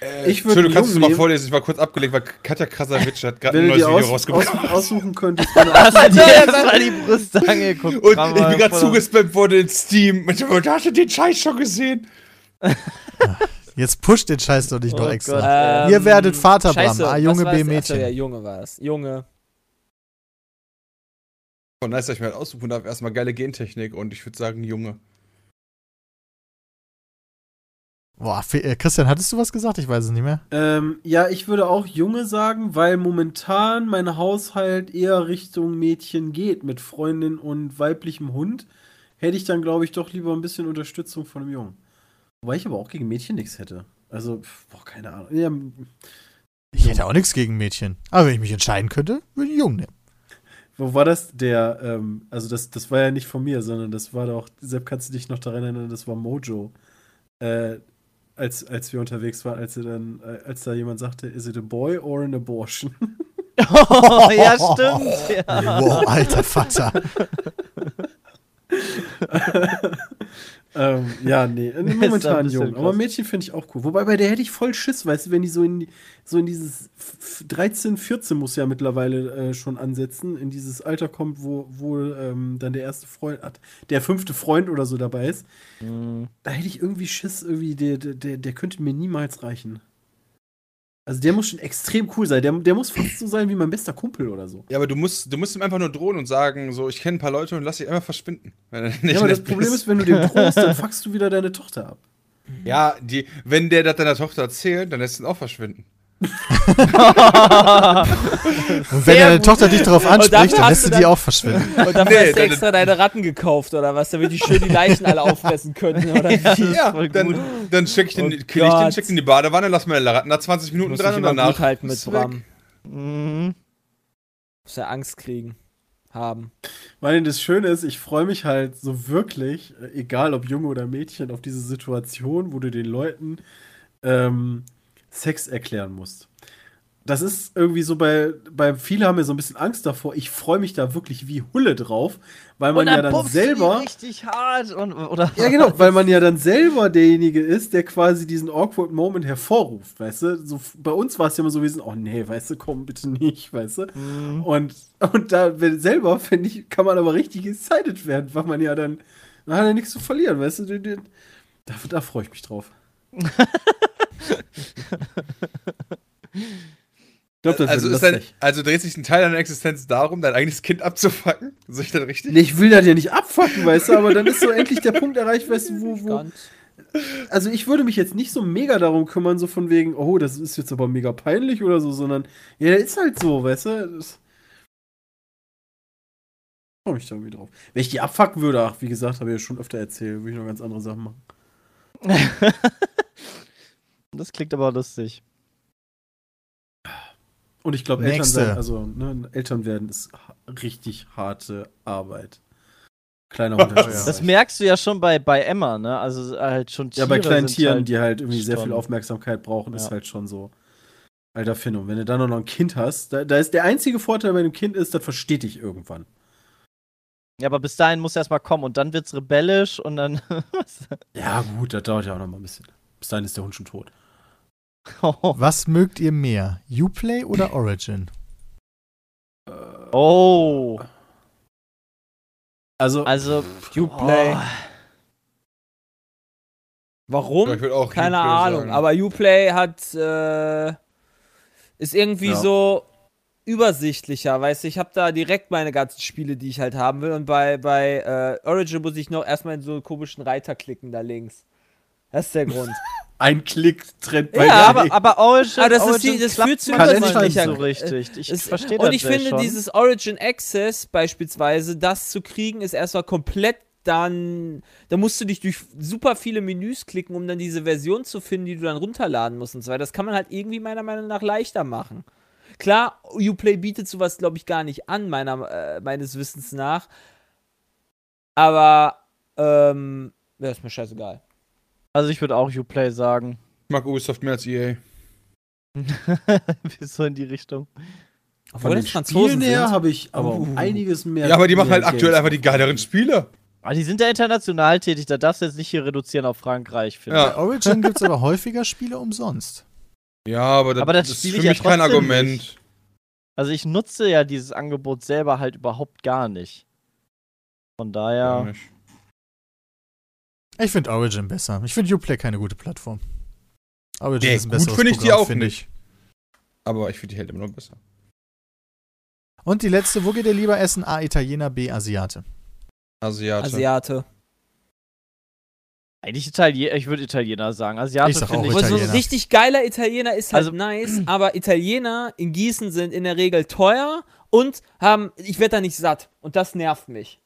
Ich würde Entschuldigung, einen kannst du Jungen mal vorlesen? Ich war kurz abgelenkt, weil Katja Krasavic hat gerade ein du neues Video aus, aus, rausgebracht. aussuchen könntest, wenn du Hast du dir jetzt mal die Brüste angeguckt? Und ich bin gerade zugespammt worden in Steam. Und ich Hast du den Scheiß schon gesehen? Jetzt pusht den Scheiß doch nicht noch Oh extra. Gott. Ihr werdet Vater, Bram. Scheiße, A, Junge? B, Achso, Mädchen. ja, Junge war es. Junge. Oh, nice, dass ich mir halt aussuchen darf. Erstmal geile Gentechnik und ich würde sagen, Junge. Boah, äh, Christian, hattest du was gesagt? Ich weiß es nicht mehr. Ähm, ja, ich würde auch Junge sagen, weil momentan mein Haushalt eher Richtung Mädchen geht mit Freundin und weiblichem Hund. Hätte ich dann, glaube ich, doch lieber ein bisschen Unterstützung von einem Jungen. Wobei ich aber auch gegen Mädchen nichts hätte. Also, boah, keine Ahnung. Ja, Ich hätte auch nichts gegen Mädchen. Aber wenn ich mich entscheiden könnte, würde ich einen Jungen nehmen. wo war das? Der, ähm, also das, das war ja nicht von mir, sondern das war doch, Sepp, kannst du dich noch daran erinnern, das war Mojo. Äh, als, als wir unterwegs waren, als er dann, äh, als da jemand sagte, is it a boy or an abortion? Oh, ja, stimmt. Ja. Wow, alter Vater. ähm, ja, nee, äh, momentan jung. Aber. Mädchen finde ich auch cool. Wobei bei der hätte ich voll Schiss, weißt du, wenn die so in, so in dieses f- 13, 14 muss ja mittlerweile äh, schon ansetzen, in dieses Alter kommt, wo wohl ähm, dann der erste Freund, hat, der fünfte Freund oder so dabei ist. Mhm. Da hätte ich irgendwie Schiss, irgendwie, der, der, der könnte mir niemals reichen. Also der muss schon extrem cool sein. Der, der muss fast so sein wie mein bester Kumpel oder so. Ja, aber du musst, du musst ihm einfach nur drohen und sagen, so, ich kenne ein paar Leute und lass dich einfach verschwinden. Er Ja, aber das Problem ist, wenn du dem drohst, dann fuckst du wieder deine Tochter ab. Ja, die, wenn der das deiner Tochter erzählt, dann lässt ihn auch verschwinden. Und wenn deine gut. Tochter dich darauf anspricht, dann hast lässt du die auch verschwinden. Und dafür Nee, hast du extra deine Ratten gekauft, oder was? Damit die schön die Leichen alle auffressen können, oder wie? Ja, voll dann, dann schick ich den, Oh kill ich den, schick den in die Badewanne, lass meine Ratten da 20 Minuten dran und danach. gut halten mit. Bram. Mhm. Muss ja Angst kriegen. Haben. Weil das Schöne ist, ich freue mich halt so wirklich, äh, egal ob Junge oder Mädchen, auf diese Situation, wo du den Leuten ähm, Sex erklären musst. Das ist irgendwie so bei, bei viele haben ja so ein bisschen Angst davor. Ich freue mich da wirklich wie Hulle drauf, weil man ja dann selber. richtig hart und, oder Ja, genau, weil man ja dann selber derjenige ist, der quasi diesen awkward Moment hervorruft, weißt du? So, bei uns war es ja immer so, wir sind, oh nee, weißt du, komm bitte nicht, weißt du? Und, und da selber, finde ich, kann man aber richtig excited werden, weil man ja dann, man hat ja nichts zu verlieren, weißt du? Da, da freue ich mich drauf. Das Also, dein, also dreht sich ein Teil deiner Existenz darum, dein eigenes Kind abzufacken? Sehe ich das richtig? Nee, ich will das ja nicht abfacken, weißt du, aber dann ist so endlich der Punkt erreicht, weißt du, wo, wo, Ganz. also ich würde mich jetzt nicht so mega darum kümmern, so von wegen, oh, das ist jetzt aber mega peinlich oder so, sondern ja, ist halt so, weißt du? Das komme ich da irgendwie drauf. Wenn ich die abfacken würde, ach, wie gesagt, habe ich ja schon öfter erzählt, würde ich noch ganz andere Sachen machen. Das klingt aber lustig. Und ich glaube, Eltern sein, also ne, Eltern werden ist richtig harte Arbeit. Kleiner Unterschied. Das merkst du ja schon bei, bei Emma, ne? Also halt schon Ja, Tiere bei kleinen sind Tieren, halt, die halt irgendwie sehr viel Aufmerksamkeit brauchen, ist Ja. halt schon so. Alter Finno, wenn du dann noch ein Kind hast, da, da ist der einzige Vorteil bei dem Kind ist, das versteht dich irgendwann. Ja, aber bis dahin muss erstmal kommen und dann wird's rebellisch und dann. Ja, gut, das dauert ja auch noch mal ein bisschen. Bis dahin ist der Hund schon tot. Was mögt ihr mehr? Uplay oder Origin? Oh. Also, Also, Uplay. Oh. Warum? Keine Uplay Ahnung. sagen. Aber Uplay hat äh, ist irgendwie Ja. so übersichtlicher, weißt du, ich habe da direkt meine ganzen Spiele, die ich halt haben will und bei, bei äh, Origin muss ich noch erstmal in so einen komischen Reiter klicken da links. Das ist der Grund. ein Klick trennt Ja, Ja, aber, aber Origin, Ah, das ist Origin die- das fühlt sich nicht so richtig. Ich Es- verstehe und das ich finde, schon. dieses Origin Access beispielsweise, das zu kriegen, ist erstmal komplett dann, da musst du dich durch super viele Menüs klicken, um dann diese Version zu finden, die du dann runterladen musst und so weiter. Das kann man halt irgendwie meiner Meinung nach leichter machen. Klar, Uplay bietet sowas, glaube ich, gar nicht an, meiner, äh, meines Wissens nach. Aber, ähm, ja, ist mir scheißegal. Also ich würde auch Uplay sagen. Ich mag Ubisoft mehr als EA. so in die Richtung. Von den das Franzosen her habe ich aber Uh. einiges mehr. Ja, aber die machen halt aktuell einfach die geileren Spiele. Aber die sind ja international tätig, da darfst du jetzt nicht hier reduzieren auf Frankreich, finde Ja. Bei Origin gibt es aber häufiger Spiele umsonst. Ja, aber das, Aber das ist spiel für ich ja mich kein Argument. nicht. Also ich nutze ja dieses Angebot selber halt überhaupt gar nicht. Von daher. nicht. Ich finde Origin besser. Ich finde Uplay keine gute Plattform. Origin Nee, ist ein gut besseres finde ich die auch finde nicht. Aber ich finde die halt immer noch besser. Und die letzte, wo geht ihr lieber essen? A, Italiener, B, Asiate. Asiate. Asiate. Eigentlich Italiener, ich würde Italiener sagen. Asiate Ich sag finde auch ich. Aber so ein richtig geiler Italiener ist halt Also- nice, aber Italiener in Gießen sind in der Regel teuer und haben, ich werde da nicht satt. Und das nervt mich.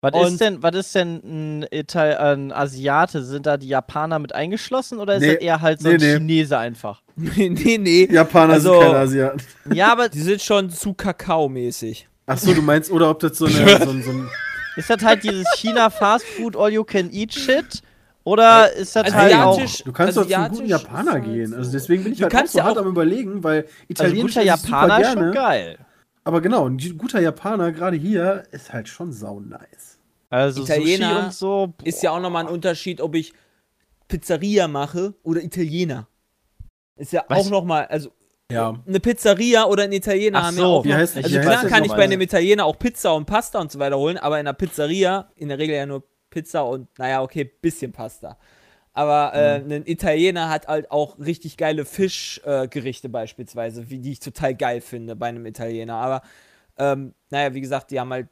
Was Und- ist denn, was ist denn ein, Ital ein Asiate? Sind da die Japaner mit eingeschlossen oder ist Nee, das eher halt so nee, ein nee. Chinese einfach? nee, nee. Japaner Also- sind keine Asiaten. Ja, aber Die sind schon zu Kakao-mäßig. Achso, du meinst, oder ob das so, eine, so, ein- so ein. ist das halt dieses China Fast Food All You Can Eat Shit? Oder ist das halt auch. Du kannst doch zum guten Japaner halt gehen. so. Also deswegen bin ich Du halt auch kannst so ja hart auch- am überlegen, weil Also Italienisch guter esse ich super Japaner ist schon gerne. geil. Aber genau, ein guter Japaner gerade hier ist halt schon sau nice. Also Italiener Sushi und so. Ist ja auch nochmal ein Unterschied, ob ich Pizzeria mache oder Italiener. Ist ja Was? auch nochmal, also Ja. eine Pizzeria oder ein Italiener Ach haben ja so. auch Wie noch, heißt- Also klar kann ich bei einem Italiener auch Pizza und Pasta und so weiter holen, aber in einer Pizzeria in der Regel ja nur Pizza und, naja, okay, bisschen Pasta. Aber äh, Mhm. ein Italiener hat halt auch richtig geile Fischgerichte äh, beispielsweise, wie die ich total geil finde bei einem Italiener. Aber ähm, naja, wie gesagt, die haben halt,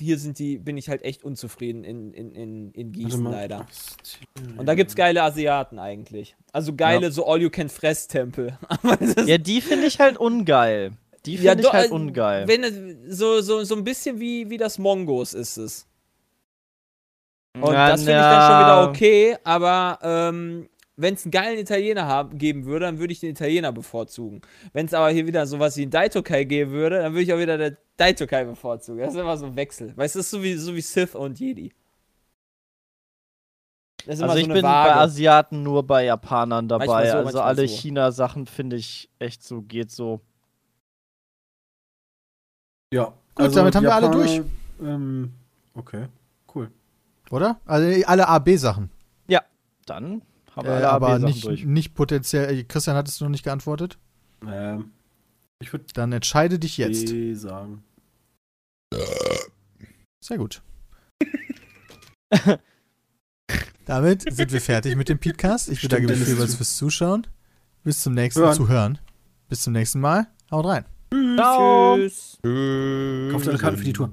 hier sind die, bin ich halt echt unzufrieden in, in, in, in Gießen mal. leider. Und da gibt's geile Asiaten eigentlich. Also geile, so All-You-Can-Fress-Tempel. Ja, die finde ich halt ungeil. Die Ja, finde ich doch, halt äh, ungeil. Wenn, es- so, so, so ein bisschen wie, wie das Mongos ist es. Und Ja, das finde ich dann schon wieder okay, aber ähm, wenn es einen geilen Italiener haben, geben würde, dann würde ich den Italiener bevorzugen. Wenn es aber hier wieder sowas wie ein Daitokai geben würde, dann würde ich auch wieder den Daitokai bevorzugen. Das ist immer so ein Wechsel. Weißt du, das ist so wie, so wie Sith und Jedi. Das ist immer Also so ich eine bin Waage. bei Asiaten nur bei Japanern dabei. So, also alle so. China-Sachen finde ich echt so, geht so. Ja. Gut, damit haben wir alle durch. Ähm, okay, cool. Oder? Also alle A-B-Sachen. Dann haben Äh, aber nicht, durch. nicht potenziell. äh, Christian, hattest du noch nicht geantwortet? Ähm, ich würde Dann entscheide dich jetzt. B sagen. Sehr gut. Damit sind wir fertig mit dem Podcast. Ich bedanke mich vielmals fürs Zuschauen. Bis zum nächsten Hören. zu hören. Bis zum nächsten Mal. Haut rein. Ciao. Tschüss. Kauft eine Karte für die Tour.